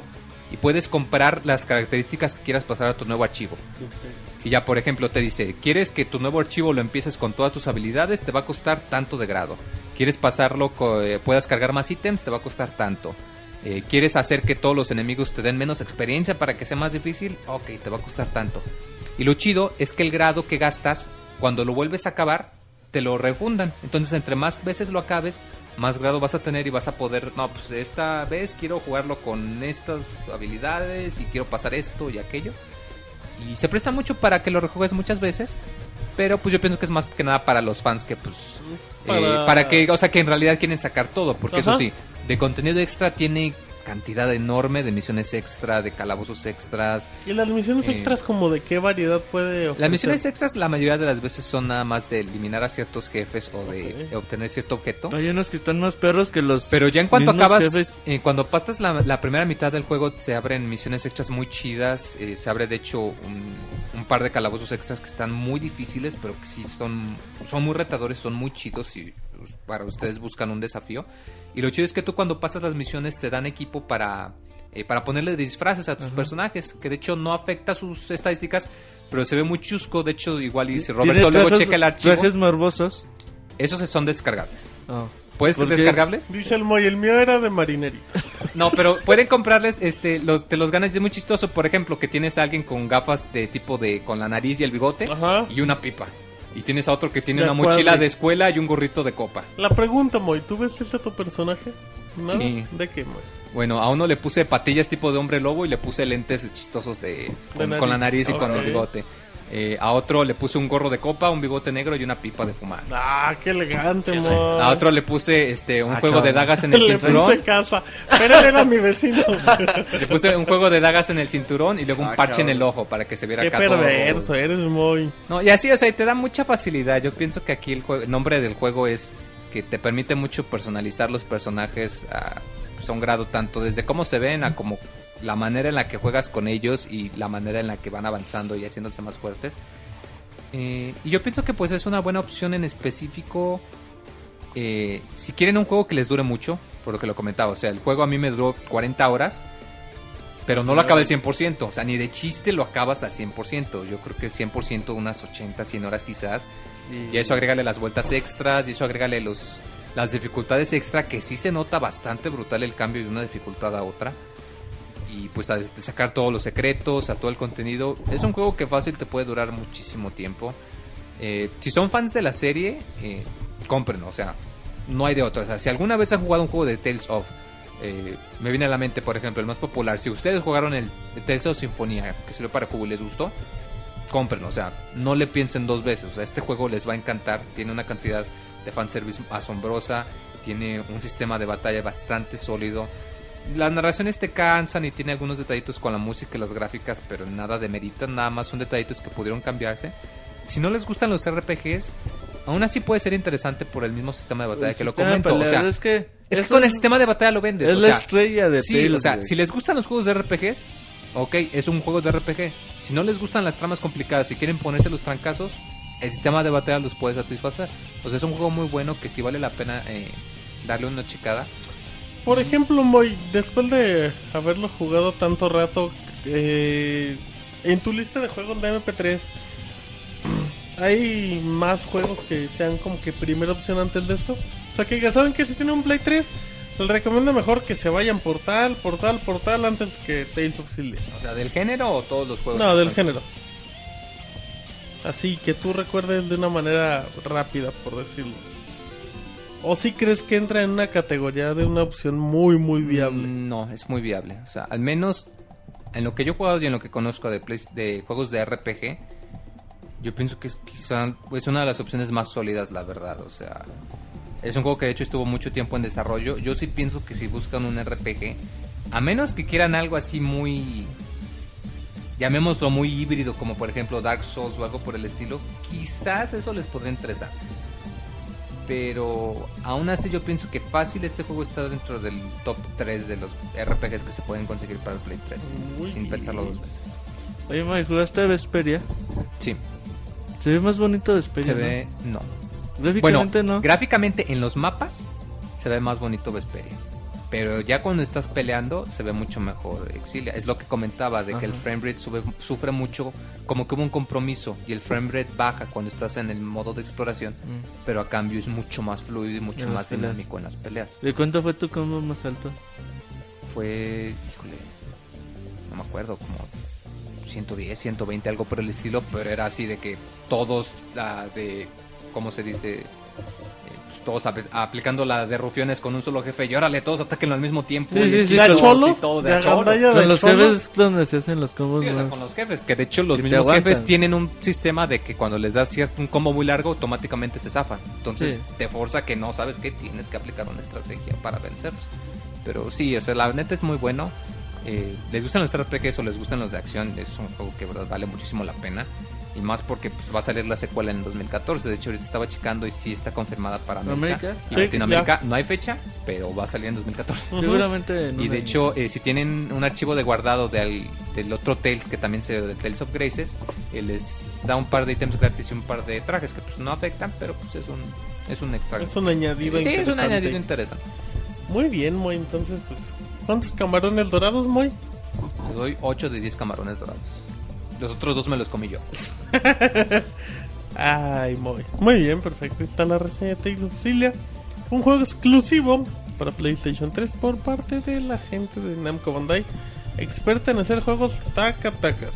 Speaker 2: y puedes comprar las características que quieras pasar a tu nuevo archivo. Y ya, por ejemplo, te dice, ¿quieres que tu nuevo archivo lo empieces con todas tus habilidades? Te va a costar tanto de grado. ¿Quieres pasarlo, eh, puedas cargar más ítems? Te va a costar tanto. Eh, ¿Quieres hacer que todos los enemigos te den menos experiencia para que sea más difícil? Ok, te va a costar tanto. Y lo chido es que el grado que gastas, cuando lo vuelves a acabar, te lo refundan. Entonces, entre más veces lo acabes, más grado vas a tener y vas a poder, no, pues esta vez quiero jugarlo con estas habilidades y quiero pasar esto y aquello. Y se presta mucho para que lo rejuegues muchas veces. Pero pues yo pienso que es más que nada para los fans que pues... eh,
Speaker 1: Para-
Speaker 2: que, o sea, que en realidad quieren sacar todo. Porque eso sí, de contenido extra tiene cantidad enorme de misiones extra, de calabozos extras.
Speaker 1: ¿Y las misiones
Speaker 2: Eh,
Speaker 1: extras como de qué variedad puede ofrecer?
Speaker 2: Las misiones extras la mayoría de las veces son nada más de eliminar a ciertos jefes o de obtener cierto objeto.
Speaker 4: Hay unos que están más perros que los.
Speaker 2: Pero ya en cuanto acabas,
Speaker 4: jefes.
Speaker 2: eh, cuando pasas la, la primera mitad del juego, se abren misiones extras muy chidas. eh, se abre, de hecho, un, un par de calabozos extras que están muy difíciles, pero que sí son, son muy retadores, son muy chidos y para ustedes buscan un desafío. Y lo chido es que tú cuando pasas las misiones te dan equipo para, eh, para ponerle disfraces a tus personajes, que de hecho no afecta sus estadísticas, pero se ve muy chusco. De hecho, igual y si Roberto luego
Speaker 4: trajes-
Speaker 2: checa el archivo,
Speaker 4: Trajes morbosos.
Speaker 2: esos son descargables.
Speaker 4: Ah.
Speaker 2: ¿Puedes
Speaker 4: ¿Por qué?
Speaker 2: descargables?
Speaker 1: Dice el Moy, el mío era de marinerito.
Speaker 2: No, pero pueden comprarles, este, los, te los ganas es muy chistoso, por ejemplo, que tienes a alguien con gafas de tipo de, con la nariz y el bigote
Speaker 1: Ajá.
Speaker 2: y una pipa. Y tienes a otro que tiene
Speaker 1: De
Speaker 2: una
Speaker 1: acuerdo.
Speaker 2: mochila de escuela y un gorrito de copa.
Speaker 1: La pregunta, Moy, ¿tú ves ese tu personaje? ¿No?
Speaker 2: Sí.
Speaker 1: ¿De qué, Moy?
Speaker 2: Bueno, a uno le puse patillas tipo de hombre lobo y le puse lentes chistosos de, con,
Speaker 1: nariz.
Speaker 2: con la nariz y con el bigote. Eh, a otro le puse un gorro de copa, un bigote negro y una pipa de fumar.
Speaker 1: Ah, qué elegante, Moy.
Speaker 2: A otro le puse este un
Speaker 4: Ah,
Speaker 2: juego de
Speaker 4: cabrón.
Speaker 2: dagas en el
Speaker 1: Le puse
Speaker 2: cinturón.
Speaker 1: casa. Pero él era mi vecino.
Speaker 2: Le puse un juego de dagas en el cinturón y luego un
Speaker 4: Ah,
Speaker 2: parche en
Speaker 4: cabrón.
Speaker 2: el ojo para que se viera
Speaker 1: qué
Speaker 2: acá todo-
Speaker 1: perverso, eres muy...
Speaker 2: No, y así, o sea, te da mucha facilidad. Yo pienso que aquí el, juego- el nombre del juego es que te permite mucho personalizar los personajes a, pues, a un grado tanto desde cómo se ven a como la manera en la que juegas con ellos y la manera en la que van avanzando y haciéndose más fuertes. Eh, y yo pienso que pues es una buena opción en específico eh, si quieren un juego que les dure mucho, por lo que lo comentaba, o sea, el juego a mí me duró 40 horas, pero no lo acaba al 100%, o sea, ni de chiste lo acabas al 100%, yo creo que 100% unas 80, 100 horas quizás, y eso agrégale las vueltas extras, y eso agrégale los las dificultades extra, que sí se nota bastante brutal el cambio de una dificultad a otra. Y pues a sacar todos los secretos, a todo el contenido. Es un juego que fácil te puede durar muchísimo tiempo. Eh, si son fans de la serie, eh, cómprenlo. O sea, no hay de otra. O sea, si alguna vez han jugado un juego de Tales of, eh, me viene a la mente, por ejemplo, el más popular. Si ustedes jugaron el, el Tales of Sinfonía, que salió para Cubo y les gustó, cómprenlo. O sea, no le piensen dos veces. O sea, este juego les va a encantar. Tiene una cantidad de fanservice asombrosa. Tiene un sistema de batalla bastante sólido. Las narraciones te cansan y tiene algunos detallitos con la música y las gráficas, pero nada de merita, nada más son detallitos que pudieron cambiarse. Si no les gustan los RPGs, aún así puede ser interesante por el mismo sistema de batalla
Speaker 4: El
Speaker 2: que lo comento. O sea,
Speaker 4: es que,
Speaker 2: es que con
Speaker 4: un-
Speaker 2: el sistema de batalla lo vendes.
Speaker 4: es
Speaker 2: o
Speaker 4: la
Speaker 2: sea,
Speaker 4: estrella de
Speaker 2: Sí,
Speaker 4: Tales,
Speaker 2: o sea,
Speaker 4: güey.
Speaker 2: si les gustan los juegos de RPGs, ok, es un juego de RPG. Si no les gustan las tramas complicadas, si quieren ponerse los trancazos, el sistema de batalla los puede satisfacer. O sea, es un juego muy bueno que sí vale la pena eh, darle una checada.
Speaker 1: Por ejemplo, Moy, después de haberlo jugado tanto rato, eh, en tu lista de juegos de MP3, ¿hay más juegos que sean como que primera opción antes de esto? O sea, que ya saben que si tienen un Play 3, les recomiendo mejor que se vayan por tal, por tal, por tal, antes que Tales of Xillia.
Speaker 2: O sea, del género o todos los juegos.
Speaker 1: No, del género. Así que tú recuerdes de una manera rápida, por decirlo. ¿O si crees que entra en una categoría de una opción muy, muy viable?
Speaker 2: Mm, No, es muy viable. O sea, al menos en lo que yo he jugado y en lo que conozco de, Play- de juegos de RPG, yo pienso que es quizá es una de las opciones más sólidas, la verdad. O sea, es un juego que de hecho estuvo mucho tiempo en desarrollo. Yo sí pienso que si buscan un RPG, a menos que quieran algo así muy, llamémoslo muy híbrido, como por ejemplo Dark Souls o algo por el estilo, quizás eso les podría interesar. Pero aún así yo pienso que fácil este juego está dentro del top 3 de los RPGs que se pueden conseguir para el Play 3
Speaker 1: Muy
Speaker 2: sin pensarlo dos veces.
Speaker 4: Oye, Mike, ¿jugaste Vesperia?
Speaker 2: Sí,
Speaker 4: Se ve más bonito Vesperia,
Speaker 2: se
Speaker 4: ¿no?
Speaker 2: ve no.
Speaker 4: Gráficamente no.
Speaker 2: gráficamente en los mapas se ve más bonito Vesperia. Pero ya cuando estás peleando se ve mucho mejor Exilia. Es lo que comentaba de que el
Speaker 4: Ajá.
Speaker 2: framerate sube, sufre mucho, como que hubo un compromiso y el framerate baja cuando estás en el modo de exploración,
Speaker 4: Mm.
Speaker 2: pero a cambio es mucho más fluido y mucho
Speaker 4: En
Speaker 2: más dinámico en las peleas.
Speaker 4: ¿De cuánto fue tu combo más alto?
Speaker 2: Fue, híjole, no me acuerdo, como 110, 120, algo por el estilo, pero era así de que todos, la de, ¿cómo se dice? Todos apl- aplicando la de rufiones con un solo jefe y órale, todos ataquenlo al mismo tiempo.
Speaker 4: Sí,
Speaker 2: y
Speaker 4: sí, sí,
Speaker 2: y todo de
Speaker 1: de
Speaker 2: cholos.
Speaker 4: Con los
Speaker 1: cholos.
Speaker 4: jefes donde se hacen los combos
Speaker 2: Sí, o sea,
Speaker 4: más...
Speaker 2: con los jefes, que de hecho los mismos jefes tienen un sistema de que cuando les das cierto un combo muy largo, automáticamente se zafan. Entonces
Speaker 4: Sí.
Speaker 2: te forza que no sabes que tienes que aplicar una estrategia para vencerlos. Pero sí, o sea, la neta es muy bueno. Eh, les gustan los RPGs o les gustan los de acción, es un juego que verdad vale muchísimo la pena. Y más porque pues, va a salir la secuela en 2014. De hecho, ahorita estaba checando y sí está confirmada para América.
Speaker 4: ¿América?
Speaker 2: Y
Speaker 1: Sí,
Speaker 2: Latinoamérica no hay fecha, pero va a salir en 2014.
Speaker 1: Ujú.
Speaker 4: Seguramente en
Speaker 2: Y de hecho, eh, si tienen un archivo de guardado del, del otro Tales que también se de Tales of Graces, eh, les da un par de ítems gratis y un par de trajes que pues no afectan, pero pues es un es un extra.
Speaker 1: Es un añadido
Speaker 2: sí, es un añadido interesante.
Speaker 1: Muy bien, Moy. Entonces, pues, ¿cuántos camarones dorados, Moy?
Speaker 2: Le doy 8 de 10 camarones dorados. Los otros dos me los comí yo.
Speaker 1: Ay, Moy. Muy bien, perfecto. Ahí Está la reseña de Tales of Xillia. Un juego exclusivo para PlayStation 3 por parte de la gente de Namco Bandai. Experta en hacer juegos taca-tacas.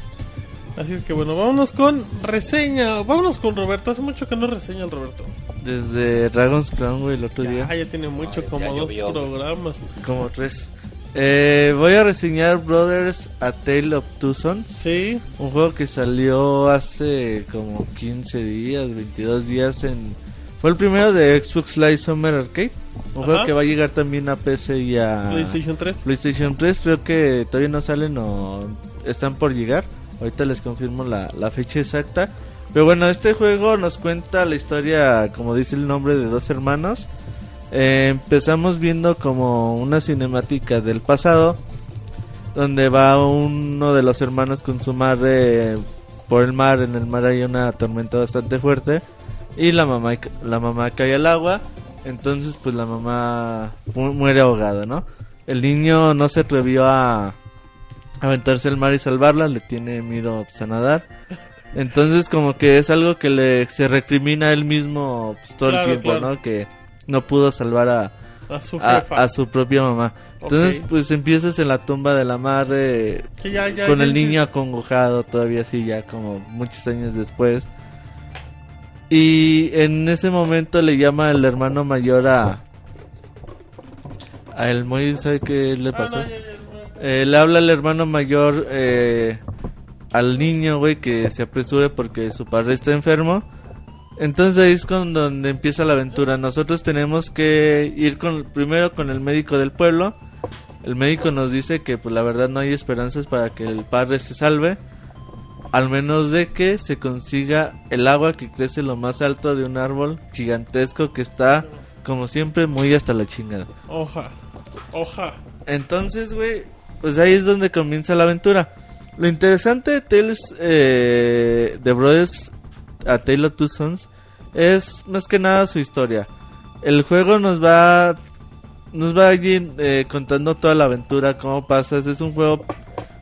Speaker 1: Así es que bueno, vámonos con reseña. Vámonos con Roberto. Hace mucho que no reseña el Roberto.
Speaker 4: Desde Dragon's Crown, güey, el otro día.
Speaker 1: Ya, ya tiene mucho,
Speaker 3: Ay,
Speaker 1: como
Speaker 3: ya
Speaker 1: dos
Speaker 3: llovió.
Speaker 1: programas.
Speaker 4: Como tres. Eh, voy a reseñar Brothers A Tale of Two Sons.
Speaker 1: Sí,
Speaker 4: Un juego que salió hace como 15 días, 22 días en... Fue el primero de Xbox Live Summer Arcade. Un juego
Speaker 1: Ajá.
Speaker 4: que va a llegar también a PC y a
Speaker 1: PlayStation 3.
Speaker 4: PlayStation 3. Creo que todavía no salen o están por llegar. Ahorita les confirmo la, la fecha exacta. Pero bueno, este juego nos cuenta la historia, como dice el nombre, de dos hermanos. Eh, empezamos viendo como una cinemática del pasado, donde va uno de los hermanos con su madre por el mar. En el mar hay una tormenta bastante fuerte y la mamá la mamá cae al agua. Entonces, pues la mamá mu- muere ahogada, ¿no? El niño no se atrevió a aventarse al mar y salvarla, le tiene miedo pues, a nadar. Entonces como que es algo que le se recrimina a él mismo pues, todo
Speaker 1: Claro,
Speaker 4: el tiempo,
Speaker 1: claro.
Speaker 4: ¿no? Que no pudo salvar a,
Speaker 1: A su
Speaker 4: a,
Speaker 1: jefa.
Speaker 4: a su propia mamá. Entonces, pues empiezas en la tumba de la madre
Speaker 1: Que ya- ya-
Speaker 4: con
Speaker 1: ya
Speaker 4: el niño acongojado todavía así ya como muchos años después. Y en ese momento le llama el hermano mayor a a el Moy, ¿sabe qué le
Speaker 1: Ah,
Speaker 4: pasó?
Speaker 1: no.
Speaker 4: Eh, le habla el hermano mayor eh, al niño, güey, que se apresure porque su padre está enfermo. Entonces ahí es con donde empieza la aventura. Nosotros tenemos que ir con primero con el médico del pueblo. El médico nos dice que pues la verdad no hay esperanzas para que el padre se salve. Al menos de que se consiga el agua que crece lo más alto de un árbol gigantesco que está, como siempre, muy hasta la chingada.
Speaker 1: Hoja. Hoja.
Speaker 4: Entonces, güey, pues ahí es donde comienza la aventura. Lo interesante de Tales eh, de Brothers a Tale of Two Sons es más que nada su historia. El juego nos va nos va allí eh, contando toda la aventura, cómo pasas. Es un juego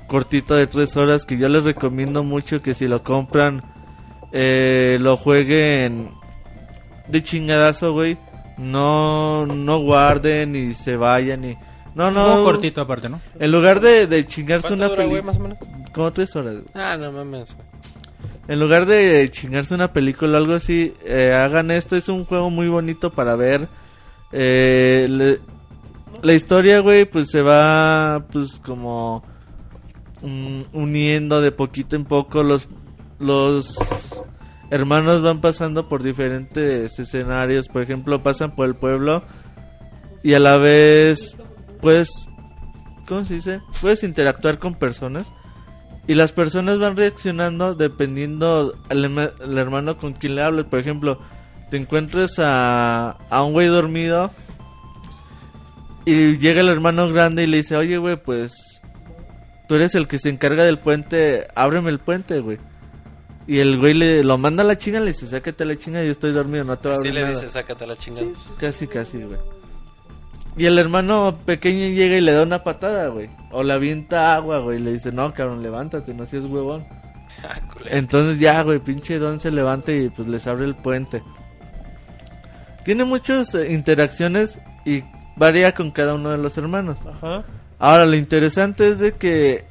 Speaker 4: cortito de tres horas que yo les recomiendo mucho que si lo compran eh, lo jueguen de chingadazo, güey. No, no guarden y se vayan y... No, no.
Speaker 5: cortito aparte, ¿no?
Speaker 4: En lugar de, de chingarse
Speaker 3: ¿Cuánto
Speaker 4: una película...
Speaker 3: más o menos?
Speaker 4: Como tres horas. güey.
Speaker 3: Ah, no mames. güey.
Speaker 4: En lugar de chingarse una película o algo así, eh, hagan esto. Es un juego muy bonito para ver. Eh, le- la historia, güey, pues se va, pues como mm, uniendo de poquito en poco. Los, los hermanos van pasando por diferentes escenarios. Por ejemplo, pasan por el pueblo y a la vez, pues, ¿cómo se dice? Puedes interactuar con personas. Y las personas van reaccionando dependiendo al hermano con quien le hables. Por ejemplo, te encuentras a, a un güey dormido y llega el hermano grande y le dice, oye, güey, pues tú eres el que se encarga del puente, ábreme el puente, güey. Y el güey le lo manda a la chinga, le dice, sácate la chinga, yo estoy dormido, no te va a abrir
Speaker 3: le
Speaker 4: nada".
Speaker 3: dices, sácate la chingada.
Speaker 4: Sí, casi, casi, güey. Y el hermano pequeño llega y le da una patada, güey. O le avienta agua, güey. Y le dice, no, cabrón, levántate, no seas huevón.
Speaker 3: Ah.
Speaker 4: Entonces ya, güey, pinche Don se levanta y pues les abre el puente. Tiene muchas eh, interacciones y varía con cada uno de los hermanos.
Speaker 1: Ajá.
Speaker 4: Ahora, lo interesante es de que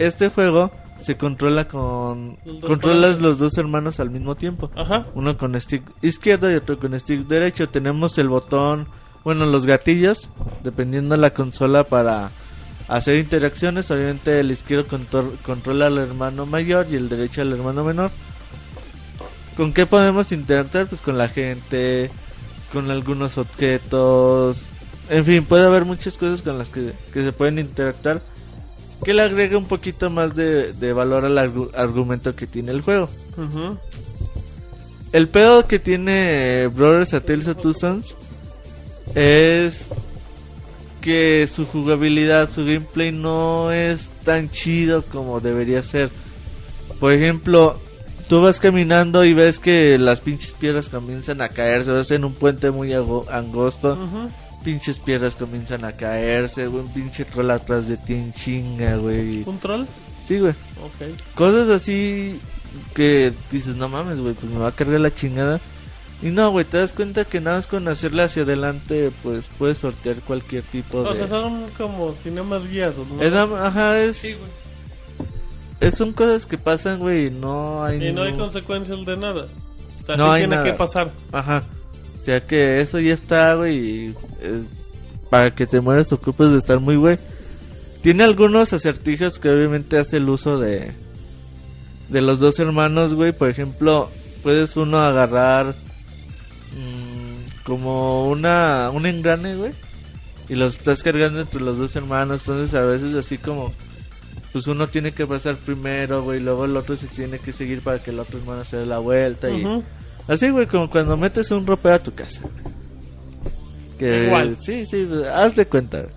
Speaker 4: este juego se controla con...
Speaker 1: Los
Speaker 4: Controlas los dos hermanos al mismo tiempo.
Speaker 1: Ajá.
Speaker 4: Uno con stick izquierdo y otro con stick derecho. Tenemos el botón, bueno, los gatillos, dependiendo de la consola para hacer interacciones. Obviamente el izquierdo controla al hermano mayor y el derecho al hermano menor. ¿Con qué podemos interactuar? Pues con la gente, con algunos objetos. En fin, puede haber muchas cosas con las que, que se pueden interactuar. Que le agrega un poquito más de, de valor al argu- argumento que tiene el juego. El pedo que tiene Brothers a Tales of Two Sons es que su jugabilidad, su gameplay no es tan chido como debería ser. Por ejemplo, tú vas caminando y ves que las pinches piedras comienzan a caerse, vas en un puente muy angosto, pinches piedras comienzan a caerse, un pinche troll atrás de ti en chinga, güey.
Speaker 1: ¿Un troll?
Speaker 4: Sí, güey.
Speaker 1: Ok.
Speaker 4: Cosas así que dices, no mames, güey, pues me va a cargar la chingada. Y no, güey, te das cuenta que nada más con hacerle hacia adelante, pues puedes sortear cualquier tipo
Speaker 1: O
Speaker 4: de...
Speaker 1: sea, son como cinemas guiados, ¿no?
Speaker 4: Es ajá, es,
Speaker 1: Sí,
Speaker 4: es- son cosas que pasan, güey, y no hay...
Speaker 1: Y no hay consecuencias de nada. O sea,
Speaker 4: No
Speaker 1: sí
Speaker 4: hay
Speaker 1: tiene
Speaker 4: nada.
Speaker 1: que pasar.
Speaker 4: Ajá. O sea que eso ya está, güey, y para que te mueras ocupes de estar muy, güey. Tiene algunos acertijos que obviamente hace el uso de... De los dos hermanos, güey. Por ejemplo, puedes uno agarrar... como una... Un engrane, güey. Y los estás cargando entre los dos hermanos. Entonces a veces así como... Pues uno tiene que pasar primero, güey. Luego el otro se tiene que seguir para que el otro hermano se dé la vuelta. Y. Así, güey, como cuando metes un ropero a tu casa. Que,
Speaker 1: Igual.
Speaker 4: Sí, sí, haz de cuenta. güey.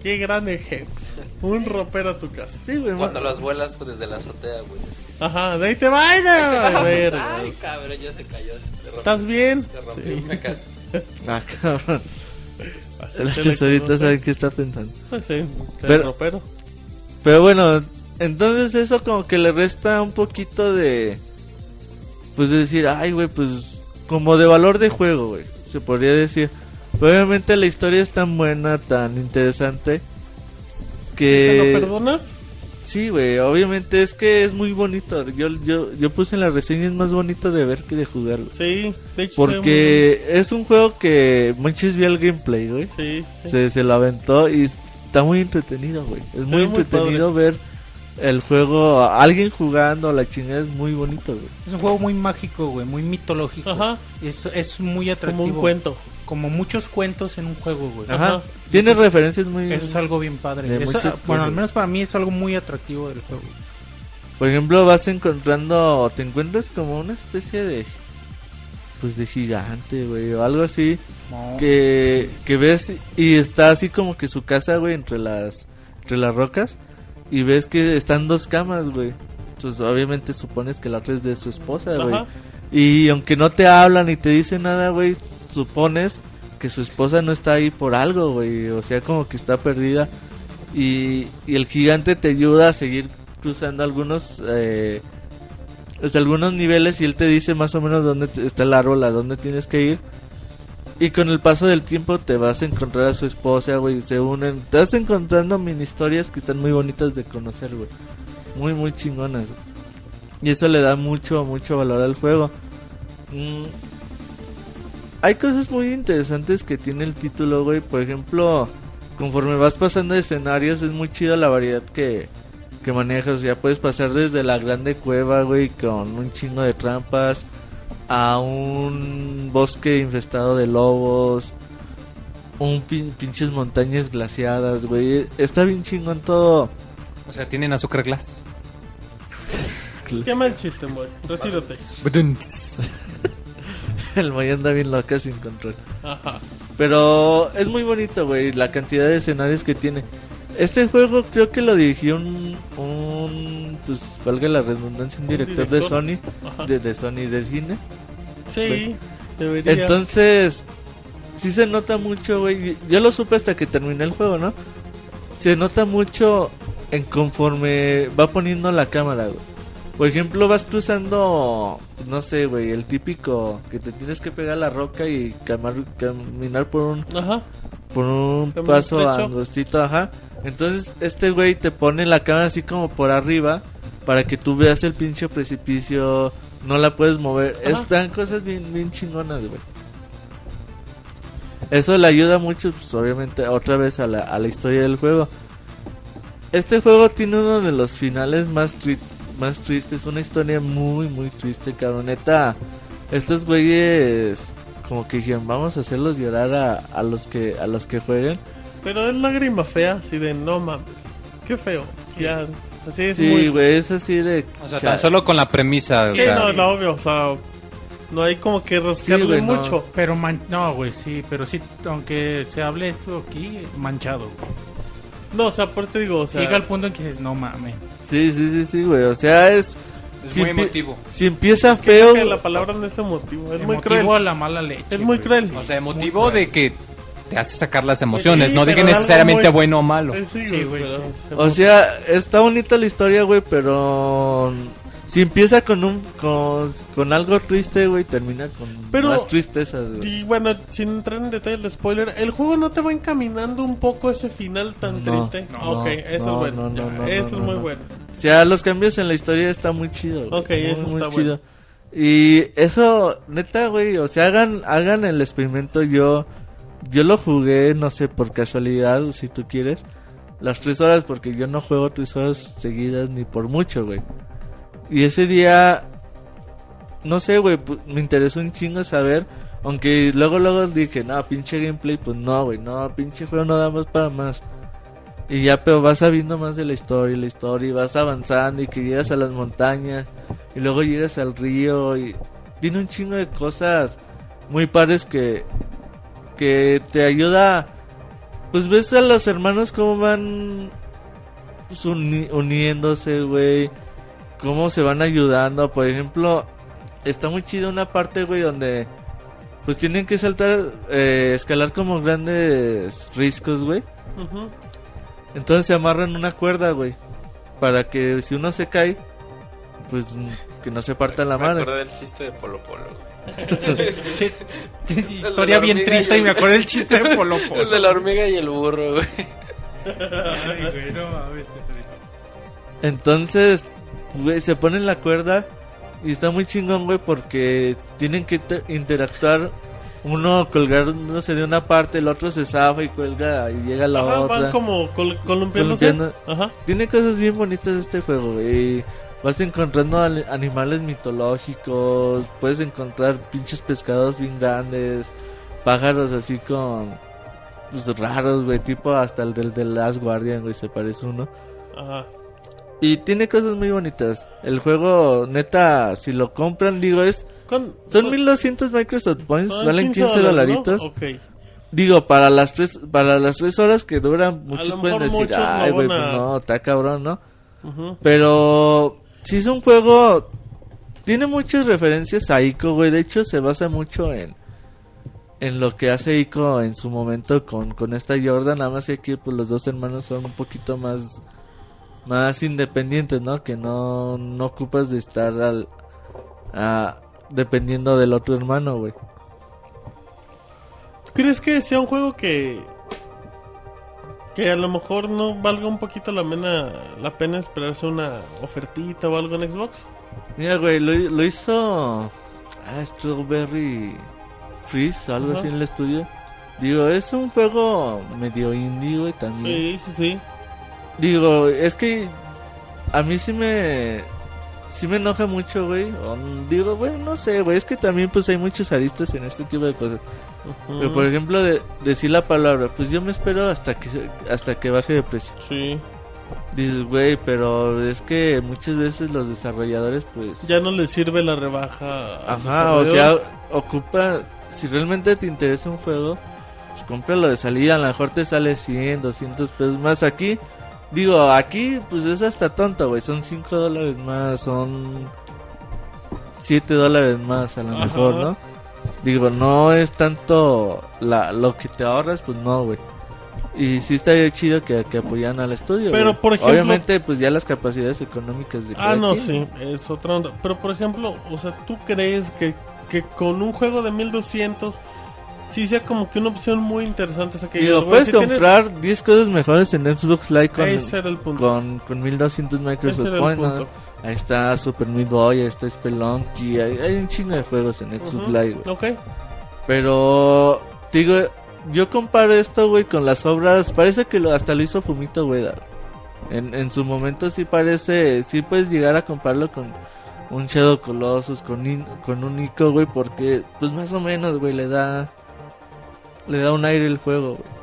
Speaker 1: Qué gran ejemplo. Un ropero a tu casa.
Speaker 4: Sí, güey.
Speaker 3: Cuando las vuelas pues, desde la azotea, güey.
Speaker 1: Ajá, de ahí te vaya. a ver,
Speaker 3: Ay, cabrón, ya se cayó. Se rompió,
Speaker 1: ¿Estás bien?
Speaker 3: se rompió una ca-
Speaker 4: Ah, cabrón. El
Speaker 1: Hacerte
Speaker 4: tesorito
Speaker 1: conocer.
Speaker 4: sabe qué está pensando.
Speaker 1: Pues sí,
Speaker 4: Pero-
Speaker 1: ropero.
Speaker 4: Pero bueno, entonces eso como que le resta un poquito de... Pues de decir, ay, güey, pues como de valor de juego, güey. Se podría decir. Obviamente la historia es tan buena, tan interesante
Speaker 1: ¿Se
Speaker 4: que
Speaker 1: lo perdonas?
Speaker 4: Sí, güey, obviamente es que es muy bonito. Yo yo yo puse en la reseña es más bonito de ver que de jugarlo.
Speaker 1: Sí, de hecho.
Speaker 4: Porque es un juego que Monchis vio el gameplay, güey.
Speaker 1: Sí, sí.
Speaker 4: Se, se lo aventó y está muy entretenido, güey. Es muy entretenido ver el juego, alguien jugando, la chingada es muy bonito, güey.
Speaker 5: Es un juego muy mágico, güey, muy mitológico.
Speaker 1: Ajá.
Speaker 5: Es, es muy atractivo.
Speaker 1: Como un cuento.
Speaker 5: Como muchos cuentos en un juego, güey.
Speaker 4: Ajá. Tiene
Speaker 5: Eso es-
Speaker 4: referencias muy...
Speaker 5: Eso es algo bien padre. Eso- bueno, al menos para mí es algo muy atractivo del juego.
Speaker 4: Por ejemplo, vas encontrando, te encuentras como una especie de... Pues de gigante, güey, o algo así.
Speaker 5: No,
Speaker 4: que, que ves y está así como que su casa, güey, entre las, entre las rocas. Y ves que están dos camas, güey. Entonces, obviamente supones que la otra es de su esposa, güey. Y aunque no te hablan ni te dicen nada, güey, supones que su esposa no está ahí por algo, güey. O sea, como que está perdida. Y, y el gigante te ayuda a seguir cruzando algunos... Eh, hasta algunos niveles y él te dice más o menos dónde está el árbol, a dónde tienes que ir. Y con el paso del tiempo te vas a encontrar a su esposa, güey, se unen. Te vas encontrando mini historias que están muy bonitas de conocer, güey. Muy, muy chingonas. Y eso le da mucho, mucho valor al juego. Mm. Hay cosas muy interesantes que tiene el título, güey. Por ejemplo, conforme vas pasando escenarios, es muy chido la variedad que, que manejas. Sea, puedes pasar desde la grande cueva, güey, con un chingo de trampas, a un bosque infestado de lobos, un pin- pinches montañas glaciadas, güey. Está bien chingón todo.
Speaker 2: O sea, tienen azúcar glass.
Speaker 1: Qué mal chiste, boy. Retírate.
Speaker 4: El Moy anda bien loca sin control.
Speaker 1: Ajá.
Speaker 4: Pero es muy bonito, güey, la cantidad de escenarios que tiene. Este juego creo que lo dirigió un, un pues valga la redundancia, un director, de
Speaker 1: director.
Speaker 4: Sony, de, de Sony de cine.
Speaker 1: Sí, debería.
Speaker 4: Entonces, sí se nota mucho, güey. Yo lo supe hasta que terminé el juego, ¿no? Se nota mucho en conforme va poniendo la cámara, güey. Por ejemplo, vas cruzando, no sé, güey, el típico que te tienes que pegar la roca y camar- caminar por un
Speaker 1: Ajá.
Speaker 4: por un
Speaker 1: Camino
Speaker 4: paso
Speaker 1: estrecho.
Speaker 4: angostito, ajá. Entonces, este güey te pone la cámara así como por arriba para que tú veas el pinche precipicio, no la puedes mover.
Speaker 1: Ajá.
Speaker 4: Están cosas bien bien chingonas, güey. Eso le ayuda mucho, pues obviamente, otra vez a la, a la historia del juego. Este juego tiene uno de los finales más, tri- más tristes, una historia muy, muy triste, cabrón. Neta, estos güeyes como que dijeron, vamos a hacerlos llorar a, a los que a los que jueguen.
Speaker 1: Pero es lágrima fea, así de no mames. Qué feo. Ya, así es
Speaker 4: Sí,
Speaker 1: muy.
Speaker 4: güey, es así de...
Speaker 2: O sea, tan solo con la premisa. o
Speaker 1: Sí,
Speaker 2: sea,
Speaker 1: no, no, obvio, o sea, no hay como que rascarle
Speaker 4: güey, no.
Speaker 1: mucho.
Speaker 5: Pero man- no, güey, sí, pero sí, aunque se hable esto aquí, manchado.
Speaker 1: No, o sea, aparte digo, o sea,
Speaker 5: Llega al punto en que dices, no mames.
Speaker 4: Sí, sí, sí, sí, güey. O sea, es...
Speaker 2: Es
Speaker 4: si
Speaker 2: muy emotivo.
Speaker 4: Si empieza feo...
Speaker 1: que la palabra no es emotivo, es muy cruel.
Speaker 5: a la mala leche.
Speaker 1: Es muy
Speaker 5: güey,
Speaker 1: cruel.
Speaker 5: sí.
Speaker 2: O sea, emotivo
Speaker 5: cruel.
Speaker 2: de que te hace sacar las emociones,
Speaker 1: sí,
Speaker 2: no de que
Speaker 1: pero algo
Speaker 2: necesariamente
Speaker 1: muy-
Speaker 2: bueno o malo.
Speaker 1: Eh, sí,
Speaker 5: Sí,
Speaker 1: güey, pero
Speaker 4: O sea, está bonita la historia, güey, pero... Si empieza con un con, con algo triste, güey, termina con
Speaker 1: Pero-
Speaker 4: más tristezas, güey.
Speaker 1: Y bueno, sin entrar en detalles de spoiler, ¿el juego no te va encaminando un poco ese final tan
Speaker 4: No,
Speaker 1: triste?
Speaker 4: no,
Speaker 1: ok, eso
Speaker 4: no,
Speaker 1: es bueno.
Speaker 4: no, no, no,
Speaker 1: eso
Speaker 4: no,
Speaker 1: es muy
Speaker 4: no.
Speaker 1: bueno.
Speaker 4: O sea, los cambios en la historia está muy chido. güey.
Speaker 1: Ok, eso
Speaker 4: muy,
Speaker 1: está
Speaker 4: chido.
Speaker 1: bueno.
Speaker 4: Y eso, neta, güey, o sea, hagan, hagan el experimento. Yo, yo lo jugué, no sé, por casualidad, si tú quieres, las tres horas, porque yo no juego tres horas seguidas ni por mucho, güey. Y ese día, no sé, güey, me interesó un chingo saber. Aunque luego, luego dije, no, pinche gameplay, pues no, güey, no, pinche juego no damos para más. Y ya, pero vas sabiendo más de la historia, la historia, y vas avanzando, y que llegas a las montañas, y luego llegas al río, y tiene un chingo de cosas muy padres que, que te ayuda. Pues ves a los hermanos cómo van pues, uni- uniéndose, güey, cómo se van ayudando. Por ejemplo, está muy chido una parte, güey, donde pues tienen que saltar, eh, escalar como grandes riscos, güey. Entonces se amarran una cuerda, güey. Para que si uno se cae, pues que no se parta la
Speaker 3: Me
Speaker 4: mano.
Speaker 3: acordé del chiste de Polo Polo. güey.
Speaker 5: Che, che, historia bien triste
Speaker 3: y
Speaker 5: y me
Speaker 3: el-
Speaker 5: acuerdo del chiste de Polo
Speaker 3: El de la hormiga y el burro, güey.
Speaker 5: Ay, güey, no mames.
Speaker 4: Entonces, güey, se ponen la cuerda y está muy chingón, güey, porque tienen que te- interactuar. Uno colgándose de una parte, el otro se zafa y cuelga y llega la
Speaker 1: Ajá,
Speaker 4: otra.
Speaker 1: van como col- columpiándose.
Speaker 4: Columpiando.
Speaker 1: Ajá.
Speaker 4: Tiene cosas bien bonitas este juego, güey. y Vas encontrando al- animales mitológicos, puedes encontrar pinches pescados bien grandes, pájaros así con pues, raros, güey, tipo hasta el del The Last Guardian, güey, se parece uno.
Speaker 1: Ajá.
Speaker 4: Y tiene cosas muy bonitas. El juego, neta, si lo compran, digo, es
Speaker 1: Con-
Speaker 4: son 1200 Microsoft Points,
Speaker 1: son
Speaker 4: valen 15
Speaker 1: dólares, ¿no?
Speaker 4: dolaritos.
Speaker 1: Ok.
Speaker 4: Digo, para las tres para las tres horas que duran, muchos pueden decir, ay, güey, pues no, está cabrón, ¿no?
Speaker 1: Ujú.
Speaker 4: Pero sí es un juego. Tiene muchas referencias a Ico, güey. De hecho, se basa mucho en. En lo que hace Ico en su momento con, con esta Jordan. Nada más que aquí, pues los dos hermanos son un poquito más. Más independientes, ¿no? Que no, no ocupas de estar al. a- dependiendo del otro hermano, güey.
Speaker 1: ¿Crees que sea un juego que que a lo mejor no valga un poquito la pena la pena esperarse una ofertita o algo en Xbox?
Speaker 4: Mira, güey, lo, lo hizo. Ah, Strawberry Freeze, algo así en el estudio. Digo, es un juego medio indie, güey, también.
Speaker 1: Sí, sí, sí.
Speaker 4: Digo, es que a mí sí me sí me enoja mucho, güey. Digo, güey, no sé, güey, es que también pues hay muchos aristas en este tipo de cosas. Pero por ejemplo, de, decir la palabra, pues yo me espero hasta que hasta que baje de precio.
Speaker 1: Sí.
Speaker 4: Dices, güey, pero es que muchas veces los desarrolladores pues
Speaker 1: Ya no le sirve la rebaja.
Speaker 4: Ajá, o sea, ocupa si realmente te interesa un juego, pues cómpralo de salida, a lo mejor te sale 100, 200 pesos más aquí. Digo, aquí pues es hasta tonto, güey, son 5 dólares más, son 7 dólares más a lo
Speaker 1: Ajá.
Speaker 4: mejor, ¿no? Digo, no es tanto la, lo que te ahorras, pues no, güey. Y sí estaría chido que, que apoyaran al estudio.
Speaker 1: Pero, por ejemplo-
Speaker 4: Obviamente, pues ya las capacidades económicas de
Speaker 1: Ah,
Speaker 4: cada
Speaker 1: no,
Speaker 4: quien.
Speaker 1: sí, es otra onda. Pero por ejemplo, o sea, ¿tú crees que, que con un juego de 1200 sí sea como que una opción muy interesante? O sea, que
Speaker 4: Digo, puedes
Speaker 1: si tienes-
Speaker 4: comprar 10 cosas mejores en Xbox Live con,
Speaker 1: era el punto.
Speaker 4: con, con 1200
Speaker 1: Ese
Speaker 4: Microsoft
Speaker 1: el.
Speaker 4: ¿no? Ahí está Super Meat Boy, ahí está Spelunky, hay, hay un chingo de juegos en Xbox
Speaker 1: Ujú,
Speaker 4: Live. güey.
Speaker 1: Ok.
Speaker 4: Pero, digo, yo comparo esto, güey, con las obras. Parece que lo, hasta lo hizo Fumito Ueda. En, en su momento sí parece, sí puedes llegar a compararlo con un Shadow Colossus, con, in- con un Ico, güey, porque pues más o menos, güey, le da, le da un aire el juego, güey.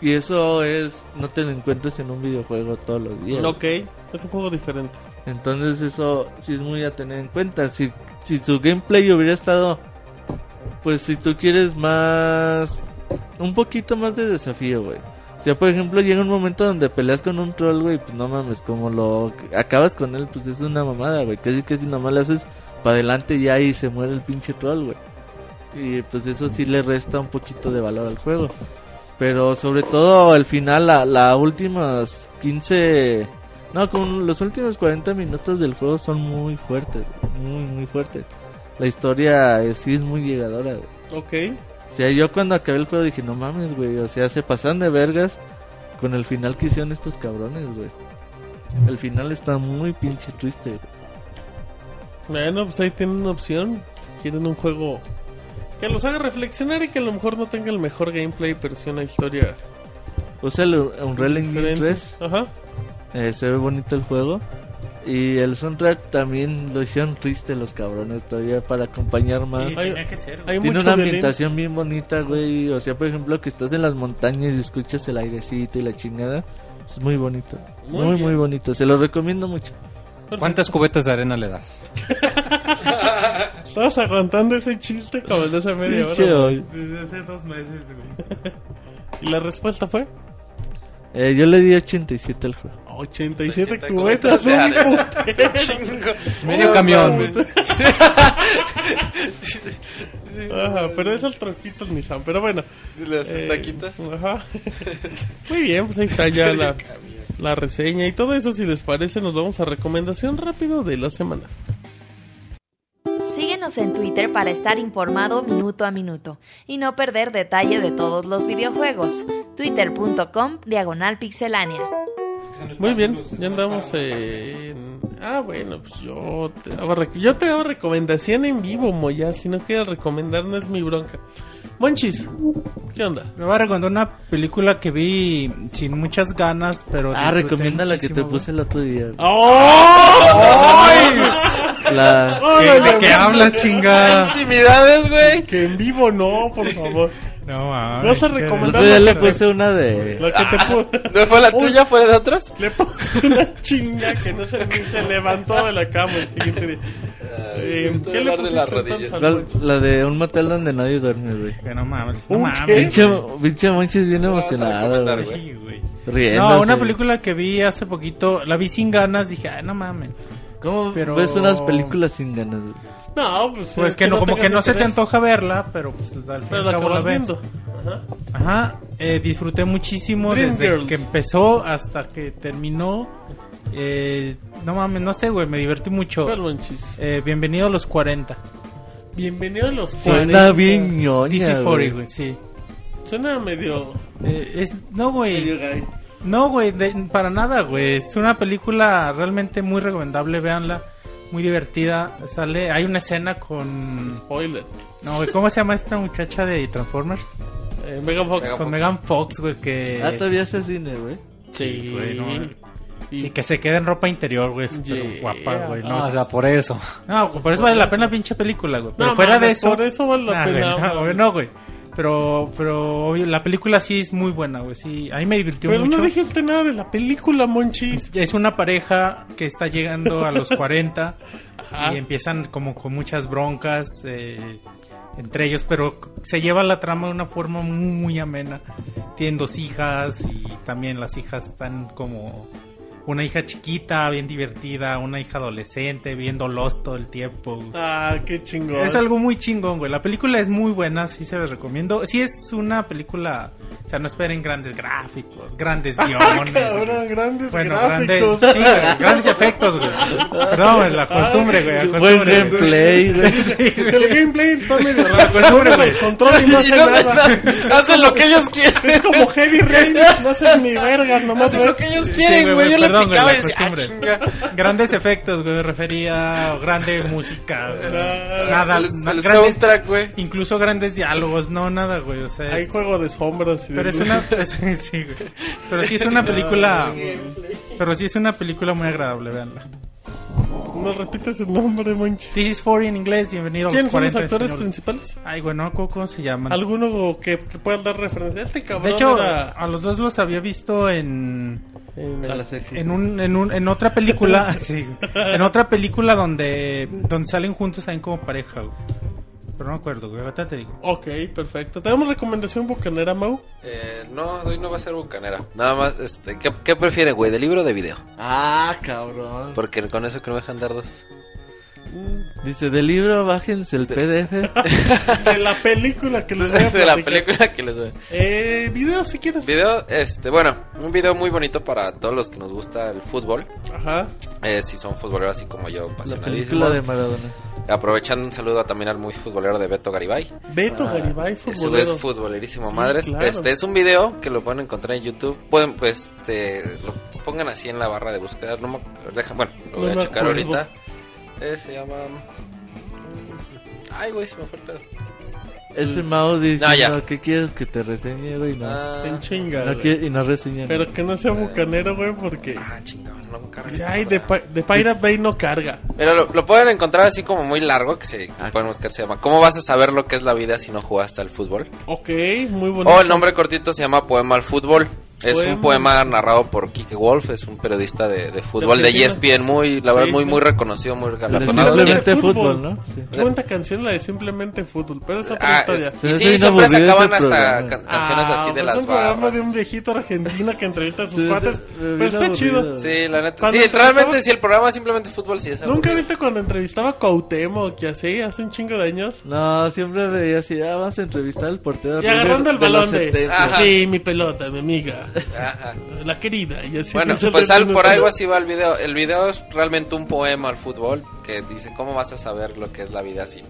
Speaker 4: Y eso es, no te lo encuentras en un videojuego todos los días.
Speaker 1: Ok, es un juego diferente.
Speaker 4: Entonces eso sí es muy a tener en cuenta. Si, si su gameplay hubiera estado, pues si tú quieres más, un poquito más de desafío, güey. O sea, por ejemplo, llega un momento donde peleas con un troll, güey, pues no mames, como lo acabas con él, pues es una mamada, güey. Casi casi nomás le haces para adelante ya y se muere el pinche troll, güey. Y pues eso sí le resta un poquito de valor al juego. Pero sobre todo al final, la, la últimas 15... No, con los últimos 40 minutos del juego son muy fuertes, muy, muy fuertes. La historia eh, sí es muy llegadora, güey.
Speaker 1: Ok.
Speaker 4: O sea, yo cuando acabé el juego dije, no mames, güey. O sea, se pasan de vergas con el final que hicieron estos cabrones, güey. El final está muy pinche triste, güey.
Speaker 1: Bueno, pues ahí tienen una opción. Si quieren un juego que los haga reflexionar y que a lo mejor no tenga el mejor gameplay, pero sí una historia
Speaker 4: O sea, el Unreal Engine
Speaker 1: diferente.
Speaker 4: 3
Speaker 1: Ajá.
Speaker 4: Eh, se ve bonito el juego. Y el soundtrack también lo hicieron triste los cabrones todavía para acompañar más.
Speaker 5: Sí,
Speaker 1: Hay-
Speaker 5: tenía que ser. güey.
Speaker 1: hay
Speaker 4: Tiene
Speaker 1: mucho
Speaker 4: una
Speaker 1: violín.
Speaker 4: ambientación bien bonita, güey. O sea, por ejemplo, que estás en las montañas y escuchas el airecito y la chingada. Es muy bonito.
Speaker 1: Muy
Speaker 4: Muy, bonito. Se lo recomiendo mucho.
Speaker 2: ¿Cuántas cubetas de arena le das?
Speaker 1: Estabas aguantando ese chiste como desde hace media hora.
Speaker 5: Desde hace dos meses, güey.
Speaker 1: Y la respuesta fue
Speaker 4: Eh, yo le di 87 al juego.
Speaker 1: 87
Speaker 3: 87
Speaker 1: cubetas.
Speaker 3: cubetas de
Speaker 1: un.
Speaker 2: Medio camión.
Speaker 1: Ajá, pero es el troquito el Nissan. Pero bueno.
Speaker 3: Las
Speaker 1: eh,
Speaker 3: estaquitas.
Speaker 1: Ajá. Muy bien, pues ahí está ya la, la reseña y todo eso. Si les parece, nos vamos a recomendación rápido de la semana.
Speaker 6: Síguenos Síguenos en Twitter para estar informado minuto a minuto y no perder detalle de todos los videojuegos. Twitter.com Diagonal Pixelánea.
Speaker 1: Muy bien, ya andamos en... Ah, bueno, pues yo te hago, rec- yo te hago recomendación en vivo, Moya. Si no quieres recomendar, no es mi bronca. Monchis, ¿qué onda?
Speaker 5: Me voy a recomendar una película que vi sin muchas ganas, pero.
Speaker 4: Ah, recomienda la que te puse el otro día.
Speaker 1: ¡Oh!
Speaker 4: La...
Speaker 5: güey. ¿De qué hablas, chinga?
Speaker 3: Intimidades, güey.
Speaker 1: Que en vivo no, por favor.
Speaker 5: No, mames.
Speaker 1: Vas a recomendar
Speaker 4: día
Speaker 1: la
Speaker 4: le puse una de...
Speaker 1: La que te pu-
Speaker 3: ¿No fue la tuya? ¿Fue de otros?
Speaker 1: Le puse una chinga que no se, se levantó de la cama el siguiente día. Eh, ¿Qué le
Speaker 3: de
Speaker 4: ¿Cuál?
Speaker 1: Monchis?
Speaker 4: La de un motel donde nadie duerme, güey.
Speaker 5: Que no mames. No
Speaker 1: ¿Un
Speaker 5: mames.
Speaker 1: qué?
Speaker 4: Pinche, pinche Monchis bien emocionado, güey.
Speaker 5: No, una película que vi hace poquito, la vi sin ganas, dije, ay, no mames.
Speaker 4: ¿Cómo
Speaker 5: pero-
Speaker 4: ves unas películas sin ganas?
Speaker 1: No, pues,
Speaker 5: Pues
Speaker 1: es
Speaker 5: que no, como que no se te antoja verla, pero pues al fin y
Speaker 1: Pero
Speaker 5: al
Speaker 1: la
Speaker 5: la
Speaker 1: acabas
Speaker 5: ves.
Speaker 1: viendo. Ajá.
Speaker 5: Ajá, eh, disfruté muchísimo
Speaker 1: Dream
Speaker 5: desde
Speaker 1: Girls.
Speaker 5: que empezó hasta que terminó. Eh, no mames, no sé, güey, me divertí mucho. Eh, bienvenido a los 40.
Speaker 1: Bienvenido a los
Speaker 4: Suena
Speaker 1: 40.
Speaker 4: bien ñoña,
Speaker 5: This is 40,
Speaker 4: güey.
Speaker 5: sí.
Speaker 1: Suena medio...
Speaker 5: Eh, es, no, güey. No, güey, de- para nada, güey. Es una película realmente muy recomendable, véanla. Muy divertida. Sale, hay una escena con...
Speaker 1: Spoiler.
Speaker 5: No, güey, ¿cómo se llama esta muchacha de Transformers?
Speaker 1: Eh, Megan Fox.
Speaker 3: Megan
Speaker 5: Con Megan Fox, güey, que...
Speaker 4: Ah, todavía hace cine, güey.
Speaker 1: Sí,
Speaker 5: güey, no, Sí, que se queda en ropa interior, güey, súper
Speaker 1: Yeah.
Speaker 5: guapa, güey.
Speaker 2: No,
Speaker 5: No,
Speaker 2: o sea, por eso.
Speaker 5: no, por eso vale la pena la pinche película, güey. Pero
Speaker 1: No,
Speaker 5: fuera de eso...
Speaker 1: por eso vale la
Speaker 5: Nah,
Speaker 1: pena,
Speaker 5: güey, no,
Speaker 1: güey.
Speaker 5: güey, no, güey. Pero, pero, la película sí es muy buena, güey. Sí, a mí me divirtió
Speaker 1: Pero
Speaker 5: mucho.
Speaker 1: no dijiste nada de la película, Monchis.
Speaker 5: Es una pareja que está llegando a los 40
Speaker 1: Ajá.
Speaker 5: y empiezan como con muchas broncas eh, entre ellos, pero se lleva la trama de una forma muy, muy amena. Tienen dos hijas y también las hijas están como una hija chiquita, bien divertida, una hija adolescente, viendo Lost todo el tiempo.
Speaker 1: Ah, qué chingón.
Speaker 5: Es algo muy chingón, güey. La película es muy buena, sí se les recomiendo. Sí es una película, o sea, no esperen grandes gráficos, grandes
Speaker 1: Ah,
Speaker 5: guiones.
Speaker 1: cabrón, grandes
Speaker 5: Bueno, grandes,
Speaker 1: gráficos.
Speaker 5: sí, güey, grandes efectos, güey. Perdón, la costumbre, güey. la
Speaker 4: Buen
Speaker 5: costumbre, güey.
Speaker 4: gameplay, güey.
Speaker 5: Sí, güey.
Speaker 1: El gameplay está medio raro.
Speaker 5: La costumbre, güey.
Speaker 1: Control y no
Speaker 3: Y
Speaker 1: hace
Speaker 3: no sé
Speaker 1: nada.
Speaker 3: Hacen lo que ellos quieren.
Speaker 1: Es como Heavy Rain. No hacen ni vergas, nomás
Speaker 3: Hacen lo que ellos
Speaker 5: Sí,
Speaker 3: quieren,
Speaker 5: güey,
Speaker 3: güey. Yo le
Speaker 5: perdón, güey, la
Speaker 3: ah,
Speaker 5: costumbre. Grandes efectos, güey, me refería a grande música. güey. Nada,
Speaker 3: El,
Speaker 5: na-
Speaker 3: el
Speaker 5: grandes,
Speaker 3: soundtrack, güey.
Speaker 5: incluso grandes diálogos, no, nada, güey. O sea,
Speaker 1: Hay
Speaker 5: es-
Speaker 1: juego de sombras. y de
Speaker 5: Pero es
Speaker 1: luces.
Speaker 5: una. es- sí, güey. Pero sí es una película. Pero sí es una película muy agradable, veanla.
Speaker 1: ¿No repites el nombre, Monchis?
Speaker 5: This is 40 en inglés, bienvenido a los
Speaker 1: ¿Quiénes son los
Speaker 5: 40 en
Speaker 1: actores
Speaker 5: español.
Speaker 1: principales?
Speaker 5: Ay, güey, no, ¿cómo, cómo se llaman?
Speaker 1: ¿Alguno que te puedan dar referencia? Este cabrón
Speaker 5: De hecho,
Speaker 1: era
Speaker 5: a los dos los había visto en.
Speaker 1: en
Speaker 4: A la.
Speaker 5: En, un, en, un, en otra película, sí, en otra película donde, donde salen juntos también como pareja, güey. Pero no me acuerdo, güey, ahorita te digo.
Speaker 1: Ok, perfecto. ¿Tenemos recomendación bucanera, Mau?
Speaker 3: Eh, no, hoy no va a ser bucanera. Nada más, este, ¿qué, qué prefiere, güey? ¿De libro o de video?
Speaker 4: Ah, cabrón.
Speaker 3: Porque con eso que no me dejan dar dos.
Speaker 4: Dice, del libro bájense el PDF.
Speaker 1: De la película que les voy a
Speaker 3: de la película que les doy.
Speaker 1: Eh, video si quieres.
Speaker 3: Video, este, bueno, un video muy bonito para todos los que nos gusta el fútbol.
Speaker 1: Ajá.
Speaker 3: Eh, si son futboleros así como yo,
Speaker 4: La película de Maradona.
Speaker 3: Aprovechando un saludo también al muy futbolero de Beto Garibay.
Speaker 1: Beto Garibay,
Speaker 3: Ese güey
Speaker 1: futbolero.
Speaker 3: es futbolerísimo,
Speaker 1: Sí,
Speaker 3: madres.
Speaker 1: claro.
Speaker 3: Este es un video que lo pueden encontrar en YouTube. Pueden, pues, este, lo pongan así en la barra de búsqueda. No me, deja, bueno, lo voy
Speaker 1: No
Speaker 3: a checar
Speaker 1: acuerdo.
Speaker 3: ahorita. Eh, se llama. Ay, güey, se me fue el pedo.
Speaker 4: Ese mouse dice,
Speaker 3: No, ya.
Speaker 4: no, ¿qué quieres que te reseñe, güey? No.
Speaker 3: Ah,
Speaker 1: En chinga.
Speaker 4: No quiere- y no reseña.
Speaker 1: Pero que no sea bucanero, güey, porque.
Speaker 3: ah, chingado, no carga
Speaker 1: ay, de. Pa- de Pirate Bay no carga.
Speaker 3: Mira, lo, lo pueden encontrar así como muy largo, que se
Speaker 1: Ah.
Speaker 3: pueden buscar, se llama ¿Cómo vas a saber lo que es la vida si no jugaste al fútbol?
Speaker 1: Ok, muy bonito.
Speaker 3: O el nombre cortito se llama Poema al Fútbol. Es
Speaker 1: Poema.
Speaker 3: un poema narrado por Kike Wolf, es un periodista de, de fútbol de. ESPN, muy, la verdad,
Speaker 1: Sí,
Speaker 3: muy,
Speaker 1: sí.
Speaker 3: muy reconocido, muy galardonado.
Speaker 1: Simplemente fútbol.
Speaker 4: fútbol, ¿no? Sí.
Speaker 1: Qué canción la de Simplemente Fútbol, pero es otra
Speaker 3: Ah,
Speaker 1: historia.
Speaker 3: es- y sí, siempre se
Speaker 4: aburrido
Speaker 3: acaban
Speaker 4: ese
Speaker 3: hasta
Speaker 4: programa.
Speaker 3: can- canciones
Speaker 1: Ah,
Speaker 3: así de
Speaker 1: pues
Speaker 3: las
Speaker 1: un programa
Speaker 3: barras.
Speaker 1: de un viejito argentino que entrevista a sus
Speaker 4: Sí,
Speaker 1: cuates.
Speaker 4: sí,
Speaker 1: Pero está chido.
Speaker 3: Sí, la neta.
Speaker 1: Cuando
Speaker 3: Sí, realmente, si el programa simplemente fútbol, sí es
Speaker 1: ¿Nunca
Speaker 3: aburrido.
Speaker 1: viste cuando entrevistaba a Cuauhtémoc que así, hace un chingo de años?
Speaker 4: No, siempre veía así, ah, vamos a entrevistar al portero.
Speaker 1: Y agarrando el balón de...
Speaker 4: 70.
Speaker 3: Ajá.
Speaker 1: Sí, mi pelota, mi amiga.
Speaker 3: Ajá.
Speaker 1: La querida. Y así
Speaker 3: Bueno, pues al- por algo así va el video. El video es realmente un poema al fútbol que dice cómo vas a saber lo que es la vida si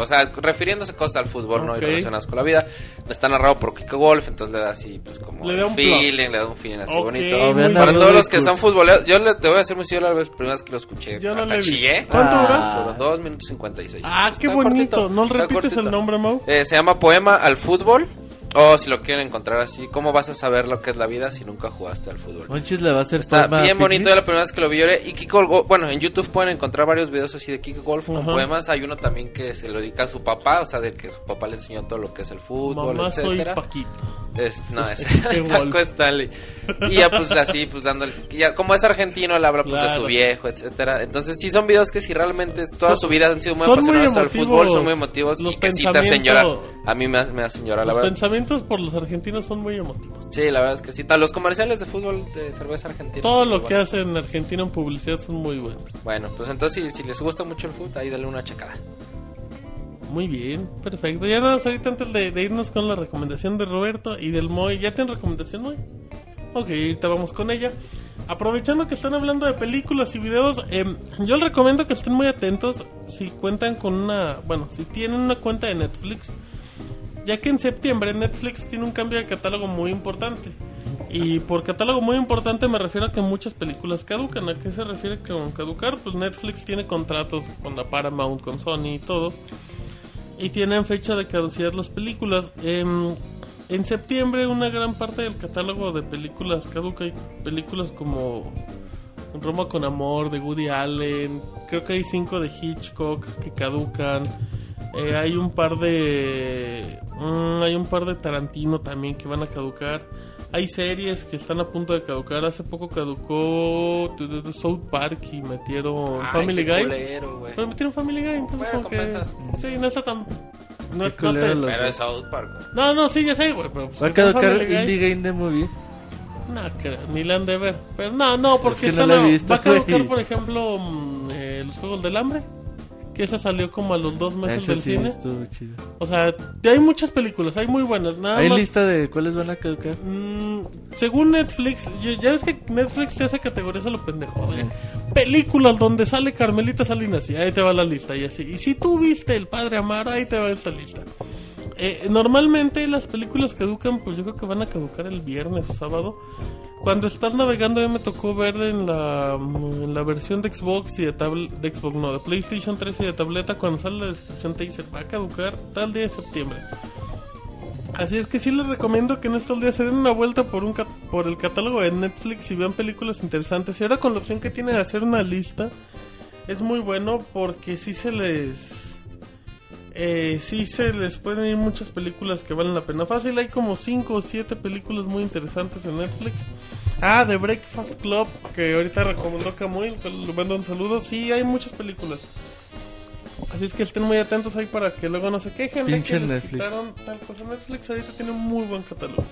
Speaker 3: o sea, refiriéndose cosas al fútbol, ¿no? Y relacionadas con la vida. Está narrado por Kiko Wolf, entonces le da así, pues como
Speaker 1: Le da un
Speaker 3: feeling,
Speaker 1: plus.
Speaker 3: le da un feeling así
Speaker 1: Ok,
Speaker 3: bonito. Para todos los que son futboleros, yo le, te voy a decir muy sincero la vez, primera vez que lo escuché.
Speaker 1: Yo no
Speaker 3: hasta
Speaker 1: vi.
Speaker 3: chillé.
Speaker 1: ¿Cuánto
Speaker 4: Ah.
Speaker 1: dura?
Speaker 3: 2 minutos 56.
Speaker 1: Ah, qué bonito.
Speaker 3: cortito,
Speaker 1: ¿No repites
Speaker 3: cortito.
Speaker 1: el nombre, Mau?
Speaker 3: Eh, se llama Poema al Fútbol. O si lo quieren encontrar así, ¿cómo vas a saber lo que es la vida si nunca jugaste al fútbol?
Speaker 4: Monchis le va a hacer
Speaker 3: Está bien bonito,
Speaker 4: Picnic.
Speaker 3: la primera vez que lo vi lloré. Y Kiko, bueno, en YouTube pueden encontrar varios videos así de Kiko Golf con poemas. Hay uno también que se lo dedica a su papá, o sea, del que su papá le enseñó todo lo que es el fútbol,
Speaker 1: Mamá, soy
Speaker 3: etcétera.
Speaker 1: Paquito.
Speaker 3: Es, no, es Paco. Stanley. Y ya pues así, pues dándole... Ya, como es argentino, él habla pues de su viejo, etcétera. Entonces sí son videos que si realmente toda
Speaker 1: Son-
Speaker 3: su vida han sido muy apasionados al fútbol, son muy emotivos
Speaker 1: los
Speaker 3: y que sí te hacen llorar. A mí me, me hacen llorar, la verdad.
Speaker 1: Pensamientos por los argentinos son muy emotivos.
Speaker 3: Sí, la verdad es que sí. Los comerciales de fútbol de cerveza argentina.
Speaker 1: Todo lo que
Speaker 3: buenos.
Speaker 1: hacen en Argentina en publicidad son muy buenos.
Speaker 3: Bueno, pues entonces si, si les gusta mucho el fútbol, ahí dale una checada.
Speaker 1: Muy bien, perfecto. Ya nada más ahorita antes de, de irnos con la recomendación de Roberto y del Moy. ¿Ya tienen recomendación, Moy? Ok, ahorita vamos con ella. Aprovechando que están hablando de películas y videos, em, yo les recomiendo que estén muy atentos si cuentan con una, bueno, si tienen una cuenta de Netflix, ya que en septiembre Netflix tiene un cambio de catálogo muy importante. Y por catálogo muy importante me refiero a que muchas películas caducan. ¿A qué se refiere con caducar? Pues Netflix tiene contratos con la Paramount, con Sony y todos. Y tienen fecha de caducidad las películas. Em, en septiembre una gran parte del catálogo de películas caduca. Hay películas como Roma con Amor de Woody Allen. Creo que hay cinco de Hitchcock que caducan. Eh, hay un par de... mm, hay un par de Tarantino también que van a caducar. Hay series que están a punto de caducar. Hace poco caducó South Park y metieron
Speaker 3: Ay,
Speaker 1: Family
Speaker 3: qué
Speaker 1: Guy.
Speaker 3: culero.
Speaker 1: Pero metieron Family Guy, entonces
Speaker 3: Bueno,
Speaker 1: como que... Sí, no está tan... No, es, no, te-
Speaker 3: Pero es South Park. güey.
Speaker 1: no, no, sí, ya sé, güey, pero... pues,
Speaker 4: Va a caducar
Speaker 1: Family Guy.
Speaker 4: Indie Game The Movie.
Speaker 1: No, ni la han de ver. Pero no, no, porque
Speaker 4: Es que no
Speaker 1: están
Speaker 4: la he
Speaker 1: a-
Speaker 4: visto,
Speaker 1: va a caducar,
Speaker 4: güey.
Speaker 1: por ejemplo, mm, eh, los Juegos del Hambre. Que esa salió como a los dos meses
Speaker 4: Ese
Speaker 1: del
Speaker 4: sí
Speaker 1: cine.
Speaker 4: estuvo chido.
Speaker 1: O sea, hay muchas películas, hay muy buenas. Nada
Speaker 4: ¿Hay
Speaker 1: más,
Speaker 4: lista de cuáles van a caducar?
Speaker 1: Mm, según Netflix, yo- ya ves que Netflix te hace categorías a lo pendejo. de películas donde sale Carmelita Salinas y ahí te va la lista y así. Y si tú viste El Padre Amaro, ahí te va esta lista. Eh, normalmente las películas caducan, pues yo creo que van a caducar el viernes o sábado. Cuando estás navegando, ya me tocó ver en la, en la versión de Xbox y de tablet, de Xbox no, de PlayStation 3 y de tableta, cuando sale la descripción te dice va a caducar tal día de septiembre. Así es que sí les recomiendo que en estos días se den una vuelta por un por el catálogo de Netflix y vean películas interesantes. Y ahora con la opción que tiene de hacer una lista, es muy bueno porque sí se les... Eh, sí se les pueden ir muchas películas que valen la pena. Fácil, hay como 5 o 7 películas muy interesantes en Netflix. Ah, The Breakfast Club, que ahorita recomendó Camuy, que le mando un saludo. Sí, hay muchas películas. Así es que estén muy atentos ahí para que luego no se quejen de
Speaker 4: Pinche
Speaker 1: que les
Speaker 4: Netflix.
Speaker 1: quitaron tal cosa. Netflix ahorita tiene un muy buen catálogo.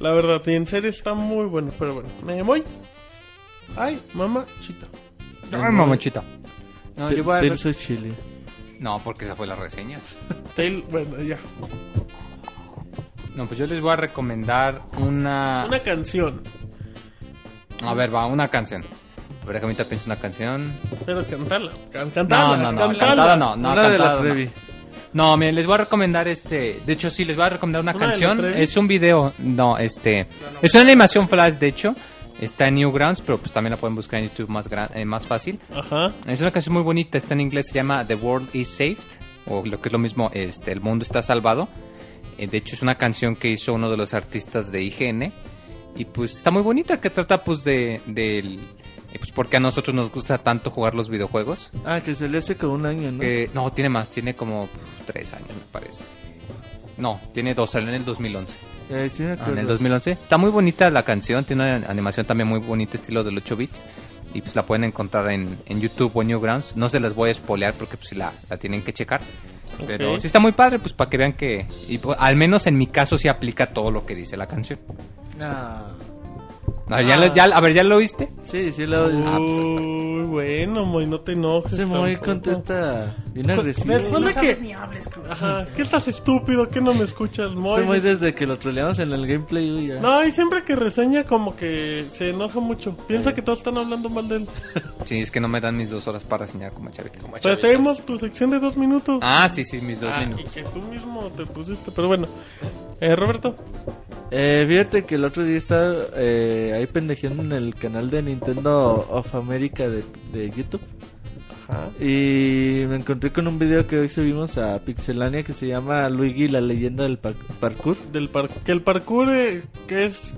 Speaker 1: La verdad, y en serio está muy bueno. Pero bueno, me voy. Ay, mamá, chita.
Speaker 2: Ay, mamachita. No, yo voy a...
Speaker 4: Chile.
Speaker 2: No, porque esa fue la reseña.
Speaker 1: Tail, bueno, ya.
Speaker 2: No, pues yo les voy a recomendar una...
Speaker 1: Una canción.
Speaker 2: A ver, va, una canción. A ver, déjame ahorita pienso una canción.
Speaker 1: Pero cantala. Can,
Speaker 2: No,
Speaker 1: cantala,
Speaker 2: no, no,
Speaker 1: cantala.
Speaker 2: cantada no, no,
Speaker 4: Una de la
Speaker 2: cantada no. No, miren, les voy a recomendar este. De hecho, sí, les voy a recomendar una
Speaker 1: ¿Una de la
Speaker 2: canción. Es un video. No, este. Es una animación flash, de hecho. Está en Newgrounds, pero pues también la pueden buscar en YouTube más, gran, eh, más fácil.
Speaker 1: Ajá.
Speaker 2: Es una canción muy bonita. Está en inglés, se llama The World is Saved. O lo que es lo mismo, este, El mundo está salvado. Eh, de hecho, es una canción que hizo uno de los artistas de IGN. Y pues está muy bonita, que trata pues de. del eh, pues porque a nosotros nos gusta tanto jugar los videojuegos.
Speaker 4: Ah, que se le hace como un año, ¿no?
Speaker 2: Eh, no, tiene más, tiene como tres años, me parece. No, tiene dos, salió en el 2011.
Speaker 4: Eh, sí me
Speaker 2: Ah,
Speaker 4: acuerdo.
Speaker 2: en el 2011. Está muy bonita la canción, tiene una animación también muy bonita, estilo del 8 bits. Y pues la pueden encontrar en, en YouTube o en Newgrounds. No se las voy a spoilear porque pues la, la tienen que checar. Pero
Speaker 1: Ok.
Speaker 2: sí está muy padre, pues para que vean que... Y, pues, al menos en mi caso sí aplica todo lo que dice la canción.
Speaker 4: Ah.
Speaker 2: A ver, ¿ya, lo- ya- a ver, ¿ya lo oíste?
Speaker 4: Sí, sí, lo
Speaker 2: Ah, pues,
Speaker 1: bueno, Moy, no te enojes.
Speaker 4: Ese Moy contesta bien agresivo.
Speaker 1: De que...
Speaker 5: ni hables, cabrón.
Speaker 1: Ajá, ¿qué estás estúpido? ¿Qué no me escuchas, Moy?
Speaker 4: Ese Moy desde que lo troleamos en el gameplay, ya.
Speaker 1: No, y siempre que reseña como que se enoja mucho. Piensa que todos están hablando mal de él.
Speaker 2: Sí, es que no me dan mis dos horas para reseñar como Chavito.
Speaker 3: Como
Speaker 1: Pero
Speaker 3: chavito.
Speaker 1: tenemos tu sección de dos minutos.
Speaker 2: Ah, sí, sí, mis dos
Speaker 1: Ah, y
Speaker 2: minutos.
Speaker 1: que tú mismo te pusiste, pero bueno. Eh, Roberto.
Speaker 4: Eh, fíjate que el otro día estaba eh, ahí pendejeando en el canal de Nintendo of America de, de YouTube.
Speaker 1: Ajá.
Speaker 4: Y me encontré con un video que hoy subimos a Pixelania que se llama Luigi la leyenda del par- parkour.
Speaker 1: Del par que el parkour eh, que es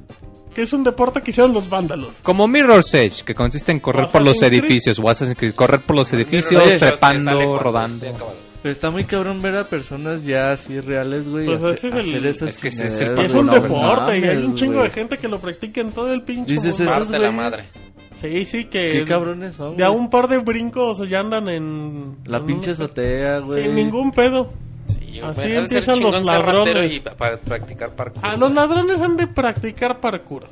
Speaker 1: que es un deporte que hicieron los vándalos.
Speaker 2: Como Mirror's Edge, que consiste en correr por los
Speaker 1: Creed.
Speaker 2: edificios, o Assassin's Creed, correr por los edificios,
Speaker 3: Mirror's
Speaker 2: trepando,
Speaker 3: cuando
Speaker 2: rodando.
Speaker 4: Pero está muy cabrón ver a personas ya así reales, güey.
Speaker 1: Pues
Speaker 4: hacer,
Speaker 1: ese es el-
Speaker 4: hacer esas
Speaker 2: es que es el
Speaker 1: es
Speaker 4: güey,
Speaker 1: un
Speaker 4: no
Speaker 1: deporte y hay un chingo
Speaker 4: güey.
Speaker 1: de gente que lo practica en todo el pinche
Speaker 4: Dices,
Speaker 1: mundo.
Speaker 4: esos
Speaker 3: la madre.
Speaker 1: Sí, sí, que
Speaker 4: Qué cabrones son.
Speaker 1: de a
Speaker 4: güey.
Speaker 1: un par de brincos ya andan en
Speaker 4: La
Speaker 1: en
Speaker 4: pinche
Speaker 1: un-
Speaker 4: azotea, güey.
Speaker 1: Sin ningún pedo.
Speaker 3: Sí,
Speaker 1: Así
Speaker 3: güey, de ser
Speaker 1: empiezan los ladrones.
Speaker 3: Y pa- para practicar parkour.
Speaker 1: A los ladrones han de practicar parkour.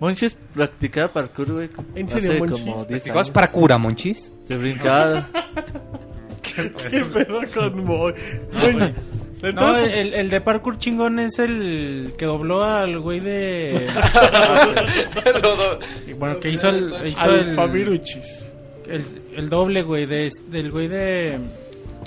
Speaker 4: Monchis practicaba parkour, güey.
Speaker 1: ¿En serio,
Speaker 4: hace
Speaker 1: Monchis?
Speaker 4: como 10
Speaker 2: ¿Vas
Speaker 4: años.
Speaker 2: para cura, monchis?
Speaker 4: Se brincaba.
Speaker 1: ¿Qué pedo con Moy? Güey,
Speaker 5: No,
Speaker 1: entonces-
Speaker 5: el, el de parkour chingón es el que dobló al güey de...
Speaker 3: Lo do-
Speaker 5: bueno, que hizo el... Hizo
Speaker 1: al
Speaker 5: el,
Speaker 1: Fabiruchis.
Speaker 5: el, el doble, güey, de, del güey de...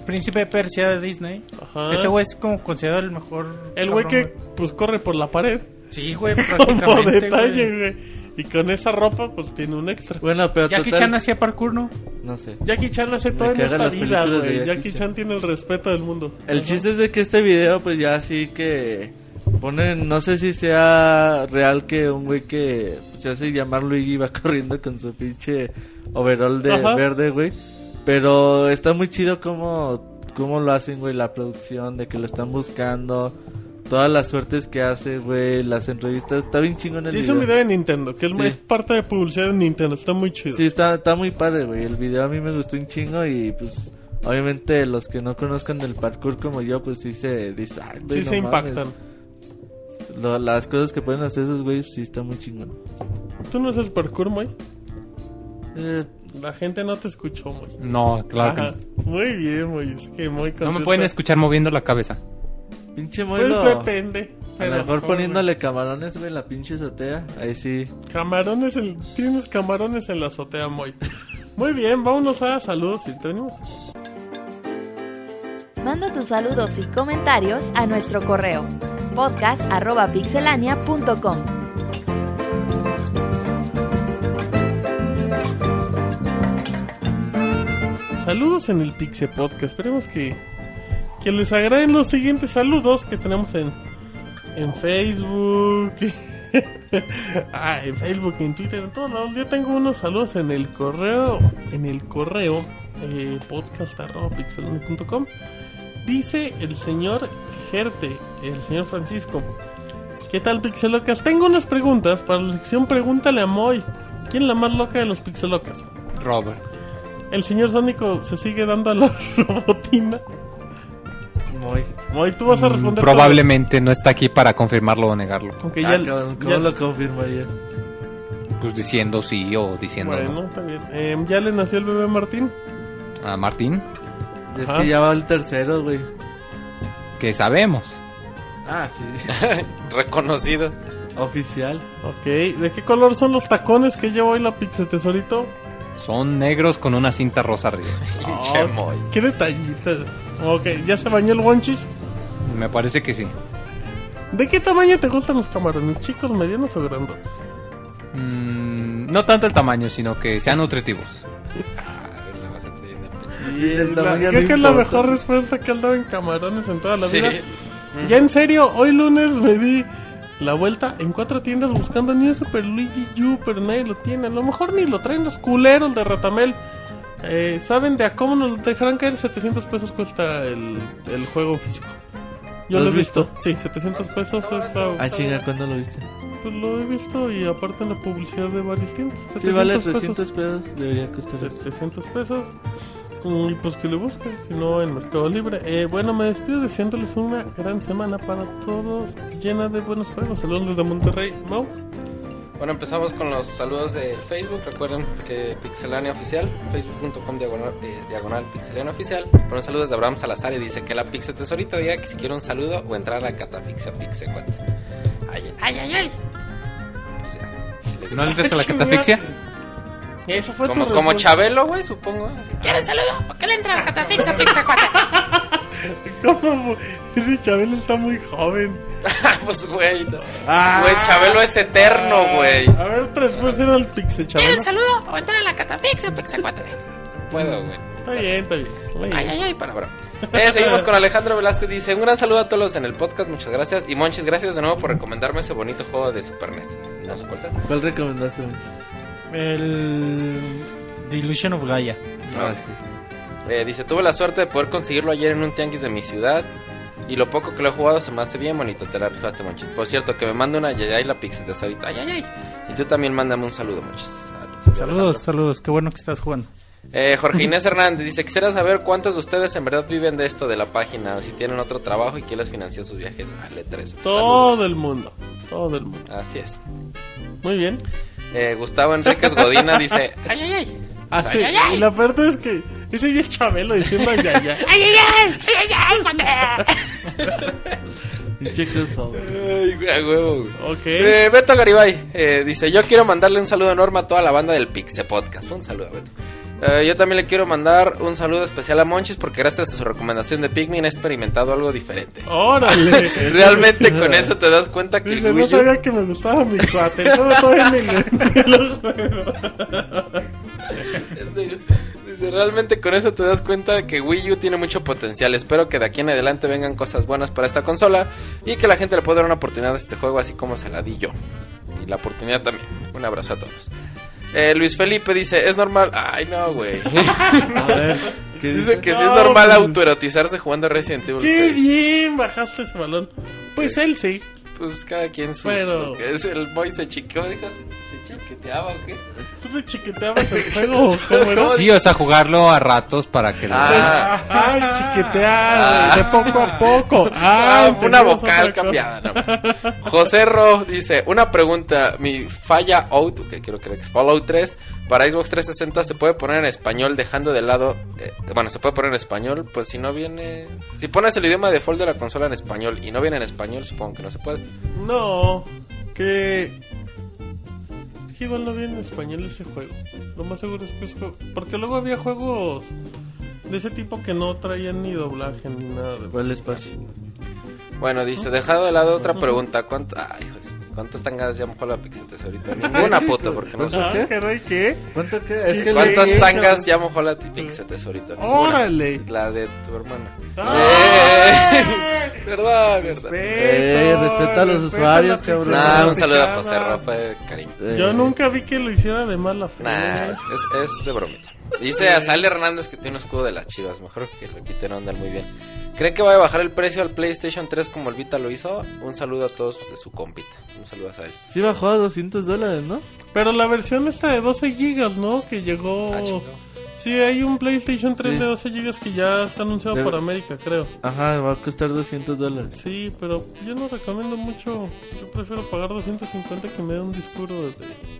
Speaker 5: Príncipe de Persia de Disney.
Speaker 1: Ajá.
Speaker 5: Ese güey es como considerado el mejor...
Speaker 1: El güey
Speaker 5: cabrón,
Speaker 1: que pues corre por la pared.
Speaker 5: Sí, güey,
Speaker 1: Como
Speaker 5: prácticamente,
Speaker 1: detalle,
Speaker 5: güey.
Speaker 1: güey. Y con esa ropa pues tiene un extra.
Speaker 4: bueno, pero
Speaker 5: Jackie
Speaker 4: total...
Speaker 5: Chan hacía parkour, ¿no?
Speaker 4: No sé.
Speaker 1: Jackie Chan hace todo en esta vida, güey.
Speaker 4: Jackie
Speaker 1: Jackie
Speaker 4: Chan.
Speaker 1: Chan tiene el respeto del mundo.
Speaker 4: El
Speaker 1: Ajá.
Speaker 4: chiste es de que este video, pues ya así que ponen, no sé si sea real que un güey que se hace llamar Luigi va corriendo con su pinche overall de
Speaker 1: Ajá.
Speaker 4: verde, güey. Pero está muy chido como, como lo hacen, güey, la producción, de que lo están buscando. Todas las suertes que hace, güey, las entrevistas. Está bien chingón el
Speaker 1: Hice un
Speaker 4: video.
Speaker 1: video de Nintendo, que es,
Speaker 4: Sí.
Speaker 1: es parte de publicidad de Nintendo. Está muy chido.
Speaker 4: Sí, está, está muy padre, güey. El video a mí me gustó un chingo y pues... Obviamente los que no conozcan del parkour como yo, pues sí se dicen, "Ay, güey,
Speaker 1: Sí,
Speaker 4: no
Speaker 1: se
Speaker 4: mames".
Speaker 1: impactan.
Speaker 4: Lo- las cosas que pueden hacer esos güeyes sí está muy chingón.
Speaker 1: ¿Tú no haces parkour, Moy?
Speaker 4: Eh,
Speaker 1: La gente no te escuchó, Moy.
Speaker 2: No, claro que
Speaker 1: Ajá.
Speaker 2: no.
Speaker 1: Muy bien, Moy. Es que Moy
Speaker 2: No me pueden escuchar moviendo la cabeza.
Speaker 4: Pinche
Speaker 1: Pues
Speaker 4: moilo.
Speaker 1: depende.
Speaker 4: a
Speaker 1: pero
Speaker 4: lo mejor
Speaker 1: joven.
Speaker 4: poniéndole camarones, güey, en la pinche azotea. Ahí sí.
Speaker 1: Camarones, en- tienes camarones en la azotea, Moy. Muy bien, vámonos a saludos y tenemos.
Speaker 6: Manda tus saludos y comentarios a nuestro correo podcast.pixelania.com.
Speaker 1: Saludos en el Pixie Podcast. Esperemos que, que les agraden los siguientes saludos que tenemos en, en Facebook. ah, en Facebook, en Twitter, en todos lados. Yo tengo unos saludos en el correo. En el correo eh. Dice el señor Gerte, el señor Francisco. ¿Qué tal, Pixelocas? Tengo unas preguntas para la sección Pregúntale a Moy. ¿Quién es la más loca de los Pixelocas?
Speaker 2: Robert.
Speaker 1: El señor Sónico se sigue dando a la robotina.
Speaker 4: Muy.
Speaker 1: Moy, tú vas a
Speaker 2: Mm,
Speaker 1: responder.
Speaker 2: Probablemente no está aquí para confirmarlo o negarlo.
Speaker 1: Ok,
Speaker 4: Ah,
Speaker 1: ya,
Speaker 4: cabrón, ¿Cómo
Speaker 1: ya-
Speaker 4: lo confirmaría?
Speaker 2: Pues diciendo sí o diciendo
Speaker 1: Bueno,
Speaker 2: no.
Speaker 1: está bien. Eh, ya le nació el bebé Martín.
Speaker 2: A Martín,
Speaker 4: Es
Speaker 1: Ajá.
Speaker 4: que ya va el tercero, güey.
Speaker 2: que sabemos.
Speaker 4: Ah, sí.
Speaker 3: Reconocido.
Speaker 4: Oficial.
Speaker 1: Ok, ¿de qué color son los tacones que lleva hoy la Pixel Tesorito?
Speaker 2: Son negros con una cinta rosa arriba.
Speaker 3: Pinche Moy.
Speaker 1: Qué detallitas. Ok, ¿ya se bañó el Wonchis?
Speaker 2: Me parece que sí.
Speaker 1: ¿De qué tamaño te gustan los camarones? ¿Chicos, medianos o grandotes?
Speaker 2: Mm, no tanto el tamaño, sino que sean nutritivos.
Speaker 4: Y el
Speaker 1: La-
Speaker 4: tamaño
Speaker 1: creo
Speaker 4: no
Speaker 1: que es la mejor respuesta que han dado en camarones en toda la
Speaker 3: Sí.
Speaker 1: vida. Ya en serio, hoy lunes me di la vuelta en cuatro tiendas buscando New Super Luigi U, pero nadie lo tiene. A lo mejor ni lo traen los culeros de Ratamel. Eh, ¿Saben de a cómo nos dejarán caer? 700 pesos cuesta el, el juego físico. Yo
Speaker 4: ¿Lo
Speaker 1: lo, he visto.
Speaker 4: visto?
Speaker 1: Sí, 700 pesos es la-
Speaker 4: Ah, chinga, ¿cuándo lo viste?
Speaker 1: Pues lo he visto y aparte en la publicidad de varias tiendas.
Speaker 4: Sí, vale
Speaker 1: 700 pesos.
Speaker 4: 300 pesos. Debería costar eso.
Speaker 1: 700 pesos. Y pues que le busques, si no en Mercado Libre. Eh, bueno, me despido deseándoles una gran semana para todos, llena de buenos juegos. Saludos desde Monterrey. Mau.
Speaker 3: Bueno, empezamos con los saludos del Facebook. Recuerden que Pixelania Oficial, facebook.com diagonal, eh, diagonal Pixelania Oficial. Ponen saludos de Abraham Salazar y dice que la Pixel Tesorita diga que si quiere un saludo o entrar a Catafixia Pixel 4. Ay, ay, ay, ay. Pues ya, si le
Speaker 2: ¿No entras a la catafixia?
Speaker 1: Eso fue
Speaker 3: como, como. Chabelo, güey, supongo.
Speaker 7: ¿Quieres saludo? ¿Por qué le entra a Catafixia Pixel 4?
Speaker 1: ¿Cómo? Ese Chabelo está muy joven.
Speaker 3: pues, güey. no.
Speaker 1: Ah.
Speaker 3: Güey, Chabelo es eterno, güey.
Speaker 1: A ver, después era el Pixel Chabelo.
Speaker 7: ¿Quieres saludo? ¿O entrar a la Catafixia Pixel 4?
Speaker 3: Puedo, güey.
Speaker 1: Está bien, está bien.
Speaker 3: Ay, ay, ay, para, para. Eh, seguimos con Alejandro Velázquez. Dice: Un gran saludo a todos los en el podcast. Muchas gracias. Y Monchis, gracias de nuevo por recomendarme ese bonito juego de Super NES. No sé cuál sea.
Speaker 4: ¿Cuál recomendaste, Monchis?
Speaker 5: El Delusion of Gaia.
Speaker 4: Ah, sí.
Speaker 3: Eh, dice: Tuve la suerte de poder conseguirlo ayer en un tianguis de mi ciudad. Y lo poco que lo he jugado se me hace bien bonito. Te la rifaste, Monchis. Por cierto, que me manda una yayay la pixel de ahorita. Ay, ay, ay. Y tú también mándame un saludo, Monchis.
Speaker 5: Saludos, saludos. Qué bueno que estás jugando.
Speaker 3: Eh, Jorge Inés Hernández dice: Quisiera saber cuántos de ustedes en verdad viven de esto de la página. O si tienen otro trabajo y quién les financia sus viajes a L3.
Speaker 1: Todo
Speaker 3: Saludos.
Speaker 1: el mundo. Todo el mundo.
Speaker 3: Así es.
Speaker 1: Muy bien.
Speaker 3: Eh, Gustavo Enríquez Godina dice: Ay, ay, ay.
Speaker 1: Ah, sí. Y la parte es que ese ya es Chabelo diciendo ay, ay, ay.
Speaker 7: ¡Ay, ay, ay! ¡Ay, ay,
Speaker 4: crossover.
Speaker 3: Ay, güey, a huevo.
Speaker 1: Ok.
Speaker 3: Eh, Beto Garibay eh, dice: Yo quiero mandarle un saludo enorme a toda la banda del Pixe Podcast. Un saludo, Beto. Eh, yo también le quiero mandar un saludo especial a Monchis porque gracias a su recomendación de Pikmin he experimentado algo diferente.
Speaker 1: Órale.
Speaker 3: Realmente con eso te das cuenta que el
Speaker 1: Dice,
Speaker 3: Wii
Speaker 1: no
Speaker 3: U-
Speaker 1: sabía que me gustaba mi cuate. No, todavía ni
Speaker 3: Dice, realmente con eso te das cuenta que Wii U tiene mucho potencial. Espero que de aquí en adelante vengan cosas buenas para esta consola y que la gente le pueda dar una oportunidad a este juego así como se la di yo. Y la oportunidad también. Un abrazo a todos. Eh, Luis Felipe dice, es normal... Ay, no, güey.
Speaker 4: A ver, ¿qué
Speaker 3: dice
Speaker 4: dice?
Speaker 3: que sí
Speaker 1: No,
Speaker 3: es normal
Speaker 1: pues-
Speaker 3: autoerotizarse jugando Resident Evil
Speaker 1: Qué
Speaker 3: 6.
Speaker 1: bien bajaste ese balón. Pues él sí.
Speaker 3: Pues cada quien sus...
Speaker 1: Pero-
Speaker 3: lo que es el boy se chiqueó, dijo, se chiqueteaba o qué.
Speaker 1: ¿Tú te chiqueteabas el juego? ¿Cómo era?
Speaker 2: Sí, o sea, jugarlo a ratos para que...
Speaker 3: Ah,
Speaker 1: Ay, chiquetear,
Speaker 3: Ah.
Speaker 1: de poco a poco.
Speaker 3: Ah, una vocal cambiada. nomás. José Ro dice, una pregunta, mi falla out, que quiero creer que es Fallout 3, para Xbox 360 se puede poner en español dejando de lado, eh, bueno, se puede poner en español, pues si no viene, si pones el idioma default de la consola en español y no viene en español, supongo que no se puede.
Speaker 1: No, que... Que igual no viene en español ese juego. Lo más seguro es que es juego... Porque luego había juegos de ese tipo que no traían ni doblaje ni nada. De...
Speaker 4: ¿Cuál espacio?
Speaker 3: Bueno, dice, dejado de lado otra pregunta, ¿cuánto, ay, hijo de ¿cuántos tangas ya mojó la Pixel Tesorito? Ninguna puta, porque no sé.
Speaker 1: Caray, ¿qué?
Speaker 4: ¿Cuánto qué? Es que
Speaker 3: ¿Cuántas
Speaker 4: leí-
Speaker 3: tangas ya mojó la Pixel Tesorito? Ninguna.
Speaker 1: Órale.
Speaker 3: La de tu hermana.
Speaker 1: ¡Ay!
Speaker 3: Eh, verdad, verdad.
Speaker 4: Eh, respeta a los
Speaker 1: respeta
Speaker 4: usuarios, cabrón.
Speaker 3: Nah, un saludo a. José Rafa, cariño.
Speaker 4: Eh,
Speaker 1: Yo nunca vi que lo hiciera de mala fe.
Speaker 3: Nah, es, es- es de bromita. Dice a Sale Hernández que tiene un escudo de las chivas. Mejor que lo quiten, no andan muy bien. ¿Creen que va a bajar el precio al PlayStation 3 como el Vita lo hizo? Un saludo a todos de su compita. Un saludo a Sale.
Speaker 4: Sí bajó a 200 dólares, ¿no?
Speaker 1: Pero la versión esta de 12 gigas, ¿no? Que llegó...
Speaker 3: Ah.
Speaker 1: Sí, hay un PlayStation 3
Speaker 4: Sí.
Speaker 1: de 12 gigas que ya está anunciado
Speaker 4: Debe-
Speaker 1: por América, creo.
Speaker 4: Ajá, va a costar 200 dólares.
Speaker 1: Sí, pero yo no recomiendo mucho. Yo prefiero pagar 250 que me dé un disco duro de...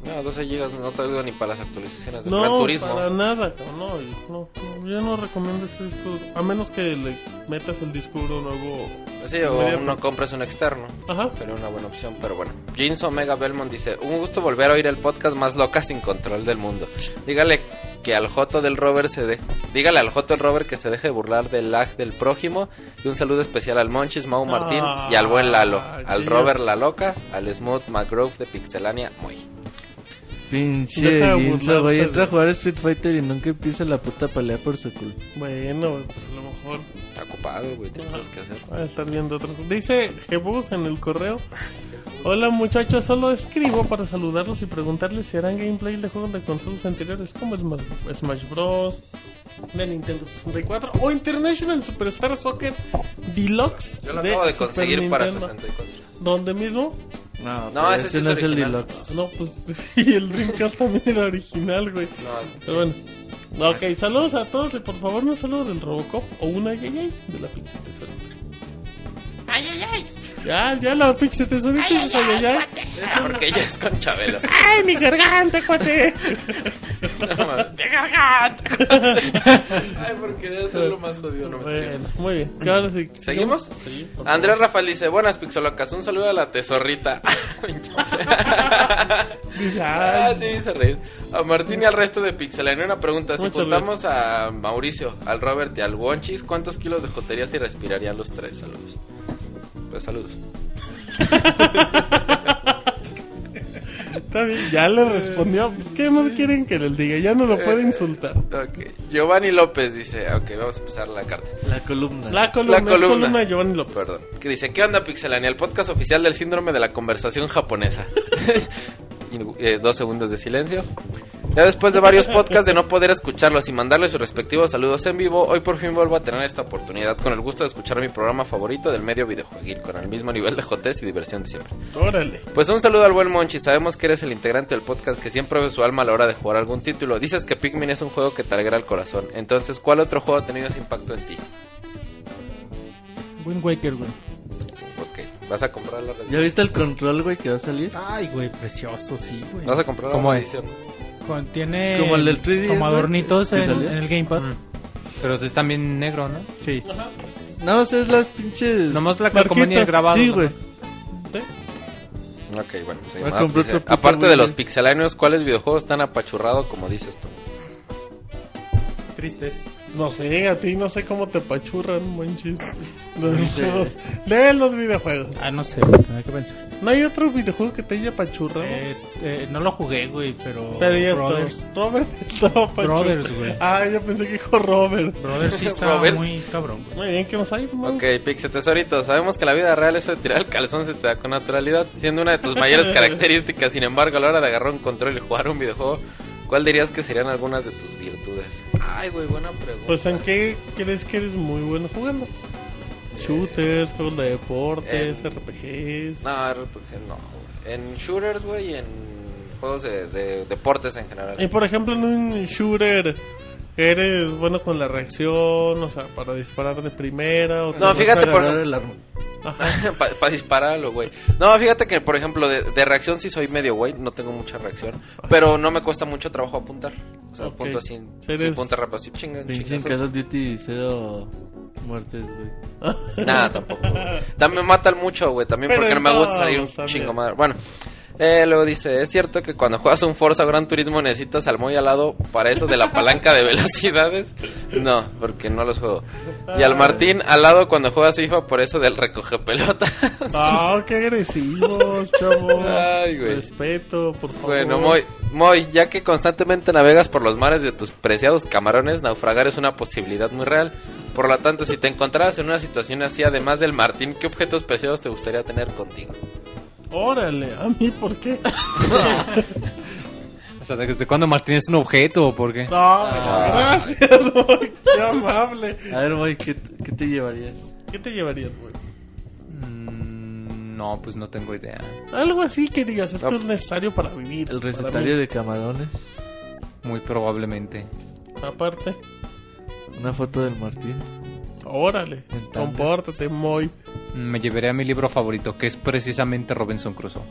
Speaker 3: No, 12 gigas no te ayuda ni para las actualizaciones del
Speaker 1: No,
Speaker 3: Gran Turismo.
Speaker 1: para nada, no, no, no, yo no recomiendo ese disco. A menos que le metas el disco duro nuevo.
Speaker 3: Sí, o uno compres un externo.
Speaker 1: Ajá.
Speaker 3: Pero una buena opción, pero bueno. Jeans Omega Belmont dice, un gusto volver a oír el podcast más loca sin control del mundo. Dígale que al Joto del Robert se de... Dígale al Joto del Robert que se deje de burlar del lag del prójimo. Y un saludo especial al Monchis, Mau Martín y al buen Lalo.
Speaker 1: Ah,
Speaker 3: Al
Speaker 1: qué
Speaker 3: Robert La Loca, al Smooth McGrove de Pixelania, muy.
Speaker 4: Pinche Ginzo, güey. Entra a jugar Street Fighter y nunca empieza la puta pelea por su culpa.
Speaker 1: Bueno, pues a lo mejor
Speaker 3: Está ocupado, güey, tiene cosas que hacer.
Speaker 1: va a estar viendo otro. Dice Jebus en el correo. Hola muchachos, solo escribo para saludarlos y preguntarles si harán gameplay de juegos de consolas anteriores como Smash, Smash Bros. de Nintendo 64 o International Superstar Soccer Deluxe.
Speaker 3: Yo lo acabo de
Speaker 1: Super
Speaker 3: conseguir para
Speaker 1: Nintendo.
Speaker 3: 64.
Speaker 1: ¿Dónde mismo?
Speaker 4: No,
Speaker 3: No, ese
Speaker 4: no
Speaker 3: es
Speaker 4: es el deluxe.
Speaker 1: No, pues y el Dreamcast también era original, güey.
Speaker 3: No,
Speaker 1: Pero bueno. Ok, saludos a todos y por favor no saludo del Robocop o una yayay de la Pixie Tesorita.
Speaker 7: ¡Ay, ay, ay!
Speaker 1: Ya, ya la
Speaker 7: ¡Ay,
Speaker 1: es
Speaker 7: ay,
Speaker 1: esa
Speaker 7: ay,
Speaker 1: yayay.
Speaker 7: cuate!
Speaker 3: Porque ella es con Chabelo.
Speaker 1: ¡Ay, mi garganta, cuate!
Speaker 3: No, mames.
Speaker 7: ¡Mi garganta!
Speaker 3: Ay, porque debe ser lo más jodido. No me
Speaker 1: Bueno,
Speaker 3: explico.
Speaker 1: muy bien. Claro, sí.
Speaker 3: ¿Seguimos?
Speaker 1: Sí,
Speaker 3: Andrés Rafael dice, buenas pixolocas, un saludo a la tesorrita. Pinche ah, sí, hizo reír. A Martín y al resto de Pixelania una pregunta. Si
Speaker 1: Muchas
Speaker 3: juntamos a Mauricio, al Robert y al Wonchis, ¿cuántos kilos de jotería se respirarían los tres? Saludos. Pues saludos.
Speaker 1: Está bien, ya le respondió. Pues, ¿Qué más quieren que les diga? Ya no lo puede insultar.
Speaker 3: Ok. Giovanni López dice, ok, vamos a empezar la carta.
Speaker 4: La columna.
Speaker 1: La columna,
Speaker 3: La columna.
Speaker 1: columna de Giovanni López.
Speaker 3: Perdón. Que dice, ¿qué onda Pixelania? El podcast oficial del síndrome de la conversación japonesa. Eh, dos segundos de silencio. Ya después de varios podcasts de no poder escucharlos y mandarles sus respectivos saludos en vivo, hoy por fin vuelvo a tener esta oportunidad con el gusto de escuchar mi programa favorito del medio videojueguil, con el mismo nivel de jotez y diversión de siempre.
Speaker 1: Órale.
Speaker 3: Pues un saludo al buen Monchi, sabemos que eres el integrante del podcast que siempre ve su alma a la hora de jugar algún título. Dices que Pikmin es un juego que te alegra el corazón, entonces ¿cuál otro juego ha tenido ese impacto en ti?
Speaker 5: Wind Waker, güey.
Speaker 3: ¿Vas a comprar la
Speaker 4: ¿Ya viste el control, güey, que va a salir?
Speaker 5: Ay, güey, precioso, sí, güey.
Speaker 3: ¿Vas a comprar la
Speaker 2: ¿Cómo es?
Speaker 3: edición?
Speaker 5: Con- tiene
Speaker 4: Como el del 3DS,
Speaker 5: como adornitos en, el gamepad.
Speaker 2: Mm. Pero es también negro, ¿no?
Speaker 5: Sí.
Speaker 4: No, es las pinches.
Speaker 2: Nomás la calcomanía grabado.
Speaker 4: Sí,
Speaker 2: ¿no?
Speaker 4: güey.
Speaker 3: Ok, bueno. sí, dice, aparte de los
Speaker 4: güey.
Speaker 3: pixelanios, ¿cuáles videojuegos están apachurrados como dices tú?
Speaker 5: Tristes.
Speaker 1: No sé, a ti no sé cómo te pachurran, manches. Los
Speaker 4: No sé.
Speaker 1: videojuegos. Lee los videojuegos.
Speaker 5: Ah, no sé, hay que pensar.
Speaker 1: ¿No hay otro videojuego que te haya pachurrado?
Speaker 5: Eh, eh, no lo jugué, güey, pero.
Speaker 1: Pero ya
Speaker 5: Brothers.
Speaker 1: está. Robert estaba pachurrado.
Speaker 5: Brothers, güey.
Speaker 1: Ah, yo pensé que dijo Robert.
Speaker 5: Brothers sí está
Speaker 3: Roberts.
Speaker 5: muy cabrón, güey.
Speaker 1: Muy bien, ¿qué más hay? man?
Speaker 3: Ok, Pixel Tesorito, sabemos que la vida real eso de tirar el calzón se te da con naturalidad, siendo una de tus mayores características. Sin embargo, a la hora de agarrar un control y jugar un videojuego, ¿cuál dirías que serían algunas de tus virtudes? Ay, güey, buena pregunta.
Speaker 1: Pues en qué crees que eres muy bueno jugando? Shooters, juegos de deportes,
Speaker 3: Eh.
Speaker 1: RPGs.
Speaker 3: No, RPG no. güey. En shooters, güey, y en juegos de, de deportes en general.
Speaker 1: Y por ejemplo, en un shooter, ¿eres bueno con la reacción? O sea, para disparar de primera. O
Speaker 3: No, fíjate, por-. Para dispararlo, güey. No, fíjate que, por ejemplo, de, de reacción sí soy medio güey, no tengo mucha reacción. Pero no me cuesta mucho trabajo apuntar. O sea, apunto así, sí, punta rápido, así, chinga,
Speaker 4: Pinche en
Speaker 3: chingazo.
Speaker 4: Call of Duty cero muertes, güey.
Speaker 3: Nada, tampoco. También me matan mucho, güey. También
Speaker 1: Pero
Speaker 3: porque no me gusta salir un
Speaker 1: también.
Speaker 3: chingo madre. Bueno, eh, luego dice: Es cierto que cuando juegas un Forza Gran Turismo necesitas al muy al lado para eso de la palanca de velocidades. No, porque no los juego. Y al Martín al lado cuando juegas FIFA por eso del recoge pelota.
Speaker 1: Ah, qué agresivos, chavos.
Speaker 3: Ay, güey.
Speaker 1: Respeto, por favor.
Speaker 3: Bueno, Moy, Moy, ya que constantemente navegas por los mares de tus preciados camarones, naufragar es una posibilidad muy real. Por lo tanto, si te encontraras en una situación así, además del Martín, ¿qué objetos preciados te gustaría tener contigo?
Speaker 1: Órale, ¿a mí por qué?
Speaker 2: O sea, ¿desde cuándo Martín es un objeto o por qué?
Speaker 1: No, gracias, güey. Qué amable.
Speaker 4: A ver, güey, ¿qué, ¿qué te llevarías?
Speaker 1: ¿Qué te llevarías, güey?
Speaker 2: Mm, no, pues no tengo idea.
Speaker 1: Algo así que digas, esto
Speaker 3: No.
Speaker 1: es necesario para vivir.
Speaker 4: El recetario de camarones.
Speaker 2: Muy probablemente.
Speaker 1: Aparte,
Speaker 4: Una foto del Martín.
Speaker 1: órale, compórtate, muy.
Speaker 2: Me llevaré a mi libro favorito, que es precisamente Robinson Crusoe.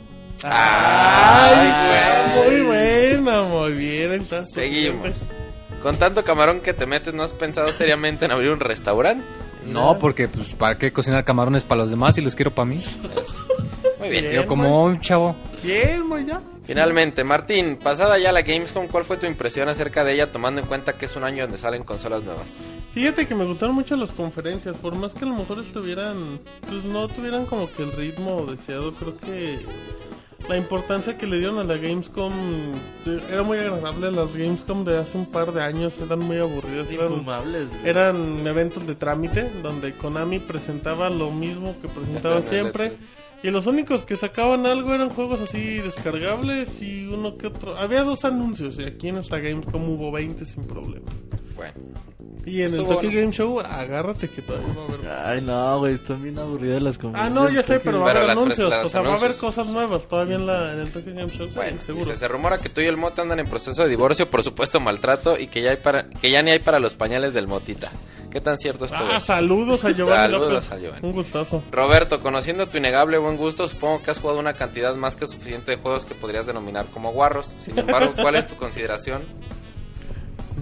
Speaker 1: Ay, güey, muy buena, muy bien. estás
Speaker 3: Seguimos. Con tanto camarón que te metes, ¿no has pensado seriamente en abrir un restaurante?
Speaker 2: No, porque pues para qué cocinar camarones para los demás si los quiero para mí.
Speaker 3: Muy bien.
Speaker 1: Bien,
Speaker 2: Yo como un chavo.
Speaker 1: Bien, muy ya.
Speaker 3: Finalmente, Martín, pasada ya la Gamescom, ¿cuál fue tu impresión acerca de ella tomando en cuenta que es un año donde salen consolas nuevas?
Speaker 1: Fíjate que me gustaron mucho las conferencias, por más que a lo mejor estuvieran, pues no tuvieran como que el ritmo deseado, creo que la importancia que le dieron a la Gamescom era muy agradable. Las Gamescom de hace un par de años eran muy aburridas, eran, eran eventos de trámite donde Konami presentaba lo mismo que presentaba siempre. Y los únicos que sacaban algo eran juegos así descargables y uno que otro. Había dos anuncios y aquí en esta Gamescom hubo 20 sin problemas.
Speaker 3: Bueno,
Speaker 1: Y en el Tokyo
Speaker 3: bueno.
Speaker 1: Game Show, agárrate que todavía va a haber más.
Speaker 4: Ay, no, güey, están bien aburridas las
Speaker 1: Ah,
Speaker 4: conferencias.
Speaker 1: no, ya sé, pero va a haber anuncios. O sea, va a haber cosas nuevas todavía en, la, en el Tokyo Game Show. sí,
Speaker 3: bueno.
Speaker 1: seguro.
Speaker 3: Dice, se rumora que tú y el Mota andan en proceso de divorcio por supuesto maltrato y que ya hay para que ya ni hay para los pañales del Motita. ¿Qué tan cierto es todo
Speaker 1: Ah, saludos a Giovanni
Speaker 3: Saludos
Speaker 1: López.
Speaker 3: a Giovanni.
Speaker 1: Un gustazo.
Speaker 3: Roberto, conociendo tu innegable buen gusto, supongo que has jugado una cantidad más que suficiente de juegos que podrías denominar como guarros. Sin embargo, ¿cuál es tu consideración?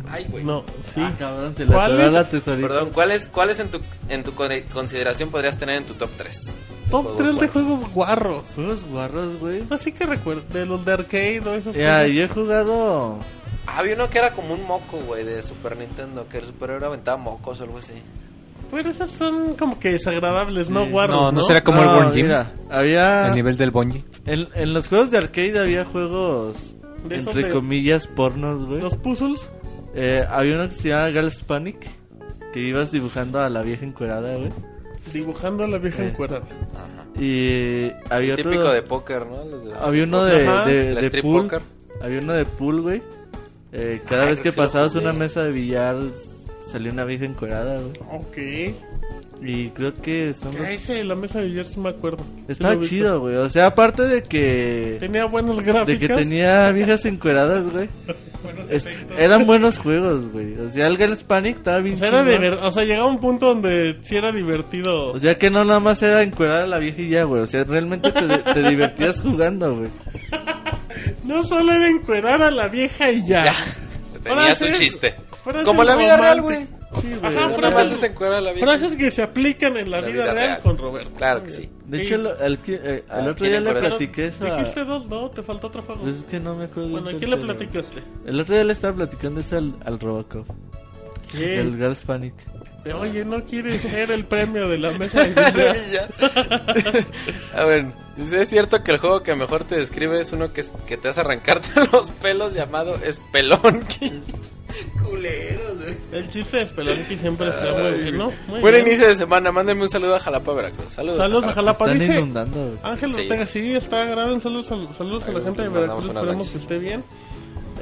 Speaker 3: Ay, güey.
Speaker 1: No, sí.
Speaker 4: Ah, cabrón, se
Speaker 1: ¿Cuál es?
Speaker 4: la tesorita.
Speaker 3: Perdón, ¿cuáles cuáles en tu en tu con- consideración podrías tener en tu top 3?
Speaker 1: Top 3 de juegos guarros.
Speaker 4: Juegos guarros, güey.
Speaker 1: Así que recuerdo, de los de arcade o esos
Speaker 4: Ya, yo he jugado.
Speaker 3: Había uno que era como un moco, güey, de Super Nintendo, que el superhéroe aventaba mocos o algo así.
Speaker 1: Pero esos son como que desagradables, no guarros.
Speaker 2: No,
Speaker 1: No,
Speaker 2: no será como el Gym.
Speaker 4: mira, había.
Speaker 2: El nivel del Bonji.
Speaker 4: En, en los juegos de arcade había juegos.
Speaker 1: De
Speaker 4: entre comillas, pornos, güey.
Speaker 1: Los puzzles.
Speaker 4: Eh, había uno que se llama Girls Panic. Que ibas dibujando a la vieja encuerada, güey.
Speaker 1: Dibujando a la vieja
Speaker 4: Eh.
Speaker 1: encuerada.
Speaker 4: Y había
Speaker 3: El
Speaker 4: otro.
Speaker 3: típico de póker, ¿no? De
Speaker 4: Había uno de,
Speaker 1: Ajá.
Speaker 4: de,
Speaker 3: La
Speaker 4: de pool.
Speaker 3: poker.
Speaker 4: Había uno de pool, güey. Eh, cada
Speaker 3: Ah,
Speaker 4: vez que pasabas una mesa de billar, salía una vieja encuerada, güey.
Speaker 1: Ok.
Speaker 4: Y creo que son los...
Speaker 1: Ese de la mesa de ayer sí me acuerdo. Sí
Speaker 4: Estaba chido, güey. O sea, aparte de que...
Speaker 1: Tenía buenas
Speaker 4: De
Speaker 1: gráficas.
Speaker 4: que tenía viejas encueradas, güey. Est- eran buenos juegos, güey. O sea, el Girls Panic estaba bien
Speaker 1: O sea, era
Speaker 4: chingón.
Speaker 1: diver- o sea, llegaba un punto donde sí era divertido.
Speaker 4: O sea, que no nada más era encuerar a la vieja y ya, güey. O sea, realmente te, te divertías jugando, güey.
Speaker 1: No solo era encuerar a la vieja y ya.
Speaker 3: Ya. Tenía
Speaker 1: Ahora
Speaker 3: su
Speaker 1: sí,
Speaker 3: chiste. Como la vida real, güey.
Speaker 4: Sí, güey.
Speaker 1: Ajá, frases,
Speaker 3: a la
Speaker 1: frases que se aplican en la,
Speaker 3: La
Speaker 1: vida,
Speaker 3: vida
Speaker 1: real,
Speaker 3: real.
Speaker 1: con Roberto.
Speaker 3: Claro que
Speaker 1: bien.
Speaker 4: De hecho, el, eh,
Speaker 3: Ah,
Speaker 4: el otro
Speaker 3: ¿quién
Speaker 4: día le platiqué eso a...
Speaker 1: Dijiste dos, no, te faltó otro juego.
Speaker 4: Pues es que no me acuerdo.
Speaker 1: bueno, ¿a quién le platicaste?
Speaker 4: El otro día le estaba platicando eso al, al Robocop.
Speaker 1: ¿Quién?
Speaker 4: El Girls Panic.
Speaker 1: Oye, ¿no quieres ser el premio de la mesa de.
Speaker 3: A ver, dice, es cierto que el juego que mejor te describe es uno que, que te hace arrancarte los pelos llamado Spelunky. Culeros, güey.
Speaker 1: El chiste de Spelunky siempre se muy bien, ¿no? Muy
Speaker 3: Buen
Speaker 1: bien.
Speaker 3: inicio de semana, mándenme un saludo a Jalapa, Veracruz. Saludos.
Speaker 1: Saludos a Jalapa.
Speaker 4: Están
Speaker 1: Dice
Speaker 4: inundando, güey.
Speaker 1: Ángel
Speaker 3: Sí.
Speaker 1: Ortega, sí, está grave. Un saludo, sal- saludos a la gente de
Speaker 3: mandamos
Speaker 1: Veracruz. Esperemos que esté bien.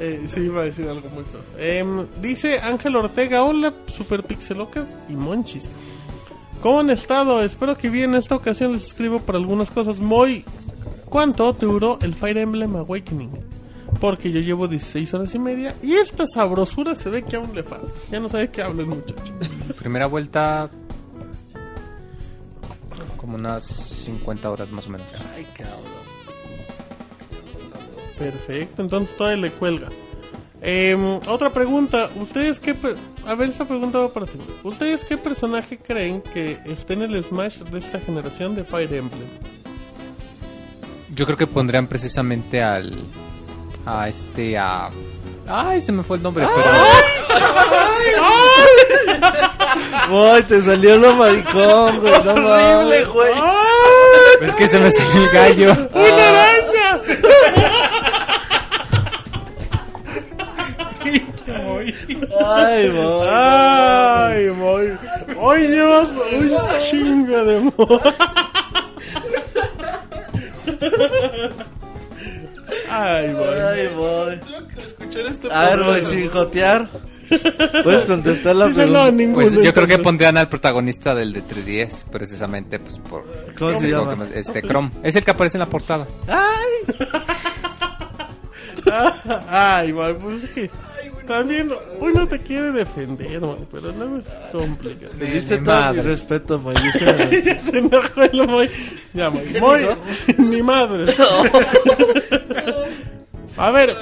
Speaker 1: Eh, sí, iba a decir algo muy feo. Em, dice Ángel Ortega, hola, super pixelocas y monchis. ¿Cómo han estado? Espero que bien. En esta ocasión les escribo para algunas cosas. Muy. ¿Cuánto te duró el Fire Emblem Awakening? Porque yo llevo 16 horas y media y esta sabrosura se ve que aún le falta. Ya no sabe qué habla el muchacho.
Speaker 2: Primera vuelta. Como unas 50 horas más o menos.
Speaker 4: Ay, cabrón.
Speaker 1: Perfecto, entonces todavía le cuelga. Em, otra pregunta, ¿ustedes qué... per- A ver, esa pregunta va para ti. ¿Ustedes qué personaje creen que esté en el Smash de esta generación de Fire Emblem?
Speaker 2: Yo creo que pondrían precisamente al. A este. A. Ay, se me fue el nombre,
Speaker 4: Uy, te salió lo maricón, güey. No mames.
Speaker 3: güey.
Speaker 2: pero. Es que se me salió el gallo.
Speaker 1: ¡Una araña!
Speaker 4: Ay, boy.
Speaker 1: ¡Ay, voy! Hoy llevas un chingo de mo. ¡Ay, voy!
Speaker 4: Ay, boy.
Speaker 3: Escuchar este
Speaker 4: A ver, voy, sin jotear. Puedes contestar la
Speaker 1: no,
Speaker 4: pregunta.
Speaker 1: ninguno.
Speaker 2: Pues yo creo que pondrían al protagonista del de 3DS, precisamente, pues por.
Speaker 4: ¿Cómo se llama?
Speaker 2: más- Este, Chrome. Es el que aparece en la portada.
Speaker 1: Ay, man, pues es que también uno te quiere defender, man, pero luego es complicado.
Speaker 4: Le diste todo mi
Speaker 2: madre.
Speaker 4: respeto, Moy.
Speaker 1: Ya se enojó el Moy. Ya, Moy. Moy, mi madre. A ver,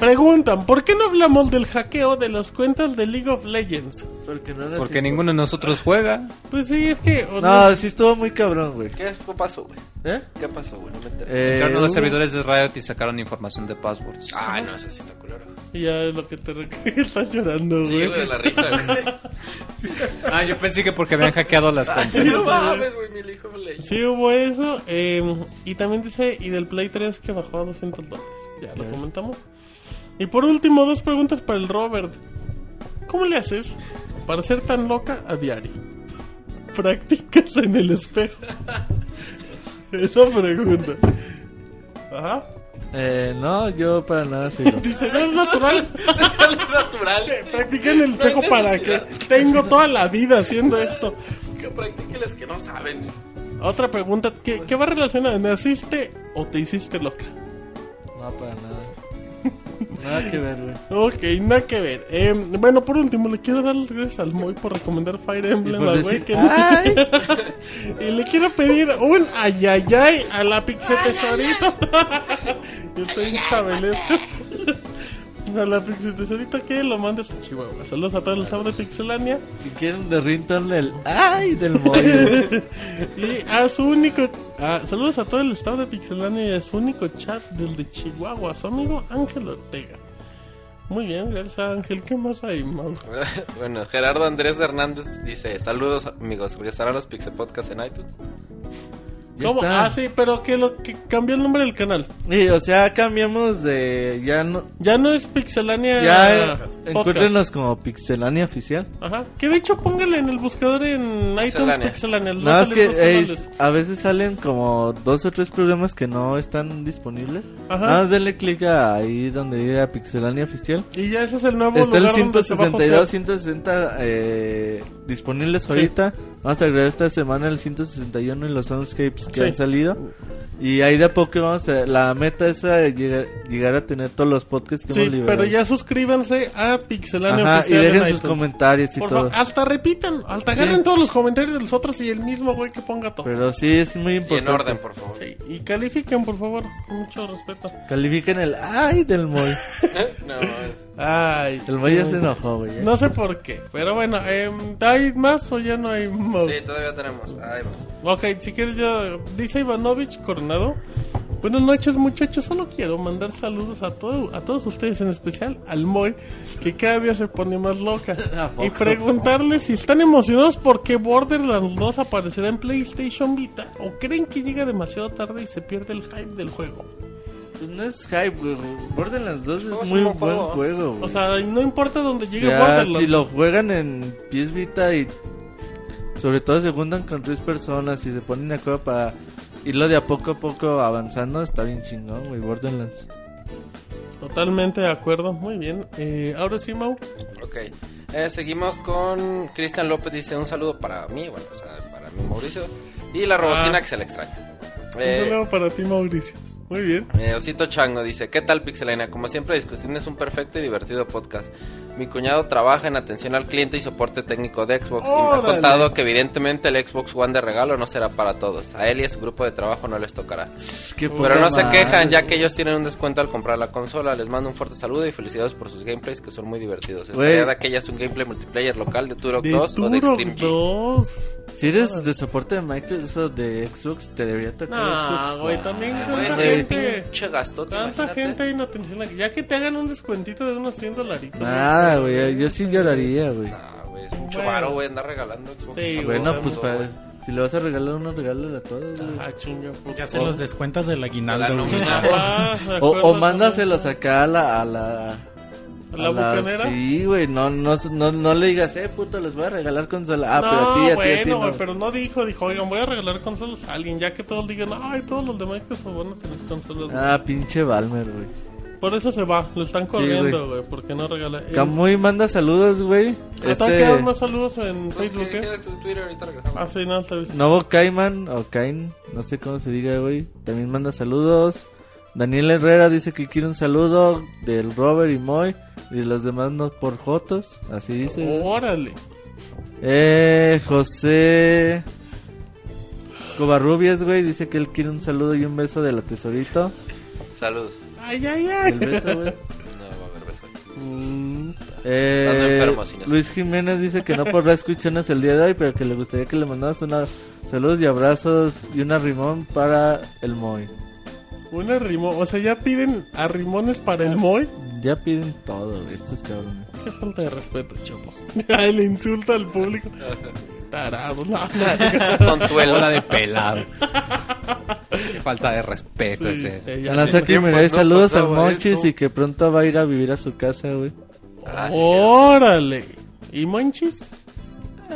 Speaker 1: preguntan, ¿por qué no hablamos del hackeo de las cuentas de League of Legends?
Speaker 4: Porque no
Speaker 2: ninguno de nosotros juega.
Speaker 1: Pues sí, es que... o
Speaker 4: No, sí estuvo muy cabrón, güey.
Speaker 3: ¿Qué es- qué pasó, güey?
Speaker 4: ¿Eh?
Speaker 3: ¿Qué pasó, güey? No me enteré.
Speaker 4: Eh,
Speaker 2: los
Speaker 4: hubo-
Speaker 2: servidores de Riot y sacaron información de passwords.
Speaker 3: Ah, no, eso sí está culero.
Speaker 1: Y ya es lo que te recuerda. Estás llorando,
Speaker 3: Sí,
Speaker 1: güey.
Speaker 3: güey, de la risa, güey.
Speaker 2: Ah, yo pensé que porque habían hackeado las cuentas.
Speaker 3: No mames, güey, mi hijo le
Speaker 1: Sí hubo eso. eh, y también dice, y del Play 3 que bajó a 200 dólares. Ya lo comentamos. Y por último, dos preguntas para el Robert. ¿Cómo le haces para ser tan loca a diario? ¿Practicas en el espejo? Esa pregunta. Ajá.
Speaker 4: Eh, no, yo para nada soy loco.
Speaker 1: Dice, no es natural.
Speaker 3: natural.
Speaker 1: Practica en el espejo para que tengo toda la vida haciendo esto.
Speaker 3: Que practiquen los que no saben.
Speaker 1: Otra pregunta, ¿qué, qué va relacionada? ¿Naciste o te hiciste loca?
Speaker 4: No, para nada. Nada que ver, güey.
Speaker 1: Ok, nada que ver. Eh, bueno, por último, le quiero dar las gracias al Moy por recomendar Fire Emblem, güey
Speaker 4: decir,
Speaker 1: que-
Speaker 4: "Ay".
Speaker 1: y le quiero pedir un ayayay a la Pixel Tesorito. Yo estoy chabelesco. A la Pixel Tesorito que lo mandes a Chihuahua. Saludos a todos los staff de Pixelania.
Speaker 4: Si quieren de Ringtone, el ay del mollo.
Speaker 1: Y a su único. saludos a todo el estado de Pixelania y a su único chat del de Chihuahua, su amigo Ángel Ortega. Muy bien, gracias Ángel. ¿Qué más hay, Mau?
Speaker 3: bueno, Gerardo Andrés Hernández dice: Saludos, amigos. ¿Regresarán los Pixel Podcast en iTunes?
Speaker 1: ¿Cómo?
Speaker 4: está.
Speaker 1: Ah, sí, pero que lo que cambió el nombre del canal.
Speaker 4: Sí, o sea, cambiamos de. Ya no.
Speaker 1: Ya no es Pixelania.
Speaker 4: Ya eh,
Speaker 1: Podcast.
Speaker 4: encuéntrenos como Pixelania Oficial.
Speaker 1: Ajá. Que de hecho póngale en el buscador en iTunes
Speaker 3: Pixelania.
Speaker 1: Pixelania.
Speaker 4: que a veces salen como dos o tres programas que no están disponibles.
Speaker 1: Ajá.
Speaker 4: Nada más denle clic ahí donde diga Pixelania Oficial.
Speaker 1: Y ya ese es el nuevo
Speaker 4: Está el
Speaker 1: lugar a
Speaker 4: 162,
Speaker 1: hostear.
Speaker 4: 160 eh, disponibles
Speaker 1: Sí.
Speaker 4: ahorita. Vamos a agregar esta semana el 161 y los soundscapes que
Speaker 1: Sí.
Speaker 4: han salido. Y ahí de a poco vamos a... La meta es a llegar, llegar a tener todos los podcasts que
Speaker 1: Sí,
Speaker 4: hemos liberado.
Speaker 1: pero ya suscríbanse a Pixelania
Speaker 4: Ajá, y dejen sus
Speaker 1: iTunes.
Speaker 4: comentarios y
Speaker 1: Por
Speaker 4: todo.
Speaker 1: favor, hasta repitan, hasta
Speaker 4: Sí.
Speaker 1: agarren todos los comentarios de los otros y el mismo güey que ponga todo.
Speaker 4: Pero sí es muy
Speaker 3: Y en
Speaker 4: importante.
Speaker 3: orden, por favor.
Speaker 1: Sí, y califiquen, por favor, con mucho respeto.
Speaker 4: Califiquen el ay del Moy.
Speaker 3: no, es-
Speaker 1: Ay,
Speaker 4: El ya se enojó, güey. ¿eh?
Speaker 1: No sé por qué, pero bueno, em, ¿hay más o ya no hay más?
Speaker 3: Sí, todavía tenemos. Ahí va.
Speaker 1: Ok, si quieres yo, dice Ivanovich Coronado. Buenas noches muchachos, solo quiero mandar saludos a, todo, a todos ustedes, en especial al Moy, que cada día se pone más loca. y preguntarles si están emocionados porque Borderlands 2 aparecerá en PlayStation Vita o creen que llega demasiado tarde y se pierde el hype del juego.
Speaker 4: Pues no es hype, güey. Borderlands 2
Speaker 3: juego
Speaker 4: es muy
Speaker 3: un
Speaker 4: buen juego,
Speaker 3: juego.
Speaker 4: güey.
Speaker 1: O sea, no importa dónde
Speaker 4: O
Speaker 1: llegue
Speaker 4: sea,
Speaker 1: Borderlands.
Speaker 4: si lo juegan en PS Vita y sobre todo se juntan con tres personas y se ponen de acuerdo para irlo de a poco a poco avanzando, está bien chingón, güey, Borderlands.
Speaker 1: Totalmente de acuerdo, muy bien. Eh, ahora sí, Mau.
Speaker 3: Ok. Eh, seguimos con Cristian López. Dice un saludo para mí, bueno, o sea, para mí, Mauricio. Y la robotina
Speaker 1: Ah.
Speaker 3: que se le extraña.
Speaker 1: Un
Speaker 3: Eh,
Speaker 1: saludo para ti, Mauricio. Muy bien.
Speaker 3: Eh, Osito Chango dice, ¿qué tal Pixelania? Como siempre, discusión es un perfecto y divertido podcast. Mi cuñado trabaja en atención al cliente y soporte técnico de Xbox y me ha contado que evidentemente el Xbox One de regalo no será para todos. A él y a su grupo de trabajo no les tocará. Pero no se quejan ya que ellos tienen un descuento al comprar la consola. Les mando un fuerte saludo y felicidades por sus gameplays que son muy divertidos. Estaría de aquellas un gameplay multiplayer local de Turok
Speaker 1: De
Speaker 3: 2 o de Extreme G.
Speaker 1: 2.
Speaker 4: Si eres de soporte de Microsoft o de Xbox, te debería tocar
Speaker 1: Nah,
Speaker 4: Xbox.
Speaker 1: güey, también
Speaker 3: Güey,
Speaker 1: tanta gente.
Speaker 3: pinche gastote,
Speaker 1: Tanta
Speaker 3: imagínate.
Speaker 1: gente inatención. Ya que te hagan un descuentito de unos 100 dolaritos.
Speaker 4: Nada, güey, yo sí lloraría, güey.
Speaker 3: Nah, güey, es mucho
Speaker 1: Bueno.
Speaker 3: varo, güey, andar regalando Xbox.
Speaker 1: Sí,
Speaker 4: Bueno, pues para, si le vas a regalar uno, regálale a todos, güey.
Speaker 1: Ah, chinga.
Speaker 5: Ya se los descuentas del
Speaker 3: La
Speaker 5: aguinaldo.
Speaker 1: Ah, de
Speaker 4: O,
Speaker 1: acuerdo,
Speaker 4: o mándaselos acá a la... A la
Speaker 1: ¿A la
Speaker 4: las-
Speaker 1: bucanera?
Speaker 4: Sí, güey, no, no, no, no le digas, eh, puto, les voy a regalar consola. Ah,
Speaker 1: no,
Speaker 4: pero a ti, a ti, a ti.
Speaker 1: bueno,
Speaker 4: no.
Speaker 1: güey, pero no dijo, dijo, oigan, voy a regalar consolas a alguien, ya que todos digan, ay, todos los de Microsoft van a tener consolas.
Speaker 4: Ah, pinche Balmer, güey.
Speaker 1: Por eso se va, lo están
Speaker 4: Sí,
Speaker 1: corriendo, güey, porque no regala. Eh,
Speaker 4: Camuy manda saludos, güey.
Speaker 1: ¿Hasta
Speaker 4: Este,
Speaker 1: quedan más saludos en
Speaker 3: Pues
Speaker 1: Facebook,
Speaker 3: que
Speaker 1: eh?
Speaker 3: dijeras en Twitter, ahorita regresamos.
Speaker 1: Ah, sí, no, está bien.
Speaker 4: Novo Cayman o Cain, no sé cómo se diga, güey. También manda saludos. Daniel Herrera dice que quiere un saludo del Robert y Moy. Y los demás no por Jotos, así dice.
Speaker 1: Órale.
Speaker 4: Eh, José Covarrubias, güey, dice que él quiere un saludo y un beso de la tesorito.
Speaker 3: Saludos.
Speaker 1: Ay, ay, ay.
Speaker 4: El beso, güey.
Speaker 3: No va a haber beso.
Speaker 1: Mm,
Speaker 4: Eh,
Speaker 3: enfermo.
Speaker 4: Luis Jiménez dice que no podrá escucharnos el día de hoy, pero que le gustaría que le mandaras unos saludos y abrazos y una rimón para el Moy.
Speaker 1: Una rimón, o sea, ya piden a rimones para el Moy.
Speaker 4: Ya piden todo, güey, estos cabrones.
Speaker 1: Qué falta de respeto, chavos. El insulto al público. Tarado, no, no.
Speaker 3: Tontuelo.
Speaker 2: Bola de pelados. Qué falta de respeto ese.
Speaker 1: Ya
Speaker 4: Ana
Speaker 1: sé.
Speaker 2: No
Speaker 4: saludos al
Speaker 2: pasaba
Speaker 4: Monchis
Speaker 2: eso.
Speaker 4: y que pronto va a ir a vivir a su casa, güey.
Speaker 3: Ah, sí,
Speaker 1: Órale. ¿Y Monchis?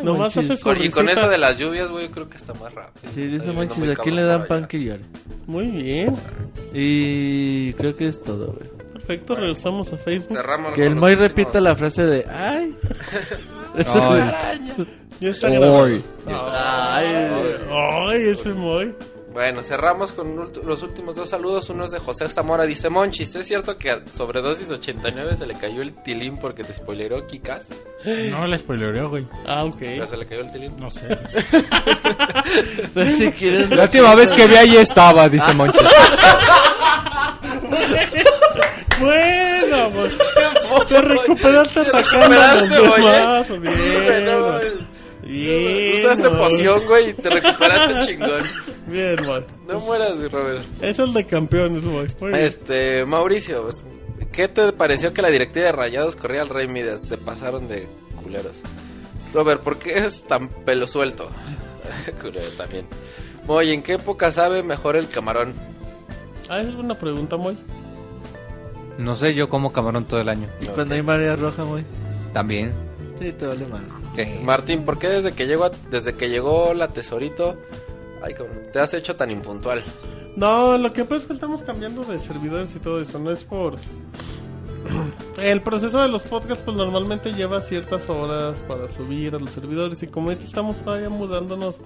Speaker 1: Nomás hace.
Speaker 3: Y con eso de las lluvias, güey, creo que está más rápido.
Speaker 4: Sí, dice
Speaker 3: muy
Speaker 4: ¿a quién le dan pan que llore?
Speaker 1: Muy bien.
Speaker 4: Y creo que es todo, güey.
Speaker 1: Perfecto, regresamos a Facebook.
Speaker 3: Cerramos
Speaker 4: Que el Moy
Speaker 3: últimos-
Speaker 4: repita la frase de ¡Ay!
Speaker 2: Ay.
Speaker 1: grabado.
Speaker 2: Hoy.
Speaker 1: Ay, ay, ese Moy.
Speaker 3: Bueno, cerramos con ult- los últimos dos saludos. Uno es de José Zamora. Dice, Monchis, ¿es cierto que a Sobredosis 89 se le cayó el tilín porque te spoileró Kikas?
Speaker 5: No la spoilereo, güey.
Speaker 1: Ah, ok.
Speaker 3: Pero se le cayó el tilín.
Speaker 5: No sé.
Speaker 4: Pero si quieres,
Speaker 2: La última vez que vi ahí estaba, dice Monchis.
Speaker 1: Bueno, pues, te recuperaste atacando a los demás. Bien, Bien,
Speaker 3: Usaste poción, güey, y te recuperaste chingón.
Speaker 1: Bien, güey.
Speaker 3: No mueras, Robert.
Speaker 1: Es el de campeones, güey.
Speaker 3: Este, Mauricio, pues, ¿qué te pareció que la directiva de Rayados corría al Rey Midas? Se pasaron de culeros. Robert, ¿por qué es tan pelo suelto? Culero también. Moy, ¿en qué época sabe mejor el camarón?
Speaker 1: Ah, esa es una pregunta, muy.
Speaker 2: No sé, yo como camarón todo el año.
Speaker 4: cuando hay marea roja, güey.
Speaker 2: También.
Speaker 4: Sí, te vale mal.
Speaker 2: Sí.
Speaker 3: Martín, ¿por qué desde que llegó a- desde que llegó la tesorito ay, te has hecho tan impuntual?
Speaker 1: No, lo que pasa es que estamos cambiando de servidores y todo eso. No es por. El proceso de los podcasts, pues normalmente lleva ciertas horas para subir a los servidores. Y como ahorita estamos todavía mudándonos,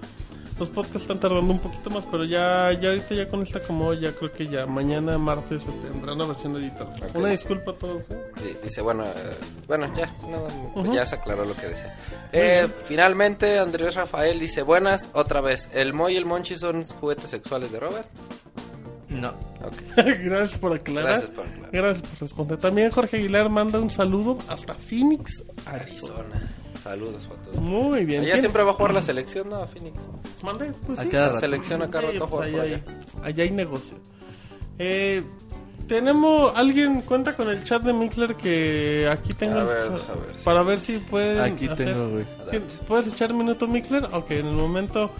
Speaker 1: los podcasts están tardando un poquito más. Pero ya, ya ahorita, ya con esta como, ya creo que ya mañana, martes, tendrá una versión editada. Una disculpa a todos. ¿eh?
Speaker 3: Sí, dice, bueno, eh, bueno, ya, no, ya se aclaró lo que decía. Eh, finalmente, Andrés Rafael dice, buenas, otra vez, ¿el Moy y el Monchi son juguetes sexuales de Robert?
Speaker 4: No.
Speaker 1: Gracias por aclarar.
Speaker 3: gracias por aclarar.
Speaker 1: Gracias por responder. También Jorge Aguilar manda un saludo hasta Phoenix, Arizona.
Speaker 3: Arizona. Saludos a todos.
Speaker 1: Muy bien.
Speaker 3: Allá
Speaker 1: ¿Quién-
Speaker 3: siempre va a jugar la selección, ¿no? Phoenix.
Speaker 1: Mande, pues sí.
Speaker 3: La selección acá
Speaker 1: Sí,
Speaker 3: rato
Speaker 1: pues
Speaker 3: juega
Speaker 1: allá,
Speaker 3: allá.
Speaker 1: allá hay negocio. Eh, tenemos, alguien cuenta con el chat de Mixler que aquí tengo
Speaker 3: A ver, a ver, sí.
Speaker 1: para ver si pueden
Speaker 4: Aquí
Speaker 1: hacer-
Speaker 4: tengo, güey.
Speaker 1: ¿Quién- ¿Puedes echar minuto Mixler? Ok, en el momento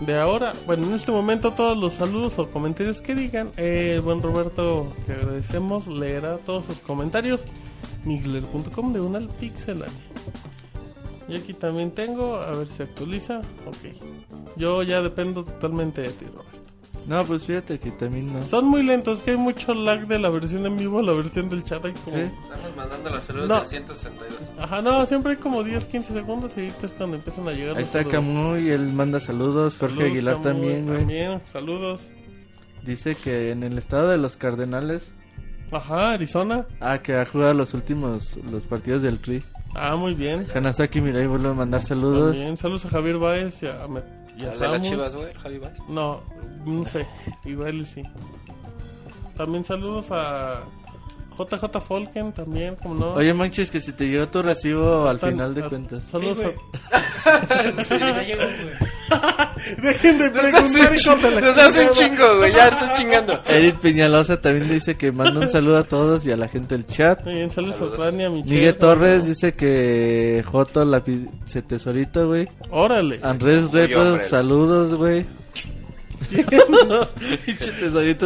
Speaker 1: de ahora, bueno, en este momento todos los saludos o comentarios que digan, eh, el buen Roberto, que agradecemos, leerá todos sus comentarios. Mixler.com de una al pixel. Y aquí también tengo, a ver si actualiza. Ok. Yo ya dependo totalmente de ti, Roberto.
Speaker 4: No, pues fíjate que también no.
Speaker 1: Son muy lentos, que hay mucho lag de la versión en vivo a la versión del chat. Hay como...
Speaker 4: Sí.
Speaker 3: Estamos mandando las saludos
Speaker 1: No.
Speaker 3: del 162.
Speaker 1: Ajá, no, siempre hay como 10, 15 segundos y ahorita es cuando empiezan a llegar
Speaker 4: Ahí
Speaker 1: los
Speaker 4: está
Speaker 1: saludos.
Speaker 4: Camuy, él manda saludos. Jorge
Speaker 1: Saludos,
Speaker 4: Aguilar
Speaker 1: Camuy,
Speaker 4: también, güey.
Speaker 1: También, saludos.
Speaker 4: Dice que en el estado de los Cardenales.
Speaker 1: Ajá, Arizona.
Speaker 4: Ah, que ha jugado los últimos los partidos del Tri.
Speaker 1: Ah, muy bien.
Speaker 4: Kanazaki Mirai vuelve a mandar saludos.
Speaker 1: También, saludos a Javier Baez y a, y a
Speaker 3: ¿El de las
Speaker 1: Samu.
Speaker 3: chivas, güey? Javi Vaz.
Speaker 1: No, no sé, igual y sí. También saludos a JJ Folken, también, como no.
Speaker 4: Oye, manches, que si te llegó tu recibo al
Speaker 1: Tan-
Speaker 4: final de
Speaker 1: a-
Speaker 4: cuentas.
Speaker 1: Saludos
Speaker 5: Sí,
Speaker 1: a... Dejen de preguntar, la
Speaker 3: chingo, nos hace un chingo, güey, ya estás chingando.
Speaker 4: Eric Peñalosa también dice que manda un saludo a todos y a la gente del chat.
Speaker 1: Muy bien, saludos,
Speaker 3: Saludos.
Speaker 1: a Michelle.
Speaker 4: Miguel Torres dice que Joto la pi- se tesorito, güey.
Speaker 1: Órale.
Speaker 4: Andrés
Speaker 3: hombre.
Speaker 4: saludos, güey.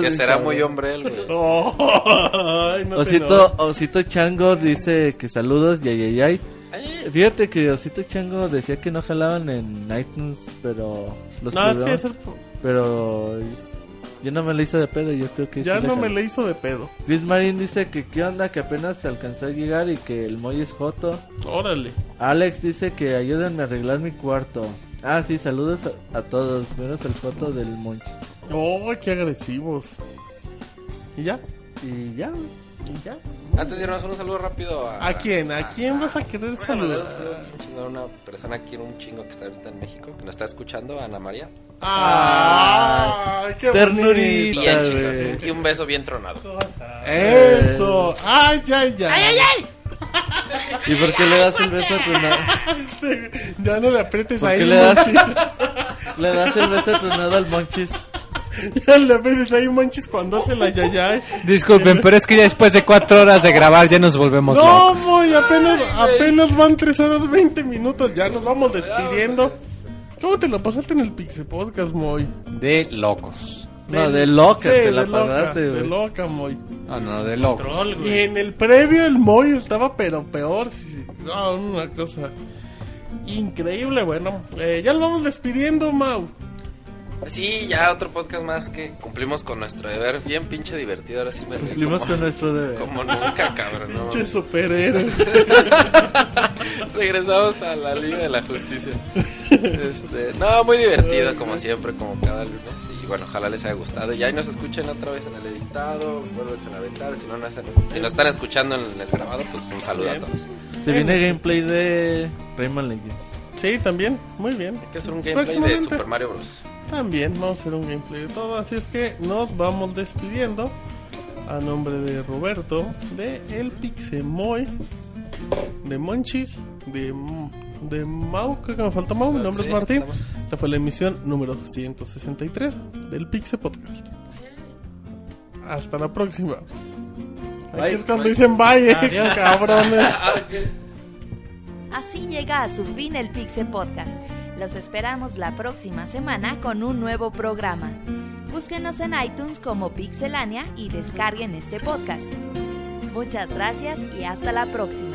Speaker 3: Que será
Speaker 4: cabrón.
Speaker 3: muy hombre él, güey.
Speaker 1: Oh, ay, no te
Speaker 4: Osito, Osito Chango dice que saludos, y ay, ay, ay.
Speaker 3: Ay,
Speaker 4: Fíjate que Osito Chango decía que no jalaban en iTunes, pero los
Speaker 1: No, es que
Speaker 4: programas-
Speaker 1: es el-
Speaker 4: pero yo no me le hizo de pedo, yo creo que
Speaker 1: ya
Speaker 4: sí
Speaker 1: no me le hizo de pedo.
Speaker 4: Chris Marín dice que qué onda, que apenas se alcanzó a llegar y que el Moy es Joto.
Speaker 1: Órale.
Speaker 4: Alex dice que ayúdenme a arreglar mi cuarto. Ah, sí, saludos a, a todos, menos el Joto del Monchi.
Speaker 1: Oh, qué agresivos. ¿Y ya?
Speaker 4: Y ya.
Speaker 1: ¿Y ya?
Speaker 3: Antes de irnos, un saludo rápido a...
Speaker 1: ¿A quién? ¿A quién vas a querer saludar?
Speaker 3: damos un chingo a una persona que un chingo que está ahorita en México, que nos está escuchando, Ana María.
Speaker 1: ¡Ah! ¡Qué
Speaker 4: Ternurita.
Speaker 3: Bien, chico. Y un beso bien tronado.
Speaker 1: ¡Eso! ¡Ay, ay, ay!
Speaker 7: ¡Ay, ay, ay!
Speaker 4: ¿Y por qué le das el beso tronado?
Speaker 1: Ya no le aprietes
Speaker 4: ¿Por
Speaker 1: ahí,
Speaker 4: qué le das,
Speaker 1: Monchis.
Speaker 4: le das el beso tronado al Monchis?
Speaker 1: Ya le aprietes ahí, Monchis, cuando hace la yayay.
Speaker 2: Disculpen, pero es que ya después de cuatro horas de grabar ya nos volvemos
Speaker 1: No,
Speaker 2: locos.
Speaker 1: Moy, apenas, apenas van 3 horas 20 minutos. Ya nos vamos despidiendo. ¿Cómo te lo pasaste en el Pixie Podcast, Moy?
Speaker 2: De locos.
Speaker 4: No, de loca,
Speaker 1: Sí,
Speaker 4: te la
Speaker 1: loca,
Speaker 4: pagaste,
Speaker 1: De loca, Moy.
Speaker 2: Ah, no, de.
Speaker 5: Troll,
Speaker 1: Y en el previo el Moy estaba pero peor. sí, sí. No, una cosa increíble. Bueno, eh, ya lo vamos despidiendo, Mau.
Speaker 3: Sí, ya otro podcast más que cumplimos con nuestro deber. Bien pinche divertido, ahora sí me
Speaker 4: Cumplimos
Speaker 3: como,
Speaker 4: con nuestro deber.
Speaker 3: como nunca, cabrón. No.
Speaker 1: Che superhéroe.
Speaker 3: Regresamos a la Liga de la Justicia. Este, no, muy divertido como siempre, como cada lunes. Bueno, ojalá les haya gustado. Y ahí nos escuchen otra vez en el editado, vuelven a aventar. Si no, no hacen- si nos están escuchando en el grabado, pues un saludo a todos.
Speaker 4: Se viene gameplay de Rayman Legends.
Speaker 1: Sí, también, muy bien.
Speaker 3: Hay que hacer un gameplay de. Super Mario Bros.
Speaker 1: También vamos a hacer un gameplay de todo, así es que nos vamos despidiendo a nombre de Roberto, de El Pixemoy, de Monchis, de, de Mau, creo que me faltó Mau, mi nombre
Speaker 3: Sí,
Speaker 1: es Martín.
Speaker 3: estamos.
Speaker 1: Esta fue la emisión número 163 del Pixe Podcast. Hasta la próxima. Aquí
Speaker 4: Bye.
Speaker 1: es cuando dicen bye, eh,
Speaker 5: Adiós.
Speaker 1: cabrones.
Speaker 6: Así llega a su fin el Pixe Podcast. Los esperamos la próxima semana con un nuevo programa. Búsquenos en iTunes como Pixelania y descarguen este podcast. Muchas gracias y hasta la próxima.